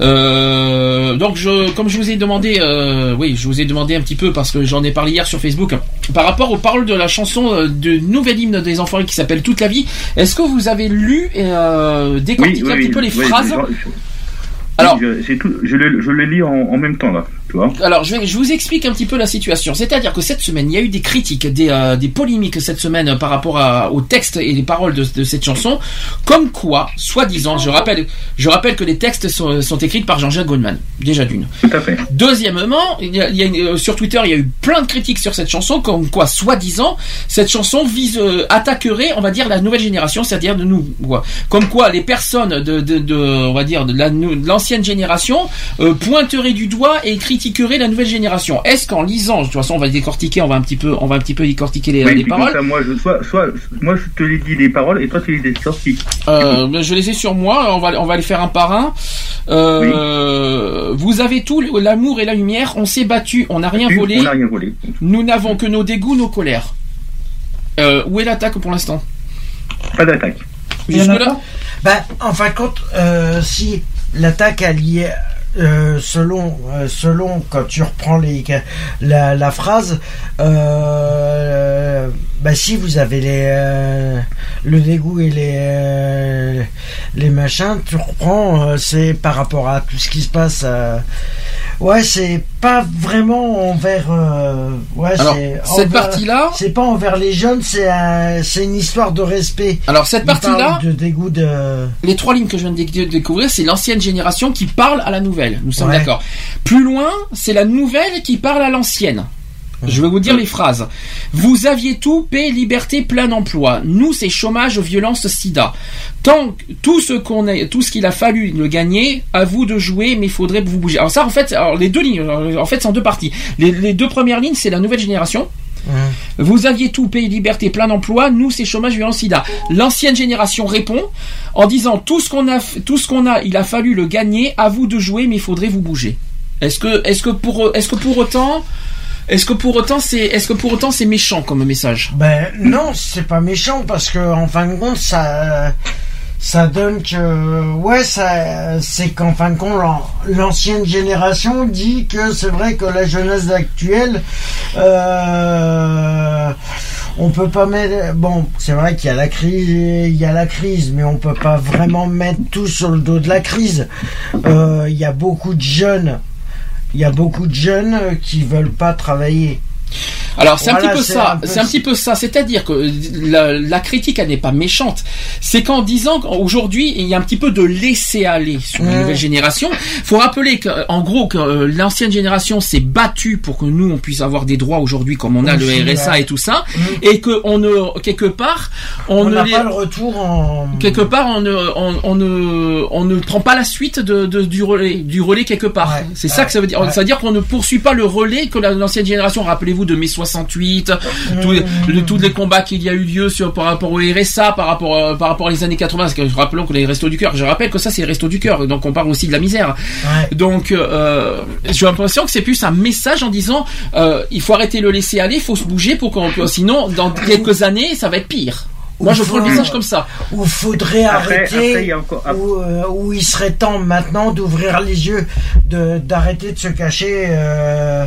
Euh, donc je, comme je vous ai demandé, euh, oui, je vous ai demandé un petit peu parce que j'en ai parlé hier sur Facebook par rapport aux paroles de la chanson de nouvel hymne des enfants qui s'appelle Toute la vie. Est-ce que vous avez lu et décortiqué un petit peu les phrases Alors-
je, tout- je le, je le lis en, en même temps là, tu vois.
Alors, je, je vous explique un petit peu la situation. C'est-à-dire que cette semaine, il y a eu des critiques, des, euh, des polémiques cette semaine par rapport à- au texte et les paroles de, de cette chanson, comme quoi, soi-disant, je rappelle, je rappelle que les textes sont, sont écrits par Jean-Jacques Goldman, déjà d'une.
Tout à fait.
Deuxièmement, il y a, il y a une- euh, sur Twitter, il y a eu plein de critiques sur cette chanson, comme quoi, soi-disant, cette chanson vise, euh, attaquerait, on va dire, la nouvelle génération, c'est-à-dire de nous, quoi. comme quoi les personnes de, de, de, on va dire, de la- de l'ancienne génération euh, pointeraient du doigt et critiqueraient la nouvelle génération. Est-ce qu'en lisant, de toute façon, on va décortiquer, on va un petit peu, on va un petit peu décortiquer les,
Oui,
les paroles?
ça, moi, je, soit, soit, moi, je te les dis les paroles et toi, tu les sorties.
Euh, je les ai sur moi, on va, on va les faire un par un. Euh, Vous avez tout, l'amour et la lumière, on s'est battu, on n'a rien volé.
On n'a rien volé.
Nous n'avons que nos dégoûts, nos colères. Euh, où est l'attaque pour l'instant?
Pas d'attaque.
Jusque-là?
Ben, en fin de compte, euh, si l'attaque est liée, euh, selon, euh, selon quand tu reprends les, la, la phrase, ben, si vous avez les, euh, le dégoût et les, euh, les machins, tu reprends, euh, c'est par rapport à tout ce qui se passe. ouais, c'est pas vraiment envers. ouais,
Alors, cette partie-là-
C'est pas envers les jeunes, c'est c'est une histoire de respect.
Alors cette partie-là,
de dégoût de.
les trois lignes que je viens de dé- découvrir, c'est l'ancienne génération qui parle à la nouvelle. Nous sommes
Ouais.
d'accord. Plus loin, c'est la nouvelle qui parle à l'ancienne. Je vais vous dire les phrases. Vous aviez tout, paix, liberté, plein emploi. Nous, c'est chômage, violence, sida. Tant que- tout ce qu'on est, tout ce qu'il a fallu le gagner, à vous de jouer, mais il faudrait vous bouger. Alors ça, en fait, alors les deux lignes, en fait, c'est en deux parties. Les, les deux premières lignes, c'est la nouvelle génération. Vous aviez tout, paix, liberté, plein emploi. Nous, c'est chômage, violence, sida. L'ancienne génération répond en disant tout ce qu'on a, tout ce qu'on a, il a fallu le gagner. À vous de jouer, mais il faudrait vous bouger. Est-ce que, est-ce que pour, est-ce que pour autant, est-ce que pour autant c'est, est-ce que pour autant c'est méchant comme message?
Ben non, c'est pas méchant parce que en fin de compte, ça, ça donne que ouais, ça, c'est qu'en fin de compte, l'an- l'ancienne génération dit que c'est vrai que la jeunesse actuelle, euh, on peut pas mettre. Bon, c'est vrai qu'il y a la crise, il y a la crise, mais on peut pas vraiment mettre tout sur le dos de la crise. Euh, Il y a beaucoup de jeunes. Il y a beaucoup de jeunes qui veulent pas travailler.
Alors c'est un petit peu ça, c'est un petit peu ça, c'est-à-dire que la, la critique elle n'est pas méchante, c'est qu'en disant qu'aujourd'hui il y a un petit peu de laisser aller sur la
Mm.
nouvelle génération. Faut rappeler qu'en gros que euh, l'ancienne génération s'est battue pour que nous on puisse avoir des droits aujourd'hui comme on a le RSA
ouais.
et tout ça, et que on ne quelque part on,
On
ne les-
pas le retour en.
quelque part on ne on, on ne on ne prend pas la suite de, de- du relais du relais quelque part. c'est ça que ça veut dire. Ça veut dire qu'on ne poursuit pas le relais que la- l'ancienne génération. Rappelez-vous de mai 68, tous les, de- tous les combats qu'il y a eu lieu sur par rapport au RSA, par rapport euh, par rapport aux années 80. Parce que rappelons que les restos du cœur. Je rappelle que ça c'est les restos du cœur. Donc on parle aussi de la misère. Donc euh, j'ai l'impression que c'est plus un message en disant euh, il faut arrêter le laisser aller, il faut se bouger pour qu'on sinon dans quelques années ça va être pire. Moi je
Ou
prends le message comme ça.
Où faudrait
Après-
arrêter, euh, où il serait temps maintenant d'ouvrir les yeux, de d'arrêter de se cacher euh,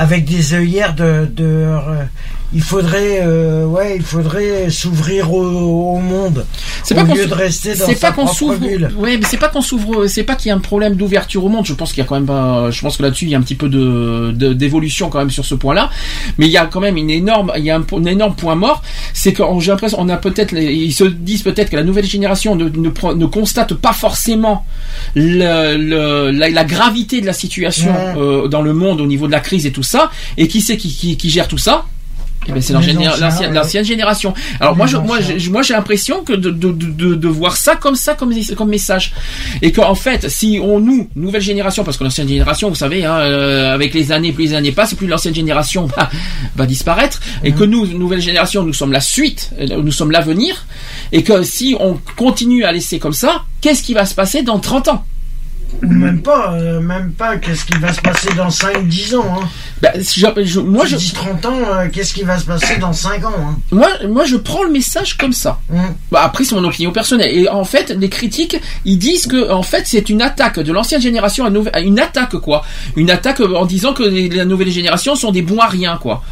avec des œillères de, de euh, il faudrait, euh, ouais, il faudrait s'ouvrir au, au monde
C'est
au
pas qu'on
lieu de rester dans
c'est
sa
pas qu'on s'ouvre. Ouais, mais c'est pas qu'on s'ouvre. C'est pas qu'il y a un problème d'ouverture au monde. Je pense qu'il y a quand même pas. Je pense que là-dessus il y a un petit peu de de- d'évolution quand même sur ce point-là. Mais il y a quand même une énorme. Il y a un, un énorme point mort. C'est que j'ai l'impression on a peut-être. les- Ils se disent peut-être que la nouvelle génération ne ne, ne constate pas forcément le, le- la, la gravité de la situation
Ouais.
euh, dans le monde au niveau de la crise et tout ça. Et qui c'est qui, qui, qui gère tout ça? Eh ben, c'est l'ancienne génération. Alors moi, je, moi, moi, j'ai l'impression que de, de, de, de voir ça comme ça, comme, comme message, et qu'en fait, si on nous, nouvelle génération, parce que l'ancienne génération, vous savez, hein, euh, avec les années, plus les années passent, plus l'ancienne génération va, va disparaître, et que nous, nouvelle génération, nous sommes la suite, euh, nous sommes l'avenir, et que si on continue à laisser comme ça, qu'est-ce qui va se passer dans 30 ans?
Même pas, euh, même pas. Qu'est-ce qui va se passer dans 5-10 ans hein
Ben, je- je- moi, je,
dis 30 ans, euh, qu'est-ce qui va se passer dans 5 ans hein
Moi, moi, je prends le message comme ça. Bah, après, c'est mon opinion personnelle. Et en fait, les critiques, ils disent que, en fait, c'est une attaque de l'ancienne génération à, nouvel- à une attaque, quoi. Une attaque en disant que les, la nouvelle génération sont des bons à rien, quoi.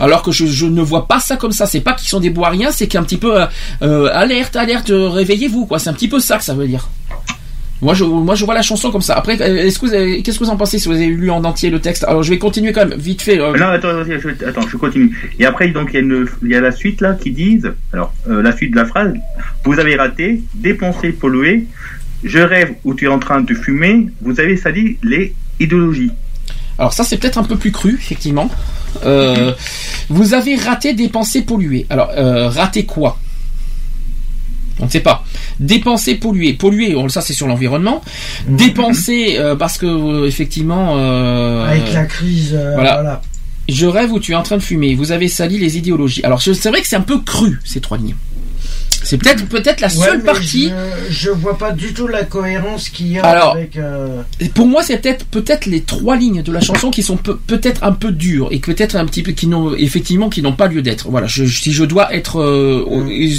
Alors que je, je ne vois pas ça comme ça. C'est pas qu'ils sont des bons à rien, c'est qu'un petit peu, euh, alerte, alerte, réveillez-vous, quoi. C'est un petit peu ça que ça veut dire. Moi je, moi, je vois la chanson comme ça. Après, euh, est-ce que vous avez- qu'est-ce que vous en pensez si vous avez lu en entier le texte? Alors, je vais continuer quand même, vite fait. euh,
Non, attends, attends, je, attends, je continue. Et après, donc, il y, a une- il y a la suite là qui disent, alors, euh, la suite de la phrase, vous avez raté, dépensé, pollué, je rêve où tu es en train de fumer, vous avez sali les idéologies.
Alors ça c'est peut-être un peu plus cru, effectivement. Euh, vous avez raté dépenser polluer. Alors euh, raté quoi? On ne sait pas. Dépenser, polluer. Polluer, on- ça c'est sur l'environnement. Dépenser, euh, parce que euh, effectivement. euh,
Avec la crise, euh,
voilà.
voilà.
Je rêve où tu es en train de fumer. Vous avez sali les idéologies. Alors c'est vrai que c'est un peu cru ces trois lignes. C'est peut-être peut-être la seule partie.
Je, je vois pas du tout la cohérence qu'il y a
Alors,
avec. euh,
Pour moi, c'est peut-être peut-être les trois lignes de la chanson qui sont peu- peut-être un peu dures et peut-être un petit peu qui n'ont effectivement qui n'ont pas lieu d'être. Voilà, je, si je dois être euh,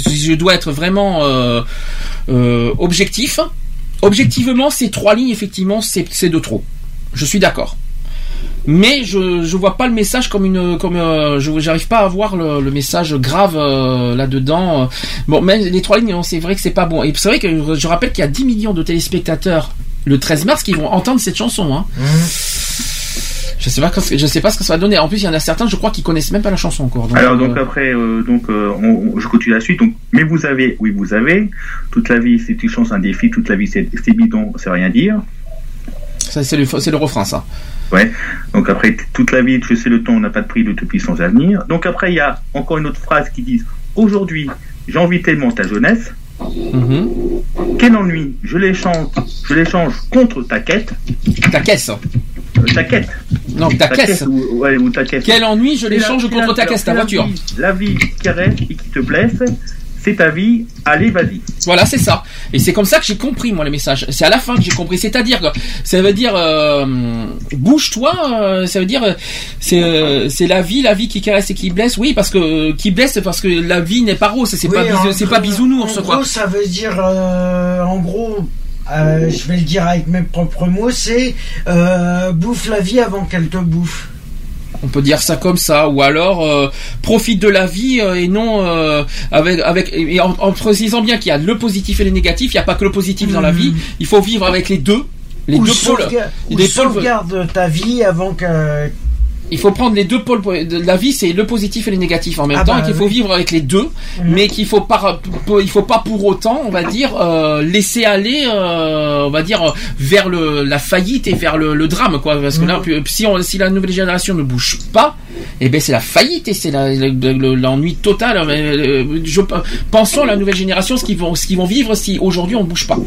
si je dois être vraiment euh, objectif, objectivement, ces trois lignes effectivement c'est c'est de trop. Je suis d'accord. Mais je je vois pas le message comme une comme euh, je j'arrive pas à voir le, le message grave euh, là dedans. Bon, même les trois lignes, non, c'est vrai que c'est pas bon. Et c'est vrai que je rappelle qu'il y a 10 millions de téléspectateurs le 13 mars qui vont entendre cette chanson. Hein. Je sais pas je sais pas ce que ça va donner. En plus, il y en a certains, je crois, qui connaissent même pas la chanson encore. Donc,
Alors
euh,
donc après, euh, donc euh, on- on- je continue la suite. Donc, mais vous avez, oui vous avez. Toute la vie c'est une chance, un défi. Toute la vie c'est bidon, c'est rien dire.
ça, c'est le c'est le refrain ça.
Ouais. Donc après, toute la vie, je sais le temps, on n'a pas de prix, l'utopie sans avenir. Donc après, il y a encore une autre phrase qui dit Aujourd'hui, j'envie tellement ta jeunesse.
Mhm.
Quel ennui, je l'échange, je l'échange contre ta quête.
Ta caisse.
Euh, ta quête.
Non, ta caisse.
ou, ouais, ou ta caisse.
Quel ennui, je l'échange contre ta caisse, ta voiture.
La vie qui caresse et qui te blesse, c'est ta vie, allez, vas-y.
Voilà, c'est ça. Et c'est comme ça que j'ai compris moi le message. C'est à la fin que j'ai compris. C'est-à-dire que ça veut dire euh, bouge-toi. euh, ça veut dire euh, c'est euh, c'est la vie, la vie qui caresse et qui blesse. Oui, parce que euh, qui blesse parce que la vie n'est pas rose. C'est
oui,
pas c'est pas bisounours
En
quoi.
gros, ça veut dire, euh, en gros, euh, je vais le dire avec mes propres mots, c'est euh, bouffe la vie avant qu'elle te bouffe.
On peut dire ça comme ça, ou alors euh, profite de la vie euh, et non euh, avec avec et en, en précisant bien qu'il y a le positif et le négatif. Il n'y a pas que le positif dans la vie. Il faut vivre avec les deux, les
ou
deux pôles.
sauvegarde, ou
Les pôles-
sauvegarde ta vie avant que.
Il faut prendre les deux pôles de la vie, c'est le positif et le négatif en même
Ah
temps,
bah
et qu'il faut
oui.
vivre avec les deux,
Mhm.
mais qu'il faut pas, il faut pas pour autant, on va dire, euh, laisser aller, euh, on va dire, vers le, la faillite et vers le, le drame, quoi. Parce que là,
Mhm.
puis, si, on, si la nouvelle génération ne bouge pas, eh ben c'est la faillite et c'est l'ennui total. Euh, Je, pensons à la nouvelle génération, ce qu'ils vont, ce qu'ils vont vivre si aujourd'hui on bouge pas.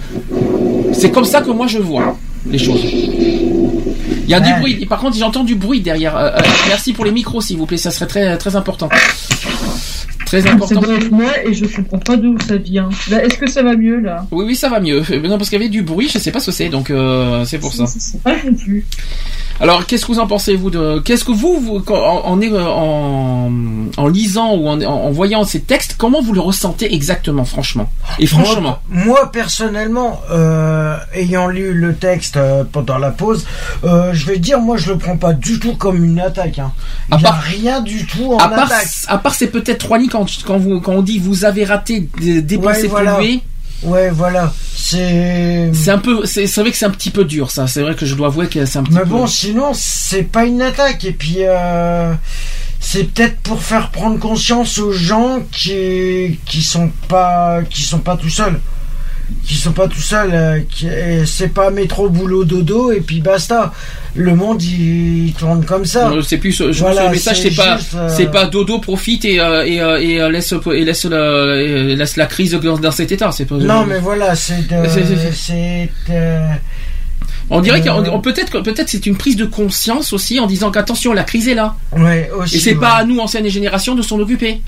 C'est comme ça que moi je vois les choses. Il y a du bruit. Par contre, j'entends du bruit derrière. Euh, euh, merci pour les micros, s'il vous plaît. Ça serait très, très important. Très important.
bref moi et je comprends pas d'où ça vient. Est-ce que ça va mieux là?
Oui, oui, ça va mieux. Euh, Non, parce qu'il y avait du bruit, je sais pas ce que c'est, donc euh, c'est pour ça.
Pas non plus.
Alors, qu'est-ce que vous en pensez, vous de Qu'est-ce que vous, en, en, en, en lisant ou en, en voyant ces textes, comment vous le ressentez exactement, franchement? Et franchement,
Moi, moi, personnellement, euh, ayant lu le texte euh, pendant la pause, euh, je vais dire, moi je le prends pas du tout comme une attaque. Hein. Il
À
y a
part-
rien du tout en
à part,
attaque.
à part ces peut-être trois lignes quand, quand, vous, quand on dit vous avez raté, dé- dépenser,
Ouais, voilà. Ouais, voilà. C'est.
c'est un peu, c'est vrai que c'est un petit peu dur, ça. C'est vrai que je dois avouer que c'est un petit
Mais
peu.
bon, sinon, c'est pas une attaque. Et puis, euh, c'est peut-être pour faire prendre conscience aux gens qui qui sont pas qui sont pas tout seuls, qui sont pas tout seuls. euh, qui- c'est pas métro boulot dodo et puis basta. Le monde il, tourne comme ça.
C'est plus, je
Voilà,
le message c'est pas,
juste, euh,
c'est pas dodo profite et et, et, laisse et laisse la, et laisse la crise dans, cet état. C'est pas.
Non, mais voilà, c'est de-
C'est- c'est-
c'est euh,
On dirait
Euh,
qu'on on- peut-être que peut-être c'est une prise de conscience aussi en disant qu'attention la crise est là.
ouais aussi.
Et c'est
ouais.
pas à nous anciennes générations de s'en occuper.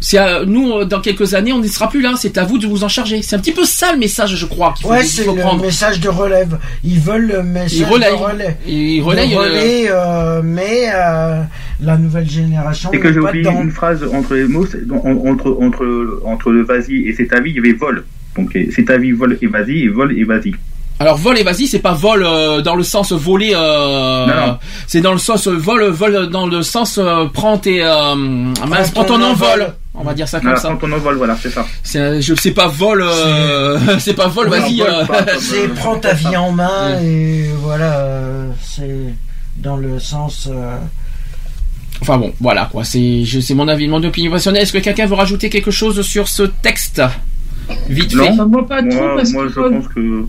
C'est à nous euh, dans quelques années on ne sera plus là. C'est à vous de vous en charger. C'est un petit peu ça le message je crois qu'il faut,
Ouais, c'est
faut
le
prendre.
message de relève. Ils veulent le message
Ils relayent.
de relais.
Ils
De
euh,
relais, euh, mais euh, la nouvelle génération
C'est que j'ai oublié
dedans.
une phrase entre les mots, entre, entre, entre le vas-y et c'est ta vie, il y avait vol. Donc c'est ta vie, vol et vas-y, et vol et vas-y.
Alors vol et vas-y, c'est pas vol euh, dans le sens voler. Euh. C'est dans le sens vol, vol dans le sens euh, prends tes, euh, mince, prends ton
ton
envol.
envol.
On va dire ça comme
Voilà,
ça.
quand on envole, voilà, c'est ça.
C'est, je sais pas vol, euh, c'est pas vol,
Ouais,
vas-y.
envol,
euh.
C'est
euh,
prends ta vie en main et voilà, euh, c'est dans le sens. euh,
Enfin bon, voilà quoi. C'est, je- c'est mon avis, mon opinion personnelle. Est-ce que quelqu'un veut rajouter quelque chose sur ce texte? Vite fait.
Non.
moi pas trop
Moi,
parce
moi
que
je pense que.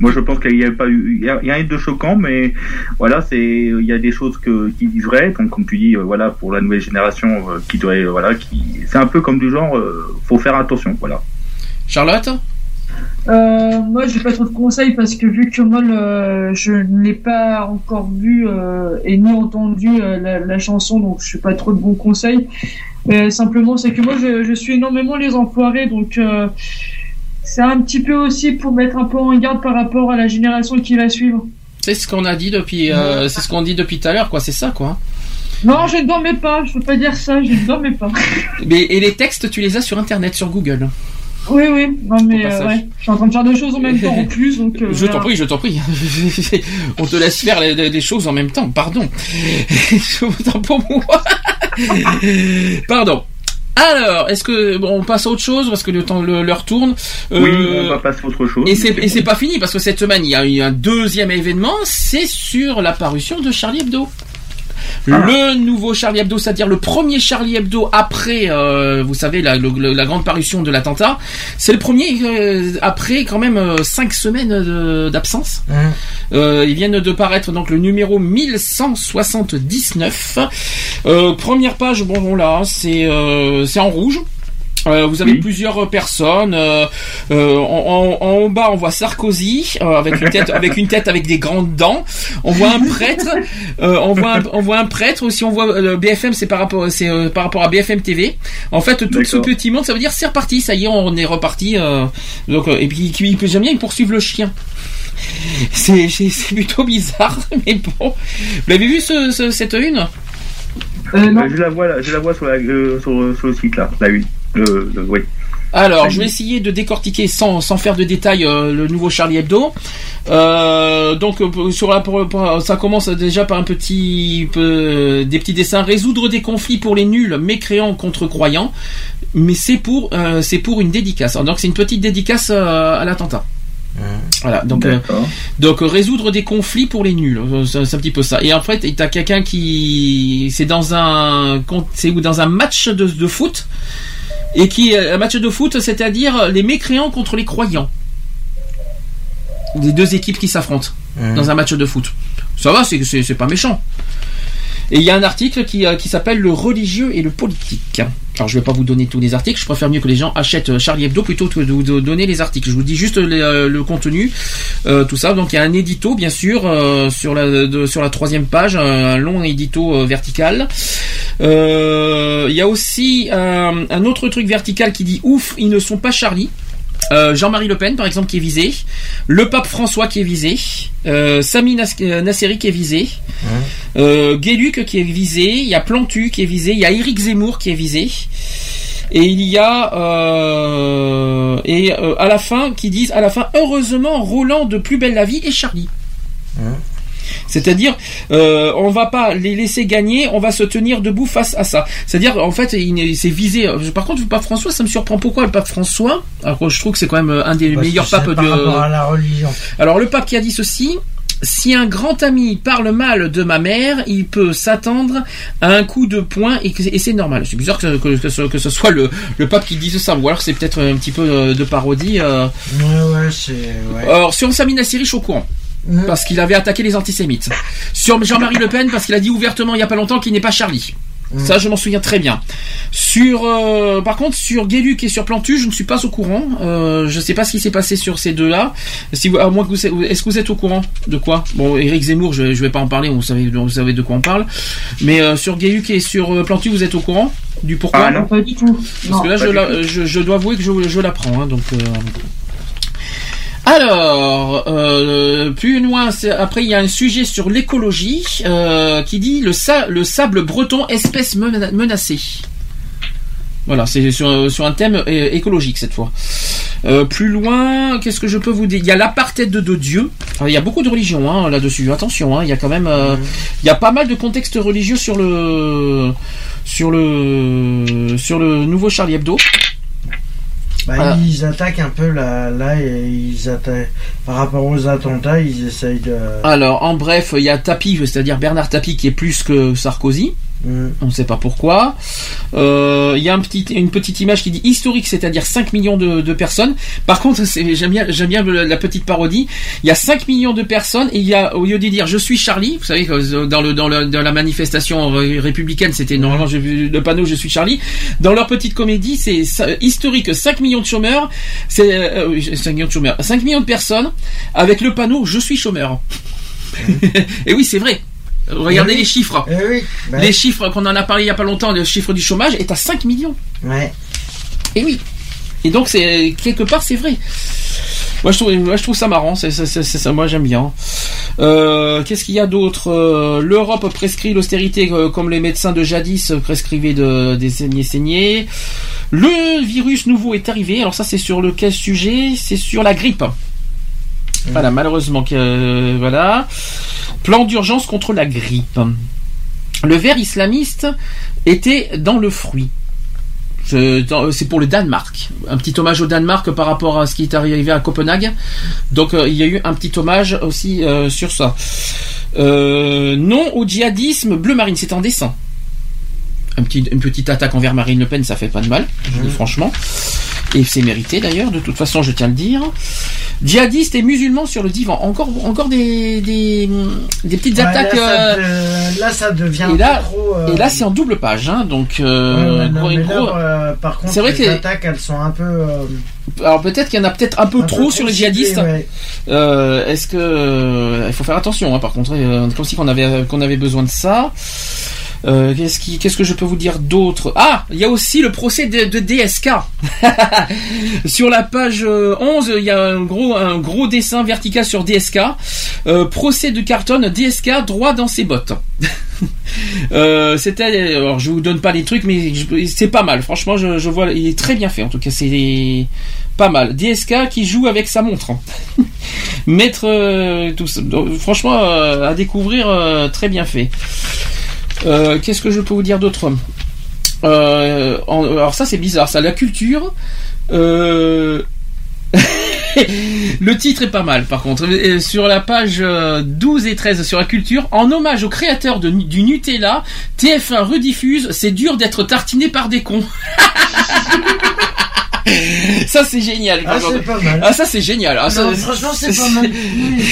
Moi, je pense qu'il n'y a pas eu, il y a, rien de choquant, mais voilà, c'est, il y a des choses que, qui disent vrai, donc comme tu dis, euh, voilà, pour la nouvelle génération, euh, qui doit, euh, voilà, qui, c'est un peu comme du genre, euh, faut faire attention, voilà.
Charlotte?
Euh, moi, j'ai pas trop de conseils parce que vu que moi, le- je ne l'ai pas encore vu euh, et ni entendu euh, la, la chanson, donc je n'ai pas trop de bons conseils. Mais simplement, c'est que moi, je, je suis énormément les enfoirés, donc euh, c'est un petit peu aussi pour mettre un peu en garde par rapport à la génération qui va suivre.
C'est ce qu'on a dit depuis, euh, c'est ce qu'on dit depuis tout à l'heure, quoi. C'est ça, quoi.
Non, je ne dormais pas, je peux pas dire ça, je ne dormais pas.
Mais et les textes, tu les as sur internet, sur Google.
Oui, oui, non mais euh, ouais, je suis en train de faire deux choses en même temps en plus, donc. euh,
Je t'en prie, je t'en prie. On te laisse faire les, les- les choses en même temps. Pardon. Autant pour moi. Pardon. Alors, est-ce que bon, on passe à autre chose parce que le temps le- l'heure tourne. Euh,
Oui, on va passer à autre chose.
Et c'est et c'est pas fini parce que cette semaine il y a eu un deuxième événement, c'est sur la parution de Charlie Hebdo. Le nouveau Charlie Hebdo, c'est-à-dire le premier Charlie Hebdo après, euh, vous savez, la, le- le- la grande parution de l'attentat. C'est le premier euh, après quand même euh, cinq semaines d'absence. Euh, ils viennent de paraître donc le numéro 1179. Euh, première page, bon, bon là, c'est euh, c'est en rouge. Euh, vous avez plusieurs personnes. euh, euh, en, en- en bas, on voit Sarkozy euh, avec une tête, avec une tête avec des grandes dents. On voit un prêtre. euh, on voit, un, on voit un prêtre. Aussi, on voit euh, BFM. C'est par rapport, c'est euh, par rapport à BFM TV. En fait, tout ce petit monde, ça veut dire c'est reparti. Ça y est, on est reparti. euh, donc, euh, et puis, j'aime bien, ils poursuivent le chien. C'est plutôt bizarre, mais bon. Vous l'avez vu ce, ce- cette une?
Euh, je la vois, je la vois sur, la, euh, sur, sur le site là, la une. Le, le- oui.
Alors, je vais essayer de décortiquer sans, sans faire de détails euh, le nouveau Charlie Hebdo. Euh, donc, euh, sur la, pour- pour- ça commence déjà par un petit peu, des petits dessins. Résoudre des conflits pour les nuls, mécréants contre croyants. Mais c'est pour, euh, c'est pour une dédicace. Donc, c'est une petite dédicace euh, à l'attentat. Voilà, donc euh, donc euh, résoudre des conflits pour les nuls, euh, c'est un petit peu ça. Et en fait, t'as quelqu'un qui c'est dans un c'est où dans un match de, de foot et qui euh, un match de foot, c'est-à-dire les mécréants contre les croyants. Les deux équipes qui s'affrontent dans un match de foot. Ça va, c'est pas méchant. Et il y a un article qui, euh, qui s'appelle Le religieux et le politique. Alors je vais pas vous donner tous les articles, je préfère mieux que les gens achètent euh, Charlie Hebdo plutôt que de vous donner les articles. Je vous dis juste euh, le contenu, tout ça. Donc il y a un édito bien sûr sur la troisième page, un long édito vertical. Il y a aussi un autre truc vertical qui dit ouf, ils ne sont pas Charlie. Euh, Jean-Marie Le Pen, par exemple, qui est visé. Le pape François qui est visé. Euh, Sami Nas- euh, Nasseri qui est visé. Euh, Guéluc qui est visé. Il y a Plantu qui est visé. Il y a Éric Zemmour qui est visé. Et il y a et à la fin qui disent à la fin heureusement Roland de Plus belle la vie et Charlie. C'est-à-dire, euh, on va pas les laisser gagner, on va se tenir debout face à ça. C'est-à-dire, en fait, il- c'est visé. Par contre, le pape François, ça me surprend. Pourquoi le pape François Alors je trouve que c'est quand même euh, un des
Parce
meilleurs papes
par
de.
rapport à la religion.
Alors, le pape qui a dit ceci. Si un grand ami parle mal de ma mère, il peut s'attendre à un coup de poing et, c'est normal. C'est bizarre que, que, que ce, que ce soit le, le pape qui dise ça. Ou alors c'est peut-être un petit peu euh, de parodie. euh.
Ouais, ouais, c'est. Ouais.
Alors sur Sami Nasseri, je suis au courant. Parce qu'il avait attaqué les antisémites. Sur Jean-Marie Le Pen, parce qu'il a dit ouvertement il n'y a pas longtemps qu'il n'est pas Charlie. Ça, je m'en souviens très bien. Sur, euh, par contre, sur Guéluc et sur Plantu, je ne suis pas au courant. Euh, je ne sais pas ce qui s'est passé sur ces deux-là. Si vous, à moins que vous, est-ce que vous êtes au courant de quoi? Bon, Éric Zemmour, je, je vais pas en parler. Vous savez, vous savez de quoi on parle. Mais euh, sur Guéluc et sur euh, Plantu, vous êtes au courant du pourquoi?
Ah non.
Pas du tout.
Parce
Non.
que là, je,
pas du
la- je, je dois avouer que je, je l'apprends. Hein, donc. Alors, euh, plus loin, après il y a un sujet sur l'écologie euh, qui dit le, sa- le sable breton espèce mena- menacée. Voilà, c'est sur, sur un thème euh, écologique cette fois. Euh, plus loin, qu'est-ce que je peux vous dire? Il y a l'apartheid de, de Dieu. Alors, il y a beaucoup de religions hein, là-dessus. Attention, hein, il y a quand même, euh, il y a pas mal de contextes religieux sur le, sur le, sur le nouveau Charlie Hebdo.
Bah,
Ah.
Ils attaquent un peu là, là et ils attaquent par rapport aux attentats, ils essayent de.
Alors, en bref, il y a Tapi, c'est-à-dire Bernard Tapie, qui est plus que Sarkozy.
Mm.
On ne sait pas pourquoi. Euh, Il y a un petit, une petite image qui dit historique, c'est-à-dire 5 millions de, de personnes. Par contre, j'aime bien, j'aime bien le- la petite parodie. Il y a 5 millions de personnes et il y a, au lieu de dire je suis Charlie, vous savez que dans, le, dans, le, dans la manifestation ré- républicaine, c'était normalement le panneau je suis Charlie. Dans leur petite comédie, c'est historique 5 millions de chômeurs, c'est euh, oui, 5 millions de chômeurs, 5 millions de personnes avec le panneau je suis chômeur. et oui, c'est vrai. Regardez
Eh oui.
les chiffres.
Eh oui. bah,
Les chiffres qu'on en a parlé il y a pas longtemps, le chiffre du chômage est à 5 millions.
Ouais.
Et oui. Et donc c'est quelque part c'est vrai. Moi je trouve, moi, je trouve ça marrant, c'est, ça, moi j'aime bien. Euh, qu'est-ce qu'il y a d'autre? Euh, L'Europe prescrit l'austérité euh, comme les médecins de jadis prescrivaient de, des saignées saignées. Le virus nouveau est arrivé, alors ça c'est sur le quel sujet? C'est sur la grippe. Voilà, malheureusement euh, voilà. Plan d'urgence contre la grippe. Le ver islamiste était dans le fruit. Dans- C'est pour le Danemark. Un petit hommage au Danemark par rapport à ce qui est arrivé à Copenhague. Donc euh, il y a eu un petit hommage aussi euh, sur ça. Euh, non au djihadisme bleu marine, c'est en dessin. Un petit, une petite attaque envers Marine Le Pen, ça fait pas de mal, je dis franchement. Et c'est mérité d'ailleurs, de toute façon, je tiens à le dire. Djihadistes et musulmans sur le divan. Encore, encore des, des, des petites
Ouais,
attaques.
Là, ça,
euh,
de- là, ça devient
et
un
là,
trop. euh,
et là, c'est en double page, hein, donc euh,
ouais, non,
gros-
là, par contre,
C'est vrai
les
que-
attaques, elles sont un peu. euh,
Alors peut-être qu'il y en a peut-être un peu
Un
trop sur les djihadistes.
ouais.
Euh, Est-ce que il faut faire attention hein, Par contre, euh, comme si qu'on avait qu'on avait besoin de ça. Euh, Qu'est-ce qui, qu'est-ce que je peux vous dire d'autre? Ah, il y a aussi le procès de, DSK. sur la page euh, 11, il y a un gros un gros dessin vertical sur DSK. Euh, procès de Carton, DSK droit dans ses bottes. Euh, c'était je vous donne pas les trucs mais c'est pas mal franchement je, vois il est très bien fait en tout cas c'est pas mal DSK qui joue avec sa montre euh. Donc, franchement euh, à découvrir euh, très bien fait Euh, qu'est-ce que je peux vous dire d'autre? Euh, alors ça c'est bizarre ça la culture euh, le titre est pas mal par contre. Euh, Sur la page euh, 12 et 13 sur la culture, en hommage au créateur de- du Nutella, TF1 rediffuse C'est dur d'être tartiné par des cons. ça c'est génial.
Ah, c'est pas mal.
Ah ça c'est génial. Ah, ça-
Non, franchement, c'est pas mal.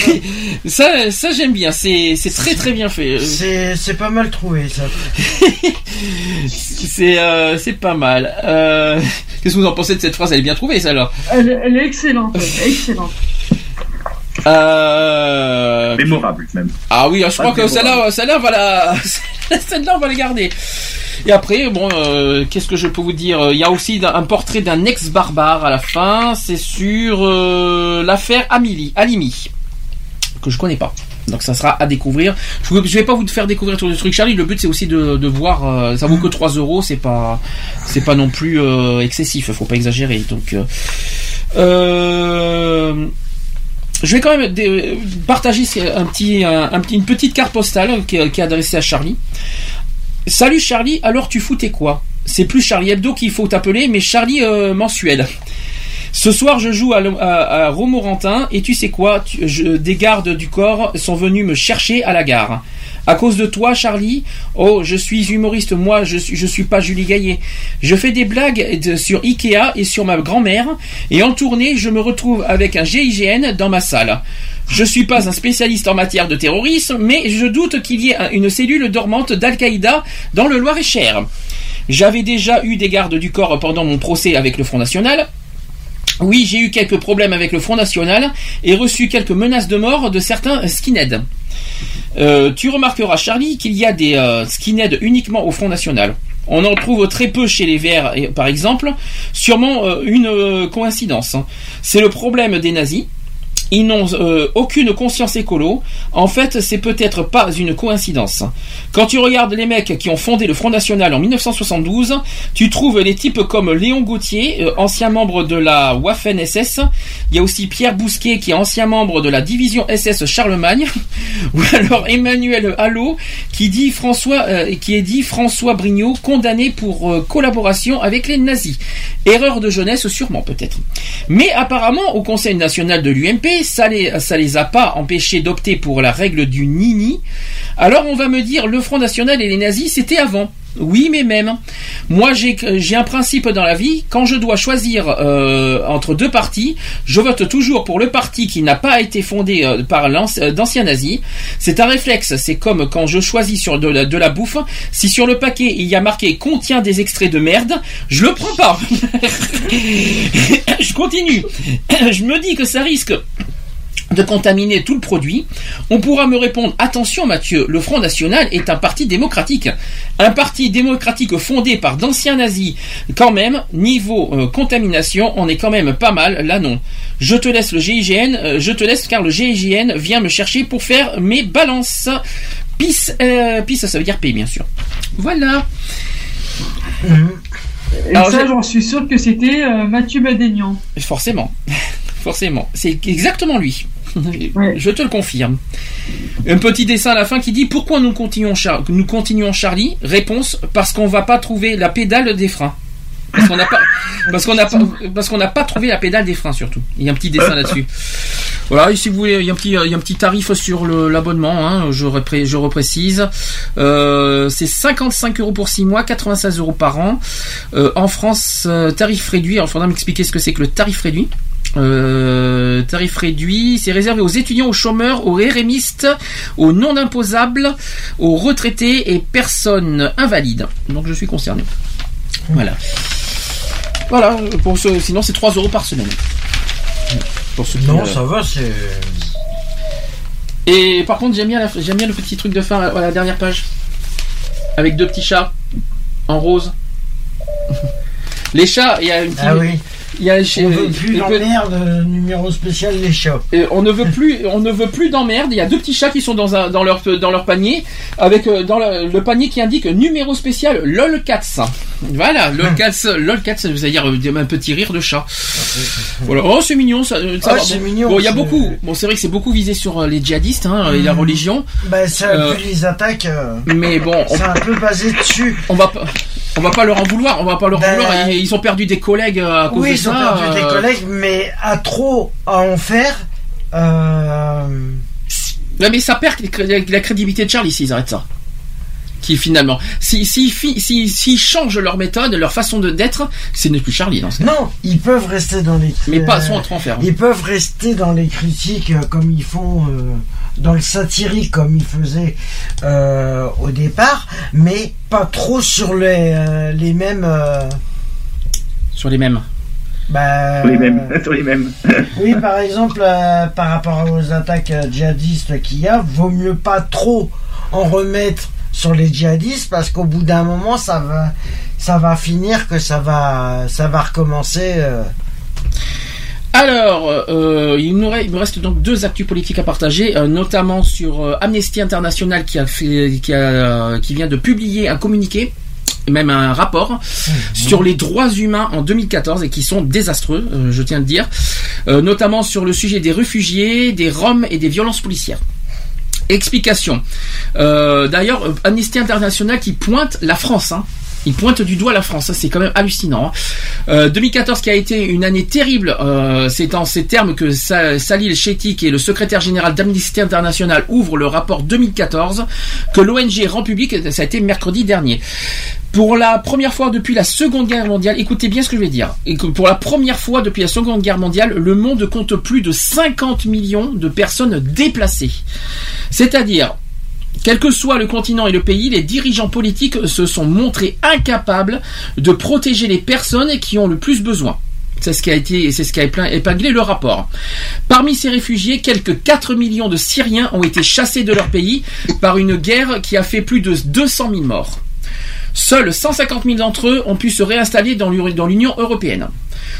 ça, ça j'aime bien. C'est c'est très très bien fait.
C'est c'est pas mal trouvé, ça.
C'est euh, c'est pas mal. Euh, Qu'est-ce que vous en pensez de cette phrase? Elle est bien trouvée, ça alors.
Elle, elle est excellente, elle est excellente.
Euh...
Mémorable, même.
Ah oui, je crois que celle-là, celle-là, on va la, celle-là, on va la garder. Et après, bon, euh, qu'est-ce que je peux vous dire? Il y a aussi un portrait d'un ex-barbare à la fin. C'est sur euh, l'affaire Amélie, Alimi, que je connais pas. Donc ça sera à découvrir. Je ne vais pas vous faire découvrir tout le truc, Charlie. Le but c'est aussi de, de voir. euh, ça vaut que 3 euros, c'est pas, c'est pas non plus euh, excessif. Faut pas exagérer. Donc, euh, je vais quand même partager un petit, un, un petit- une petite carte postale qui, est- qui est adressée à Charlie. Salut Charlie, alors tu foutais quoi? C'est plus Charlie Hebdo qu'il faut t'appeler, mais Charlie euh, mensuel. Ce soir, je joue à, Romorantin et tu sais quoi Des gardes du corps sont venus me chercher à la gare. À cause de toi, Charlie Oh, je suis humoriste, moi, je suis, je suis pas Julie Gaillet. Je fais des blagues sur Ikea et sur ma grand-mère, et en tournée, je me retrouve avec un GIGN dans ma salle. Je suis pas un spécialiste en matière de terrorisme, mais je doute qu'il y ait un- une cellule dormante d'Al-Qaïda dans le Loir-et-Cher. J'avais déjà eu des gardes du corps pendant mon procès avec le Front National. Oui, j'ai eu quelques problèmes avec le Front National et reçu quelques menaces de mort de certains skinheads. Euh, tu remarqueras, Charlie, qu'il y a des euh, skinheads uniquement au Front National. On en trouve très peu chez les Verts, par exemple. Sûrement euh, une coïncidence. hein. C'est le problème des nazis. Ils n'ont euh, aucune conscience écolo. En fait, c'est peut-être pas une coïncidence. Quand tu regardes les mecs qui ont fondé le Front National en 1972, tu trouves les types comme Léon Gauthier, euh, ancien membre de la Waffen-SS. Il y a aussi Pierre Bousquet, qui est ancien membre de la division SS Charlemagne. Ou alors Emmanuel Allot, qui euh, qui est dit François Brignot, condamné pour collaboration avec les nazis. Erreur de jeunesse, sûrement peut-être. Mais apparemment, au Conseil national de l'UMP, ça les, ça les a pas empêchés d'opter pour la règle du nini. Alors on va me dire, le Front National et les nazis, c'était avant. Oui, mais même. Moi, j'ai un principe dans la vie. Quand je dois choisir euh, entre deux partis, je vote toujours pour le parti qui n'a pas été fondé euh, par euh, d'anciens nazis. C'est un réflexe. C'est comme quand je choisis sur de la bouffe. Si sur le paquet il y a marqué contient des extraits de merde, je le prends pas. je continue. Je me dis que ça risque de contaminer tout le produit, on pourra me répondre attention Mathieu, le Front National est un parti démocratique. Un parti démocratique fondé par d'anciens nazis, quand même, niveau euh, contamination, on est quand même pas mal, là non. Je te laisse le GIGN, euh, je te laisse car le GIGN vient me chercher pour faire mes balances. Peace, euh, peace ça veut dire paix bien sûr. Voilà.
Et
Alors,
ça, j'en suis sûr que c'était Mathieu Badénian.
Forcément. Forcément. C'est exactement lui. Je te le confirme. Un petit dessin à la fin qui dit pourquoi nous continuons, Char- nous continuons Charlie? Réponse parce qu'on va pas trouver la pédale des freins. Parce qu'on n'a pas, parce qu'on pas, parce qu'on n'a pas trouvé la pédale des freins surtout. Il y a un petit dessin là-dessus. Voilà, et si vous voulez, il y a un petit, il y a un petit tarif sur l'abonnement. Hein, je, repré- je reprécise. Euh, c'est 55 euros pour 6 mois, 96 euros par an. Euh, en France, euh, tarif réduit. Alors, il faudra m'expliquer ce que c'est que le tarif réduit. Euh, tarif réduit, c'est réservé aux étudiants, aux chômeurs, aux RMistes, aux non imposables, aux retraités et personnes invalides. Donc je suis concerné. Voilà. Voilà, pour ce, sinon c'est 3 euros par semaine. Pour qui,
Non,
euh,
ça va, c'est.
Et par contre, j'aime bien, la- j'aime bien le petit truc de fin à la dernière page. Avec deux petits chats en rose. Les chats, il y a une petite.
Ah oui.
Il y a
On veut plus d'emmerde, euh, numéro spécial les chats.
Et on ne veut plus, on ne veut plus d'emmerde. Il y a deux petits chats qui sont dans un, dans leur, dans leur panier, avec euh, dans le, le panier qui indique numéro spécial LOLcats. Voilà, LOLcats, LOLcats, ça veut dire euh, un petit rire de chat. Voilà. Oh, c'est mignon, ça.
c'est
Bon.
mignon,
Bon, il y a beaucoup. Bon, c'est vrai que c'est beaucoup visé sur les djihadistes hein, et la
Mhm.
religion.
Bah, ça,
Euh,
plus les attaques, euh,
Mais bon, on,
c'est un peu basé dessus.
on va pas. On va pas leur en vouloir, on va pas leur en
Ben,
vouloir. Ils, ils ont perdu des collègues à cause
Oui,
de
ont perdu des
euh,
collègues, mais à trop à en faire. Euh...
Ouais, mais ça perd la crédibilité de Charlie s'ils arrêtent ça. Qui finalement, si si fi- si s'ils changent leur méthode, leur façon de d'être, ce n'est plus Charlie dans ce cas.
Non, ils peuvent rester dans les.
Mais pas sans trop en faire. hein.
Ils peuvent rester dans les critiques euh, comme ils font, euh, dans le satirique comme ils faisaient euh, au départ, mais pas trop sur les, euh, les mêmes. euh,
Sur les mêmes.
Bah,
les mêmes. Les mêmes.
Oui, par exemple, euh, par rapport aux attaques euh, djihadistes qu'il y a, vaut mieux pas trop en remettre sur les djihadistes parce qu'au bout d'un moment, ça va, ça va finir que ça va, ça va recommencer. euh.
Alors, euh, il, nous reste, il nous reste donc deux actus politiques à partager, euh, notamment sur euh, Amnesty International qui a fait, qui a, euh, qui vient de publier un communiqué, même un rapport sur les droits humains en 2014 et qui sont désastreux, euh, je tiens à le dire, euh, notamment sur le sujet des réfugiés, des Roms et des violences policières. Explication. Euh, D'ailleurs, Amnesty International qui pointe la France. Hein. Il pointe du doigt la France, c'est quand même hallucinant. hein. Euh, 2014 qui a été une année terrible, euh, c'est en ces termes que Sa- Salil Shetty, qui est le secrétaire général d'Amnesty International, ouvre le rapport 2014 que l'ONG rend public, ça a été mercredi dernier. Pour la première fois depuis la Seconde Guerre mondiale, écoutez bien ce que je vais dire, pour la première fois depuis la Seconde Guerre mondiale, le monde compte plus de 50 millions de personnes déplacées. C'est-à-dire, quel que soit le continent et le pays, les dirigeants politiques se sont montrés incapables de protéger les personnes qui ont le plus besoin. C'est ce qui a été, c'est ce qui a épin- épinglé le rapport. Parmi ces réfugiés, quelques 4 millions de Syriens ont été chassés de leur pays par une guerre qui a fait plus de 200 000 morts. Seuls 150 000 d'entre eux ont pu se réinstaller dans l'U- dans l'Union européenne,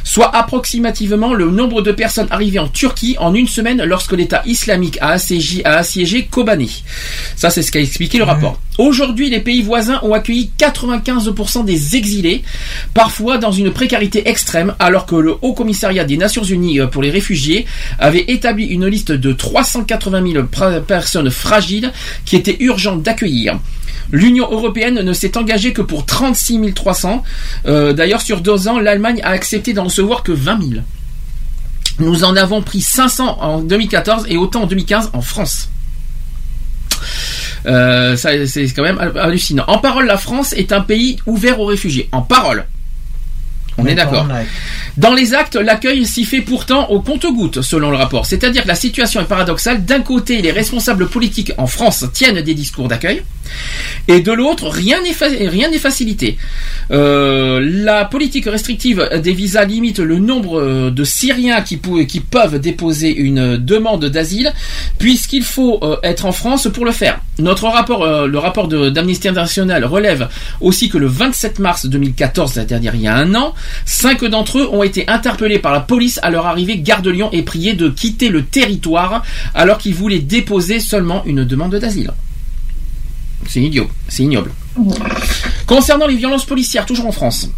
soit approximativement le nombre de personnes arrivées en Turquie en une semaine lorsque l'État islamique a assiégé, a assiégé Kobané. Ça, c'est ce qu'a expliqué le rapport. Aujourd'hui, les pays voisins ont accueilli 95% des exilés, parfois dans une précarité extrême, alors que le Haut Commissariat des Nations Unies pour les réfugiés avait établi une liste de 380 000 pra- personnes fragiles qui était urgent d'accueillir. L'Union européenne ne s'est engagée que pour 36 300. Euh, D'ailleurs, sur deux ans, l'Allemagne a accepté d'en recevoir que 20 000. Nous en avons pris 500 en 2014 et autant en 2015 en France. Euh, ça, c'est quand même hallucinant. En parole, la France est un pays ouvert aux réfugiés. En parole. On est d'accord. Dans les actes, l'accueil s'y fait pourtant au compte-gouttes, selon le rapport. C'est-à-dire que la situation est paradoxale. D'un côté, les responsables politiques en France tiennent des discours d'accueil, et de l'autre, rien n'est facilité. Euh, la politique restrictive des visas limite le nombre euh, de Syriens qui, peuvent déposer une demande d'asile, puisqu'il faut euh, être en France pour le faire. Notre rapport, le rapport d'Amnesty International relève aussi que le 27 mars 2014, c'est-à-dire il y a un an, cinq d'entre eux ont été interpellés par la police à leur arrivée gare de Lyon et priés de quitter le territoire alors qu'ils voulaient déposer seulement une demande d'asile. C'est idiot, c'est ignoble. Concernant les violences policières, toujours en France.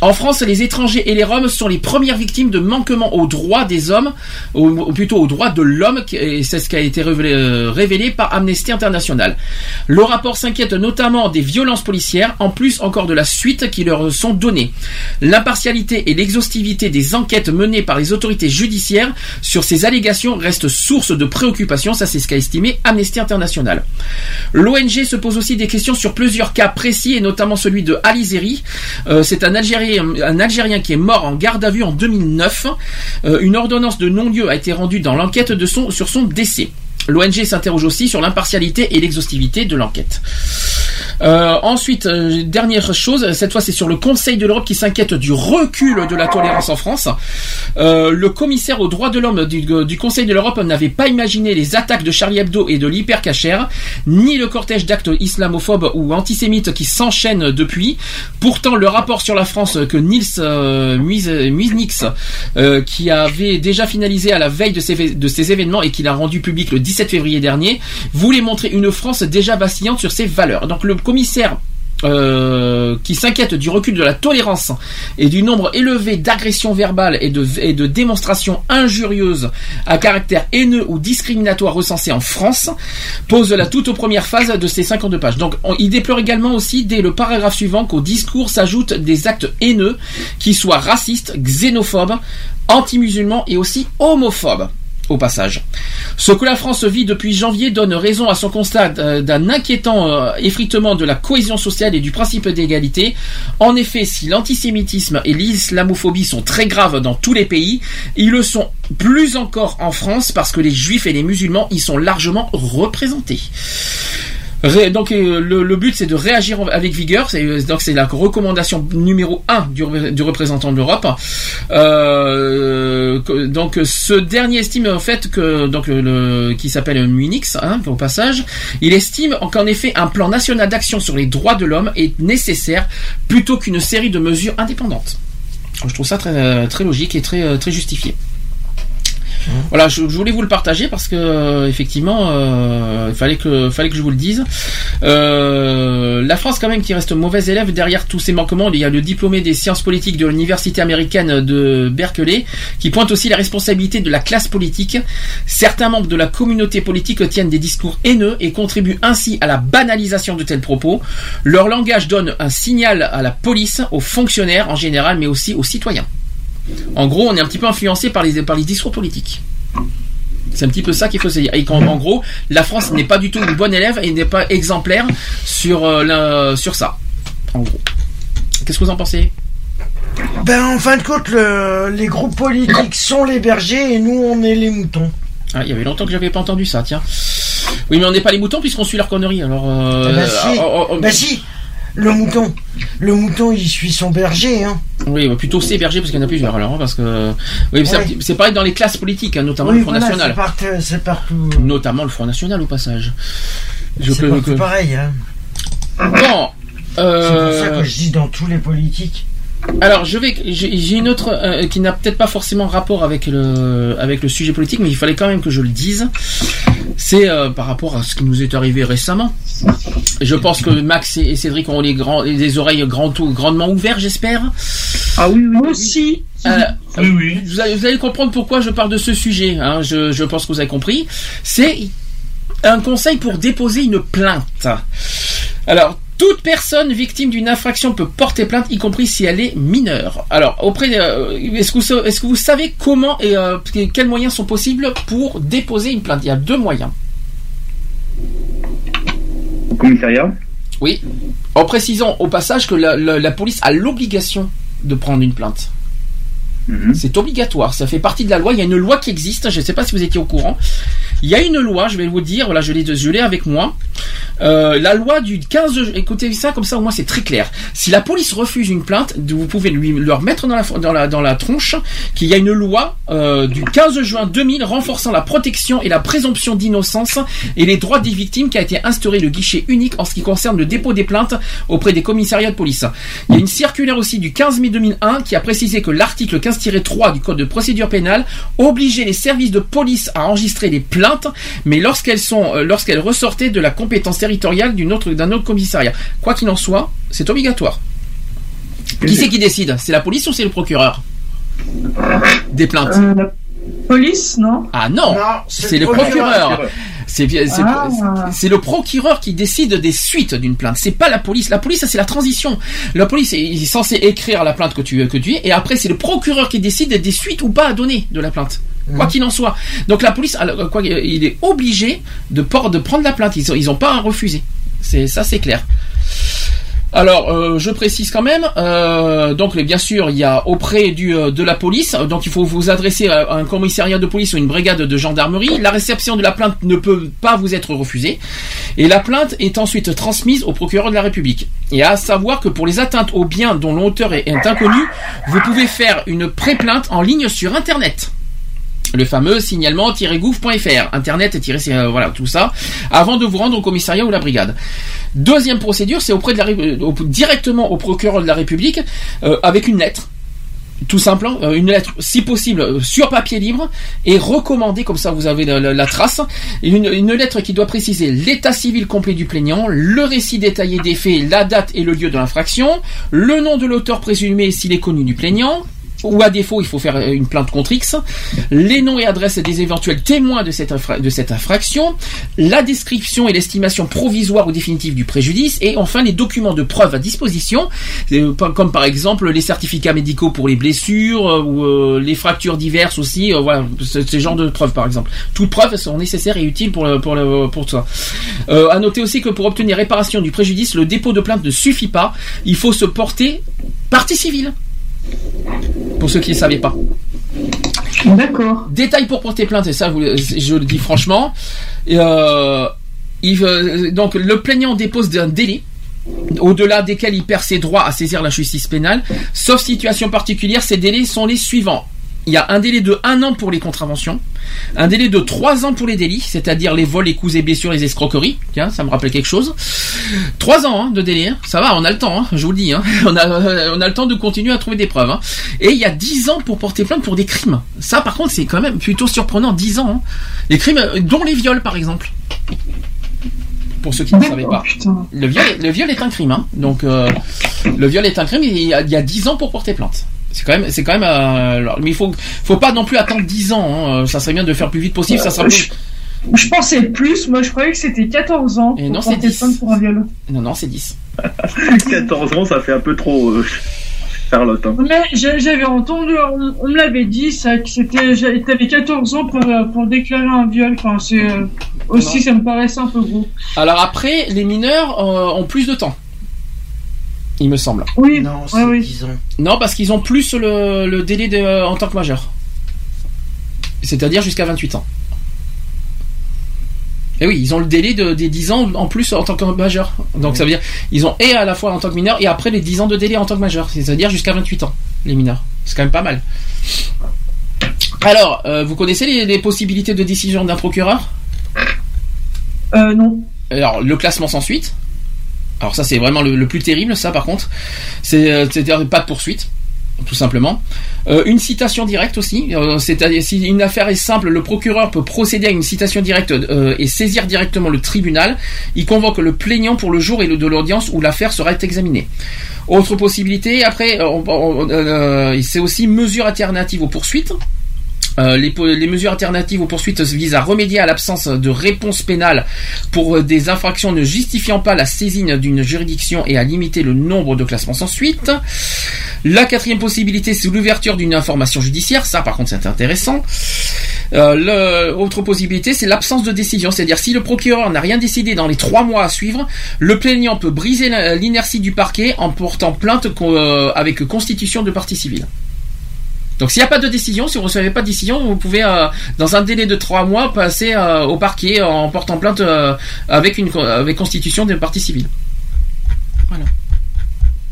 En France, les étrangers et les Roms sont les premières victimes de manquements aux droits des hommes, ou, plutôt aux droits de l'homme, et c'est ce qui a été révélé, euh, révélé par Amnesty International. Le rapport s'inquiète notamment des violences policières, en plus encore de la suite qui leur sont données. L'impartialité et l'exhaustivité des enquêtes menées par les autorités judiciaires sur ces allégations restent source de préoccupation, ça c'est ce qu'a estimé Amnesty International. L'ONG se pose aussi des questions sur plusieurs cas précis et notamment celui de Ali Zeri. Euh, c'est un Algérien, un Algérien qui est mort en garde à vue en 2009. Euh, une ordonnance de non-lieu a été rendue dans l'enquête sur son décès. L'ONG s'interroge aussi sur l'impartialité et l'exhaustivité de l'enquête. Euh, ensuite, euh, dernière chose, cette fois c'est sur le Conseil de l'Europe qui s'inquiète du recul de la tolérance en France. Euh, le commissaire aux droits de l'homme du, Conseil de l'Europe n'avait pas imaginé les attaques de Charlie Hebdo et de l'hypercachère, ni le cortège d'actes islamophobes ou antisémites qui s'enchaînent depuis. Pourtant, le rapport sur la France que Nils euh, euh, qui avait déjà finalisé à la veille de ces, événements et qu'il a rendu public le 17 février dernier, voulait montrer une France déjà vacillante sur ses valeurs. Le commissaire euh, qui s'inquiète du recul de la tolérance et du nombre élevé d'agressions verbales et de, démonstrations injurieuses à caractère haineux ou discriminatoire recensées en France, pose la toute première phase de ces 52 pages. Donc on- il déplore également aussi dès le paragraphe suivant qu'au discours s'ajoutent des actes haineux qui soient racistes, xénophobes, anti-musulmans et aussi homophobes au passage. Ce que la France vit depuis janvier donne raison à son constat d'un inquiétant euh, effritement de la cohésion sociale et du principe d'égalité. En effet, si l'antisémitisme et l'islamophobie sont très graves dans tous les pays, ils le sont plus encore en France parce que les juifs et les musulmans y sont largement représentés. Donc euh, le, but c'est de réagir avec vigueur. C'est euh, donc c'est la recommandation numéro un du, re- du représentant de l'Europe. Euh, donc ce dernier estime en fait que donc qui s'appelle Munich hein, au passage, il estime qu'en effet un plan national d'action sur les droits de l'homme est nécessaire plutôt qu'une série de mesures indépendantes. Je trouve ça très très logique et très très justifié. Voilà, je, voulais vous le partager parce que euh, effectivement, euh, il fallait que fallait que je vous le dise. Euh, la France quand même qui reste mauvaise élève derrière tous ces manquements. Il y a le diplômé des sciences politiques de l'université américaine de Berkeley qui pointe aussi la responsabilité de la classe politique. Certains membres de la communauté politique tiennent des discours haineux et contribuent ainsi à la banalisation de tels propos. Leur langage donne un signal à la police, aux fonctionnaires en général, mais aussi aux citoyens. En gros, on est un petit peu influencé par les, par les discours politiques. C'est un petit peu ça qu'il faut se dire. Et qu'en en gros, la France n'est pas du tout une bonne élève et n'est pas exemplaire sur, euh, la- sur ça. En gros. Qu'est-ce que vous en pensez?
Ben, en fin de compte, le- les groupes politiques sont les bergers et nous, on est les moutons.
Ah, il y avait longtemps que j'avais pas entendu ça, tiens. Oui, mais on n'est pas les moutons puisqu'on suit leur connerie. Alors, euh,
Eh ben, si.
oh, oh, oh,
Ben, si. Le mouton. Le mouton, il suit son berger, hein.
Oui, plutôt c'est berger parce qu'il y en a plusieurs alors, hein, parce que oui, c'est
Ouais.
c'est pareil dans les classes politiques, hein, notamment
Oui,
le Front
voilà,
National,
c'est partout, c'est partout.
notamment le Front National au passage. Je
C'est
que-
pareil, hein.
Bon,
C'est
euh,
pour ça que je dis dans tous les politiques.
Alors, je vais, j'ai j'ai une autre euh, qui n'a peut-être pas forcément rapport avec le avec le sujet politique, mais il fallait quand même que je le dise. C'est euh, par rapport à ce qui nous est arrivé récemment. Je pense que Max et et Cédric ont les grands les oreilles grand, grandement ouvertes, j'espère.
Ah oui, oui.
Aussi.
Euh,
Oui, oui.
Vous allez, vous allez comprendre pourquoi je parle de ce sujet. hein, je, je pense que vous avez compris. C'est un conseil pour déposer une plainte. Alors, toute personne victime d'une infraction peut porter plainte, y compris si elle est mineure. Alors, auprès, euh, est-ce que, vous- est-ce que vous savez comment et euh, quels moyens sont possibles pour déposer une plainte? Il y a deux moyens.
Au commissariat?
Oui. En précisant au passage que la, la- la police a l'obligation de prendre une plainte. C'est obligatoire, ça fait partie de la loi. Il y a une loi qui existe, je ne sais pas si vous étiez au courant. Il y a une loi, je vais vous dire, voilà, je l'ai, je avec moi. Euh, la loi du 15, ju- écoutez ça comme ça au moins c'est très clair. Si la police refuse une plainte, vous pouvez lui leur mettre dans la dans la dans la tronche qu'il y a une loi euh, du 15 juin 2000 renforçant la protection et la présomption d'innocence et les droits des victimes qui a été instauré le guichet unique en ce qui concerne le dépôt des plaintes auprès des commissariats de police. Il y a une circulaire aussi du 15 mai 2001 qui a précisé que l'article 15-3 du code de procédure pénale obligeait les services de police à enregistrer les plaintes, mais lorsqu'elles sont euh, lorsqu'elles ressortaient de la compétence territoriale d'une autre d'un autre commissariat. Quoi qu'il en soit, c'est obligatoire. Qui c'est qui décide? C'est la police ou c'est le procureur? Des plaintes.
Euh, la police, non?
Ah non, c'est le procureur. C'est
Ah.
c'est le procureur qui décide des suites d'une plainte. C'est pas la police. La police, ça, c'est la transition. La police est, est censée écrire la plainte que tu que tu es, et après c'est le procureur qui décide des suites ou pas à donner de la plainte. Quoi qu'il en soit. Donc la police, il est obligé de, de prendre la plainte. Ils ont, ils ont pas à refuser. C'est ça, c'est clair. Alors, euh, je précise quand même. euh, donc, bien sûr, il y a auprès euh, de la police. Donc, il faut vous adresser à un commissariat de police ou une brigade de gendarmerie. La réception de la plainte ne peut pas vous être refusée, et la plainte est ensuite transmise au procureur de la République. Et à savoir que pour les atteintes aux biens dont l'auteur est, est inconnu, vous pouvez faire une pré-plainte en ligne sur Internet le fameux signalement-gouv.fr, internet et euh, voilà tout ça, avant de vous rendre au commissariat ou la brigade. Deuxième procédure, c'est auprès de la au- directement au procureur de la République euh, avec une lettre. Tout simplement, euh, une lettre, si possible, euh, sur papier libre et recommandée, comme ça vous avez la, trace. Une lettre qui doit préciser l'état civil complet du plaignant, le récit détaillé des faits, la date et le lieu de l'infraction, le nom de l'auteur présumé s'il est connu du plaignant, ou à défaut, il faut faire euh, une plainte contre X, les noms et adresses des éventuels témoins de cette, de cette infraction, la description et l'estimation provisoire ou définitive du préjudice, et enfin les documents de preuve à disposition, euh, comme par exemple les certificats médicaux pour les blessures, euh, ou les fractures diverses aussi, voilà, ce, genre de preuves par exemple. Toutes preuves sont nécessaires et utiles pour, pour, pour ça. Euh, à noter aussi que pour obtenir réparation du préjudice, le dépôt de plainte ne suffit pas, il faut se porter partie civile. Pour ceux qui ne savaient pas.
D'accord.
Détail pour porter plainte, et ça, vous- je le dis franchement. euh, il, donc le plaignant dépose un délai au-delà desquels il perd ses droits à saisir la justice pénale, sauf situation particulière, ces délais sont les suivants. Il y a un délai de un an pour les contraventions, un délai de trois ans pour les délits, c'est-à-dire les vols, les coups et blessures, les escroqueries. Tiens, ça me rappelle quelque chose. Trois ans hein, de délai, hein. ça va, on a le temps, hein, je vous le dis. hein. On, a, euh, on a le temps de continuer à trouver des preuves. Et il y a dix ans pour porter plainte pour des crimes. Ça, par contre, c'est quand même plutôt surprenant. Dix ans, les crimes, euh, dont les viols, par exemple. Pour ceux qui ne savaient pas. Le viol, le viol est un crime, hein. donc euh, le viol est un crime. et Il y a, il y a 10 ans pour porter plainte. C'est quand même, c'est quand même. euh, alors, mais il faut, faut pas non plus attendre 10 ans. hein. Ça serait bien de faire plus vite possible. Ça sera
Euh,
plus-
Je pensais plus, moi je croyais que c'était 14 ans.
Et non, c'est
porter
10.
plainte pour un viol.
Non, non, c'est 10.
14 ans, ça fait un peu trop, euh, Charlotte. hein.
Mais j'a- j'avais entendu, on, on me l'avait dit, ça, que c'était, t'avais 14 ans pour, euh, pour déclarer un viol. Enfin, c'est euh, aussi,
Non.
ça me paraissait un peu gros.
Alors après, les mineurs euh, ont plus de temps. Il me semble.
Oui,
Non,
ouais,
c'est
oui.
10 ans.
Non, parce qu'ils ont plus le, le délai de, en tant que majeur. C'est-à-dire jusqu'à 28 ans. Et oui, ils ont le délai de, des 10 ans en plus en tant que majeur. Donc ça veut dire, ils ont et à la fois en tant que mineur et après les 10 ans de délai en tant que majeur. C'est-à-dire jusqu'à 28 ans, les mineurs. C'est quand même pas mal. Alors, euh, vous connaissez les, les possibilités de décision d'un procureur?
Euh, non.
Alors, le classement sans suite? Alors ça, c'est vraiment le, plus terrible, ça, par contre. Euh, c'est-à-dire pas de poursuite, tout simplement. Euh, une citation directe aussi. Euh, c'est-à-dire, si une affaire est simple, le procureur peut procéder à une citation directe et saisir directement le tribunal. Il convoque le plaignant pour le jour et le de l'audience où l'affaire sera examinée. Autre possibilité, après, c'est aussi mesure alternative aux poursuites. Euh, les, mesures alternatives aux poursuites visent à remédier à l'absence de réponse pénale pour euh, des infractions ne justifiant pas la saisine d'une juridiction et à limiter le nombre de classements sans suite. La quatrième possibilité, c'est l'ouverture d'une information judiciaire. Ça, par contre, c'est intéressant. Euh, le- autre possibilité, c'est l'absence de décision. C'est-à-dire, si le procureur n'a rien décidé dans les trois mois à suivre, le plaignant peut briser l'inertie du parquet en portant plainte avec constitution de partie civile. Donc s'il n'y a pas de décision, si vous ne recevez pas de décision, vous pouvez, euh, dans un délai de trois mois, passer euh, au parquet en portant plainte euh, avec une avec constitution de partie civile. Voilà.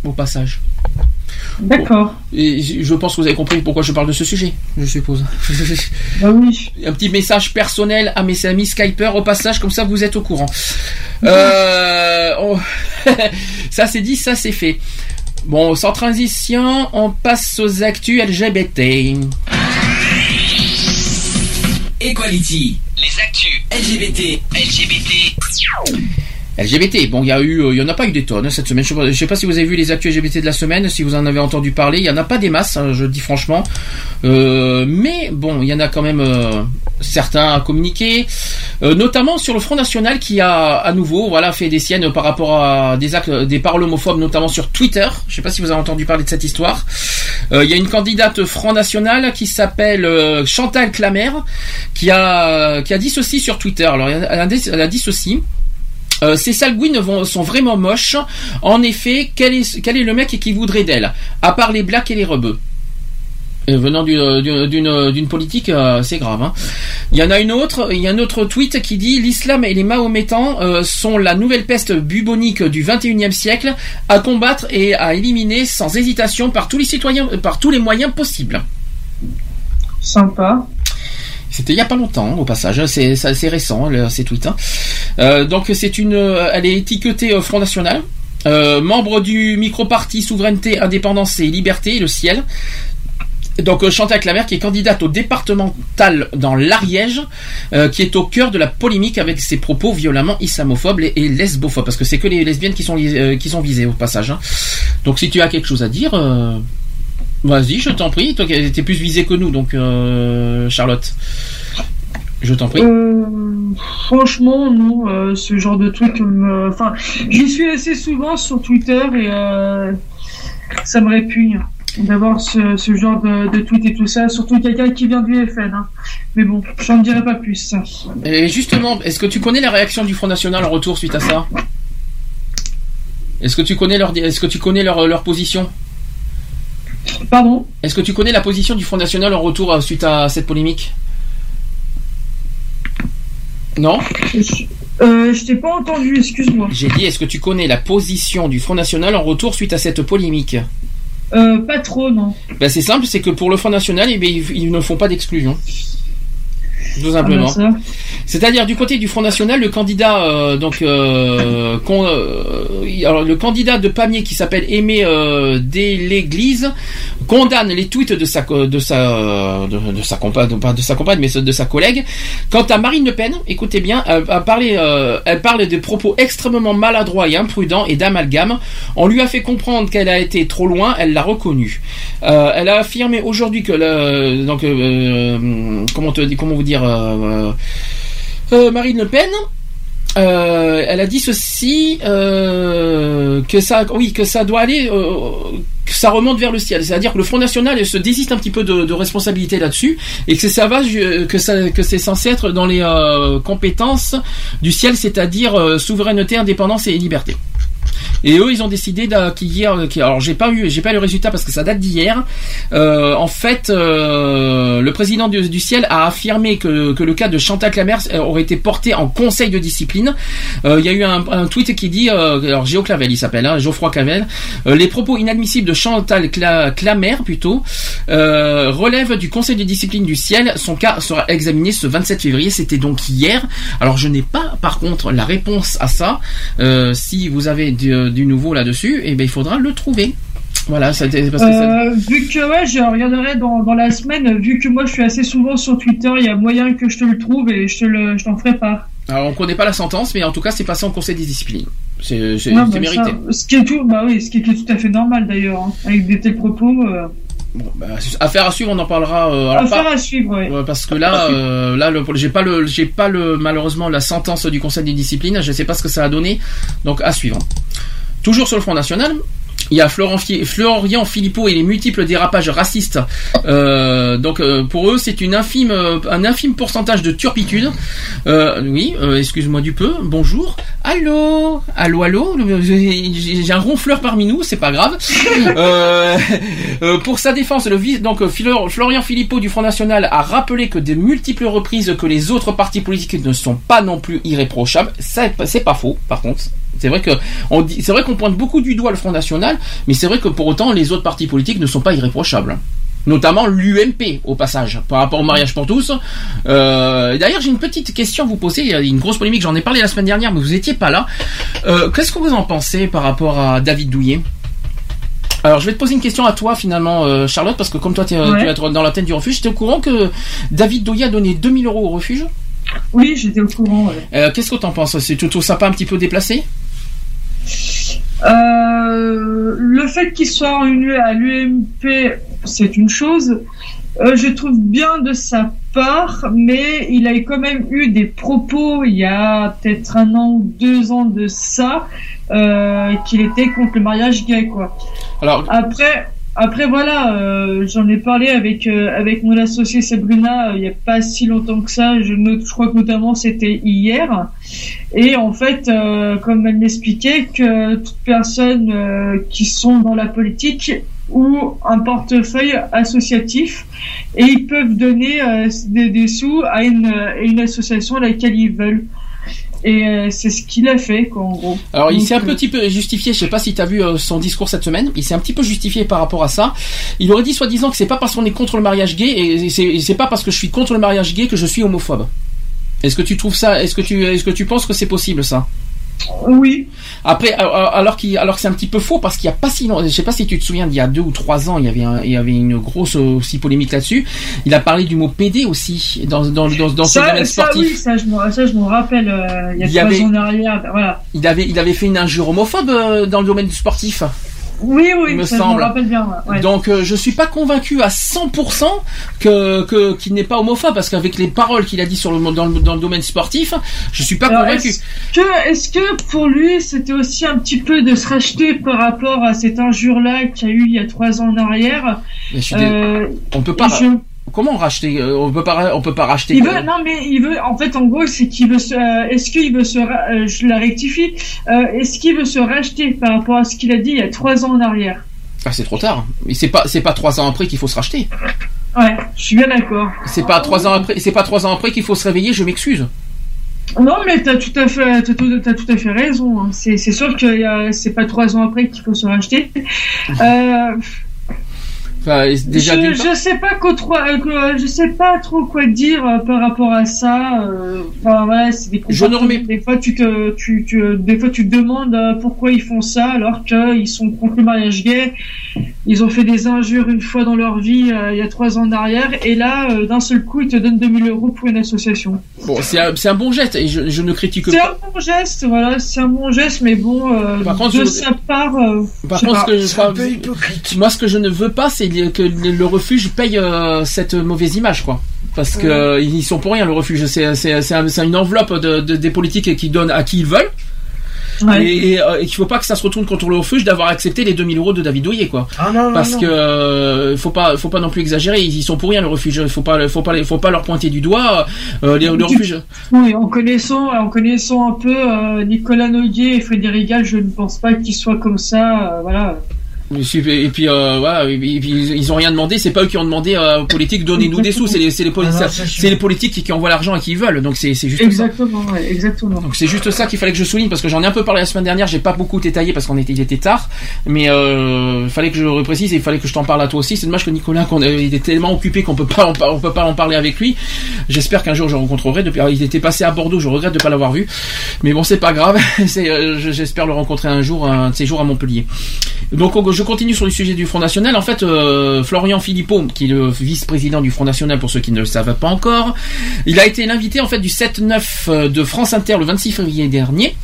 Au passage.
D'accord.
Et je pense que vous avez compris pourquoi je parle de ce sujet, je suppose.
Bah oui.
Un petit message personnel à mes amis Skyper au passage, comme ça vous êtes au courant. Euh, on- ça c'est dit, ça c'est fait. Bon, sans transition, on passe aux actus LGBT.
Equality.
Les actus.
LGBT.
LGBT.
LGBT, bon, il y a eu, euh, il y en a pas eu des tonnes hein, cette semaine. Je je sais pas si vous avez vu les actus LGBT de la semaine, si vous en avez entendu parler. Il y en a pas des masses, hein, je dis franchement. Euh, mais bon, il y en a quand même euh, certains à communiquer, notamment sur le Front National qui a à nouveau, voilà, fait des siennes par rapport à des actes, des paroles homophobes, notamment sur Twitter. Je sais pas si vous avez entendu parler de cette histoire. Il y a une candidate Front National qui s'appelle Chantal Clamer, qui a qui a dit ceci sur Twitter. Alors elle a elle a dit ceci. Euh, ces sales gouines vont- sont vraiment moches. En effet, quel est, le mec qui voudrait d'elle À part les blacks et les rebeux. Et venant euh, d'une politique, euh, c'est grave. hein. Il y en a une autre, il y a un autre tweet qui dit l'islam et les mahométans euh, sont la nouvelle peste bubonique du 21e siècle à combattre et à éliminer sans hésitation par tous les citoyens, par tous les moyens possibles.
Sympa.
C'était il y a pas longtemps, au passage. C'est c'est assez récent, le- ces tweets. hein. Euh, donc c'est une, euh, elle est étiquetée euh, Front National, membre du micro-parti Souveraineté, Indépendance et Liberté, le Ciel. Donc Chantal Clamer qui est candidate au départemental dans l'Ariège, qui est au cœur de la polémique avec ses propos violemment islamophobes et, lesbophobes, parce que c'est que les lesbiennes qui sont, visées au passage. hein. Donc si tu as quelque chose à dire, vas-y, je t'en prie. Toi, qui t'es plus visée que nous, donc euh, Charlotte, je t'en prie.
Euh, franchement, non, euh, ce genre de truc me... Enfin, j'y suis assez souvent sur Twitter et ça me répugne d'avoir ce, ce genre de, de tweet et tout ça, surtout quelqu'un qui vient du FN. hein. Mais bon, j'en dirai pas plus.
Et justement, est-ce que tu connais la réaction du Front National en retour suite à ça? Est-ce que tu connais leur, est-ce que tu connais leur, leur position?
Pardon
Est-ce que tu connais la position du Front National en retour euh, suite à cette polémique? Non?
Euh, je t'ai pas entendu, excuse-moi.
J'ai dit, est-ce que tu connais la position du Front National en retour suite à cette polémique?
Euh, pas trop, non.
ben, C'est simple, c'est que pour le Front National, eh bien, ils, ils ne font pas d'exclusion. Tout simplement.
Ah, ben.
C'est-à-dire du côté du Front National, le candidat euh, donc euh, euh, alors le candidat de Pamiers qui s'appelle Aimé euh, Desléglise condamne les tweets de sa de sa de, de sa compagne pas de sa compagne mais de sa collègue. Quant à Marine Le Pen, écoutez bien, elle, a parlé, euh, elle parle de propos extrêmement maladroits et imprudents et d'amalgame. On lui a fait comprendre qu'elle a été trop loin, elle l'a reconnu. Euh, elle a affirmé aujourd'hui que le, donc euh, euh, comment te comment vous dire euh, euh, Marine Le Pen. euh, elle a dit ceci euh, que ça oui que ça doit aller euh, que ça remonte vers le ciel c'est-à-dire que le Front National se désiste un petit peu de, responsabilité là-dessus et que ça va que c'est censé être dans les euh, compétences du ciel c'est-à-dire euh, souveraineté indépendance et liberté et eux, ils ont décidé d'acquérir. Alors, j'ai pas eu, j'ai pas le résultat parce que ça date d'hier. Euh, en fait, euh, le président du, ciel a affirmé que, que le cas de Chantal Clamers euh, aurait été porté en conseil de discipline. Euh, Il y a eu un, tweet qui dit, euh, alors Géo Clavel, il s'appelle, hein, Geoffroy Clavel, euh, les propos inadmissibles de Chantal Cla- Clamer plutôt euh, relèvent du conseil de discipline du ciel. Son cas sera examiné ce 27 février. C'était donc hier. Alors, je n'ai pas, par contre, la réponse à ça. Euh, si vous avez du, du nouveau là-dessus, eh ben il faudra le trouver. Voilà, ça, parce que ça-
Euh, vu que ouais, je regarderai dans, dans la semaine, vu que moi je suis assez souvent sur Twitter, il y a moyen que je te le trouve et je te le, je t'en ferai part.
Alors, on connaît pas la sentence, mais en tout cas, c'est passé en conseil des disciplines. C'est c'est-
Ouais,
c'est
bah,
mérité.
ça, ce qui est tout, bah oui, ce qui est tout à fait normal d'ailleurs, hein, avec des tels propos. Euh,
Bon, bah, affaire à suivre, on en parlera. euh, alors,
affaire
pas-
à suivre. Ouais,
parce que là, euh, là, le- j'ai pas le, j'ai pas le, malheureusement la sentence du Conseil des disciplines. Je sais pas ce que ça a donné. Donc à suivre. Toujours sur le Front National. Il y a Florent Florian Philippot et les multiples dérapages racistes. Euh, donc euh, pour eux, c'est une infime, euh, un infime pourcentage de turpitude. Euh, oui, excuse-moi du peu. Bonjour. Allô, allô, allô? J'ai un ronfleur parmi nous, c'est pas grave. Pour sa défense, le vice, donc Flor- Florian Philippot du Front National a rappelé que de multiples reprises que les autres partis politiques ne sont pas non plus irréprochables. C'est pas faux, par contre. C'est vrai que on dit, c'est vrai qu'on pointe beaucoup du doigt le Front National, mais c'est vrai que pour autant les autres partis politiques ne sont pas irréprochables. Notamment l'UMP au passage par rapport au mariage pour tous. Euh, D'ailleurs, j'ai une petite question à vous poser. Il y a une grosse polémique. J'en ai parlé la semaine dernière, mais vous étiez pas là. Euh, Qu'est-ce que vous en pensez par rapport à David Douillet? Alors, je vais te poser une question à toi finalement, euh, Charlotte, parce que comme toi,
Ouais.
tu es dans la tête du refuge, tu es au courant que David Douillet a donné 2000 euros au refuge?
Oui, j'étais au courant, ouais.
Qu'est-ce que t'en penses? C'est tout ça pas un petit peu déplacé?
Euh, le fait qu'il soit réuni à l'UMP, c'est une chose. Euh, je trouve bien de sa part, mais il a quand même eu des propos il y a peut-être un an ou deux ans de ça, euh, qu'il était contre le mariage gay, quoi.
Alors,
Après, après voilà, euh, j'en ai parlé avec euh, avec mon associé Sabrina euh, il y a pas si longtemps que ça. Je, je crois que notamment c'était hier. Et en fait, euh, comme elle m'expliquait que toutes personnes euh, qui sont dans la politique ou un portefeuille associatif et ils peuvent donner des, des sous à une, à une association à laquelle ils veulent. Et euh, c'est ce qu'il a fait, quoi, en gros.
Alors il s'est un
euh,
petit peu justifié, je sais pas si tu as vu euh, son discours cette semaine, il s'est un petit peu justifié par rapport à ça. Il aurait dit soi-disant que c'est pas parce qu'on est contre le mariage gay et c'est et c'est pas parce que je suis contre le mariage gay que je suis homophobe. Est-ce que tu trouves ça Est-ce que tu est-ce que tu penses que c'est possible ça?
Oui.
Après, alors, alors qu'il alors que c'est un petit peu faux parce qu'il y a pas si longtemps, je sais pas si tu te souviens, d'il y a deux ou trois ans, il y avait un- il y avait une grosse euh, aussi polémique là-dessus. Il a parlé du mot PD aussi dans dans dans, dans ce
ça,
domaine
ça,
sportif.
oui, ça, je ça, m'en rappelle, euh, il y a
Il
trois
avait-
ans en arrière, voilà.
Il avait il avait fait une injure homophobe euh, dans le domaine sportif.
Oui, oui,
il me
ça,
semble.
je m'en rappelle bien, ouais.
Donc euh, je suis pas convaincu à 100% que qu'il n'est pas homophobe parce qu'avec les paroles qu'il a dit sur le dans le, dans le domaine sportif, je suis pas
Alors,
convaincu.
Est-ce que, pour lui, c'était aussi un petit peu de se racheter par rapport à cette injure-là qu'il y a eu il y a trois ans en arrière?
Je suis
Euh,
on peut pas.
je-
Comment racheter euh, On peut pas on peut pas racheter.
Il veut, non mais il veut, en fait, en gros, c'est qu'il veut se, euh, est-ce qu'il veut se, euh, je la rectifie, euh, est-ce qu'il veut se racheter par rapport à ce qu'il a dit il y a trois ans en arrière?
Ah, c'est trop tard. Mais c'est pas c'est pas trois ans après qu'il faut se racheter.
Ouais, je suis bien d'accord.
C'est pas trois ans après c'est pas trois ans après qu'il faut se réveiller. Je m'excuse.
Non, mais t'as tout à fait, t'as tout, t'as tout à fait raison. hein. C'est, sûr que a- c'est pas trois ans après qu'il faut se racheter. Euh,
Enfin, déjà
je, je sais pas euh, je sais pas trop quoi dire euh, par rapport à ça. euh, Enfin voilà, c'est des
Je ne remets-
Des fois, tu te, tu, tu, des fois, tu te demandes euh, pourquoi ils font ça alors qu'ils sont contre le mariage gay. Ils ont fait des injures une fois dans leur vie euh, il y a trois ans en arrière, et là, euh, d'un seul coup, ils te donnent 2000 euros pour une association.
Bon, c'est un, c'est un bon geste et je, je ne critique
C'est
pas.
un bon geste, voilà, c'est un bon geste, mais bon, euh,
Par contre,
de
je-
sa part, euh,
Par contre,
pas.
ce que je, enfin, moi, ce que je ne veux pas, c'est que le refuge paye euh, cette mauvaise image, quoi. Parce que euh, ils sont pour rien le refuge. C'est c'est c'est un- c'est une enveloppe de, de- des politiques qui donnent à qui ils veulent.
Ouais.
Et, et, euh, et qu'il faut pas que ça se retourne contre le refuge d'avoir accepté les 2000 euros de David Douillet, quoi.
Ah non, non,
Parce
non.
que faut pas faut pas non plus exagérer. Ils y sont pour rien le refuge. Il faut pas faut pas faut pas leur pointer du doigt. Euh, les- le refuge.
Oui, en connaissant, en connaissant un peu euh, Nicolas Noguier et Frédéric Gall, je ne pense pas qu'ils soient comme ça, euh, voilà.
Et puis, euh, et puis, puis, ils ont rien demandé. C'est pas eux qui ont demandé euh, aux politiques donnez-nous des sous. C'est les, c'est les, poli-
Ah
les politiques qui, envoient l'argent et qui veulent. Donc c'est, juste ça.
Exactement, ouais, exactement.
Donc c'est juste ça qu'il fallait que je souligne parce que j'en ai un peu parlé la semaine dernière. J'ai pas beaucoup détaillé parce qu'on était, il était tard. Mais euh, il fallait que je reprécise et il fallait que je t'en parle à toi aussi. C'est dommage que Nicolas, qu'on, euh, il est tellement occupé qu'on peut pas, on peut pas en parler avec lui. J'espère qu'un jour je le rencontrerai. Depuis, il était passé à Bordeaux. Je regrette de pas l'avoir vu. Mais bon, c'est pas grave. euh, je- j'espère le rencontrer un jour, un de ces jours à Montpellier. Donc on- je continue sur le sujet du Front National. En fait, euh, Florian Philippot, qui est le vice-président du Front National, pour ceux qui ne le savent pas encore, il a été l'invité en fait du 7-9 de France Inter le 26 février dernier.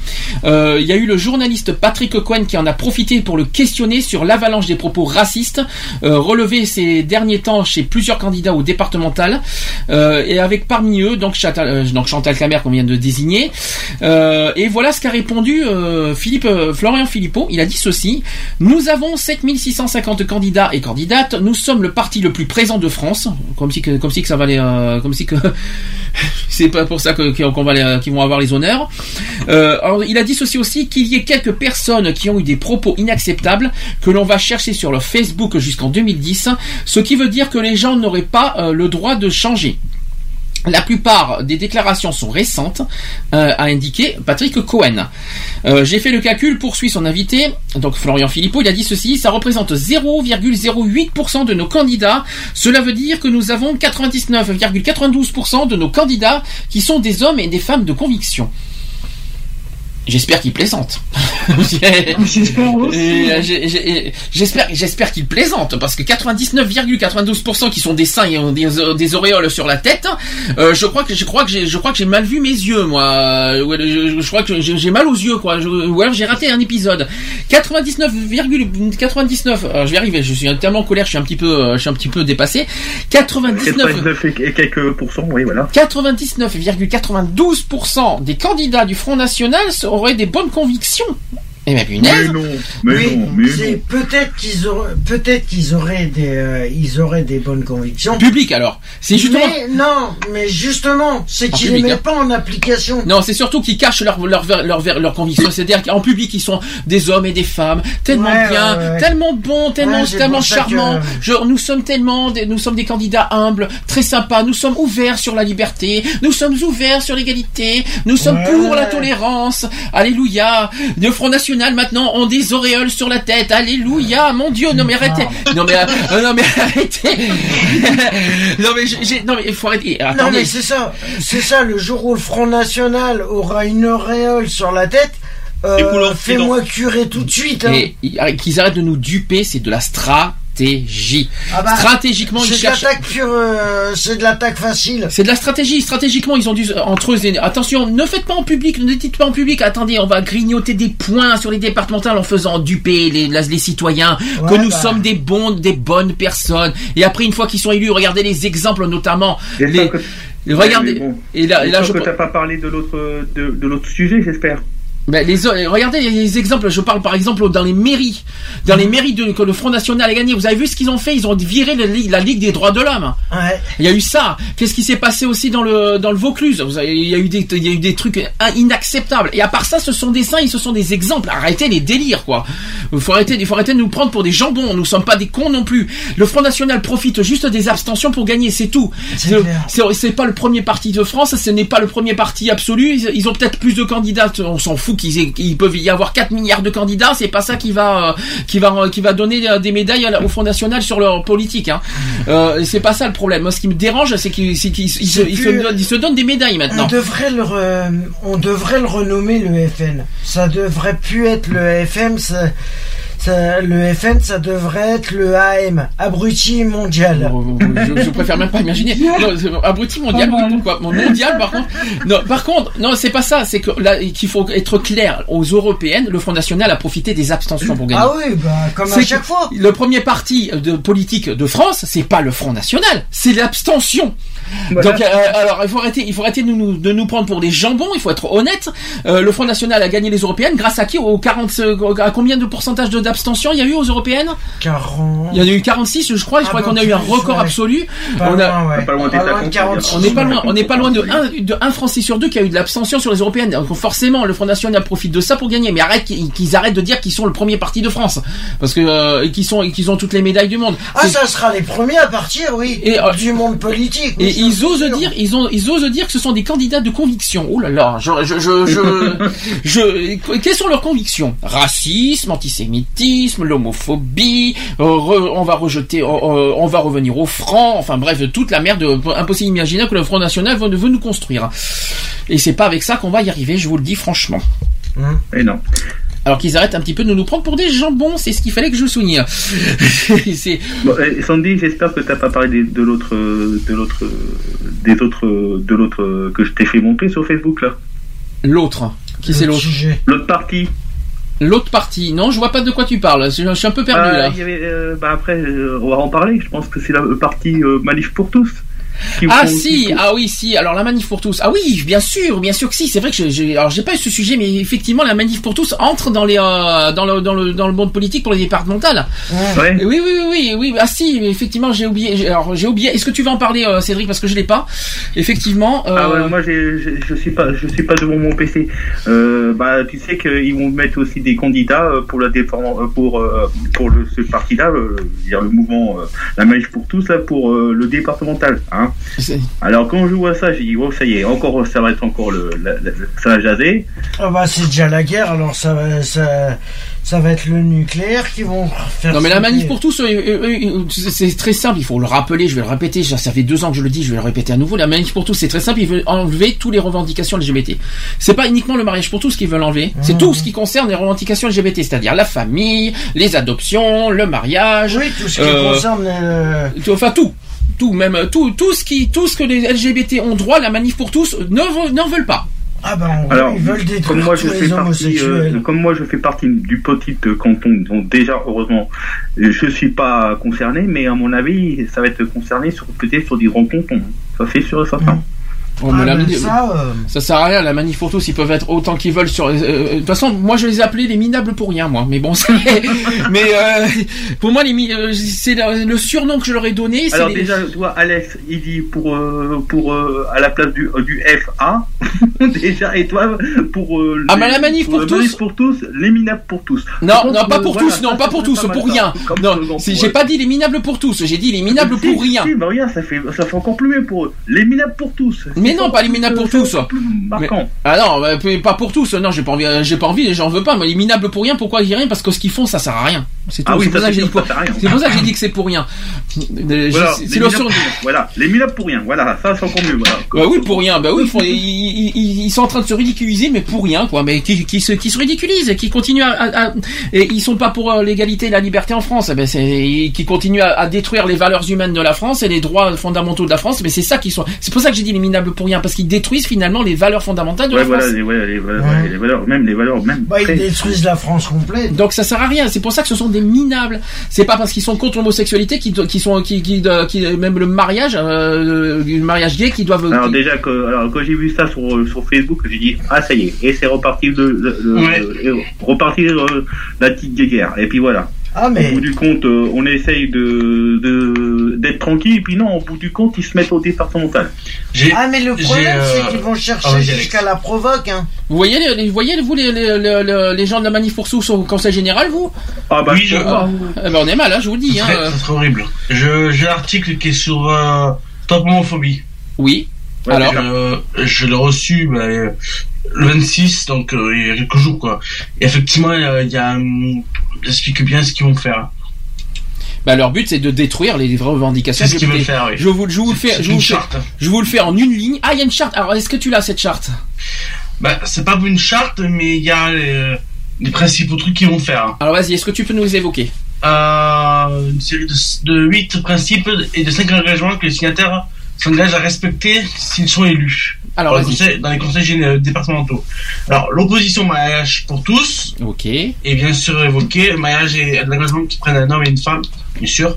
Euh, il y a eu le journaliste Patrick Cohen qui en a profité pour le questionner sur l'avalanche des propos racistes euh, relevés ces derniers temps chez plusieurs candidats au départemental Euh, et avec parmi eux donc Chantal, euh, donc Chantal qu'on vient de désigner. Euh, et voilà ce qu'a répondu euh, Philippe euh, Florian Philippot. Il a dit ceci nous avons 7650 candidats et candidates. Nous sommes le parti le plus présent de France. Comme si que, comme si que ça valait, euh, comme si que c'est pas pour ça qu'on va les- qu'ils vont avoir les honneurs. Euh, il a dit ceci aussi qu'il y ait quelques personnes qui ont eu des propos inacceptables que l'on va chercher sur leur Facebook jusqu'en 2010, ce qui veut dire que les gens n'auraient pas euh, le droit de changer. La plupart des déclarations sont récentes, euh, a indiqué Patrick Cohen. Euh, J'ai fait le calcul, poursuit son invité, donc Florian Philippot, il a dit ceci, ça représente 0,08% de nos candidats. Cela veut dire que nous avons 99,92% de nos candidats qui sont des hommes et des femmes de conviction. J'espère qu'il plaisante.
J'espère aussi.
Et, euh, j'ai- j'ai- J'espère, j'espère qu'il plaisante parce que 99,92% qui sont des seins et ont des, des auréoles sur la tête. euh, je crois que je crois que j'ai je crois que j'ai mal vu mes yeux moi. Euh, Je, je crois que j'ai mal aux yeux quoi. Je- ou alors j'ai raté un épisode. 99,99. alors, je vais arriver. Je suis tellement en colère. Je suis un petit peu euh, je suis un petit peu dépassé. 99
99 et et quelques pourcents, oui, voilà.
99,92% des candidats du Front National auraient des bonnes convictions. Et mais punaise.
Mais non, mais
Oui,
non, mais
peut-être qu'ils auraient, peut-être qu'ils auraient des, euh, ils auraient des bonnes convictions.
Public alors. C'est justement.
Mais non, mais justement, c'est qu'ils
public,
les
hein.
mettent pas en application.
Non, c'est surtout qu'ils cachent leur leur leur leur, leur conviction. C'est-à-dire qu'en public, ils sont des hommes et des femmes tellement
Ouais,
bien,
ouais, ouais.
tellement bons, tellement tellement charmants.
que-
Je- nous sommes tellement, des, nous sommes des candidats humbles, très sympas. Nous sommes ouverts sur la liberté. Nous sommes ouverts sur l'égalité. Nous sommes
Ouais.
pour la tolérance. Alléluia. Le Front National maintenant ont des auréoles sur la tête. Alléluia. Mon Dieu. Non mais arrêtez. Non mais euh, non mais arrêtez. non mais j'ai- non mais il faut arrêter.
Non mais c'est ça, c'est ça. Le jour où le Front National aura une auréole sur la tête, euh, fais-moi curer tout de suite. hein.
Et qu'ils arrêtent de nous duper, c'est de la stratégie.
Ah bah,
Stratégiquement, ils
c'est de
cherchent.
l'attaque pure, euh, c'est de l'attaque facile.
C'est de la stratégie. Stratégiquement, ils ont dû entre eux. et- Attention, ne faites pas en public, ne dites pas en public. Attendez, on va grignoter des points sur les départementales en faisant duper les, citoyens que
Ouais,
nous
bah.
sommes des bons, des bonnes personnes. Et après, une fois qu'ils sont élus, regardez les exemples, notamment les.
J'espère que-
Regardez.
Mais bon,
Et là, et là, je.
que t'as pas parlé de l'autre de, de l'autre sujet, j'espère.
Ben, les, regardez les exemples. Je parle par exemple dans les mairies, dans les mairies de, que le Front National a gagné. Vous avez vu ce qu'ils ont fait? Ils ont viré la, Ligue- la Ligue des droits de l'homme. Il y a eu ça. Qu'est-ce qui s'est passé aussi dans le dans le Vaucluse? Vous avez- Il y a eu des il y a eu des trucs in- inacceptables. Et à part ça, ce sont des saints, ce sont des exemples. Arrêtez les délires, quoi. Il faut arrêter, il faut arrêter de nous prendre pour des jambons. Nous sommes pas des cons non plus. Le Front National profite juste des abstentions pour gagner, c'est tout. C'est pas le premier parti de France, ce n'est pas le premier parti absolu. Ils, ils ont peut-être plus de candidats. On s'en fout qu'ils aient- qu'ils peuvent y avoir 4 milliards de candidats. C'est pas ça qui va euh, qui va qui va donner euh, des médailles au Front National sur leur politique. Hein. Euh, c'est pas ça le problème. Moi, ce qui me dérange, c'est qu'ils se, donnent, ils se donnent des médailles maintenant.
On devrait le re- on devrait le renommer le FN. Ça devrait plus être le FM. Ça, ça- le FN, ça devrait être le AM, abruti mondial.
je, je préfère même pas imaginer. Non, abruti mondial, oui, pourquoi Mon mondial, par contre. Non, par contre, non, c'est pas ça. C'est que là, qu'il faut être clair aux européennes. Le Front National a profité des abstentions pour gagner.
Ah oui, bah comme à chaque
que
fois.
Le premier parti de politique de France, c'est pas le Front National, c'est l'abstention. Donc, euh, alors, il faut arrêter, il faut arrêter de nous, de nous prendre pour des jambons. Il faut être honnête. Euh, le Front National a gagné les européennes grâce à qui? Aux 40, euh, à combien de pourcentage de- d'abstention il y a eu aux européennes?
40.
Il y en a eu 46, je crois. Je
Ah,
crois
bah,
qu'on a eu un record
ouais.
absolu.
Pas
on a,
loin, ouais. Pas loin Pas loin de 46.
on n'est pas loin, on n'est pas loin de un, de un Français sur deux qui a eu de l'abstention sur les européennes. Donc forcément, le Front National profite de ça pour gagner. Mais arrête qu'ils arrêtent de dire qu'ils sont le premier parti de France, parce que euh, qu'ils sont, qu'ils ont toutes les médailles du monde.
Ah, ça sera les premiers à partir, oui,
Et, euh,
du monde politique. oui,
et ils osent
sûr.
dire, ils ont, ils osent dire que ce sont des candidats de conviction. Oh là là, je, je, je, je, je- quelles sont leurs convictions? Racisme, antisémitisme, l'homophobie. euh, on va rejeter, euh, on va revenir au franc. Enfin bref, toute la merde impossible imaginaire que le Front National veut, veut nous construire. Et c'est pas avec ça qu'on va y arriver, je vous le dis franchement.
Et non.
Alors qu'ils arrêtent un petit peu de nous prendre pour des jambons, c'est ce qu'il fallait que je souligne.
Bon, eh, Sandy, j'espère que t'as pas parlé de l'autre, euh, de l'autre, euh, des autres, euh, de l'autre euh, que je t'ai fait monter sur Facebook là.
l'autre. Qui c'est l'autre
L'autre partie.
L'autre partie. Non, je vois pas de quoi tu parles. Je, je suis un peu perdu
Ah,
là.
il y avait, euh, bah après, euh, on va en parler. Je pense que c'est la le parti euh, Manif pour tous.
Ah si, ah oui, si. Alors la manif pour tous. Ah oui, bien sûr, bien sûr que si. C'est vrai que j'ai- j'ai, alors j'ai pas eu ce sujet, mais effectivement la manif pour tous entre dans les, euh, dans le, dans le, dans le monde politique pour les départementales.
Ouais.
Oui, oui, oui, oui, oui. Ah si, effectivement, j'ai oublié. j'ai- Alors j'ai oublié. Est-ce que tu vas en parler, euh, Cédric, parce que je l'ai pas? Effectivement. euh,
Ah ouais, moi j'ai- je suis pas, je suis pas devant mon PC. Euh, bah tu sais qu'ils vont mettre aussi des candidats pour la défense, euh, pour pour le, ce parti-là, dire le mouvement, la manif pour tous là, pour le départemental. Hein. Alors quand je vois ça, j'ai dit oh ça y est, encore ça va être encore le, la- la- ça va jaser.
Ah bah c'est déjà la guerre, alors ça va, ça, ça va être le nucléaire qui vont faire.
Non mais la manif pour tous, euh, euh, euh, c'est très simple, il faut le rappeler, je vais le répéter, ça fait deux ans que je le dis, je vais le répéter à nouveau, la manif pour tous c'est très simple, ils veulent enlever toutes les revendications LGBT. C'est pas uniquement le mariage pour tous qu'ils veulent enlever, c'est
Mmh.
tout ce qui concerne les revendications LGBT, c'est-à-dire la famille, les adoptions, le mariage,
Oui, tout ce qui
euh,
concerne euh,
tout- enfin tout. Tout, même tout, tout ce qui, tout ce que les LGBT ont droit, la manif pour tous ne veut- n'en veulent pas.
Ah bah en gros,
Alors,
ils veulent détruire
comme moi je
tous
fais
les
partie,
homosexuels.
euh, comme moi je fais partie du petit euh, canton, donc déjà heureusement, euh, je suis pas concerné, mais à mon avis, ça va être concerné sur peut-être sur des grands cantons. Ça c'est sûr et certain.
Oh, mais
Ah,
la
ça, euh,
ça sert à rien, la manif pour tous, ils peuvent être autant qu'ils veulent sur. euh, euh, de toute façon, moi je les ai appelés les minables pour rien, moi. Mais bon, c'est- mais euh, pour moi, les mi- c'est le, surnom que je leur ai donné.
Alors
les-
déjà, tu vois, Alex, il dit pour euh, pour euh, à la place du euh, du FA, déjà, et toi pour euh,
Ah, mais la manif pour
la
tous
manif pour tous, les minables pour tous.
Non, non, pas pour
voilà,
tous, non,
ça,
pas pour tous,
pas
pour rien.
comme
Non, j'ai pas dit les minables pour tous, j'ai dit les minables
Si,
pour rien.
Si, bah regarde, ça fait ça fait encore plus mieux pour eux. Les minables pour tous.
Mais non, pas les minables pour tous. Mais- ah non, bah, pas pour tous. Non, j'ai pas envie, j'ai pas envie, j'en veux pas. Mais les minables pour rien, pourquoi rien? Parce que ce qu'ils font, ça sert à rien. C'est tout.
Ah oui,
pour
ça,
ça que j'ai dit
sûr,
pour-
ça sert à rien.
c'est pour ça que j'ai dit que c'est pour rien.
Voilà,
C'est le
minables
sur-
pour rien. Voilà, les minables pour rien. Voilà, ça c'est encore mieux. Voilà.
Bah oui, pour rien. Bah oui, ils, font- ils, ils- ils- ils sont en train de se ridiculiser, mais pour rien, quoi. Mais qui, qui se, qui se ridiculisent et qui continuent à, à- à- et ils sont pas pour euh, l'égalité et la liberté en France. Eh ben qui continuent à, à détruire les valeurs humaines de la France et les droits fondamentaux de la France. Mais c'est ça qui sont. C'est pour ça que j'ai dit les minables pour rien, parce qu'ils détruisent finalement les valeurs fondamentales de
Ouais,
la
voilà,
France.
les, ouais, les valeurs, ouais, les valeurs, même les valeurs, même.
bah, ils détruisent la France complète.
Donc ça sert à rien. C'est pour ça que ce sont des minables. C'est pas parce qu'ils sont contre l'homosexualité qu'ils qui sont qui, qui, qui- même le mariage, euh, le mariage gay, qui doivent.
Alors
qui-
déjà que alors quand j'ai vu ça sur, sur Facebook, j'ai dit ah ça y est et c'est reparti de, de- de-
Ouais.
de- reparti euh, la petite guerre et puis voilà.
Ah mais
Au bout du compte, euh, on essaye de de- d'être tranquille et puis non, au bout du compte, ils se mettent au départemental.
ah mais le problème
euh,
c'est qu'ils vont chercher
ah, Alex.
jusqu'à la provoque. Hein.
Vous voyez, les, les- vous voyez vous les, les, les, les- les gens de la manif pour tous au Conseil général, vous?
Ah bah
Oui, je vois.
Eh ben, on est mal, hein, je vous le dis.
C'est
Hein.
horrible. J'ai l'article qui est sur euh, Top Homophobie.
Alors
je, je l'ai reçu bah, euh, le 26, donc euh, il y a quelques jours quoi. Et effectivement, il y a, hum, j'explique bien ce qu'ils vont faire.
Bah, leur but c'est de détruire les vraies revendications.
C'est ce qu'ils veulent faire, oui.
Je vous, je vous le fais, je vous le fais,
charte.
je vous le fais en une ligne. Ah, il y a une charte. Alors, est-ce que tu l'as cette charte?
Bah, c'est pas une charte, mais il y a les, les principaux trucs qu'ils vont faire.
Alors, vas-y, est-ce que tu peux nous les évoquer?
Euh, une série de, de 8 principes et de 5 engagements que les signataires s'engagent à respecter s'ils sont élus.
Alors,
dans, les conseils, dans les conseils généraux départementaux. Alors, l'opposition mariage pour tous.
Ok.
Et bien sûr évoqué, mariage et l'engagement qui prennent un homme et une femme, bien sûr.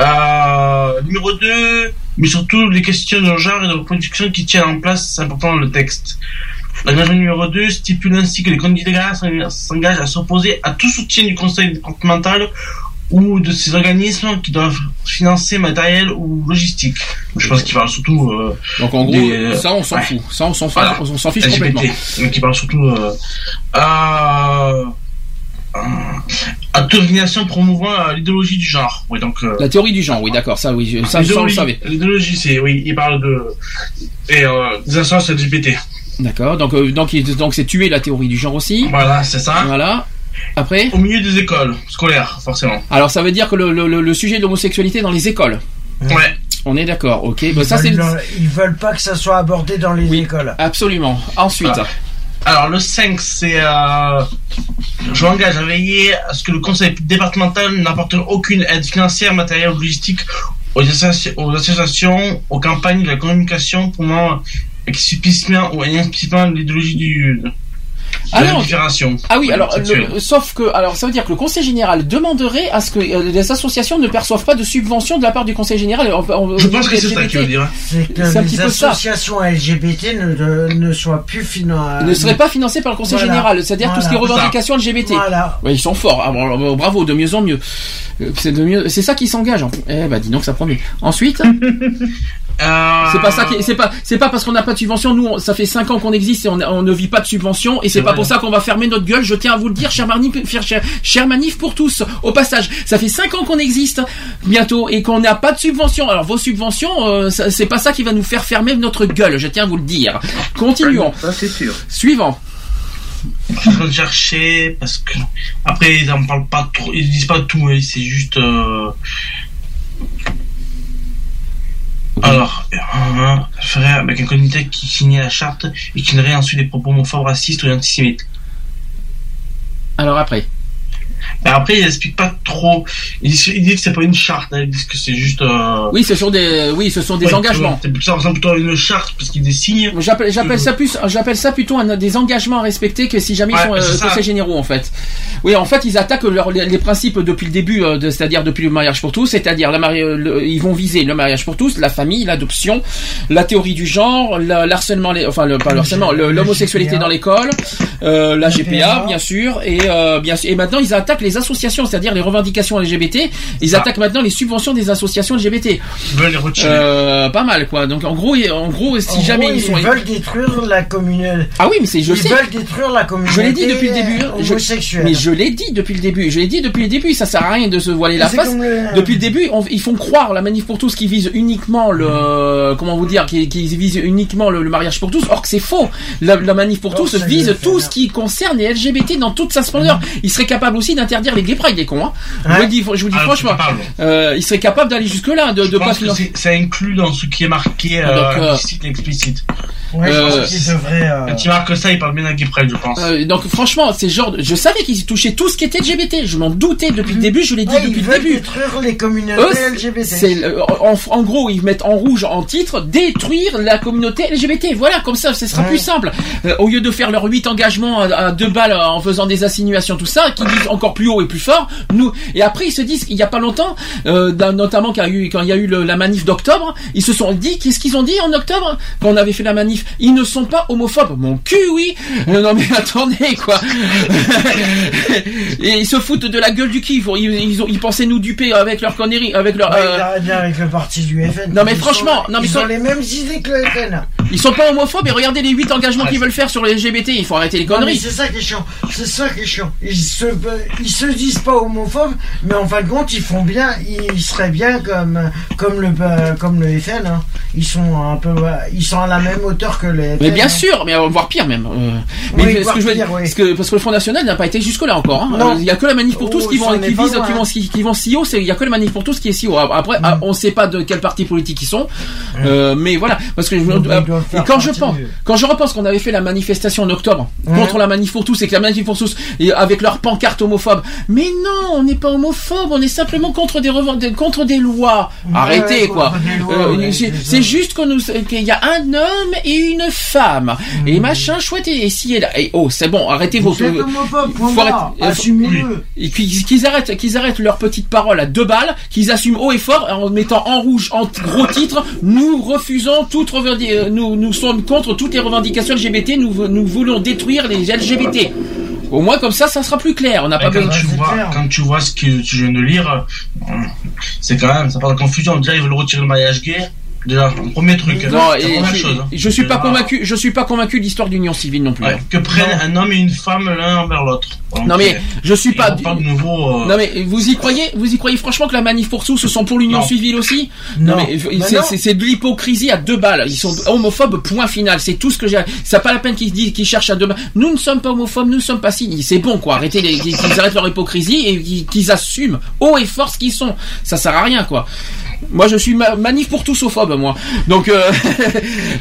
Euh, numéro 2, mais surtout les questions de genre et de reproduction qui tiennent en place, c'est important dans le texte. L'engagement numéro 2 stipule ainsi que les candidats s'engagent à s'opposer à tout soutien du conseil départemental ou de ces organismes qui doivent financer matériel ou logistique. Je pense qu'il parle surtout. euh,
Donc, en gros,
des-
ça, on s'en
ouais.
fout. Ça, on s'en fout.
Voilà.
On s'en fiche
LGBT.
complètement.
Donc il parle surtout euh, à, à organisation promouvant euh, l'idéologie du genre. Oui, donc euh,
La théorie du genre, oui, d'accord, ça, oui, je- ça, ça, on le savait.
L'idéologie, c'est oui, il parle de et euh, des instances LGBT.
D'accord, donc, euh, donc, donc c'est tuer la théorie du genre aussi.
Voilà, c'est ça.
Voilà. Après
Au milieu des écoles scolaires, forcément.
Alors, ça veut dire que le, le, sujet de l'homosexualité dans les écoles.
Ouais.
On est d'accord, ok.
Ils,
Bah, ça, c'est.
veulent, ils veulent pas que ça soit abordé dans les écoles.
Absolument. Ensuite.
Voilà. Alors le 5, c'est euh, je m'engage à veiller à ce que le conseil départemental n'apporte aucune aide financière, matérielle ou logistique aux, associ- aux associations, aux campagnes de la communication pour moi explicitement ou implicitement l'idéologie du
Ah
la
non. Ah oui, alors, le- sauf que, alors, ça veut dire que le Conseil général demanderait à ce que euh, les associations ne perçoivent pas de subventions de la part du Conseil général. en- en-
Je pense que c'est ça qu'il veut dire.
C'est que
C'est un
les
petit peu ça.
associations LGBT ne, de- ne soient plus financées.
ne serait pas financé par le Conseil
Voilà.
général, c'est-à-dire tout ce qui est
Voilà.
revendications LGBT.
Voilà.
Ouais, ils sont forts, Ah, bon, bon, bravo, de mieux en mieux. Euh, C'est de mieux, c'est ça qui s'engage. en- Eh bah dis donc ça promet. Ensuite,
Euh,
c'est pas ça qui, c'est pas, c'est pas parce qu'on n'a pas de subvention. Nous, on- ça fait 5 ans qu'on existe et on, on ne vit pas de subvention et c'est pas
vrai.
pour ça qu'on va fermer notre gueule. Je tiens à vous le dire, cher manif, cher, cher, manif pour tous. Au passage, ça fait 5 ans qu'on existe bientôt et qu'on n'a pas de subvention. Alors vos subventions, euh, c'est pas ça qui va nous faire fermer notre gueule. Je tiens à vous le dire. Continuons.
Ça c'est sûr.
Suivant.
Je suis en train de chercher parce que après ils en parlent pas trop, ils disent pas tout, hein, c'est juste. euh, Alors, euh, ferait avec un candidat qui signait la charte et qui n'aurait ensuite des propos homophobes, racistes ou antisémites.
Alors après.
Mais après, ils expliquent pas trop. Ils disent, ils disent que c'est pas une charte, hein, ils disent que c'est juste. euh,
Oui, ce sont des, oui, ce sont des
ouais,
engagements.
vois, Ça ressemble plutôt à une charte parce qu'ils des signes.
J'appelle, j'appelle ça plus, j'appelle ça plutôt un, des engagements à respecter que si jamais
Ouais,
ils sont euh,
c'est
conseils généraux en fait. Oui, en fait, ils attaquent leur- les, les principes depuis le début, euh, de- c'est-à-dire depuis le mariage pour tous, c'est-à-dire la mari- euh, le- ils vont viser le mariage pour tous, la famille, l'adoption, la théorie du genre, la- l'harcèlement, les- enfin le, pas le harcèlement, le- l'homosexualité dans l'école, euh, la GPA bien sûr, et euh, bien sûr, et maintenant ils attaquent les associations, c'est-à-dire les revendications LGBT. Ils attaquent maintenant les subventions des associations LGBT.
Ils veulent les retirer.
Euh, pas mal quoi. Donc en gros, en gros, si
En
jamais
gros,
ils sont
veulent détruire la communauté.
ah oui, mais c'est je
ils
sais.
veulent détruire la communauté.
Je l'ai dit depuis le début. hein. Je-
Homosexuelle.
mais je l'ai dit depuis le début. Je l'ai dit depuis le début. Ça sert à rien de se voiler la face.
le-
Depuis le début, on- ils font croire la manif pour tous qui vise uniquement le comment vous dire qui, qui vise uniquement le, le mariage pour tous. Or que c'est faux. La, la manif pour
Oh,
tous vise tout ce qui concerne les LGBT dans toute sa splendeur. Ils seraient capables aussi d'interdire les gay pride, les cons. Hein. Je vous dis, je vous le dis
Ah,
franchement. Euh, ils seraient capables d'aller jusque là, de,
Je
de pas
que ça inclut dans ce qui est marqué euh,
Donc, euh,
implicite et explicite.
Ouais, je
Euh,
pense qu'il devrait. euh,
Quand ça, il parle bien à Guy Prel, je pense.
euh, donc franchement, c'est genre, de- je savais qu'ils touchaient tout ce qui était LGBT. Je m'en doutais depuis le début. Je l'ai dit
ouais,
depuis
ils
le
veulent
début.
détruire les communautés
Eux,
LGBT.
euh, en, en gros, ils mettent en rouge en titre détruire la communauté LGBT. Voilà, comme ça, ce sera
Ouais.
plus simple. Euh, au lieu de faire leurs huit engagements à, à deux balles euh, en faisant des insinuations, tout ça, qui disent encore plus haut et plus fort. Nous et après ils se disent qu'il y a pas longtemps, euh, notamment quand il y a eu, quand il y a eu le- la manif d'octobre, ils se sont dit qu'est-ce qu'ils ont dit en octobre quand on avait fait la manif? Ils ne sont pas homophobes. Mon cul, oui. Euh, non mais attendez quoi. et ils se foutent de la gueule du kiff. Ils, ils, ont, ils pensaient nous duper avec leur conneries, avec leur. Euh,
il bien avec le parti du FN.
Non, mais franchement,
sont-
non, mais
ils
quand-
ont les mêmes idées que le FN.
Ils sont pas homophobes et regardez les huit engagements qu'ils veulent faire sur les LGBT. Il faut arrêter les conneries.
c'est ça qui est chiant. C'est ça qui est chiant. Ils se, ils se disent pas homophobes, mais en fin de compte, ils font bien. Ils seraient bien comme, comme le, euh, comme le FN. hein. Ils sont un peu, euh, ils sont à la même hauteur que le FN.
Mais bien
hein.
sûr, mais euh, voire pire même. Euh,
Oui,
mais ce que je veux
pire,
dire,
oui.
parce que parce que le Front National n'a pas été jusque là encore. hein.
Non.
Il y a que la manif pour tous
Oh,
qui vont qui
loin,
vont qui, qui vont si haut. Il y a que la manif pour tous qui est si haut. Après,
Mm.
ah, on sait pas de quel parti politique ils sont. Euh, mais voilà, parce que je, et quand je pense quand je repense qu'on avait fait la manifestation en octobre contre la manif pour tous et que la manif pour tous et avec leur pancarte homophobe. Mais non, on n'est pas homophobe, on est simplement contre des contre des lois. Arrêtez
ouais,
quoi. Euh,
ouais,
c'est- juste que nous qu'il y a un homme et une femme et
Mm.
machin chouette et, et si et là. Et oh, c'est bon, arrêtez vos arrêter- euh,
Assumez-le.
et qu'ils qu'ils arrêtent, qu'ils arrêtent leurs petites paroles à deux balles, qu'ils assument haut et fort en mettant en rouge, en gros titre, nous refusons toute euh, nous, nous sommes contre toutes les revendications LGBT, nous voulons détruire les LGBT. Au moins comme ça, ça sera plus clair. On n'a pas
quand,
besoin.
tu vois, quand tu vois ce que tu viens de lire, euh, c'est quand même, ça parle de confusion. Déjà, ils veulent retirer le mariage gay. Déjà, premier truc.
Non,
c'est
et
la première
je,
chose. hein.
je suis pas convaincu. Je suis pas convaincu de l'histoire d'union civile non plus.
ouais, que prennent un homme et une femme l'un envers l'autre.
Non mais
euh,
je suis pas.
parle de nouveau. euh,
Non mais vous y croyez Vous y croyez franchement que la manif pour tous ce sont pour l'union civile aussi?
Non.
mais
Bah
c'est-
non.
c'est c'est de l'hypocrisie à deux balles. Ils sont homophobes. Point final. C'est tout ce que j'ai. C'est pas la peine qu'ils disent qu'ils cherchent à deux balles. Nous ne sommes pas homophobes. Nous ne sommes pas si. C'est bon quoi. Arrêtez les- qu'ils arrêtent leur hypocrisie et qu'ils- qu'ils assument haut et fort ce qu'ils sont. Ça sert à rien quoi. Moi je suis ma- manif pour tous phobe moi. Donc euh...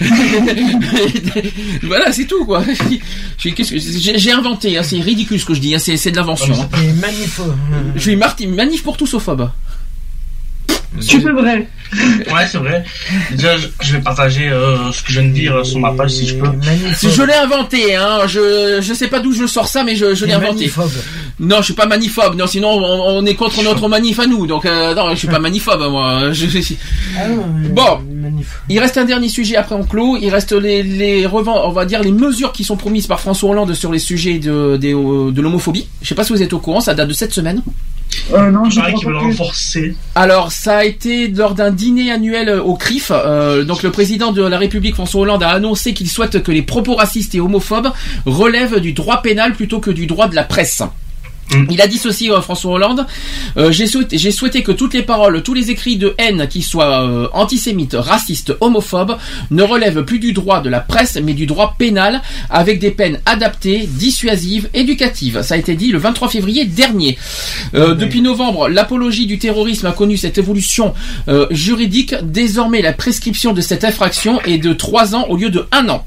voilà c'est tout quoi. J'ai inventé. hein. C'est ridicule ce que je dis. hein. C'est de l'invention. hein. Je suis manif pour tous phobe.
Tu peux vrai.
Ouais, c'est vrai. Déjà, je- je vais partager euh, ce que je viens de dire sur ma page si je peux.
Si je l'ai inventé, hein, je je sais pas d'où je sors ça, mais je, je l'ai inventé.
maniphobe.
Non, je suis pas maniphobe. Non, sinon on, on est contre notre manif à nous. Donc euh, non, je suis pas maniphobe moi. Je- je-
Ah non,
Bon.
Manif.
il reste un dernier sujet après on clôt. Il reste les les revend, on va dire les mesures qui sont promises par François Hollande sur les sujets de des, euh, de l'homophobie. Je sais pas si vous êtes au courant, ça date de cette semaine.
Euh, non, je
qu'ils veulent renforcer.
Alors, ça a été lors d'un dîner annuel au CRIF. euh, donc, le président de la République, François Hollande, a annoncé qu'il souhaite que les propos racistes et homophobes relèvent du droit pénal plutôt que du droit de la presse. Il a dit ceci, euh, François Hollande. euh, j'ai souhaité, que toutes les paroles, tous les écrits de haine qui soient euh, antisémites, racistes, homophobes, ne relèvent plus du droit de la presse, mais du droit pénal, avec des peines adaptées, dissuasives, éducatives. Ça a été dit le 23 février dernier. Euh, Depuis novembre, l'apologie du terrorisme a connu cette évolution juridique. Désormais, la prescription de cette infraction est de 3 ans au lieu de 1 an.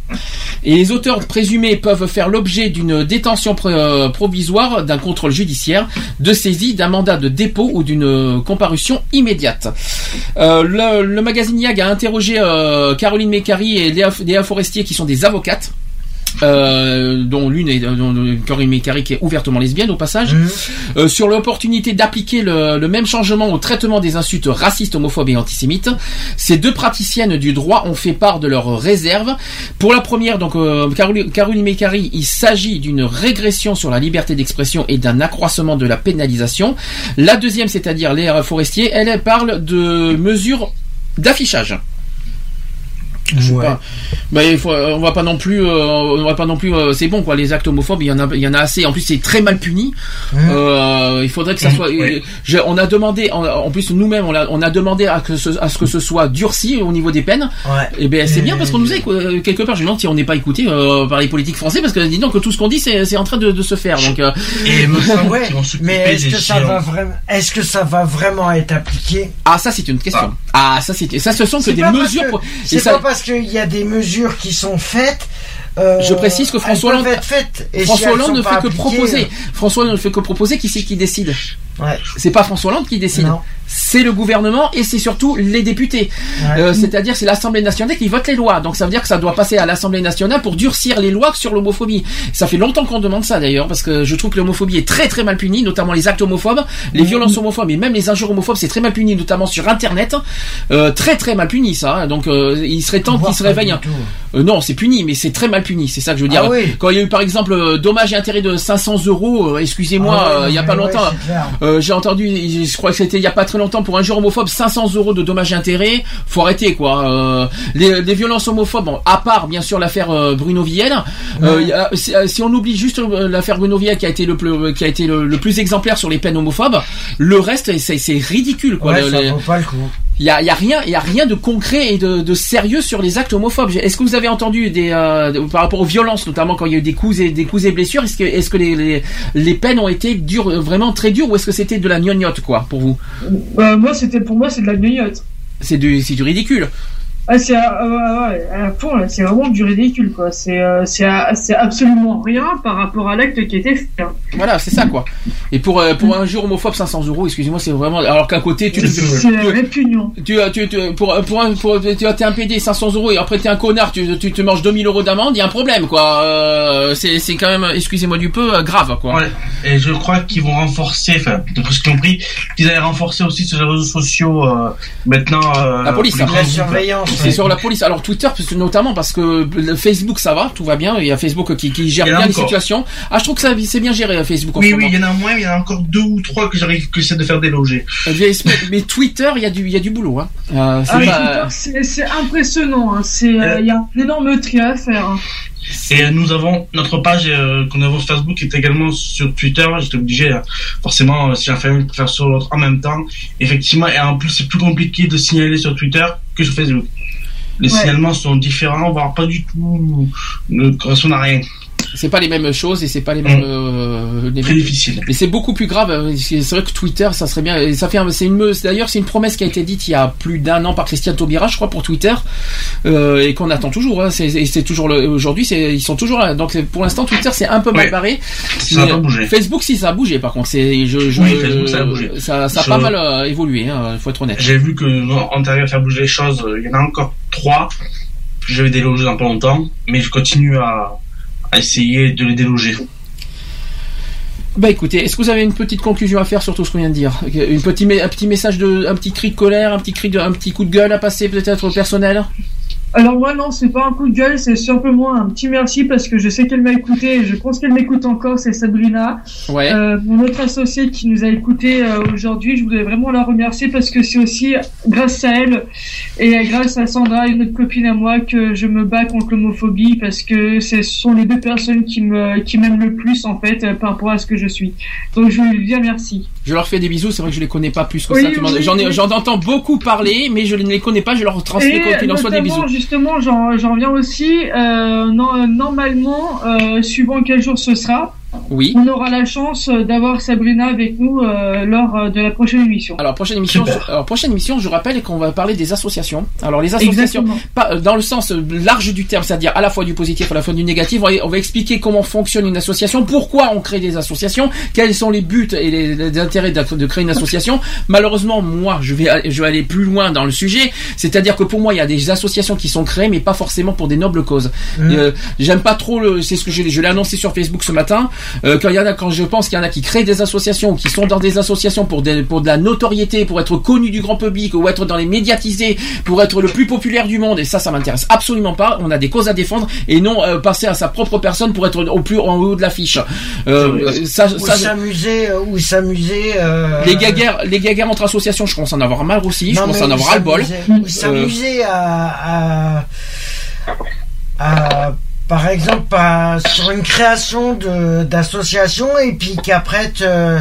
Et les auteurs présumés peuvent faire l'objet d'une détention pr- provisoire, d'un contrôle judiciaire, de saisie, d'un mandat de dépôt ou d'une euh, comparution immédiate. Euh, le, magazine YAG a interrogé euh, Caroline Mécari et Léa, Léa Forestier qui sont des avocates. Euh, dont l'une est dont, dont Corinne Mécari qui est ouvertement lesbienne au passage, euh, sur l'opportunité d'appliquer le, le même changement au traitement des insultes racistes, homophobes et antisémites. Ces deux praticiennes du droit ont fait part de leurs réserves. Pour la première, donc euh, Caroline, Mécari, il s'agit d'une régression sur la liberté d'expression et d'un accroissement de la pénalisation. La deuxième, c'est-à-dire Léa Forestier, elle, elle parle de mesures d'affichage. Je sais pas. Faut, on va pas non plus, euh, on va pas non plus. euh, c'est bon quoi, les actes homophobes, il y en a, il y en a assez. En plus, c'est très mal puni. Euh, il faudrait que ça soit. je- on a demandé, en, en plus nous-mêmes, on a, on a demandé à que ce, à ce que ce soit durci au niveau des peines.
Ouais.
Et ben c'est bien parce qu'on nous euh, quelque part. Je me demande si on n'est pas écouté euh, par les politiques français parce que dis donc que tout ce qu'on dit c'est c'est en train de, de se faire. Donc euh,
Et
Ouais, mais est-ce que ça va vraiment, est-ce que ça va vraiment être appliqué?
Ah ça c'est une question. Ah, ça c'est ça ce sont que des mesures.
que-
pour- et
C'est
ça-
pas parce parce qu'il y a des mesures qui sont faites. Euh,
Je précise que François Hollande,
faites. Si
François Hollande ne fait que proposer.
euh,
François Hollande ne fait que proposer. Qui c'est qui décide
Ouais.
C'est pas François Hollande qui décide. C'est le gouvernement et c'est surtout les députés.
Ouais.
Euh, C'est-à-dire c'est l'Assemblée nationale qui vote les lois. Donc ça veut dire que ça doit passer à l'Assemblée nationale pour durcir les lois sur l'homophobie. Ça fait longtemps qu'on demande ça d'ailleurs parce que je trouve que l'homophobie est très très mal punie, notamment les actes homophobes, les violences homophobes et même les injures homophobes, c'est très mal puni, notamment sur Internet. Euh, très très mal puni ça. hein. Donc euh, il serait temps qu'il se réveille. un- Euh, non, c'est puni, mais c'est très mal puni. C'est ça que je veux dire.
Ah oui.
Quand il y a eu par exemple euh, dommage et intérêt de 500 euros, euh, excusez-moi,
Ah
euh, il y a pas longtemps. j'ai entendu, je crois que c'était il y a pas très longtemps pour un jour homophobe, 500 euros de dommages et intérêts. Faut arrêter quoi. Les, les violences homophobes, bon, à part bien sûr l'affaire Bruno
Ouais.
a- si, on oublie juste l'affaire Bruno Vielle qui a été le plus, qui a été le, le plus exemplaire sur les peines homophobes, le reste c'est ridicule quoi.
Ouais,
Le-
ça
les-
vaut pas le coup.
Il y a, il y a rien, il y a rien de concret et de, de sérieux sur les actes homophobes. Est-ce que vous avez entendu des euh, par rapport aux violences, notamment quand il y a eu des coups et des coups et blessures, est-ce que est-ce que les, les, les peines ont été dures, euh, vraiment très dures, ou est-ce que c'était de la gnognotte quoi pour vous?
Bah, moi, c'était pour moi, c'est de la gnognotte.
C'est du c'est du ridicule.
Ah, c'est à, ouais, ouais, à fond, là, c'est vraiment du ridicule, quoi. C'est euh, c'est à- c'est absolument rien par rapport à l'acte qui était fait. hein.
Voilà, c'est ça quoi. Et pour euh, pour un jour homophobe 500 euros, excusez-moi, c'est vraiment alors qu'à côté tu
C'est répugnant.
tu, tu, tu- pour pour un pour tu t'es un PD 500 euros et après t'es un connard, tu, tu te manges 2000 euros d'amende, il y a un problème quoi. Euh, c'est c'est quand même excusez-moi du peu euh, grave quoi.
Ouais. Et je crois qu'ils vont renforcer, enfin, d'après ce que j'ai compris, qu'ils allaient renforcer aussi sur les réseaux sociaux euh, maintenant. euh,
La police,
pour les grands groupes.
C'est sur la police. Alors Twitter, parce que- notamment parce que le Facebook ça va, tout va bien. Il y a Facebook qui, qui gère
a
bien les situations. Ah, je trouve que ça c'est bien géré euh, Facebook. en
Oui,
ce
oui, il y en a moins, mais il y en a encore deux ou trois que j'arrive que j'essaie de faire déloger.
Euh, Mais, mais Twitter, il y a du, il y a du boulot. Hein. Euh, c'est
Ah,
pas-
Twitter, c'est- c'est impressionnant. hein. C'est euh, il y a un énorme tri à faire. hein.
Et nous avons notre page euh, qu'on avons sur Facebook est également sur Twitter. J'étais obligé, forcément, euh, si j'ai un famille de faire sur l'autre en même temps. Effectivement, et en plus, c'est plus compliqué de signaler sur Twitter que sur Facebook. Les
Ouais.
signalements sont différents, voire pas du tout, ne correspondent à rien.
C'est pas les mêmes choses et c'est pas les mêmes. euh, les
Très
mêmes-
difficile.
Mais c'est beaucoup plus grave. euh, C'est vrai que Twitter, ça serait bien. et Ça fait, un- c'est une, d'ailleurs, c'est une promesse qui a été dite il y a plus d'un an par Christian Taubira, je crois, pour Twitter, euh, et qu'on attend toujours. Hein. C'est, toujours le, aujourd'hui, ils sont toujours là. Donc pour l'instant, Twitter, c'est un peu mal
Ouais.
barré.
Ça a
Mais,
pas
euh,
bougé.
Facebook, si ça a bougé. Par contre, c'est, je, je-
Oui, Facebook, ça a bougé.
Ça, ça a
Je-
pas mal euh, évolué. Hein, faut être honnête.
J'ai vu que non, on à faire bouger les choses. Il y en a encore trois je vais déloger dans pas longtemps, mais je continue à essayer de les déloger.
Bah écoutez, est-ce que vous avez une petite conclusion à faire sur tout ce qu'on vient de dire Une petit, un petit message de, un petit cri de colère, un petit cri de, un petit coup de gueule à passer peut-être personnel?
Alors moi non, c'est pas un coup de gueule, c'est simplement un petit merci parce que je sais qu'elle m'a écouté et je pense qu'elle m'écoute encore, c'est Sabrina,
Ouais.
euh, mon autre associée qui nous a écouté euh, aujourd'hui. Je voudrais vraiment la remercier parce que c'est aussi grâce à elle et grâce à Sandra, une autre copine à moi, que je me bats contre l'homophobie parce que ce sont les deux personnes qui me qui m'aiment le plus en fait euh, par rapport à ce que je suis. Donc je veux lui dire merci.
Je leur fais des bisous, c'est vrai que je les connais pas plus que
Oui,
ça.
oui,
J'en
oui.
j'en entends beaucoup parler, mais je ne les connais pas, je leur transmets quoi qu'il en soit des bisous.
Justement, j'en j'en reviens aussi. Euh, non- normalement, euh, suivant quel jour ce sera,
Oui.
on aura la chance d'avoir Sabrina avec nous euh, lors euh, de la prochaine émission.
Alors prochaine émission, je, alors prochaine émission, je rappelle qu'on va parler des associations. Alors les associations,
Exactement.
pas euh, dans le sens large du terme, c'est-à-dire à la fois du positif, à la fois du négatif. On va, on va expliquer comment fonctionne une association, pourquoi on crée des associations, quels sont les buts et les, les intérêts de, de créer une association. Malheureusement, moi, je vais, je vais aller plus loin dans le sujet. C'est-à-dire que pour moi, il y a des associations qui sont créées, mais pas forcément pour des nobles causes.
Mmh.
Euh, J'aime pas trop le, c'est ce que je, je l'ai annoncé sur Facebook ce matin. Euh, quand il y en a, quand je pense qu'il y en a qui créent des associations ou qui sont dans des associations pour des, pour de la notoriété, pour être connus du grand public ou être dans les médiatisés, pour être le plus populaire du monde. Et ça, ça m'intéresse absolument pas. On a des causes à défendre et non euh, passer à sa propre personne pour être au plus en haut de l'affiche. Euh, ça,
Ou
ça,
s'amuser, euh, ou s'amuser. euh,
les guéguerres, les entre associations, je commence à en avoir marre aussi. je
non,
à en avoir ras le bol.
s'amuser- ou S'amuser à, à, à- par exemple, sur une création d'association et puis qu'après te-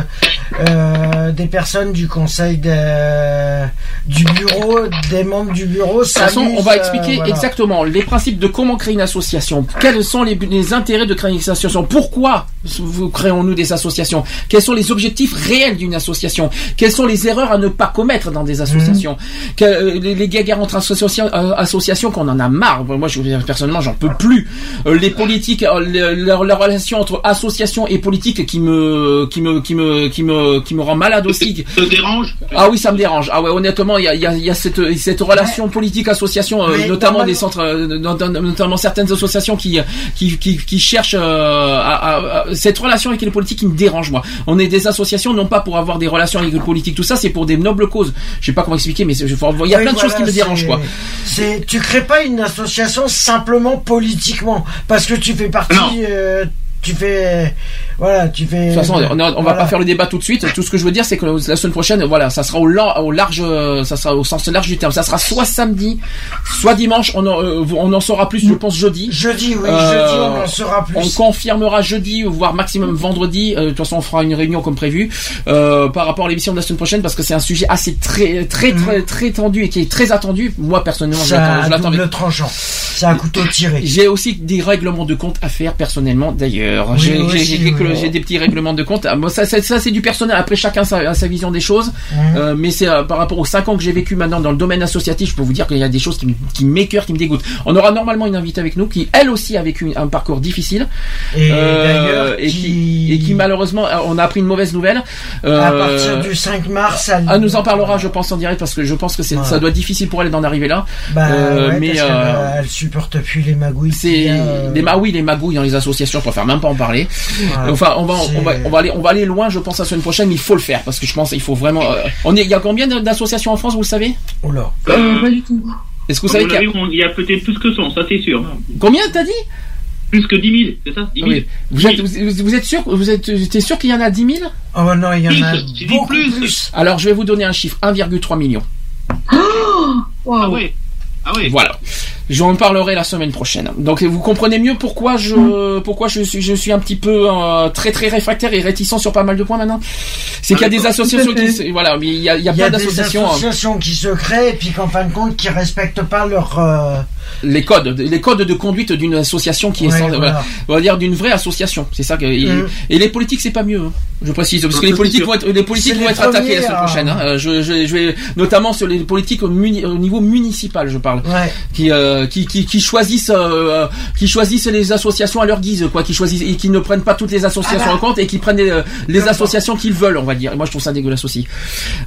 euh, des personnes du conseil de euh, du bureau, des membres du bureau.
De toute façon, on va expliquer
euh, voilà.
exactement les principes de comment créer une association. Quels sont les, les intérêts de créer une association? Pourquoi vous- créons-nous des associations? Quels sont les objectifs réels d'une association? Quelles sont les erreurs à ne pas commettre dans des associations? Que- euh, les, les guerres entre associations, euh, associations qu'on en a marre. Moi, je personnellement, j'en peux plus. Euh, les politiques, euh, leur relation entre association et politique qui me, qui me, qui me, qui me, qui me rend malade aussi.
Ça te dérange?
Ah oui, ça me dérange. Ah ouais, honnêtement, il y a, il y a, il y a cette, cette relation politique-association, euh,
Mais
notamment des centres, euh, not- not- notamment certaines associations qui, qui, qui, qui cherchent euh, à, à- à- cette relation avec les politiques qui me dérange moi. On est des associations non pas pour avoir des relations avec les politiques, tout ça, c'est pour des nobles causes. Je sais pas comment expliquer, mais il y a
Oui,
plein de choses qui me dérangent quoi.
C'est, tu crées pas une association simplement politiquement, parce que tu fais partie, euh, tu fais, voilà, tu fais.
De toute façon, on, on va pas faire le débat tout de suite. Tout ce que je veux dire, c'est que la semaine prochaine, voilà, ça sera au, au large, euh, ça sera au sens large du terme. Ça sera soit samedi, soit dimanche. On en, euh, on en saura plus, je pense, jeudi.
Jeudi, oui,
Euh,
jeudi, on en saura plus.
On confirmera jeudi, voire maximum vendredi. Euh, de toute façon, on fera une réunion comme prévu par rapport à l'émission de la semaine prochaine parce que c'est un sujet assez très, très, très, très tendu et qui est très attendu. Moi, personnellement, je l'attends. avec-
tranchant. C'est un couteau tiré.
j'ai aussi des règlements de compte à faire personnellement d'ailleurs.
Oui,
j'ai
moi
j'ai- des petits règlements de compte. Ah, ça, ça, ça, c'est du personnel. Après chacun sa, a sa vision des choses.
Mhm.
Euh, mais c'est euh, par rapport aux 5 ans que j'ai vécu maintenant dans le domaine associatif, je peux vous dire qu'il y a des choses qui, m'écœurent, qui me dégoûtent. On aura normalement une invitée avec nous qui elle aussi a vécu un parcours difficile.
Et
Euh, qui... et qui malheureusement euh, on a appris une mauvaise nouvelle. Euh,
à partir du 5 mars, elle,
elle nous en parlera, je pense, en direct parce que je pense que
Ouais.
ça doit être difficile pour elle d'en arriver là.
Bah,
Euh,
ouais,
mais
parce
euh,
elle supporte plus les magouilles.
c'est
euh,
les ma oui les magouilles dans les associations je préfère même pas en parler. Enfin on va on va on va aller on va aller loin je pense la semaine prochaine il faut le faire parce que je pense qu'il faut vraiment euh, on est il y a combien d'associations en France vous le savez?
Oula.
Euh, pas du tout.
est-ce que vous savez qu'il y a-
y a peut-être plus que 100, ça c'est sûr.
combien t'as dit?
Plus que 10 000, c'est ça? 10
Ah
000
oui. vous êtes vous, vous êtes sûr vous êtes t'es sûr qu'il y en a 10 000
Oh non, il y en a
Plus, dit
beaucoup
plus.
plus.
alors je vais vous donner un chiffre 1,3 million
Ah ouais Ah ouais
Voilà. J'en parlerai la semaine prochaine. Donc vous comprenez mieux pourquoi je pourquoi je suis je suis un petit peu euh, très très réfractaire et réticent sur pas mal de points maintenant. C'est qu'il y a des
d'accord.
associations qui voilà, mais il y a, il y a
Il y a
plein
des
d'associations. hein.
associations qui se créent et puis qu'en fin de compte, qui respectent pas leur. euh,
les codes, les codes de conduite d'une association qui est sans-
voilà.
voilà. on va dire d'une vraie association. C'est ça que et,
Mm.
et les politiques c'est pas mieux. hein. Je précise parce que les politiques vont être les politiques vont
les
être attaqués la semaine
à-
prochaine. hein. Euh, Je, je, je vais notamment sur les politiques au, muni- au niveau municipal, je parle,
Ouais.
qui, euh, qui, qui qui choisissent euh, qui choisissent les associations à leur guise quoi, qui choisissent et qui ne prennent pas toutes les associations
Ah bah.
en compte et qui prennent les, euh, les associations qu'ils veulent, on va dire. Et moi je trouve ça dégueulasse aussi.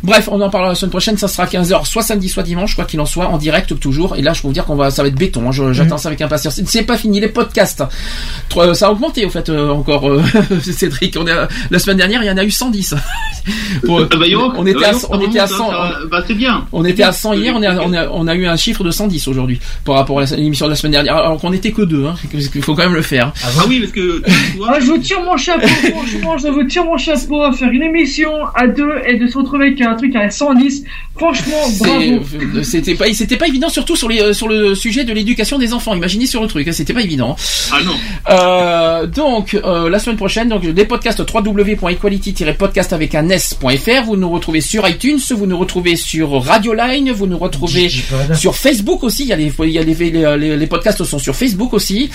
Bref, on en parlera la semaine prochaine. Ça sera 15h, soit samedi, soit dimanche, quoi qu'il en soit, en direct toujours. Et là, je peux vous dire qu'on va, ça va être béton. hein. J'attends ça avec impatience. C'est- pas fini. Les podcasts, ça a augmenté au fait euh, encore. euh, Cédric, on la semaine dernière, il y en a eu 110.
Bah, yo,
on était
bah,
à,
yo,
on était à
ça,
100.
ça- Bah c'est bien.
On était à 100 hier, on, est à- on, a, on a eu un chiffre de 110 aujourd'hui par rapport à l'émission de la semaine dernière. Alors qu'on était que deux, hein. Il faut quand même le faire.
Ah oui, parce que tu vois,
Ah, je vous tire mon chapeau, franchement, je vous tire mon chapeau à faire une émission à deux et de se retrouver avec un truc à 110. Franchement, bravo.
Euh, C'était pas, c'était pas évident, surtout sur les, euh, sur le sujet de l'éducation des enfants. Imaginez sur le truc, hein, c'était pas évident.
ah non.
Euh, donc euh, la semaine prochaine, donc les podcasts www.equality-podcast avec un s.fr. Vous nous retrouvez sur iTunes, vous nous retrouvez sur Radio Line, vous nous retrouvez
Digipod.
sur Facebook aussi. Il y a les, il y a les, les, les- les podcasts sont sur Facebook aussi.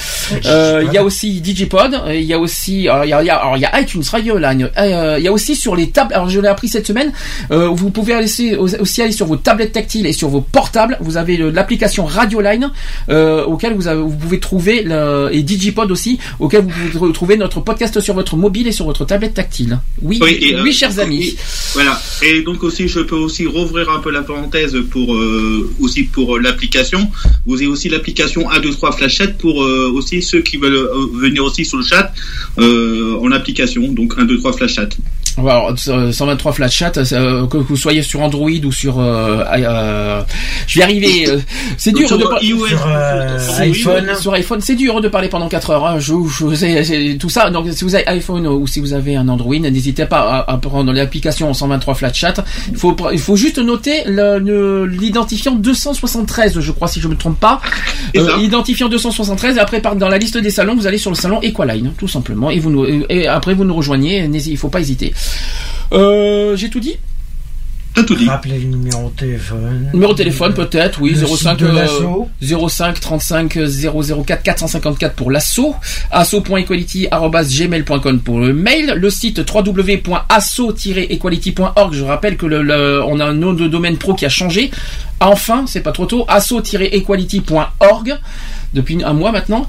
Euh, il y a aussi Digipod. euh, Il y a aussi, il y a, il y a- alors il y a iTunes, Radio Line. euh, il y a aussi sur les tables. Alors je l'ai appris cette semaine. euh, vous pouvez aller, aussi aller sur vos tablettes tactiles et sur vos portables. Vous avez l'application Radio Line euh, auquel vous, avez- vous pouvez trouver le, et Digipod aussi auquel vous pouvez retrouver notre podcast sur votre mobile et sur votre tablette tactile. Oui, oui,
et, euh,
chers amis.
Et- voilà. Et donc aussi, je peux aussi rouvrir un peu la parenthèse pour euh, aussi pour l'application. Vous avez aussi l'application A23 Flash Chat pour euh, aussi ceux qui veulent euh, venir aussi sur le chat euh, en application. Donc 1, 2, 3 Flash Chat.
Alors, euh, 123 flat chat, euh, que vous soyez sur Android ou sur, euh, euh, je vais arriver. euh, c'est dur
Sur
de par-
iOS,
Sur, euh, iPhone.
Sur iPhone, c'est dur de parler pendant 4 heures. Hein. Je, je, c'est- c'est tout ça. Donc, si vous avez iPhone ou si vous avez un Android, n'hésitez pas à, à prendre l'application 123 flat chat. Il faut, il faut juste noter le- le- l'identifiant 273, je crois, si je me trompe pas.
C'est ça.
identifiant 273. Et après, par- dans la liste des salons, vous allez sur le salon Equaline, tout simplement. Et vous nous, et après, vous nous rejoignez. Il faut pas hésiter. Euh, J'ai tout dit.
T'as tout dit.
Rappelez le numéro de téléphone.
Numéro de téléphone peut-être, oui,
Le
05
site de
euh,
l'assaut.
05 35 004 454 pour l'assaut, asso.equality@gmail.com pour le mail, le site www.asso-equality.org. Je rappelle que le, le- on a un nom de domaine pro qui a changé. Enfin, c'est pas trop tôt, asso-equality.org depuis un mois maintenant.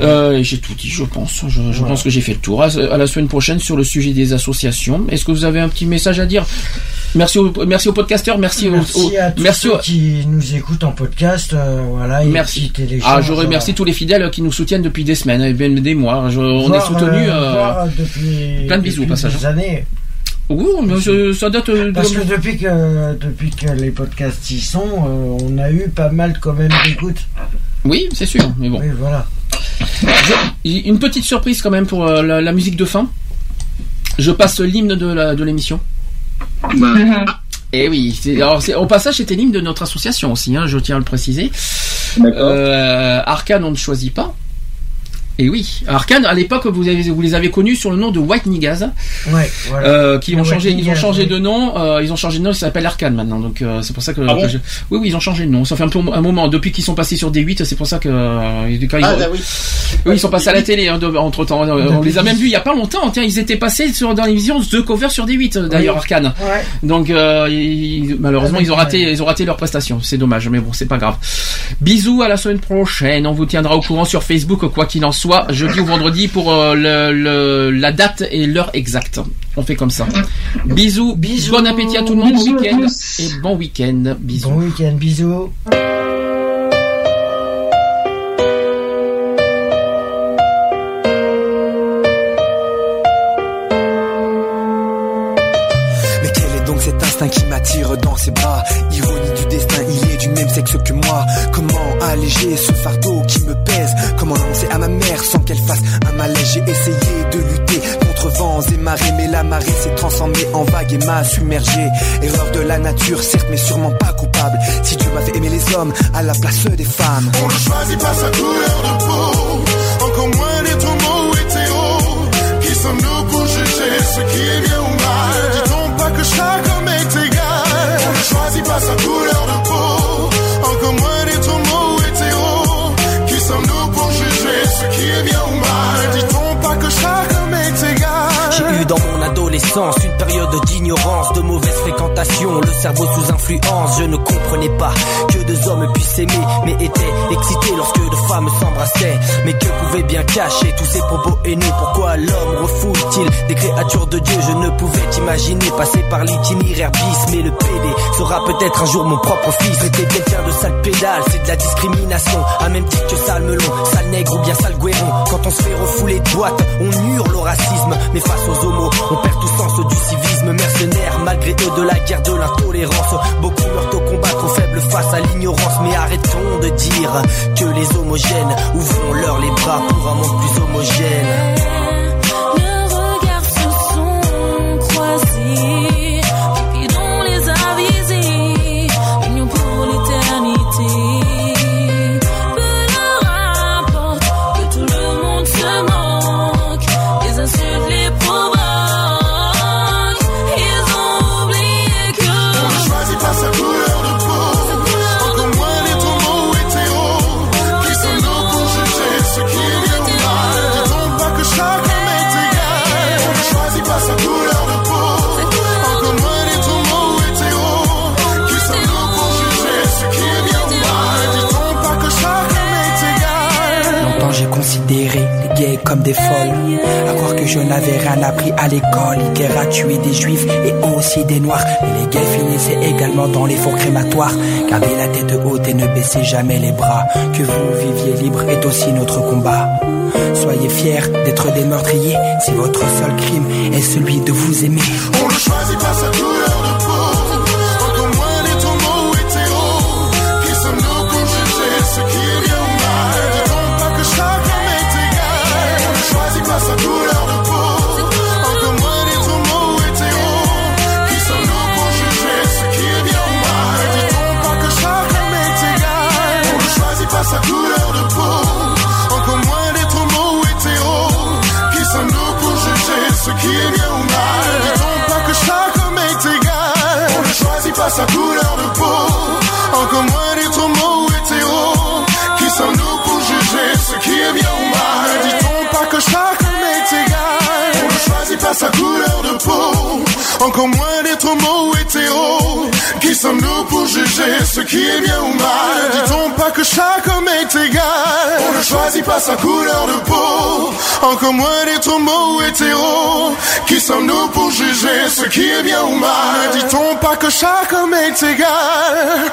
Euh, j'ai tout dit, je pense. Je, je
Voilà.
pense que j'ai fait le tour. À, à la semaine prochaine sur le sujet des associations. Est-ce que vous avez un petit message à dire? Merci aux, merci aux podcasteurs, merci, aux-
Merci
aux,
à tous
merci
ceux
aux-
qui nous écoutent en podcast. euh, voilà, et
Merci. Ah, je
euh,
remercie tous les fidèles qui nous soutiennent depuis des semaines, et même des mois. Je- on est soutenus.
euh, depuis,
plein de bisous au passage.
des années.
Oui, mais je- ça date euh, de.
Parce que depuis que, depuis que les podcasts y sont, euh, on a eu pas mal quand même d'écoutes.
Oui, c'est sûr, mais bon.
Oui, voilà.
Je- Une petite surprise quand même pour euh, la, la musique de fin. Je passe l'hymne de la- de l'émission.
Bah,
Et oui, c'est- alors au passage c'était l'hymne de notre association aussi, hein, je tiens à le préciser. Euh, Arkane on ne choisit pas. Et oui, Arkane à l'époque vous, avez- vous les avez connus sur le nom de White Niggas.
Ouais, voilà.
Euh, qui ont
White
changé, ils ont changé
oui.
de nom, euh, ils ont changé de nom, ils s'appellent Arkane maintenant, donc euh, c'est pour ça que,
Ah bon
que je- oui oui ils ont changé de nom. Ça fait un peu un moment depuis qu'ils sont passés sur D8, c'est pour ça que euh, quand ils
Ah,
ont-
bah oui.
oui ils sont passés à la télé entre temps. on les a même vus il y a pas longtemps. Tiens ils étaient passés sur dans l'émission The Cover sur D8 euh, d'ailleurs
Oui.
Arkane.
Ouais.
Donc euh, ils- malheureusement
Avec
ils ont raté ils ont raté leur prestation. C'est dommage mais bon c'est pas grave. Bisous à la semaine prochaine. On vous tiendra au courant sur Facebook quoi qu'il en soit jeudi ou vendredi pour euh, le, le- la date et l'heure exacte. On fait comme ça. Bisous.
Bisous.
Bon appétit à tout le monde. Bon
Bisous
week-end et bon week-end. Bisous.
Bon week-end, bisous.
Mais quel est donc cet instinct qui m'attire dans ses bras? Ironie du destin, il est du même sexe que moi Comment alléger ce fardeau qui sans qu'elle fasse un malaise. J'ai essayé de lutter contre vents et marées Mais la marée s'est transformée en vague et m'a submergé. Erreur de la nature, certes mais sûrement pas coupable. Si Dieu m'a fait aimer les hommes à la place des femmes.
On ne choisit pas sa couleur de peau, encore moins d'être homo ou hétéro. Qui sommes-nous pour juger ce qui est bien ou mal? Dit-on pas que chaque homme est égal. On ne choisit pas sa couleur de peau,
mon adolescence une d'ignorance, de mauvaise fréquentation, le cerveau sous influence. Je ne comprenais pas que deux hommes puissent s'aimer, mais étaient excités lorsque deux femmes s'embrassaient. Mais que pouvaient bien cacher tous ces propos haineux? Pourquoi l'homme refoule-t-il des créatures de Dieu? Je ne pouvais imaginer passer par l'itinéraire bis, mais le PD sera peut-être un jour mon propre fils. C'était quelqu'un de sale pédale, c'est de la discrimination, à même titre que sale melon, sale nègre ou bien sale guéron. Quand on se fait refouler de boîte, on hurle au racisme, mais face aux homos, on perd tout sens du civisme mercenaire. Malgré eux de la guerre, de l'intolérance, beaucoup meurent au combat, trop faibles face à l'ignorance. Mais arrêtons de dire que les homogènes ouvrons-leur les bras pour un monde plus homogène. Je n'avais rien appris à l'école. Hitler a tué des juifs et aussi des noirs. Mais les gays finissaient également dans les fours crématoires. Gardez la tête haute et ne baissez jamais les bras. Que vous viviez libre est aussi notre combat. Soyez fiers d'être des meurtriers. Si votre seul crime est celui de vous aimer
encore moins d'être homo hétéro. Qui sommes-nous pour juger ce qui est bien ou mal? Dit-on pas que chaque homme est égal. On ne choisit pas sa couleur de peau, encore moins d'être homo ou hétéro. Qui sommes-nous pour juger ce qui est bien ou mal? Dit-on pas que chaque homme est égal